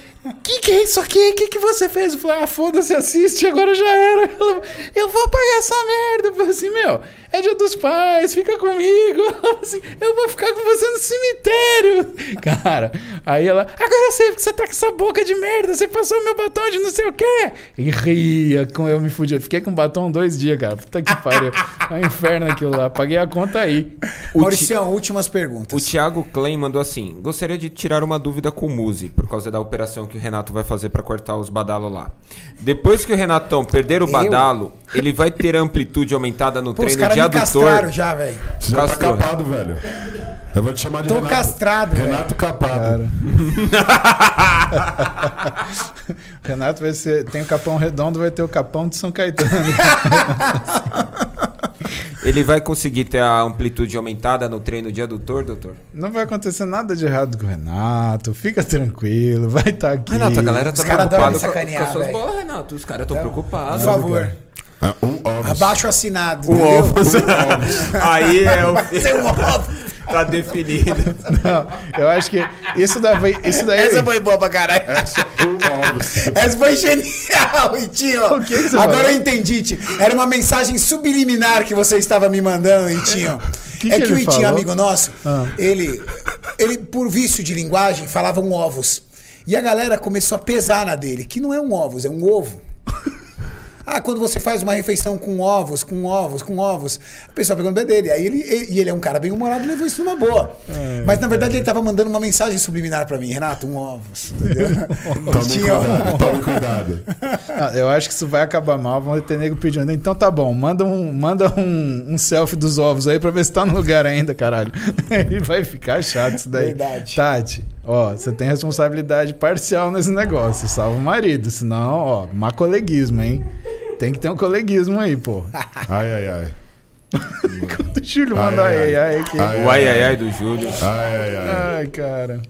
que que é isso aqui? O que que você fez? Eu falei, ah, foda-se, assiste, agora já era. *laughs* Ela, eu vou pagar essa merda. Eu falei assim, meu, é dia dos pais, fica comigo. *laughs* Assim, eu vou ficar com você no cemitério. *laughs* Cara, aí ela, agora eu sei porque você tá com essa boca de merda, você passou meu batom de não sei o quê. E ria, com eu me fudi. Eu Fiquei com batom dois dias, cara. Puta que pariu. *laughs* É um inferno aquilo lá. Paguei a conta aí. Mauricião, últimas O perguntas. Thiago Klein mandou assim: Gostaria de tirar uma dúvida com o Muzi, por causa da operação que o Renato vai fazer pra cortar os badalos lá. Depois que o Renatão perder o badalo, ele vai ter amplitude aumentada no Pô, treino de me adutor. castraram já, velho. Você já tá capado, velho. Eu vou te chamar de Tô Renato. castrado, velho. Renato Capado. *laughs* Renato vai ser. Tem o capão redondo, vai ter o capão de São Caetano. *laughs* Ele vai conseguir ter a amplitude aumentada no treino de adutor, doutor? Não vai acontecer nada de errado com o Renato. Fica tranquilo, vai estar aqui. Renato, a galera tá Os caras preocupada com, com as suas velho. bolas, Renato. Os caras estão preocupados. Por favor. Ah, um ovos. Abaixo assinado. O entendeu? ovos. *laughs* Aí é o. *laughs* Seu ovo. tá definido. Não, eu acho que isso daí. Isso daí Essa foi boa pra caralho. Um ovos. Essa foi genial, *laughs* Itinho. O que que você Agora falou? eu entendi, Tio. Era uma mensagem subliminar que você estava me mandando, Itinho. Que é que que o Itinho, amigo nosso, Ah. ele, ele, por vício de linguagem, falava um ovos. E a galera começou a pesar na dele, que não é um ovos, é um ovo. Ah, quando você faz uma refeição com ovos, com ovos, com ovos, a pessoa pergunta dele. Aí ele, e ele é um cara bem humorado, levou isso numa boa. É, Mas na verdade ele tava mandando uma mensagem subliminar pra mim, Renato, um ovos. Entendeu? *laughs* Tome Tinha- cuidado, tome cuidado. Ah, eu acho que isso vai acabar mal. Vão ter nego pedindo. Então tá bom, manda um, manda um, um selfie dos ovos aí pra ver se tá no lugar ainda, caralho. *laughs* Aí vai ficar chato isso daí. Verdade. Tati, ó, você tem responsabilidade parcial nesse negócio. Salva o marido, senão, ó, má coleguismo, hein? Tem que ter um coleguismo aí, pô. *laughs* Ai, ai, ai. O Júlio manda Ai, ai, ai. aí, que... Ai, O ai ai ai do Júlio. Ai, ai, ai. Ai, cara.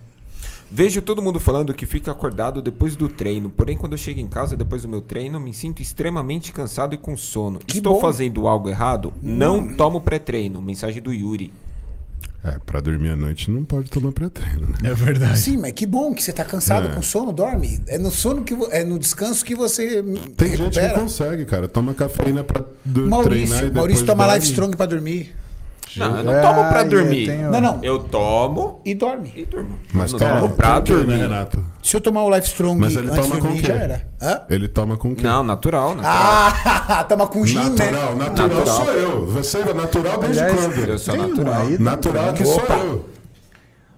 Vejo todo mundo falando que fica acordado depois do treino, porém quando eu chego em casa depois do meu treino, me sinto extremamente cansado e com sono. Que Estou bom. fazendo algo errado? Não tomo pré-treino. Mensagem do Yuri. É, pra dormir à noite não pode tomar pré-treino, né? É verdade. Sim, mas que bom que você tá cansado É. com sono, dorme. É no sono que é no descanso que você Tem gente que recupera. consegue, cara. Toma cafeína pra do- treinar e Maurício, Maurício toma dorme. Life Strong pra dormir. Não, eu não tomo pra dormir. eu tenho- Não, não. Eu tomo E dorme. e durmo. Mas não toma tomo pra quê, né, dormir. Renato? Se eu tomar o Life Strong Mas ele antes toma com dormir, já era. Hã? Ele toma com o quê? Não, natural, natural. Ah, *laughs* toma com gin, Natural, né? natural, Natural. sou eu. Você é natural desde Aliás, quando? Eu sou natural. aí, Natural que Opa. sou eu.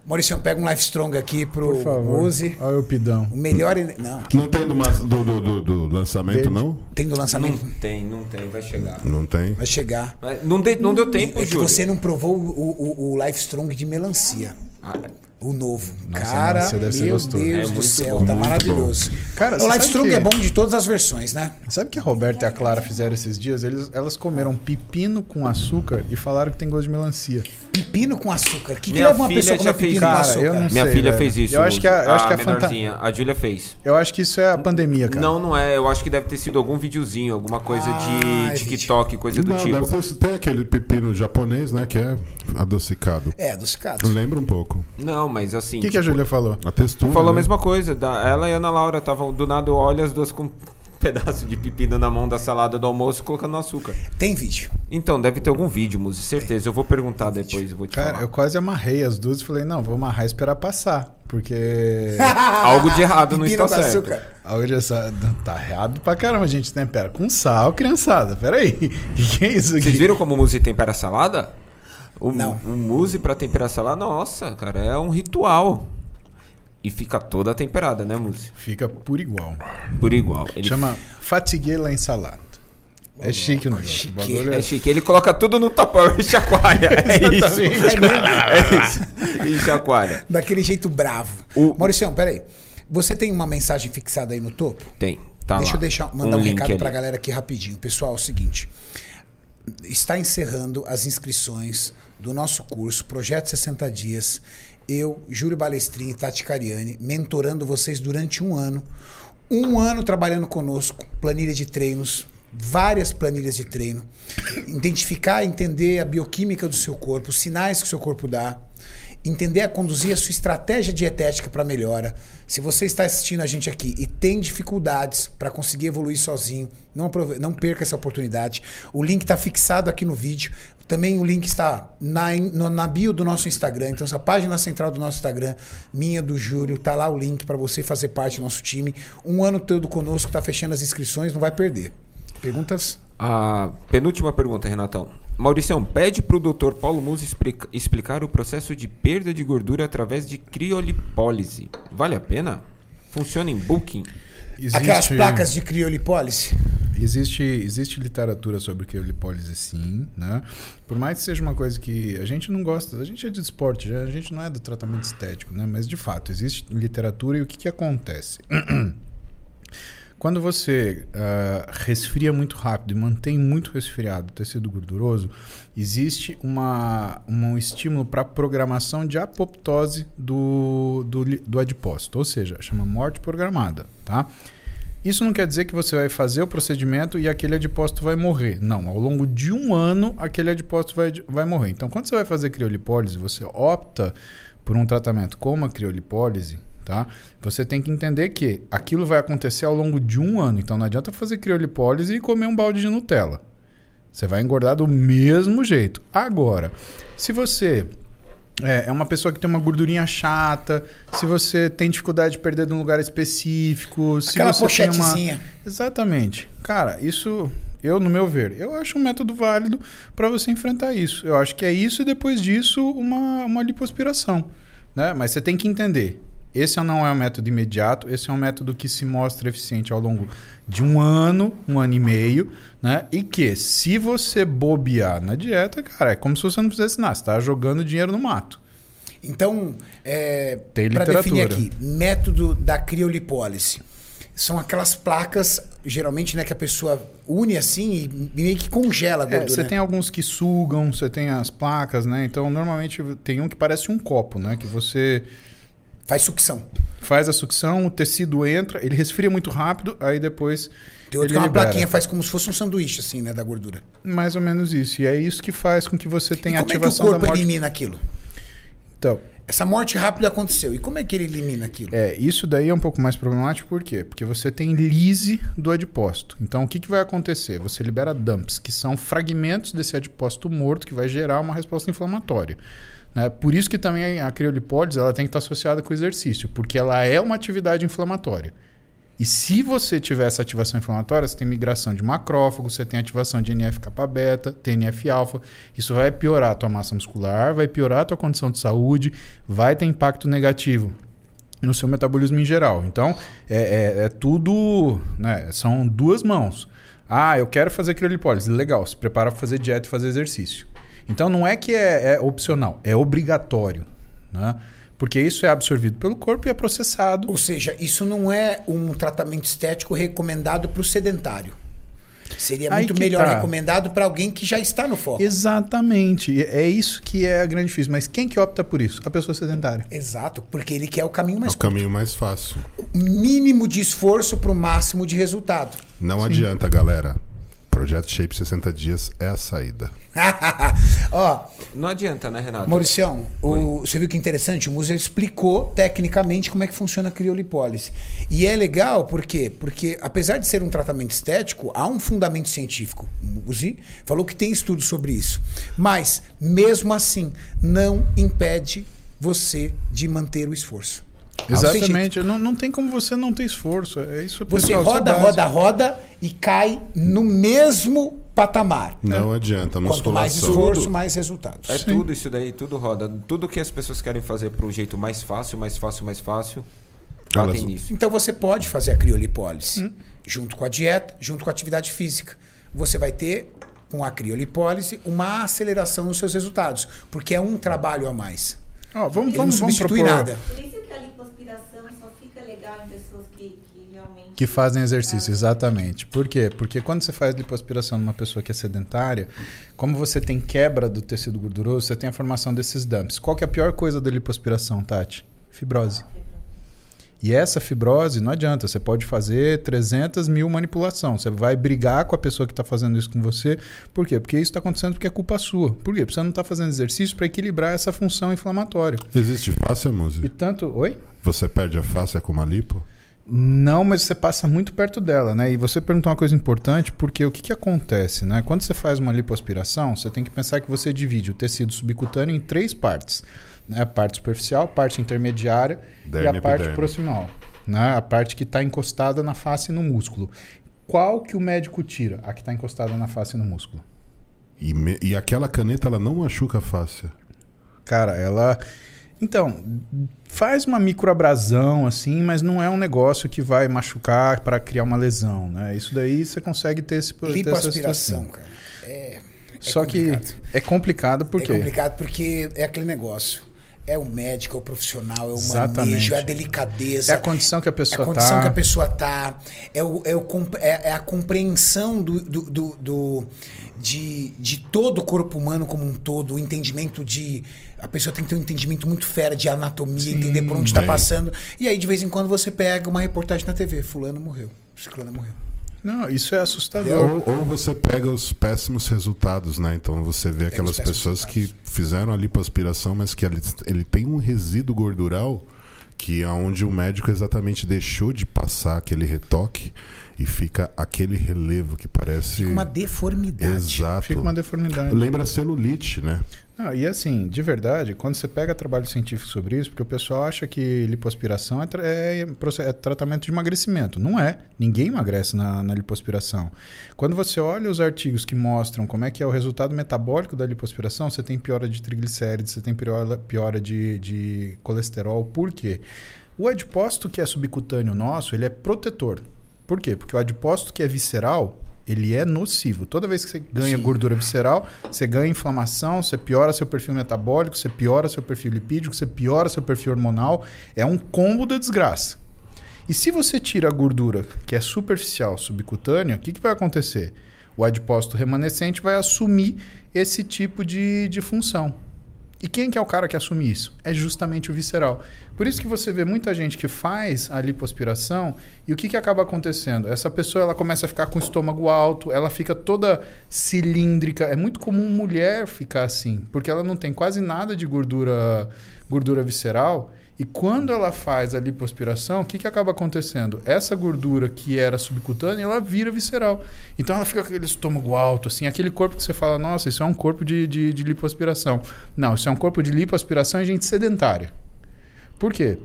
Maurício, pega um Life Strong aqui pro. Uzi. Olha o pidão. O melhor... Não, Não tem do, do, do, do- do lançamento, Dele. não? tem do Não lançamento. tem, não tem, vai chegar. Não tem. Vai chegar. Mas Não, de- não deu tempo, É que Júlio. você não provou o, o, o Life Strong de melancia. Ah, O novo. Nossa, Cara, melancia deve ser meu. Deus É do céu, bom, tá maravilhoso. Cara, o Life Strong que- é bom de todas as versões, né? Sabe o que a Roberta e a Clara fizeram esses dias? Eles, elas comeram pepino com açúcar e falaram que tem gosto de melancia. Pepino com açúcar. O que, que Minha leva uma pessoa a fez pepino com Cara, açúcar? eu não Minha sei, filha velho. fez isso. Eu acho que a, eu acho que a fanta... menorzinha. A Júlia fez. Eu acho que isso é a pandemia, cara. Não, não é. Eu acho que deve ter sido algum videozinho, alguma coisa Ah, é de TikTok, coisa do Não, tipo. deve ser, tem aquele pepino japonês, né? Que é adocicado. É, adocicado. Lembra um pouco. Não, mas assim. O que, que a Júlia falou? A textura. Falou a né? mesma coisa. Da, ela e a Ana Laura estavam do nada, eu olho as duas com pedaço de pepino na mão da salada do almoço colocando açúcar. Tem vídeo. Então, deve ter algum vídeo, Muzi, certeza. Eu vou perguntar depois, eu vou te Cara, falar. eu quase amarrei as duas e falei, não, vou amarrar e esperar passar. Porque. *laughs* Algo de errado não está certo. açúcar. Algo de essa- Tá errado pra caramba, gente. Tempera com sal, criançada. Pera aí. *laughs* Que que é isso aqui? Vocês viram como o Muzi tempera a salada? O, Não. O Muzi pra temperar a salada, nossa, cara, é um ritual. E fica toda temperada, né, Muzi? Fica por igual. Por igual. Ele Chama fatiguela ensalada. É chique o negócio. O bagulho É chique. Ele coloca tudo no tapão e chacoalha. *laughs* É isso. *laughs* É isso. E chacoalha. Daquele jeito bravo. O- Maurício, peraí. Você tem uma mensagem fixada aí no topo? Tem. Tá Deixa lá. eu deixar, mandar um, link recado ali. pra galera aqui rapidinho. Pessoal, é o seguinte. Está encerrando as inscrições do nosso curso Projeto 60 Dias. Eu, Júlio Balestrin e Tati Cariani, mentorando vocês durante um ano. Um ano trabalhando conosco, planilha de treinos, várias planilhas de treino. Identificar, entender a bioquímica do seu corpo, os sinais que o seu corpo dá entender a conduzir a sua estratégia dietética para melhora. Se você está assistindo a gente aqui e tem dificuldades para conseguir evoluir sozinho, não, não perca essa oportunidade. O link está fixado aqui no vídeo. Também o link está na, no- na bio do nosso Instagram. Então, essa página central do nosso Instagram, minha, do Júlio, tá lá o link para você fazer parte do nosso time. Um ano todo conosco, tá fechando as inscrições, não vai perder. Perguntas? A penúltima pergunta, Renatão. Mauricião, pede pro Dr. Paulo Musi explica- explicar o processo de perda de gordura através de criolipólise. Vale a pena? Funciona em booking? Aquelas placas de criolipólise? Existe, existe literatura sobre criolipólise, sim, né? Por mais que seja uma coisa que a gente não gosta, a gente é de esporte, a gente não é do tratamento estético, né? Mas de fato, existe literatura e o que, que acontece? *clears throat* Quando você ah, resfria muito rápido e mantém muito resfriado o tecido gorduroso, existe uma, um estímulo para programação de apoptose do, do, do adipócito, ou seja, chama morte programada, tá? Isso não quer dizer que você vai fazer o procedimento e aquele adipócito vai morrer. Não, ao longo de um ano, aquele adipócito vai, vai morrer. Então, quando você vai fazer criolipólise, você opta por um tratamento como a criolipólise, tá? Você tem que entender que aquilo vai acontecer ao longo de um ano. Então, não adianta fazer criolipólise e comer um balde de Nutella. Você vai engordar do mesmo jeito. Agora, se você é, é uma pessoa que tem uma gordurinha chata, se você tem dificuldade de perder de um lugar específico, se Aquela você tem uma... Exatamente. Cara, isso, eu, no meu ver, eu acho um método válido para você enfrentar isso. Eu acho que é isso e depois disso uma, uma lipoaspiração. Né? Mas você tem que entender. Esse não é um método imediato, esse é um método que se mostra eficiente ao longo de um ano, um ano e meio, né? E que, se você bobear na dieta, cara, é como se você não fizesse nada, você tá jogando dinheiro no mato. Então, é, para definir aqui, método da criolipólise. São aquelas placas, geralmente, né, que a pessoa une assim e meio que congela a É, gordura. você né? tem alguns que sugam, você tem as placas, né? Então, normalmente tem um que parece um copo, né? Que você Faz sucção. Faz a sucção, o tecido entra, ele resfria muito rápido, aí depois. Tem outro ele que é uma libera. plaquinha, faz como se fosse um sanduíche, assim, né, da gordura. Mais ou menos isso. E é isso que faz com que você tenha e como é que o ativação corpo elimina aquilo? Então, Essa morte rápida aconteceu. E como é que ele elimina aquilo? É, isso daí é um pouco mais problemático, por quê? Porque você tem lise do adipócito. Então, o que, que vai acontecer? Você libera dumps, que são fragmentos desse adipócito morto que vai gerar uma resposta inflamatória. Né? Por isso que também a criolipólise ela tem que estar associada com o exercício, porque ela é uma atividade inflamatória. E se você tiver essa ativação inflamatória, você tem migração de macrófago, você tem ativação de NF-kappa-beta, TNF-alfa. Isso vai piorar a tua massa muscular, vai piorar a tua condição de saúde, vai ter impacto negativo no seu metabolismo em geral. Então, é, é- é tudo... Né, são duas mãos. Ah, eu quero fazer criolipólise. Legal, se prepara para fazer dieta e fazer exercício. Então, não é que é, é opcional, é obrigatório. Né? Porque isso é absorvido pelo corpo e é processado. Ou seja, isso não é um tratamento estético recomendado para o sedentário. Seria Aí muito melhor tá. recomendado para alguém que já está no foco. Exatamente. É isso que é a grande difícil. Mas quem que opta por isso? A pessoa sedentária. Exato, porque ele quer o caminho É mais o caminho mais fácil. mínimo de esforço para o máximo de resultado. Não adianta, galera. Projeto Shape 60 dias é a saída. *laughs* Ó, Não adianta, né, Renato? Mauricião, o, você viu que interessante? O Musa explicou tecnicamente como é que funciona a criolipólise. E é legal, por quê? Porque apesar de ser um tratamento estético, há um fundamento científico. O Muzi falou que tem estudos sobre isso. Mas, mesmo assim, não impede você de manter o esforço. Exatamente. Não, não tem como você não ter esforço. É isso, Você pessoal, roda, roda, roda e cai no mesmo patamar. Não adianta, Quanto mais musculação. esforço, mais resultados. É tudo isso daí, tudo roda. Tudo que as pessoas querem fazer pro jeito mais fácil, mais fácil, mais fácil, batem Elas- nisso. Então você pode fazer a criolipólise junto com a dieta, junto com a atividade física. Você vai ter, com a criolipólise, uma aceleração nos seus resultados, porque é um trabalho a mais. Ó, vamos, Ele vamos, não vamos propor nada. Por isso que a lipoaspiração só fica legal em pessoas que, que fazem exercício, exatamente. Por quê? Porque quando você faz lipoaspiração numa pessoa que é sedentária, como você tem quebra do tecido gorduroso, você tem a formação desses dumps. Qual que é a pior coisa da lipoaspiração, Tati? Fibrose. E essa fibrose não adianta, você pode fazer 300 mil manipulação. Você vai brigar com a pessoa que está fazendo isso com você. Por quê? Porque isso está acontecendo porque é culpa sua. Por quê? Porque você não está fazendo exercício para equilibrar essa função inflamatória. Existe fáscia, Muzi? E tanto. Oi? Você perde a fáscia com uma lipo? Não, mas você passa muito perto dela, né? E você perguntou uma coisa importante, porque o que, que acontece, né? Quando você faz uma lipoaspiração, você tem que pensar que você divide o tecido subcutâneo em três partes. Né? A parte superficial, a parte intermediária e Derme a parte epiderme. proximal. Né? A parte que está encostada na face e no músculo. Qual que o médico tira? A que está encostada na face e no músculo. E, me- e aquela caneta, ela não machuca a fáscia. Cara, ela. Então, faz uma microabrasão, assim, mas não é um negócio que vai machucar para criar uma lesão, né? Isso daí você consegue ter esse essa Lipoaspiração, cara. É, é Só complicado. que é complicado porque. É complicado porque é aquele negócio. É o médico, é o profissional, é o Exatamente. manejo, é a delicadeza. É a condição que a pessoa É a condição tá. que a pessoa tá. É, o, é, o, é- é a compreensão do, do, do- do- de, de todo o corpo humano como um todo, o entendimento de. A pessoa tem que ter um entendimento muito fera de anatomia, entender por onde está passando. E aí, de vez em quando, você pega uma reportagem na TV: Fulano morreu, Ciclano morreu. Não, isso é assustador. Ou, ou você pega os péssimos resultados, né? Então você vê aquelas péssimos pessoas que fizeram a lipoaspiração, mas que ele, ele tem um resíduo gordural que é onde o médico exatamente deixou de passar aquele retoque e fica aquele relevo que parece. Uma deformidade. Exato. Fica uma deformidade. Lembra celulite, né? Não, e assim, de verdade, quando você pega trabalho científico sobre isso, porque o pessoal acha que lipoaspiração é, tra- é é tratamento de emagrecimento. Não é. Ninguém emagrece na, na lipoaspiração. Quando você olha os artigos que mostram como é que é o resultado metabólico da lipoaspiração, você tem piora de triglicérides, você tem piora, piora de, de colesterol. Por quê? O adipócito que é subcutâneo nosso, ele é protetor. Por quê? Porque o adipócito que é visceral, ele é nocivo. Toda vez que você ganha gordura visceral, você ganha inflamação, você piora seu perfil metabólico, você piora seu perfil lipídico, você piora seu perfil hormonal. É um combo da desgraça. E se você tira a gordura que é superficial, subcutânea, o que, que vai acontecer? O adipócito remanescente vai assumir esse tipo de, de função. E quem que é o cara que assume isso? É justamente o visceral. Por isso que você vê muita gente que faz a lipoaspiração e o que, que acaba acontecendo? Essa pessoa ela começa a ficar com o estômago alto, ela fica toda cilíndrica. É muito comum mulher ficar assim, porque ela não tem quase nada de gordura, gordura visceral. E quando ela faz a lipoaspiração, o que, que acaba acontecendo? Essa gordura que era subcutânea, ela vira visceral. Então ela fica com aquele estômago alto, assim, aquele corpo que você fala, nossa, isso é um corpo de, de, de lipoaspiração. Não, isso é um corpo de lipoaspiração e gente sedentária. Por quê?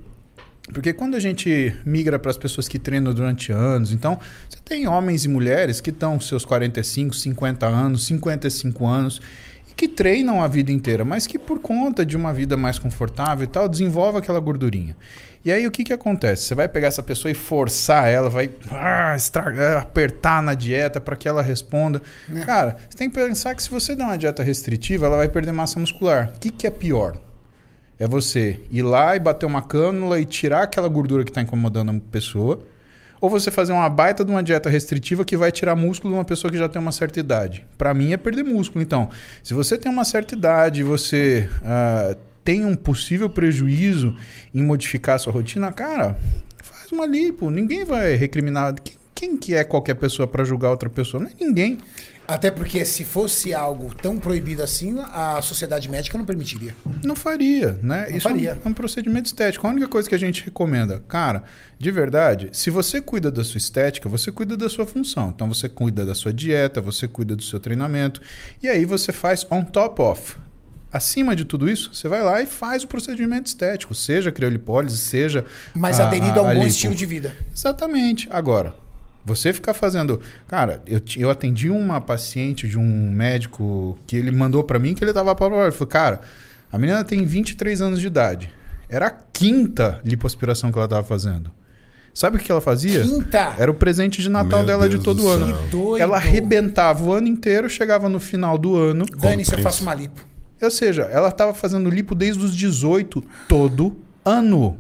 Porque quando a gente migra para as pessoas que treinam durante anos, então você tem homens e mulheres que estão seus 45, 50 anos, 55 anos que treinam a vida inteira, mas que por conta de uma vida mais confortável e tal, desenvolve aquela gordurinha. E aí o que, que acontece? Você vai pegar essa pessoa e forçar ela, vai ah, estragar, apertar na dieta para que ela responda. É. Cara, você tem que pensar que se você der uma dieta restritiva, ela vai perder massa muscular. O que, que é pior? É você ir lá e bater uma cânula e tirar aquela gordura que está incomodando a pessoa ou você fazer uma baita de uma dieta restritiva que vai tirar músculo de uma pessoa que já tem uma certa idade. Para mim é perder músculo. Então, se você tem uma certa idade, você uh, tem um possível prejuízo em modificar a sua rotina, cara, faz uma lipo. Ninguém vai recriminar. Quem que é qualquer pessoa para julgar outra pessoa? Não é ninguém. Até porque se fosse algo tão proibido assim, a sociedade médica não permitiria. Não faria, né? Não Isso faria. é um, é um procedimento estético. A única coisa que a gente recomenda, cara, de verdade, se você cuida da sua estética, você cuida da sua função. Então você cuida da sua dieta, você cuida do seu treinamento. E aí você faz on top of. Acima de tudo isso, você vai lá e faz o procedimento estético, seja criolipólise, seja. Mas aderido a, a um bom estilo de vida. Exatamente. Agora, você ficar fazendo. Cara, eu, eu atendi uma paciente de um médico que ele mandou para mim que ele tava para Ele falou, cara, a menina tem 23 anos de idade. Era a quinta lipoaspiração que ela tava fazendo. Sabe o que ela fazia? Quinta! Era o presente de Natal Meu dela Deus de todo do ano. Que doido. Ela arrebentava o ano inteiro, chegava no final do ano. Dani, se eu faço uma lipo. Ou seja, ela estava fazendo lipo desde os 18 todo ano.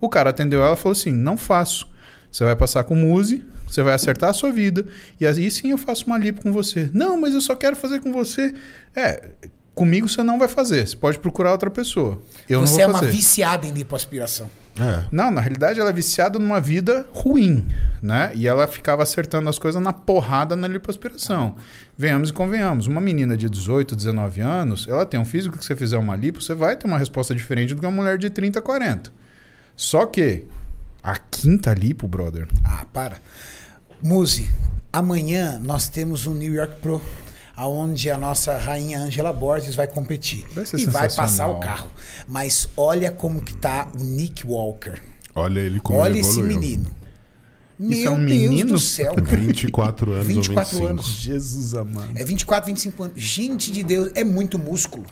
O cara atendeu ela e falou assim: não faço. Você vai passar com muse, você vai acertar a sua vida, e aí sim eu faço uma lipo com você. Não, mas eu só quero fazer com você. É, comigo você não vai fazer. Você pode procurar outra pessoa. Eu Você é não vou uma fazer. viciada em lipoaspiração. É. Não, na realidade ela é viciada numa vida ruim, né? E ela ficava acertando as coisas na porrada na lipoaspiração. Venhamos e convenhamos, uma menina de 18, 19 anos, ela tem um físico que você fizer uma lipo, você vai ter uma resposta diferente do que uma mulher de 30, 40. Só que a quinta lipo, brother, Ah, para. Muse, amanhã nós temos um New York Pro, aonde a nossa rainha Angela Borges vai competir. Vai e vai passar o carro. Mas olha como que tá o Nick Walker. Olha ele como olha ele esse menino. Isso Meu é um Deus menino? do céu. cara. 24 anos 24 ou 25. anos. Jesus amado. É 24, 25 anos. Gente de Deus, é muito músculo.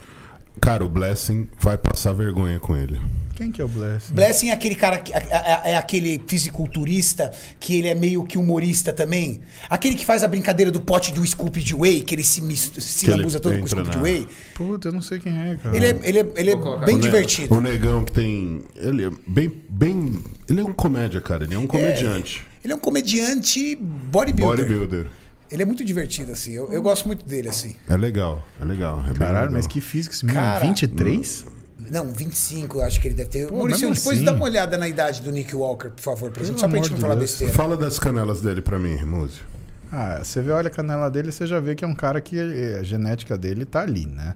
Cara, o Blessing vai passar vergonha com ele. Quem que é o Bless? Blessing é aquele cara, que- é, é- é aquele fisiculturista que ele é meio que humorista também. Aquele que faz a brincadeira do pote do scoop de whey, que ele se, mis- se Que ele lambuza todo com entra scoop de na- whey. Puta, eu não sei quem é, cara. Ele é, ele é, ele é bem O ne- divertido. O negão que tem. Ele é bem. bem ele é um comédia, cara. Ele é um comediante. Ele é um comediante bodybuilder. Bodybuilder. Ele é muito divertido, assim. Eu, eu gosto muito dele, assim. É legal, é legal. É Caralho, legal. mas que físico esse menino? Cara, 23? Não, 25, eu acho que ele deve ter. Pô, Maurício, depois assim. dá uma olhada na idade do Nick Walker, por favor, pra gente, só pra gente não falar besteira. Fala das canelas dele pra mim, Múzio. Ah, você vê, olha a canela dele, você já vê que é um cara que eh, a genética dele tá ali, né?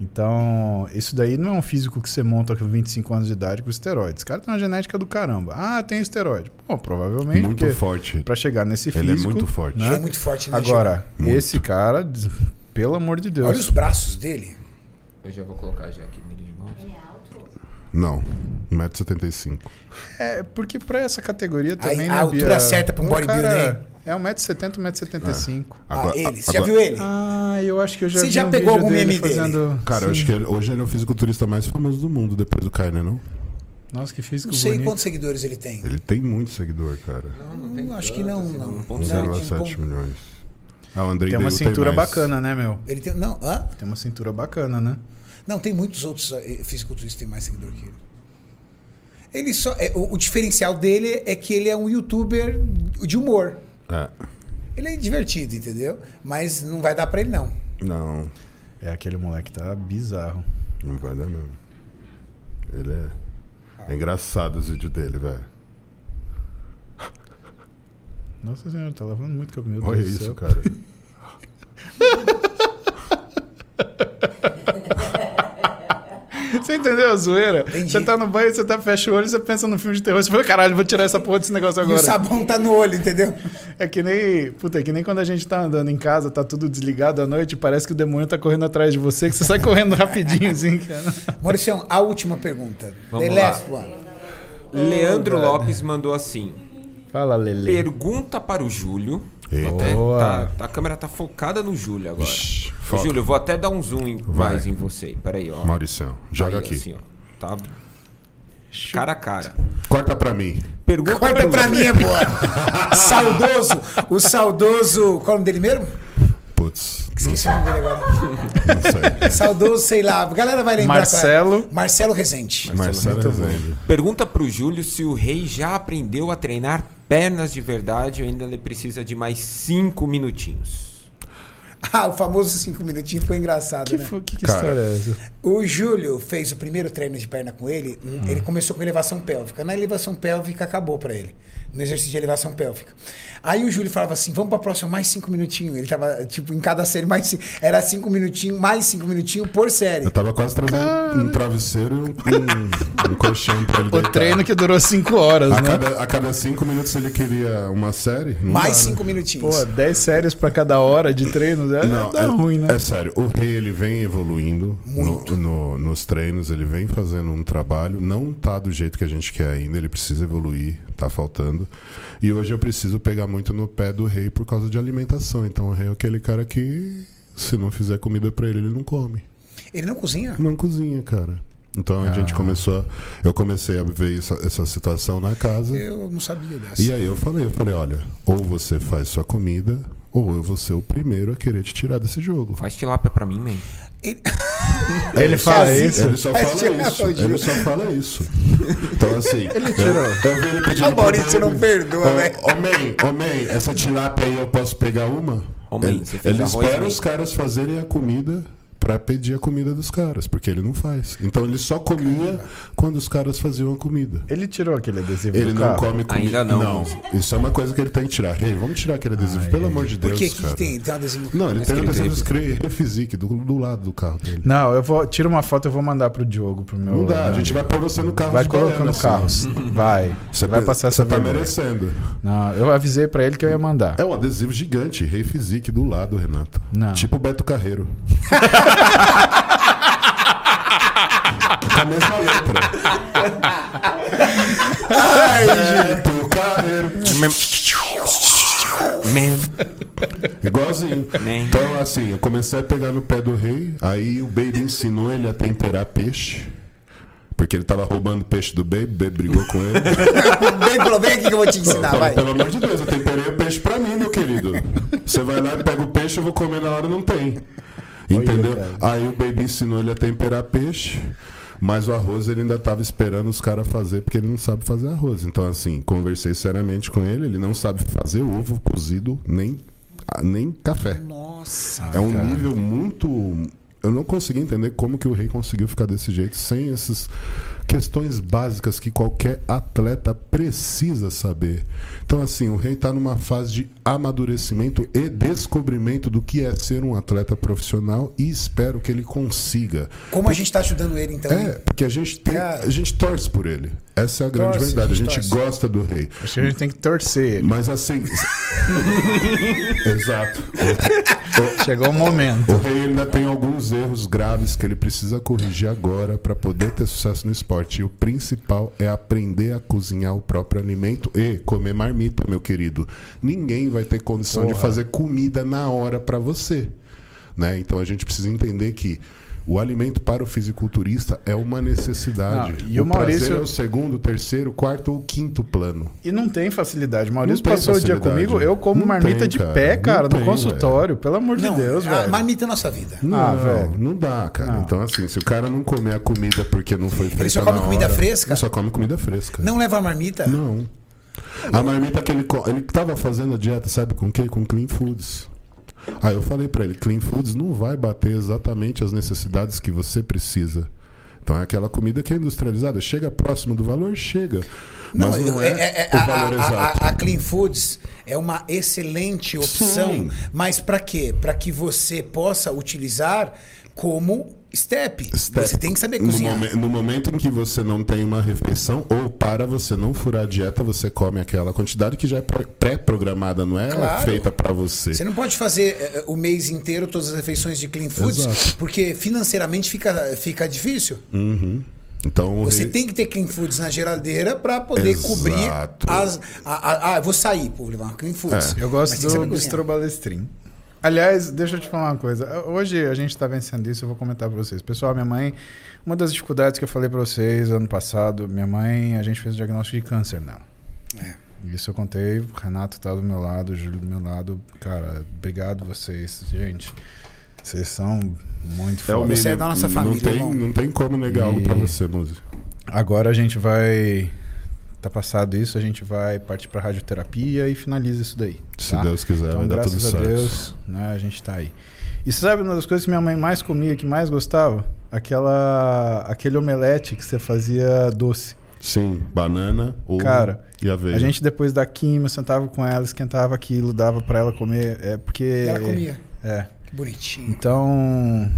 Então, isso daí não é um físico que você monta com 25 anos de idade com esteroides. Esse cara tem uma genética do caramba. Ah, tem esteroide. Bom, provavelmente. Muito forte. Pra chegar nesse Ele é físico. muito forte. né? Ele é muito forte, né, Agora, Muito. esse cara, pelo amor de Deus. Olha os braços dele. Eu já vou colocar já aqui mão. Não, 1,75m. É, porque pra essa categoria Aí, também. a né, altura Bia? certa pra um O bodybuilder, hein? É 1,70m, 1,75m. ah, ele. Você já viu ele? Ah, eu acho que eu já Você vi já um pegou vídeo algum meme dele? fazendo... Cara, eu Sim. acho que ele- hoje ele é o fisiculturista mais famoso do mundo, depois do Kainer, não? Nossa, que físico Não sei bonito. quantos seguidores ele tem. Ele tem muito seguidor, cara. Hum, acho que não, não. Não, 0,7 tem um milhões. Ah, o Andrei Tem uma cintura mais. bacana, né, meu? Ele tem, não, hã? Tem uma cintura bacana, né? Não, tem muitos outros eh, fisiculturistas que têm mais seguidor que ele. Ele só, é, o, o diferencial dele é que ele é um youtuber de humor. É. Ele é divertido, entendeu? Mas não vai dar pra ele, não. Não. É aquele moleque tá bizarro. Não vai dar, não. Ele é. É engraçado os vídeos dele, velho. Nossa senhora, tá lavando muito cabelo. Olha isso, céu. cara. *laughs* Entendeu a zoeira? Entendi. Você tá no banho, você tá, fecha o olho, você pensa no filme de terror. Você fala, caralho, vou tirar essa porra desse negócio E o agora. sabão tá no olho, entendeu? É que nem. Puta, é que nem quando a gente tá andando em casa, tá tudo desligado à noite, parece que o demônio tá correndo atrás de você, que você sai correndo rapidinho, assim, *laughs* cara. Mauricião, a última pergunta. Vamos The lá. last one. Leandro velho. Lopes mandou assim. Fala, Lele. Pergunta para o Júlio. Até tá- a câmera tá focada no Júlio agora. Shhh, Ô. Júlio, eu vou até dar um zoom em- mais em você. Peraí, ó. Mauricião, joga Aí, aqui. assim, ó. Tá cara a cara. Corta pra mim. Pergunta Corta pra Júlio. mim agora. *laughs* saudoso. O saudoso. Qual é o nome dele mesmo? Putz, Esqueci o nome dele agora. não sei. *laughs* Saudoso, sei lá. A galera vai lembrar. Marcelo. é. Marcelo Rezende. Marcelo Rezende. Pergunta pro Júlio se o rei já aprendeu a treinar pernas de verdade ou ainda ele precisa de mais cinco minutinhos. Ah, o famoso cinco minutinhos foi engraçado, Que, né? fo- que, que história é essa? O Júlio fez o primeiro treino de perna com ele. Ele começou com elevação pélvica. Na elevação pélvica acabou pra ele. No exercício de elevação pélvica. Aí o Júlio falava assim: vamos pra próxima, mais cinco minutinhos. Ele tava, tipo, em cada série, mais cinco, era cinco minutinhos, mais cinco minutinhos por série. Eu tava quase trazendo um travesseiro e um, um, um colchão pra ele O deitar. treino que durou cinco horas, A né? cada, a cada cinco minutos ele queria uma série. não Mais dá, né? cinco minutinhos. Pô, 10 séries pra cada hora de treino, né? Não, Dá é, ruim, né? é sério. O Rei ele vem evoluindo no, no- nos treinos, ele vem fazendo um trabalho. Não tá do jeito que a gente quer ainda, ele precisa evoluir, tá faltando. E hoje eu preciso pegar muito no pé do Rei por causa de alimentação. Então o Rei é aquele cara que, se não fizer comida pra ele, ele não come. Ele não cozinha? Não cozinha, cara. Então a gente começou. a- eu comecei a ver essa, essa situação na casa. Eu não sabia dessa. E aí eu falei, eu falei, olha, ou você faz sua comida, ou eu vou ser o primeiro a querer te tirar desse jogo. Faz tilápia pra mim, man. Ele- *laughs* Ele fala isso. Ele só fala isso. Ele só fala isso. Então assim. Ele tirou. Eu, eu O Maurício não Baby, perdoa, "Ô, velho." Ô, man, essa tilápia aí eu posso pegar uma? Ô, man, ele você fez ele arroz, espera os caras fazerem a comida pra pedir a comida dos caras, porque ele não faz. Então ele só comia quando os caras faziam a comida. Ele tirou aquele adesivo Ele do não carro. come comida. Ainda não. Isso é uma coisa que ele tem que tirar. Rei, vamos tirar aquele adesivo, pelo amor de Por Deus. que que cara. tem? Tem adesivo. Não, ele tem um escrito adesivo escrito Physique do, do lado do carro dele. Não, eu vou. Tira uma foto e eu vou mandar pro Diogo, pro meu. Não dá, a gente vai pôr você no carro Vai colocando Goiânia, carros. Vai. Você vai passar essa Você tá vergonha. merecendo. Não, eu avisei pra ele que eu ia mandar. É um adesivo gigante, Rei Physique do lado, Renato. Não. Tipo Beto Carreiro. *laughs* Com a mesma letra. Beto Carreiro. Man. Igualzinho. Nem. Então, assim, eu comecei a pegar no pé do rei, aí o Baby ensinou ele a temperar peixe. Porque ele tava roubando peixe do Baby, o Baby brigou com ele. Vem, falou, vem aqui que eu vou te ensinar, falei, vai. Pelo amor de Deus, eu temperei o peixe pra mim, meu querido. Você vai lá e pega o peixe, eu vou comer na hora, não tem. Entendeu? Aí o Baby ensinou ele a temperar peixe. Mas o arroz ele ainda tava esperando os caras fazer, porque ele não sabe fazer arroz. Então, assim, conversei seriamente com ele, ele não sabe fazer ovo cozido, nem, nem café. Nossa. É um nível muito. Eu não consegui entender como que o rei conseguiu ficar desse jeito sem essas questões básicas que qualquer atleta precisa saber. Então, assim, o rei está numa fase de amadurecimento e descobrimento do que é ser um atleta profissional e espero que ele consiga. Como a gente tá ajudando ele, então? É, porque a gente, tem, a gente torce por ele. Essa é a grande Torce, verdade. A a gente gente torce. gosta do rei. Acho que a gente tem que torcer ele. Mas assim. *laughs* Exato. Chegou o momento. O rei ainda tem alguns erros graves que ele precisa corrigir agora para poder ter sucesso no esporte. E o principal é aprender a cozinhar o próprio alimento e comer marmita, meu querido. Ninguém vai ter condição de fazer comida na hora para você. Né? Então a gente precisa entender que o alimento para o fisiculturista é uma necessidade. Não, e o Maurício- prazer é o segundo, terceiro, quarto ou quinto plano. E não tem facilidade. Maurício Não tem passou o dia comigo, eu como Não marmita tem, de cara. pé, Não cara, no tem, consultório. Pelo amor de Não, Deus, a velho. marmita é nossa vida. Não, Ah, velho. não dá, cara. Então, assim, se o cara não comer a comida porque não foi feita só come na comida hora, fresca? Ele só come comida fresca. Não leva a marmita? Não. A marmita que ele ele tava fazendo a dieta, sabe com o quê? Com clean foods. Aí eu falei pra ele, Clean Foods não vai bater exatamente as necessidades que você precisa. Então é aquela comida que é industrializada. Chega próximo do valor? Chega. Mas não é, é- é- o a, valor a- exato. a- a Clean Foods é uma excelente opção, Sim. mas para quê? Para que você possa utilizar como step. Step. Você tem que saber no, cozinhar. momen- no momento em que você não tem uma refeição, ou para você não furar a dieta, você come aquela quantidade que já é pré- pré-programada, não é Claro. feita para você. Você não pode fazer eh, o mês inteiro todas as refeições de Clean Foods, Exato. porque financeiramente fica, fica difícil. Uhum. Então, Você re- tem que ter Clean Foods na geladeira para poder Exato. cobrir as. Ah, vou sair, vou levar uma Clean Foods. Eu Mas gosto do. Bistro Balestrin. Aliás, deixa eu te falar uma coisa. Hoje a gente está vencendo isso, eu vou comentar para vocês. Pessoal, minha mãe, uma das dificuldades que eu falei para vocês ano passado, minha mãe, a gente fez o diagnóstico de câncer nela. É. Isso eu contei, o Renato tá do meu lado, o Júlio do meu lado. Cara, obrigado vocês, gente. Vocês são muito é o foda. Você é da nossa não família, tem, irmão. não tem como negar algo E- para você, Muzi. Agora a gente vai. Tá passado isso, a gente vai partir pra radioterapia e finaliza isso daí. Se tá? Deus quiser, Então, vai dar graças tudo a certo. Deus, né, a gente tá aí. E você sabe uma das coisas que minha mãe mais comia, que mais gostava? Aquela, aquele omelete que você fazia doce. Sim, banana, ovo Cara, e aveia. A gente depois da quimio sentava com ela, esquentava aquilo, dava pra ela comer. É porque. Ela comia. É. Que bonitinho. Então.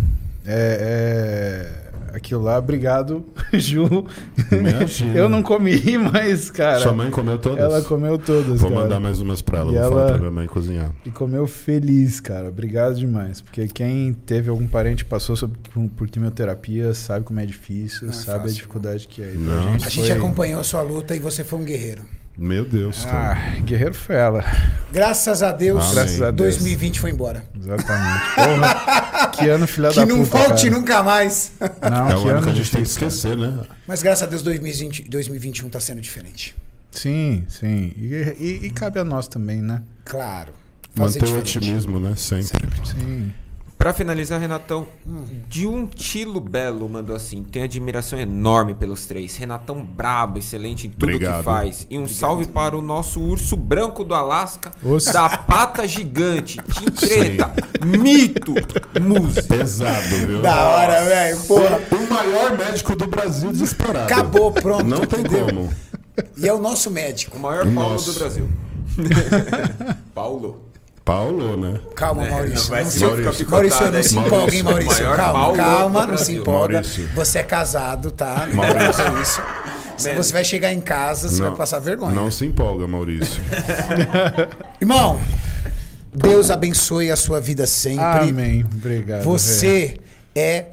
É, é, Aquilo lá, obrigado, *laughs* Ju. Imagina. Eu não comi, mas, cara. Sua mãe comeu todas? Ela comeu todas. Vou cara. mandar mais umas pra ela, E vou ela- falar pra minha mãe cozinhar. E comeu feliz, cara. Obrigado demais. Porque quem teve algum parente que passou sobre- por quimioterapia sabe como é difícil, Não é sabe a fácil. dificuldade que é. Então, Não. A gente foi- acompanhou a sua luta e você foi um guerreiro. Meu Deus, cara. Ah, guerreiro foi ela. Graças a Deus, Amém. Graças a Deus. 2020 foi embora. Exatamente. Porra, que ano filha *laughs* que da não puta, volte cara. nunca mais. Não, é o que ano que a gente tem que esquecer, né? Mas graças a Deus 2020, 2021 tá sendo diferente. Sim, sim. E, e- e cabe a nós também, né? Claro. Fazer Manter o otimismo, né? Sempre. Sim. Pra finalizar, Renatão, de um Tilo Belo mandou assim: tenho admiração enorme pelos três. Renatão brabo, excelente em tudo Obrigado. que faz. E um salve para o nosso urso branco do Alasca, da pata gigante, *laughs* Tim Treta, mito, música. Pesado, viu? Da hora, velho. O maior médico do Brasil disparado. Acabou, pronto. Não tem entendeu? como. E é o nosso médico. O maior Paulo do Brasil. *laughs* Paulo. Paulo, né? Calma, Maurício. vai Não se ficar Maurício, picotado, não se Maurício, empolga, hein, Maurício? Calma, calma, não se empolga. Maurício. Você é casado, tá? Não Maurício. faça isso. Se você vai chegar em casa, você vai passar vergonha. Não se empolga, Maurício. *laughs* Irmão, Deus abençoe a sua vida sempre. Amém. Obrigado. velho. Você é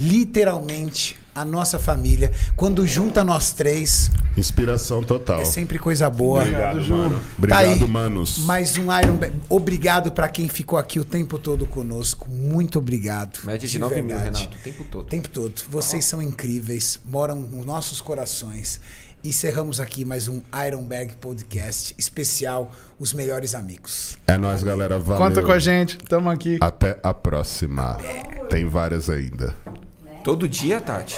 literalmente a nossa família. Quando junta nós três, Inspiração total. é sempre coisa boa. Obrigado, mano. Tá Obrigado, aí, manos. Mais um Iron Bag. Obrigado pra quem ficou aqui o tempo todo conosco. Muito obrigado. Média de 9 mil, verdade. Renato, o tempo todo. O tempo todo. Vocês são incríveis, moram nos nossos corações. Encerramos aqui mais um Iron Bag Podcast especial Os Melhores Amigos. É nóis, galera. Valeu. Conta com a gente. Tamo aqui. Até a próxima. Tem várias ainda. Todo dia, Tati.